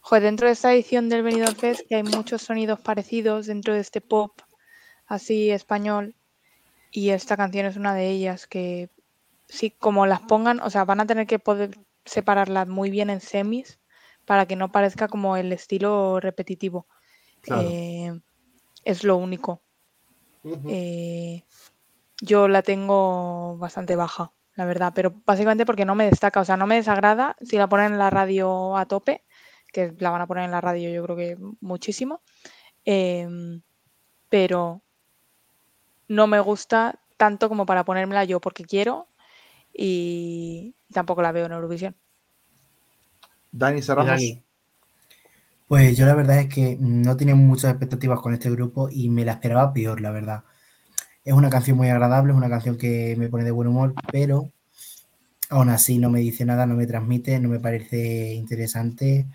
joder, dentro de esta edición del Benidorm Fest que hay muchos sonidos parecidos dentro de este pop así español y esta canción es una de ellas que sí, como las pongan, o sea, van a tener que poder separarlas muy bien en semis para que no parezca como el estilo repetitivo. Claro. Eh, es lo único. Eh, yo la tengo bastante baja, la verdad, pero básicamente porque no me destaca, o sea, no me desagrada si la ponen en la radio a tope, que la van a poner en la radio yo creo que muchísimo, em, pero no me gusta tanto como para ponérmela yo porque quiero y tampoco la veo en Eurovisión. Dani, cerramos. Dani. Pues yo la verdad es que no tenía muchas expectativas con este grupo y me la esperaba peor, la verdad. Es una canción muy agradable, es una canción que me pone de buen humor, pero aún así no me dice nada, no me transmite, no me parece interesante.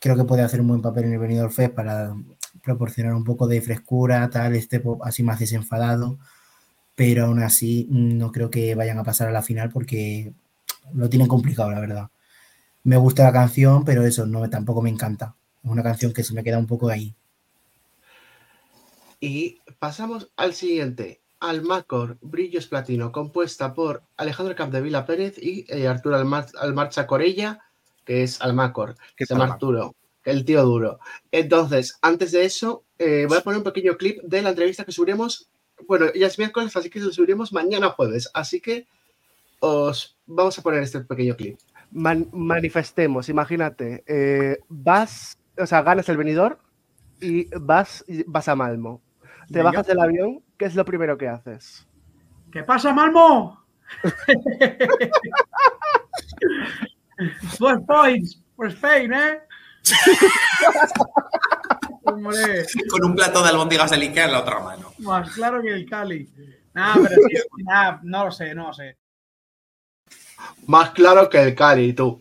Creo que puede hacer un buen papel en el Benidorm Fest para proporcionar un poco de frescura, tal, este pop así más desenfadado. pero aún así mm, no creo que vayan a pasar a la final porque lo tienen complicado, la verdad. Me gusta la canción, pero eso no tampoco me encanta. Es una canción que se me queda un poco ahí. Y pasamos al siguiente, Almacor, Brillos Platino, compuesta por Alejandro Capdevila Pérez y eh, Arturo Almar- Almarcha Corella, que es Almacor, ¿Qué se llama Arturo, el tío duro. Entonces, antes de eso, eh, voy a poner un pequeño clip de la entrevista que subiremos. Bueno, ya es miércoles, así que lo subiremos mañana jueves. Así que os vamos a poner este pequeño clip. manifestemos, imagínate, eh, vas, o sea, ganas el venidor y vas, y vas a Malmo. Te Venga. bajas del avión, ¿qué es lo primero que haces? ¿Qué pasa, Malmo? Dos points for Spain, ¿eh? Hombre, Con un plato de albóndigas de Ikea en la otra mano. más claro que el Cali. Nah, pero sí, nah, no lo sé, no lo sé. Más claro que el Cali, tú.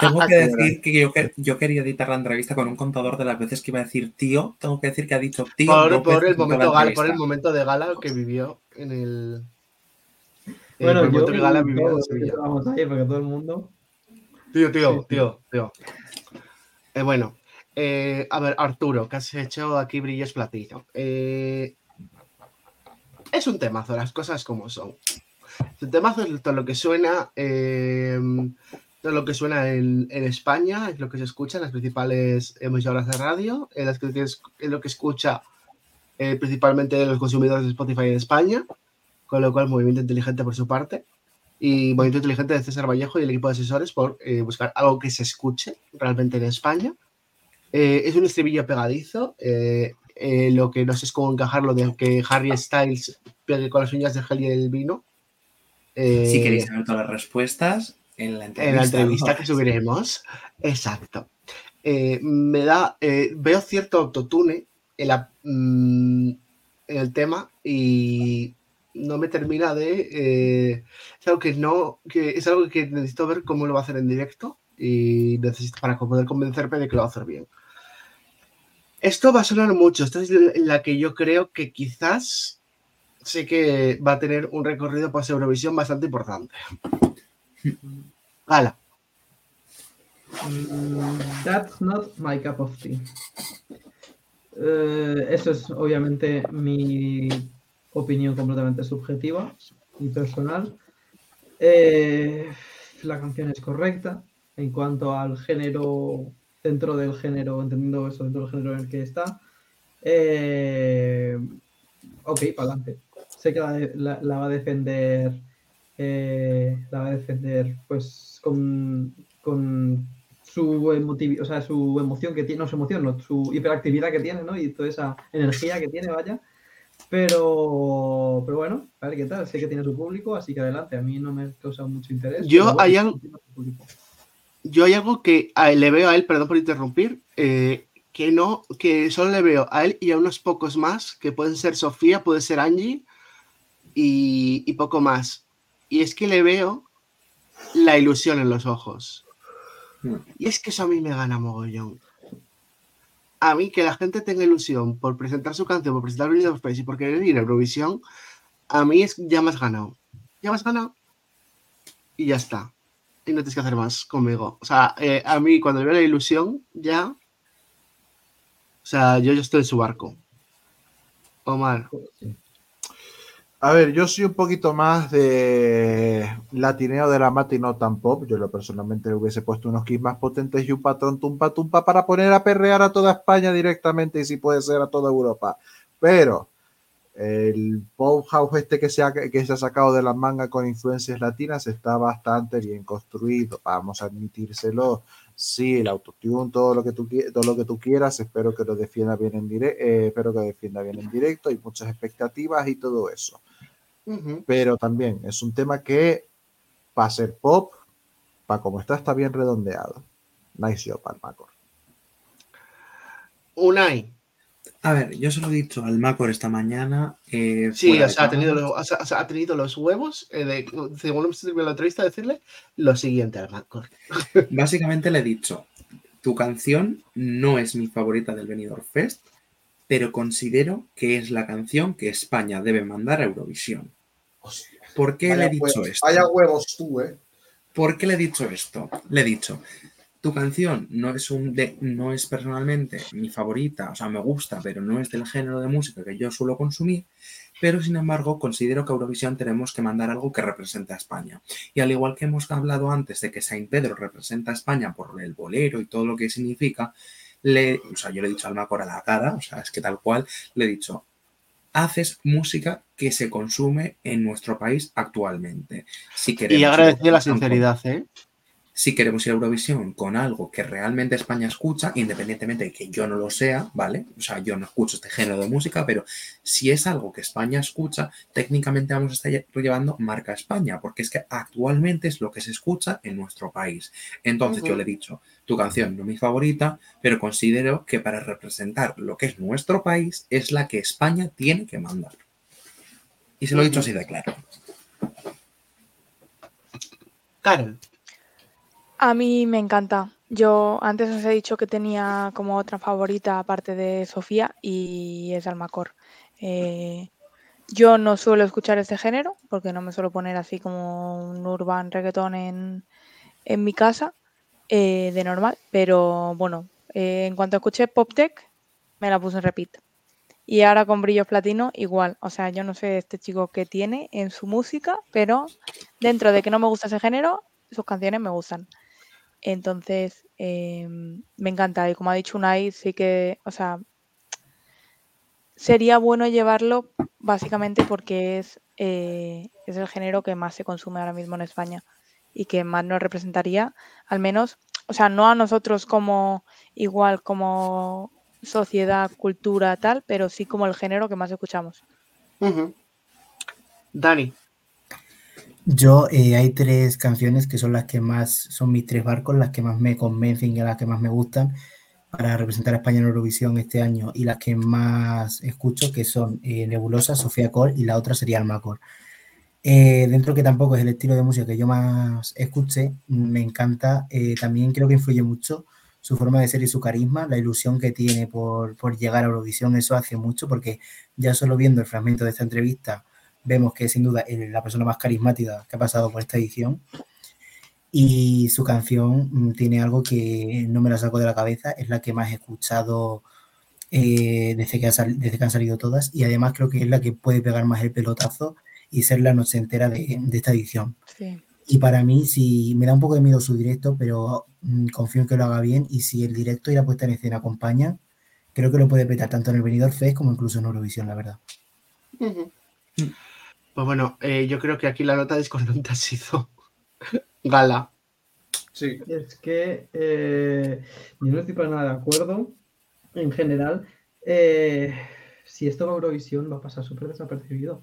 Tengo que decir que yo, que yo quería editar la entrevista con un contador de las veces que iba a decir tío. Tengo que decir que ha dicho tío. Por, el momento la gala, por entrevista. el momento de gala que vivió en el. Bueno, yo momento de gala vi vivió en todo, Sevilla. vamos ahí, porque todo el mundo. Tío, tío, tío, tío. Eh, bueno, eh, a ver, Arturo, que has hecho aquí brillos platino. Eh, es un temazo, las cosas como son. Es un temazo, es todo lo que suena, eh, todo lo que suena en, en España, es lo que se escucha en las principales emisoras de radio, en las que es, es lo que escucha eh, principalmente los consumidores de Spotify en España, con lo cual movimiento inteligente por su parte y Movimiento Inteligente de César Vallejo y el equipo de asesores por eh, buscar algo que se escuche realmente en España. Eh, es un estribillo pegadizo, eh, lo que no sé es cómo encajarlo de que Harry Styles pegue con las uñas de gel y el vino. Si queréis saber todas las respuestas, en la entrevista. en la entrevista que subiremos. Exacto. Me da. veo cierto autotune en, la, mm, en el tema y no me termina de. eh, es algo que no. Que es algo que necesito ver cómo lo va a hacer en directo y necesito para poder convencerme de que lo va a hacer bien. Esto va a sonar mucho. Esta es la que yo creo que quizás sé que va a tener un recorrido post Eurovisión bastante importante. Gala. Mm, That's not my cup of tea. Eh, eso es obviamente mi opinión completamente subjetiva y personal. Eh, la canción es correcta en cuanto al género, dentro del género, entendiendo eso, dentro del género en el que está. Eh, ok, para adelante. Sé que la, va a defender, eh, la va a defender pues con, con su emotivi- o sea, su emoción que tiene, no su emoción, no, su hiperactividad que tiene, ¿no? Y toda esa energía que tiene, vaya. Pero, pero bueno, a ver qué tal. Sé que tiene su público, así que adelante. A mí no me causa mucho interés. Yo bueno, hay algo-. Yo hay algo que a él- le veo a él, perdón por interrumpir, eh, que no, que solo le veo a él y a unos pocos más, que pueden ser Sofía, puede ser Angie y, y poco más. Y es que le veo la ilusión en los ojos. Y es que eso a mí me gana mogollón. A mí que la gente tenga ilusión por presentar su canción, por presentar Unidos Space y por querer ir a Eurovisión, a mí es ya me has ganado. Ya me has ganado. Y ya está. Y no tienes que hacer más conmigo. O sea, eh, a mí cuando veo la ilusión, ya. O sea, yo ya estoy en su barco. Omar. A ver, yo soy un poquito más de latineo de la mata y no tan pop. Yo lo personalmente hubiese puesto unos kits más potentes y un patrón tumpa tumpa para poner a perrear a toda España directamente y si puede ser a toda Europa. Pero el pop house este que se ha, que se ha sacado de la manga con influencias latinas está bastante bien construido. Vamos a admitírselo. Sí, el autotune, todo lo que tú todo lo que tú quieras, espero que lo defienda bien en directo, espero que lo defienda bien en directo, hay muchas expectativas y todo eso pero también es un tema que para ser pop, para como está, está bien redondeado. Nice job, Almacor. Unai. A ver, yo se lo he dicho al Macor esta mañana. eh, Sí, o sea, ha tenido, los, o sea, ha tenido los huevos eh, de, según hemos terminado la entrevista, decirle lo siguiente al Mancor. Básicamente le he dicho, tu canción no es mi favorita del Benidorm Fest, pero considero que es la canción que España debe mandar a Eurovisión. ¿Por qué le he dicho huevos, esto? Vaya huevos tú, ¿eh? ¿Por qué le he dicho esto? Le he dicho, tu canción no es un de, no es personalmente mi favorita, o sea, me gusta, pero no es del género de música que yo suelo consumir, pero sin embargo considero que a Eurovisión tenemos que mandar algo que represente a España. Y al igual que hemos hablado antes de que Saint Pedro representa a España por el bolero y todo lo que significa, le, o sea, yo le he dicho al Macor a la cara, o sea, es que tal cual, le he dicho, haces música que se consume en nuestro país actualmente. Si queremos Y ir a agradecido la sinceridad, ¿eh? Si queremos ir a Eurovisión con algo que realmente España escucha, independientemente de que yo no lo sea, ¿vale? O sea, yo no escucho este género de música, pero si es algo que España escucha, técnicamente vamos a estar lle- llevando marca España, porque es que actualmente es lo que se escucha en nuestro país. Entonces yo le he dicho, tu canción no es mi favorita, pero considero que para representar lo que es nuestro país es la que España tiene que mandar. Y se lo he dicho así de claro. Carol. A mí me encanta. Yo antes os he dicho que tenía como otra favorita aparte de Sofía y es Almacor. Eh, yo no suelo escuchar este género porque no me suelo poner así como un urban reggaetón en, en mi casa eh, de normal, pero bueno, eh, en cuanto escuché Pop Tech me la puse en repeat. Y ahora con Brillos Platino igual. O sea, yo no sé este chico qué tiene en su música, pero dentro de que no me gusta ese género, sus canciones me gustan. Entonces, eh, me encanta. Y como ha dicho Unai, sí que, o sea, sería bueno llevarlo básicamente porque es, eh, es el género que más se consume ahora mismo en España y que más nos representaría, al menos, o sea, no a nosotros como igual como sociedad, cultura, tal, pero sí como el género que más escuchamos. Dani. Yo eh, hay tres canciones que son las que más, son mis tres barcos, las que más me convencen y las que más me gustan para representar a España en Eurovisión este año y las que más escucho, que son eh, Nebulosa, Sofía Cor y la otra sería Almacor. Eh, dentro que tampoco es el estilo de música que yo más escuché, me encanta, también creo que influye mucho su forma de ser y su carisma, la ilusión que tiene por, por llegar a Eurovisión, eso hace mucho porque ya solo viendo el fragmento de esta entrevista vemos que sin duda es la persona más carismática que ha pasado por esta edición y su canción mm, tiene algo que no me la saco de la cabeza, es la que más he escuchado eh, desde, que ha sal- desde que han salido todas y además creo que es la que puede pegar más el pelotazo y ser la noche entera de, de esta edición. Sí. Y para mí, sí, me da un poco de miedo su directo, pero mm, confío en que lo haga bien. Y si el directo y la puesta en escena acompañan, creo que lo puede petar tanto en el Benidorm Fest como incluso en Eurovisión, la verdad. Pues bueno, eh, yo creo que aquí la nota discordante ha sido Gala. Sí. Es que eh, yo no estoy para nada de acuerdo. En general, eh, si esto va a Eurovisión, va a pasar súper desapercibido.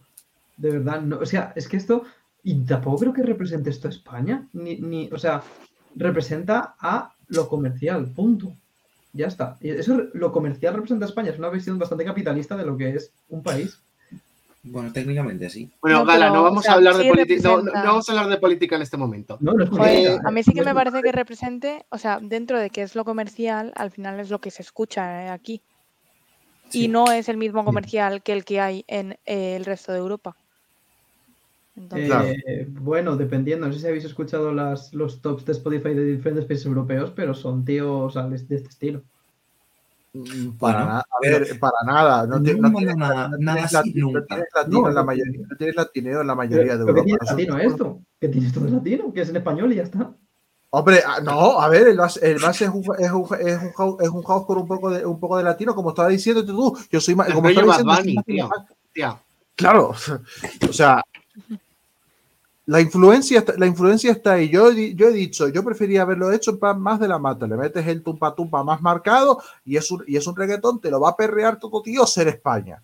De verdad, no. O sea, es que esto. Y tampoco creo que represente esto a España. Ni, ni, o sea, representa a lo comercial, punto. Ya está. Eso, lo comercial representa a España. Es una visión bastante capitalista de lo que es un país. Bueno, técnicamente sí. Bueno, No, Gala, no o vamos sea, a hablar de política. No, no- representa- no vamos a hablar de política en este momento. No, no es Joder, política, a mí sí que me parece que represente, o sea, dentro de que es lo comercial, al final es lo que se escucha eh, aquí. Sí. Y no es el mismo comercial que el que hay en eh, el resto de Europa. Entonces. Eh, bueno, dependiendo, no sé si habéis escuchado las, los tops de Spotify de diferentes países europeos, pero son tíos al- de este estilo. Mm, Para, Bueno, nada, a ver, para nada. No, tienes, nada- no nada tienes así lati- no nunca. tienes latino No, en la mayoría, no tienes latineo en la mayoría de pero ¿qué Europa. tiene Nosotros- latino esto? ¿Qué tienes todo latino? Que es en español y ya está. Hombre, ah, no, a ver, el base, el base es, un, es, un, es, un house, es un house con un poco de un poco de latino, como estaba diciendo tú. Yo soy más, como estaba diciendo, Bunny, tío. Claro, o sea, la influencia, la influencia está ahí. Yo, yo he dicho, yo prefería haberlo hecho más de la mata. Le metes el tumpa tumpa más marcado y es un, y es un reggaetón, te lo va a perrear todo, tío, ser España.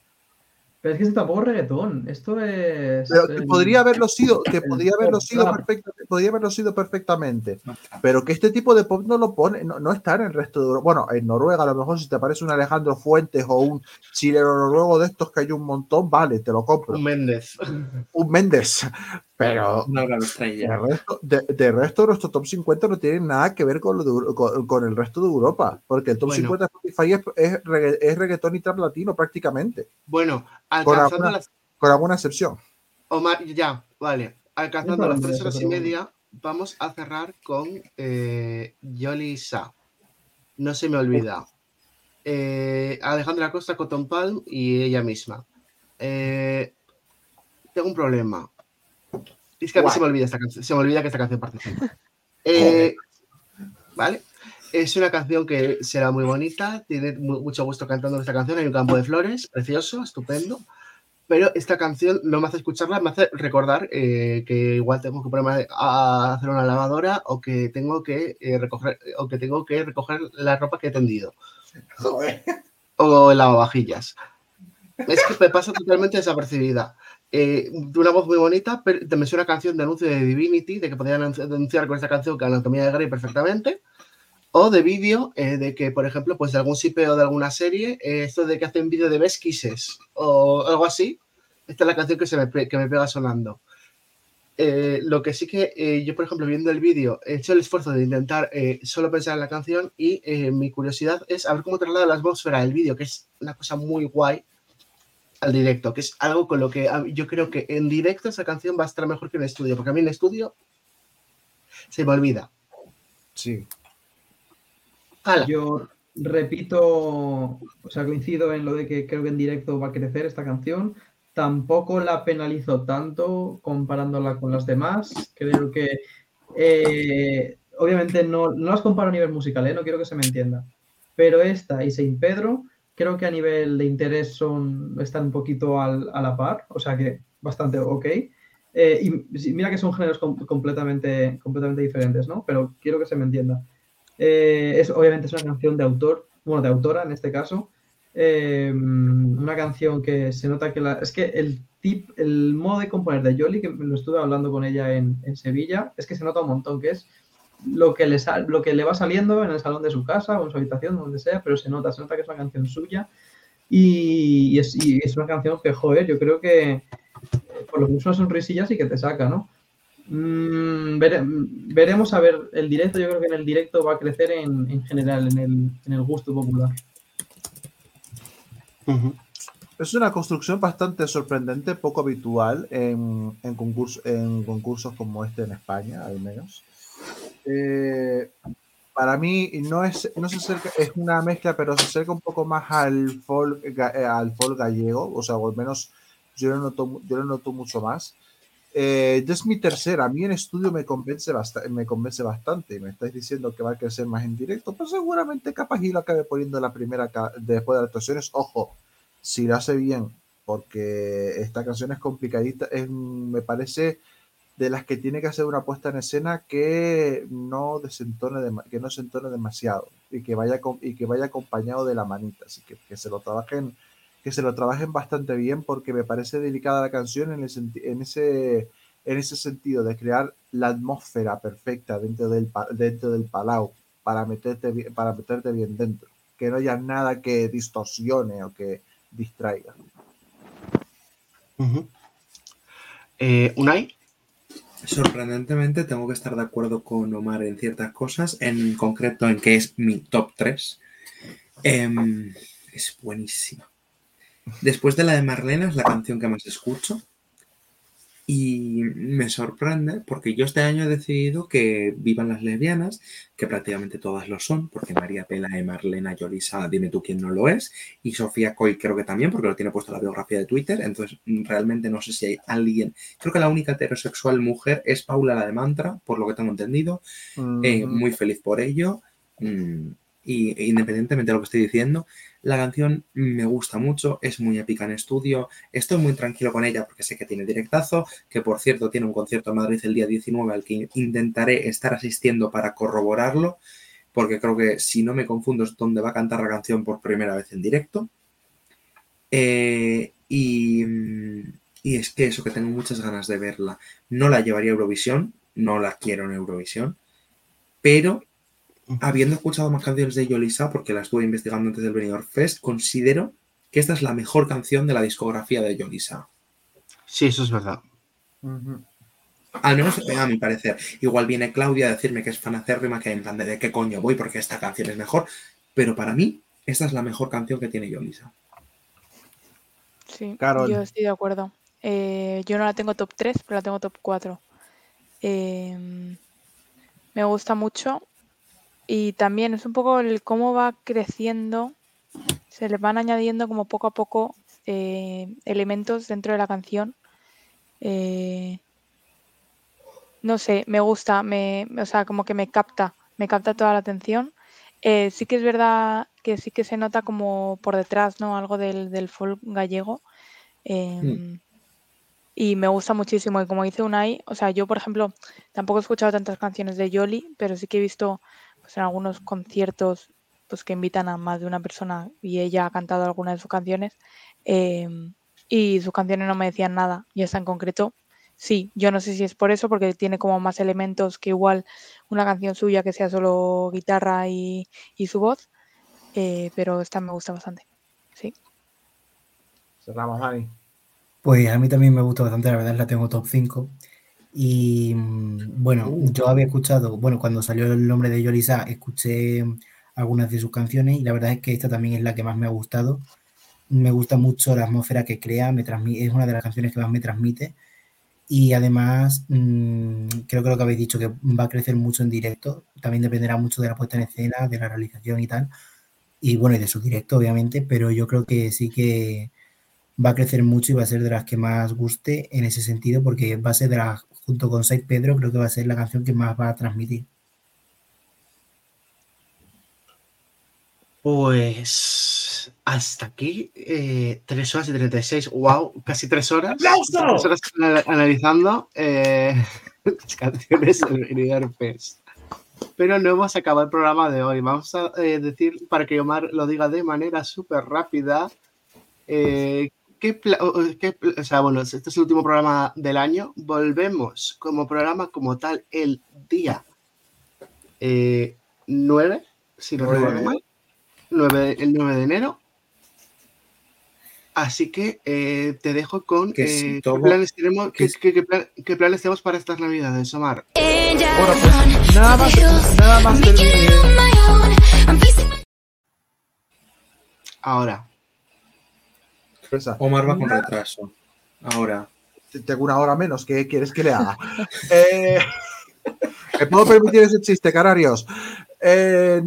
Pero es que esto tampoco es reggaetón. Esto es. Pero el- podría haberlo sido, que podría haberlo sido perfectamente, podría haberlo sido perfectamente. Pero que este tipo de pop no lo pone, no, no está en el resto de Europa. Bueno, en Noruega, a lo mejor si te parece un Alejandro Fuentes o un chileno noruego de estos que hay un montón, vale, te lo compro. Un Méndez. Un Méndez. Pero gran de resto, de, de resto, nuestro top 50 no tiene nada que ver con, lo de con, con el resto de Europa, porque el top Bueno. 50 de Spotify es, es, regga- es reggaetón y trap latino prácticamente, Bueno, con alguna, las. con alguna excepción. Omar, ya, vale. Alcanzando las tres horas y media, vamos a cerrar con eh, Yoli Sa. No se me olvida. Eh, Alejandra Costa, Cotton Palm y ella misma. Eh, tengo un problema. Es que a mí se me olvida esta canción. Se me olvida que esta canción participa. Eh, ¿Vale? Es una canción que será muy bonita, tiene mu- mucho gusto cantando esta canción. Hay un campo de flores, precioso, estupendo. Pero esta canción no me hace escucharla, me hace recordar eh, que igual tengo que ponerme a hacer una lavadora o que tengo que eh, recoger o que tengo que recoger la ropa que he tendido o el lavavajillas. Es que me pasa totalmente desapercibida. Eh, de una voz muy bonita, pero me suena canción de anuncio de Divinity, de que podían anunci- anunciar con esta canción que Anatomía de Grey perfectamente. O de vídeo, eh, de que, por ejemplo, pues de algún sipeo de alguna serie, eh, esto de que hacen vídeo de Best Kisses o algo así. Esta es la canción que, se me, que me pega sonando. Eh, lo que sí que yo, por ejemplo, viendo el vídeo, he hecho el esfuerzo de intentar solo pensar en la canción y mi curiosidad es a ver cómo traslada la atmósfera del vídeo, que es una cosa muy guay, al directo, que es algo con lo que a- yo creo que en directo esa canción va a estar mejor que en estudio, porque a mí en estudio se me olvida. Sí. Yo repito, o sea, coincido en lo de que creo que en directo va a crecer esta canción. Tampoco la penalizo tanto comparándola con las demás. Creo que, eh, obviamente, no, no las comparo a nivel musical, ¿eh? no quiero que se me entienda. Pero esta y Saint Pedro, creo que a nivel de interés son, están un poquito al- a la par, o sea que bastante ok. Eh, y mira que son géneros com- completamente, completamente diferentes, ¿no? Pero quiero que se me entienda. Eh, es, obviamente es una canción de autor, bueno, de autora en este caso. Eh, una canción que se nota que la, es que el tip, el modo de componer de Yoli, que lo estuve hablando con ella en, Sevilla, es que se nota un montón, que es lo que, le sal- lo que le va saliendo en el salón de su casa o en su habitación, donde sea, pero se nota, se nota que es una canción suya y, y es, y es una canción que, joder, yo creo que eh, por lo menos una sonrisilla sí que te saca, ¿no? Mm, vere- veremos a ver el directo. Yo creo que en el directo va a crecer en, en general, en el, en el gusto popular. Es una construcción bastante sorprendente, poco habitual en, en, concurso- en concursos como este en España, al menos. Eh, para mí no es, no se acerca, es una mezcla, pero se acerca un poco más al folk, eh, al folk gallego, o sea, o al menos yo lo noto, yo lo noto mucho más. Eh, ya es mi tercera, a mí en estudio me convence, me convence bastante. Me estáis diciendo que va a crecer más en directo, pues seguramente capaz y lo acabe poniendo la primera después de las actuaciones. Ojo, si lo hace bien, porque esta canción es complicadita, es, me parece de las que tiene que hacer una puesta en escena que no desentone dema- que no se entone demasiado y que vaya con- y que vaya acompañado de la manita, así que, que se lo trabajen que se lo trabajen bastante bien porque me parece delicada la canción en, el en ese en ese sentido de crear la atmósfera perfecta dentro del pa- dentro del palau para meterte bien, para meterte bien dentro, que no haya nada que distorsione o que distraiga. Eh, Unai, Sorprendentemente tengo que estar de acuerdo con Omar en ciertas cosas, en concreto en que es mi top 3. es buenísima. Después de la de Marlena es la canción que más escucho y me sorprende porque yo este año he decidido que vivan las lesbianas, que prácticamente todas lo son, porque María Pela y Marlena Yolisa, dime tú quién no lo es, y Sofía Coy creo que también, porque lo tiene puesto en la biografía de Twitter, entonces mm, realmente no sé si hay alguien, creo que la única heterosexual mujer es Paula la de Mantra, por lo que tengo entendido, eh, Ujú. muy feliz por ello. mm, Y e independientemente de lo que estoy diciendo, la canción me gusta mucho, es muy épica en estudio. Estoy muy tranquilo con ella porque sé que tiene directazo, que por cierto tiene un concierto en Madrid el día 19 al que intentaré estar asistiendo para corroborarlo, porque creo que si no me confundo es donde va a cantar la canción por primera vez en directo. Eh, y, y es que eso, que tengo muchas ganas de verla. No la llevaría a Eurovisión, no la quiero en Eurovisión, pero habiendo escuchado más canciones de Yolisa, porque la estuve investigando antes del Benidorm Fest, considero que esta es la mejor canción de la discografía de Yolisa. sí, eso es verdad. Al menos a mi parecer. Igual viene Claudia a decirme que es fanacérrima, que en plan de, de qué coño voy porque esta canción es mejor. Pero para mí, esta es la mejor canción que tiene Yolisa. Sí, Carol. yo estoy de acuerdo. Eh, yo no la tengo top 3, pero la tengo top 4. Em, me gusta mucho. Y también es un poco el cómo va creciendo. Se le van añadiendo como poco a poco eh, elementos dentro de la canción. Eh, no sé, me gusta, me, o sea, como que me capta, me capta toda la atención. Eh, sí que es verdad que sí que se nota como por detrás, ¿no? Algo del, del folk gallego. em, Y me gusta muchísimo. Y como dice Unai, o sea, yo, por ejemplo, tampoco he escuchado tantas canciones de Yoli, pero sí que he visto pues, en algunos conciertos pues, que invitan a más de una persona y ella ha cantado alguna de sus canciones. em, y sus canciones no me decían nada. Y esta en concreto, sí. Yo no sé si es por eso, porque tiene como más elementos que igual una canción suya que sea solo guitarra y, y su voz. eh, pero esta me gusta bastante. Sí. Cerramos, Dani. Pues a mí también me gusta bastante, la verdad la tengo top 5. Y mm, bueno, yo había escuchado, bueno, cuando salió el nombre de Yolisa, escuché algunas de sus canciones y la verdad es que esta también es la que más me ha gustado. Me gusta mucho la atmósfera que crea, me es una de las canciones que más me transmite. Y además, mm, creo que lo que habéis dicho, que va a crecer mucho en directo, también dependerá mucho de la puesta en escena, de la realización y tal. Y bueno, y de su directo, obviamente, pero yo creo que sí que va a crecer mucho y va a ser de las que más guste en ese sentido, porque va a ser de las, junto con Sai Pedro, creo que va a ser la canción que más va a transmitir. Pues hasta aquí, eh, 3 horas y 36, wow, casi 3 horas. ¡Aplauso! Tres horas ana- analizando eh, las canciones del Fest. Pero no hemos acabado el programa de hoy. Vamos a eh, decir, para que Omar lo diga de manera súper rápida, eh, ¿qué qué o sea, bueno, este es el último programa del año. Volvemos como programa como tal el día eh, 9, si no recuerdo mal. 9 el 9 de enero. Así que eh, te dejo con Que eh, si ¿qué, todo- planes tenemos, que qué, qué- qué plan- qué planes tenemos para estas navidades, Omar. Bueno, pues nada más, nada más Ahora, Omar va con retraso. Ahora. Tengo una hora menos. ¿Qué quieres que le haga? Eh, ¿Me puedo permitir ese chiste, Canarios? Eh,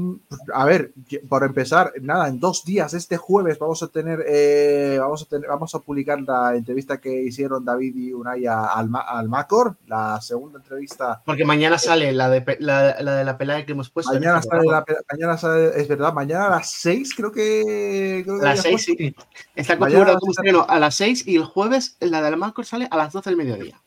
a ver, por empezar, nada, en dos días, este jueves, vamos a tener, eh, vamos a tener, vamos a publicar la entrevista que hicieron David y Unai al, al Macor, la segunda entrevista. porque mañana sale la de, la, la de la pelea que hemos puesto. en Mañana este sale, programa. la, mañana sale, es verdad, mañana a las seis, creo que. Creo que A las había 6, puesto. sí. Está configurado como está- estreno a las 6 y el jueves la de la Macor sale a las 12 del mediodía.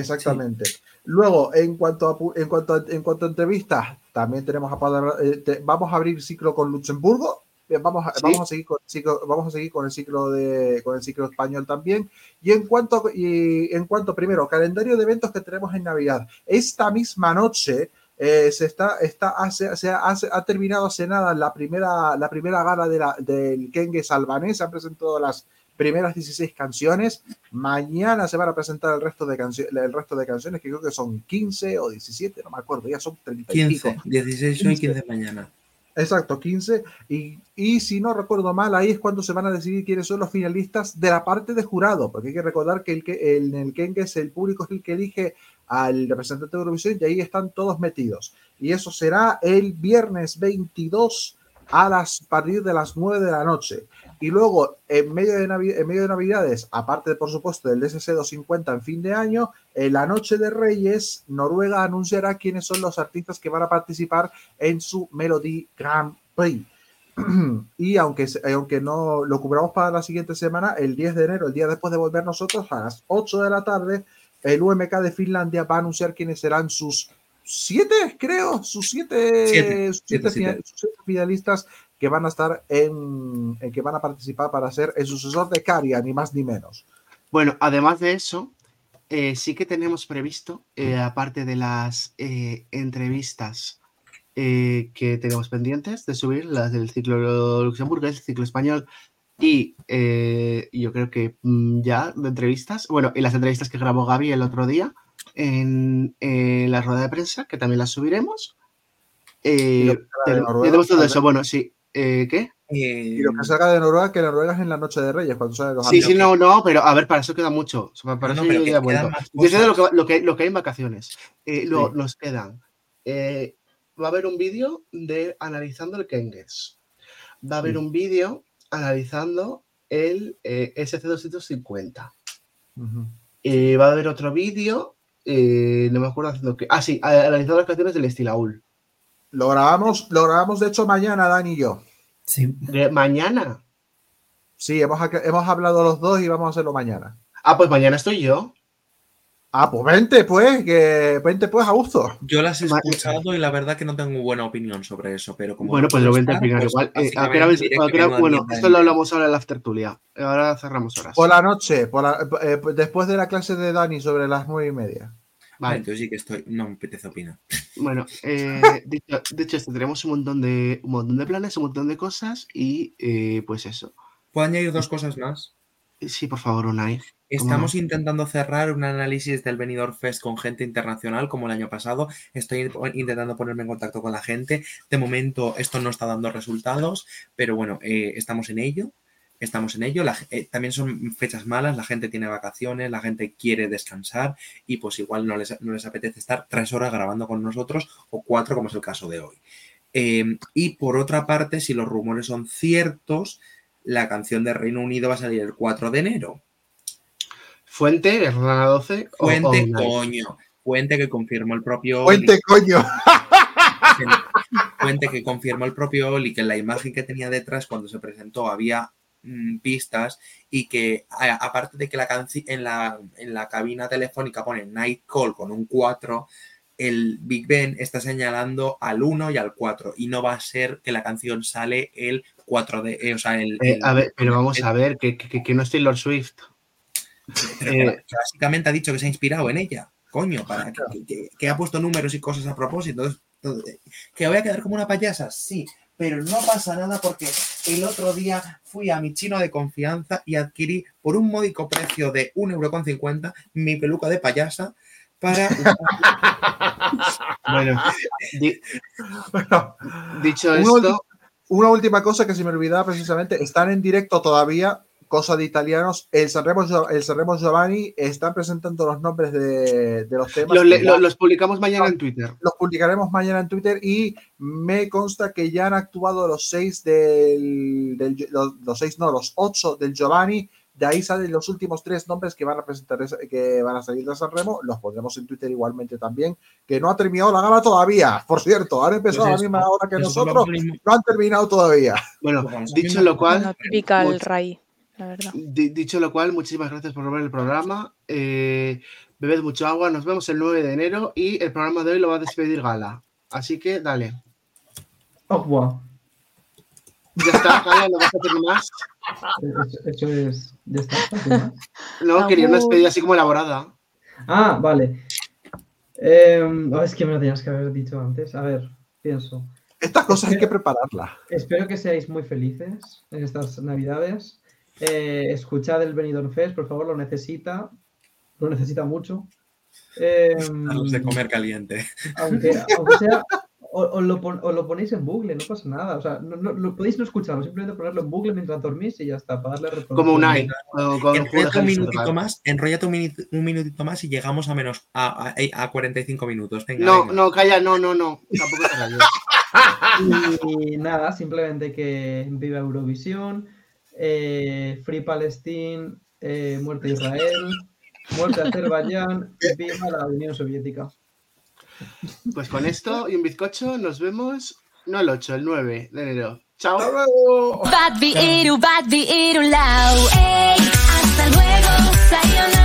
Exactamente. Luego, en cuanto a, en cuanto a, en cuanto a entrevistas, también tenemos a Padre- eh, te- vamos a abrir ciclo con Luxemburgo. eh, Vamos a, Sí. vamos a seguir con el ciclo, vamos a seguir con el ciclo de con el ciclo español también. Y en cuanto y en cuanto primero calendario de eventos que tenemos en Navidad. Esta misma noche eh, se está está hace, se ha, hace- ha terminado hace nada la primera la primera gala de la, del Kengues albanés. Se han presentado las primeras 16 canciones. Mañana se van a presentar el resto de, el resto de canciones, que creo que son 15 o 17, no me acuerdo, ya son 30 y pico. 15. 16 hoy, 15 mañana. Exacto, 15. Y, y si no recuerdo mal, ahí es cuando se van a decidir quiénes son los finalistas de la parte de jurado, porque hay que recordar que el que el, el Kengues el público es el que elige al representante de Eurovisión y ahí están todos metidos. Y eso será el viernes 22 a las a partir de las 9 de la noche. Y luego, en medio de, Navi- en medio de Navidades, aparte, por supuesto, del DSC 250 en fin de año, en la noche de Reyes, Noruega anunciará quiénes son los artistas que van a participar en su Melody Grand Prix. y aunque, aunque no lo cubramos para la siguiente semana, el 10 de enero, el día después de volver nosotros, a las 8 de la tarde, el UMK de Finlandia va a anunciar quiénes serán sus siete, creo, sus siete, Siete, siete siete finalistas que van a estar en, en que van a participar para ser el sucesor de Caria, ni más ni menos. Bueno, además de eso, eh, sí que tenemos previsto, eh, aparte de las eh, entrevistas que tenemos pendientes de subir, las del ciclo Luxemburgo, el ciclo español, y eh, yo creo que mm, ya de entrevistas, bueno, y las entrevistas que grabó Gaby el otro día, en, la rueda de prensa, que también la subiremos. Tenemos todo eso. Bueno, sí. Eh, ¿Qué? Y lo que salga de Noruega, que Noruega es en la noche de Reyes, cuando sale los Sí, sí, no, no, pero a ver, para eso queda mucho. Para No, eso pero yo lo que, lo, que, lo que hay en vacaciones. Eh, lo- Sí. Nos quedan. eh, va a haber un vídeo de analizando el Kenges. Va a haber Sí. un vídeo analizando el eh, SC250. Ujú. Eh, va a haber otro vídeo, eh, no me acuerdo haciendo qué. Ah, sí, analizando las canciones del Estilaul. Lo grabamos, lo grabamos de hecho mañana, Dani y yo. Sí. De mañana. Sí, hemos, hemos hablado los dos y vamos a hacerlo mañana. Ah, pues mañana estoy yo. Ah, pues vente, pues, que vente, pues, a gusto. Yo las he escuchado y la verdad que no tengo buena opinión sobre eso, pero como Bueno, no pues lo voy a puedo estar, opinar pues igual. Eh, ¿a a bueno, esto lo hablamos ahora en la tertulia. Ahora cerramos horas. Por la noche, por la- eh, después de la clase de Dani sobre las nueve y media. Vale. entonces sí que estoy, no me apetece opinar. Bueno, eh, dicho, dicho esto, tenemos un montón de un montón de planes, un montón de cosas y eh, pues eso. ¿Puedo añadir dos cosas más? Sí, por favor, Unai. ¿Cómo Estamos no? intentando cerrar un análisis del Benidorm Fest con gente internacional como el año pasado. Estoy intentando ponerme en contacto con la gente. De momento esto no está dando resultados, pero bueno, eh, estamos en ello. Estamos en ello. La eh, también son fechas malas, la gente tiene vacaciones, la gente quiere descansar y pues igual no les, no les apetece estar tres horas grabando con nosotros o cuatro como es el caso de hoy. Eh, y por otra parte, si los rumores son ciertos, la canción de Reino Unido va a salir el 4 de enero. Fuente, Rana 12. o- o Fuente, coño. Fuente que confirmó el propio Fuente, coño. Fuente que confirmó el propio Oli que en la imagen que tenía detrás cuando se presentó había mm, pistas y que a- aparte de que la en la, en la cabina telefónica pone Night Call con un 4, el Big Ben está señalando al 1 y al 4 y no va a ser que la canción sale el 4 de... eh, o sea, el, Eh, a ver, pero vamos el- a ver, que, que, que no es Taylor Swift. Eh, básicamente ha dicho que se ha inspirado en ella. Coño, para que, que- ha puesto números y cosas a propósito. Entonces, ¿Que voy a quedar como una payasa? Sí, pero no pasa nada porque el otro día fui a mi chino de confianza y adquirí por un módico precio de 1,50€ mi peluca de payasa para... Bueno, di- Bueno, dicho una, esto, una última cosa que se me olvidaba precisamente, están en directo todavía, cosa de italianos, el Sanremo, el Sanremo Giovanni, están presentando los nombres de, de los temas. lo- que le- ya- lo- los publicamos mañana en Twitter. los publicaremos mañana en Twitter y me consta que ya han actuado los seis del, del- los, los seis, no, los ocho del Giovanni. De ahí salen los últimos tres nombres que van a presentar, que van a salir de San Remo. Los pondremos en Twitter igualmente también. Que no ha terminado la gala todavía. Por cierto, han empezado Pues a la misma hora que nosotros. No han terminado todavía. Bueno, Pues dicho lo cual, típica el much- Ray, la verdad. di- dicho lo cual, muchísimas gracias por ver el programa. Eh, bebed mucho agua, nos vemos el 9 de enero y el programa de hoy lo va a despedir Gala. Así que dale. Oh, wow. Ya está, Gala, no vas a hacer más. Eso, eso es. Ya está. No, quería una despedida así como elaborada. Ah, vale. Oh, es que me lo tenías que haber dicho antes. A ver, pienso. Estas cosas hay que prepararlas. Espero que seáis muy felices en estas navidades. Eh, escuchad el Benidorm Fest, por favor, lo necesita. Lo necesita mucho. Em, Darles de comer caliente. aunque, aunque sea, o- os lo, pon- lo ponéis en bucle, no pasa nada. O sea, no, no- lo podéis no escucharlo, simplemente ponerlo en bucle mientras dormís y ya está, para darle reproducción. Como un de Enrollate un minutito más, enrollate un, minutito más y llegamos a menos a, a, a 45 minutos. Venga, No, venga. no, calla, no, no, no. Tampoco te rayes. Y nada, simplemente que viva Eurovisión, eh, Free Palestine, eh, Muerte Israel, Muerte Azerbaiyán, Viva la Unión Soviética. Pues con esto y un bizcocho nos vemos, no el 8, el 9 de enero. ¡Chao! ¡Hasta luego! Iru, Iru, ¡Hasta luego!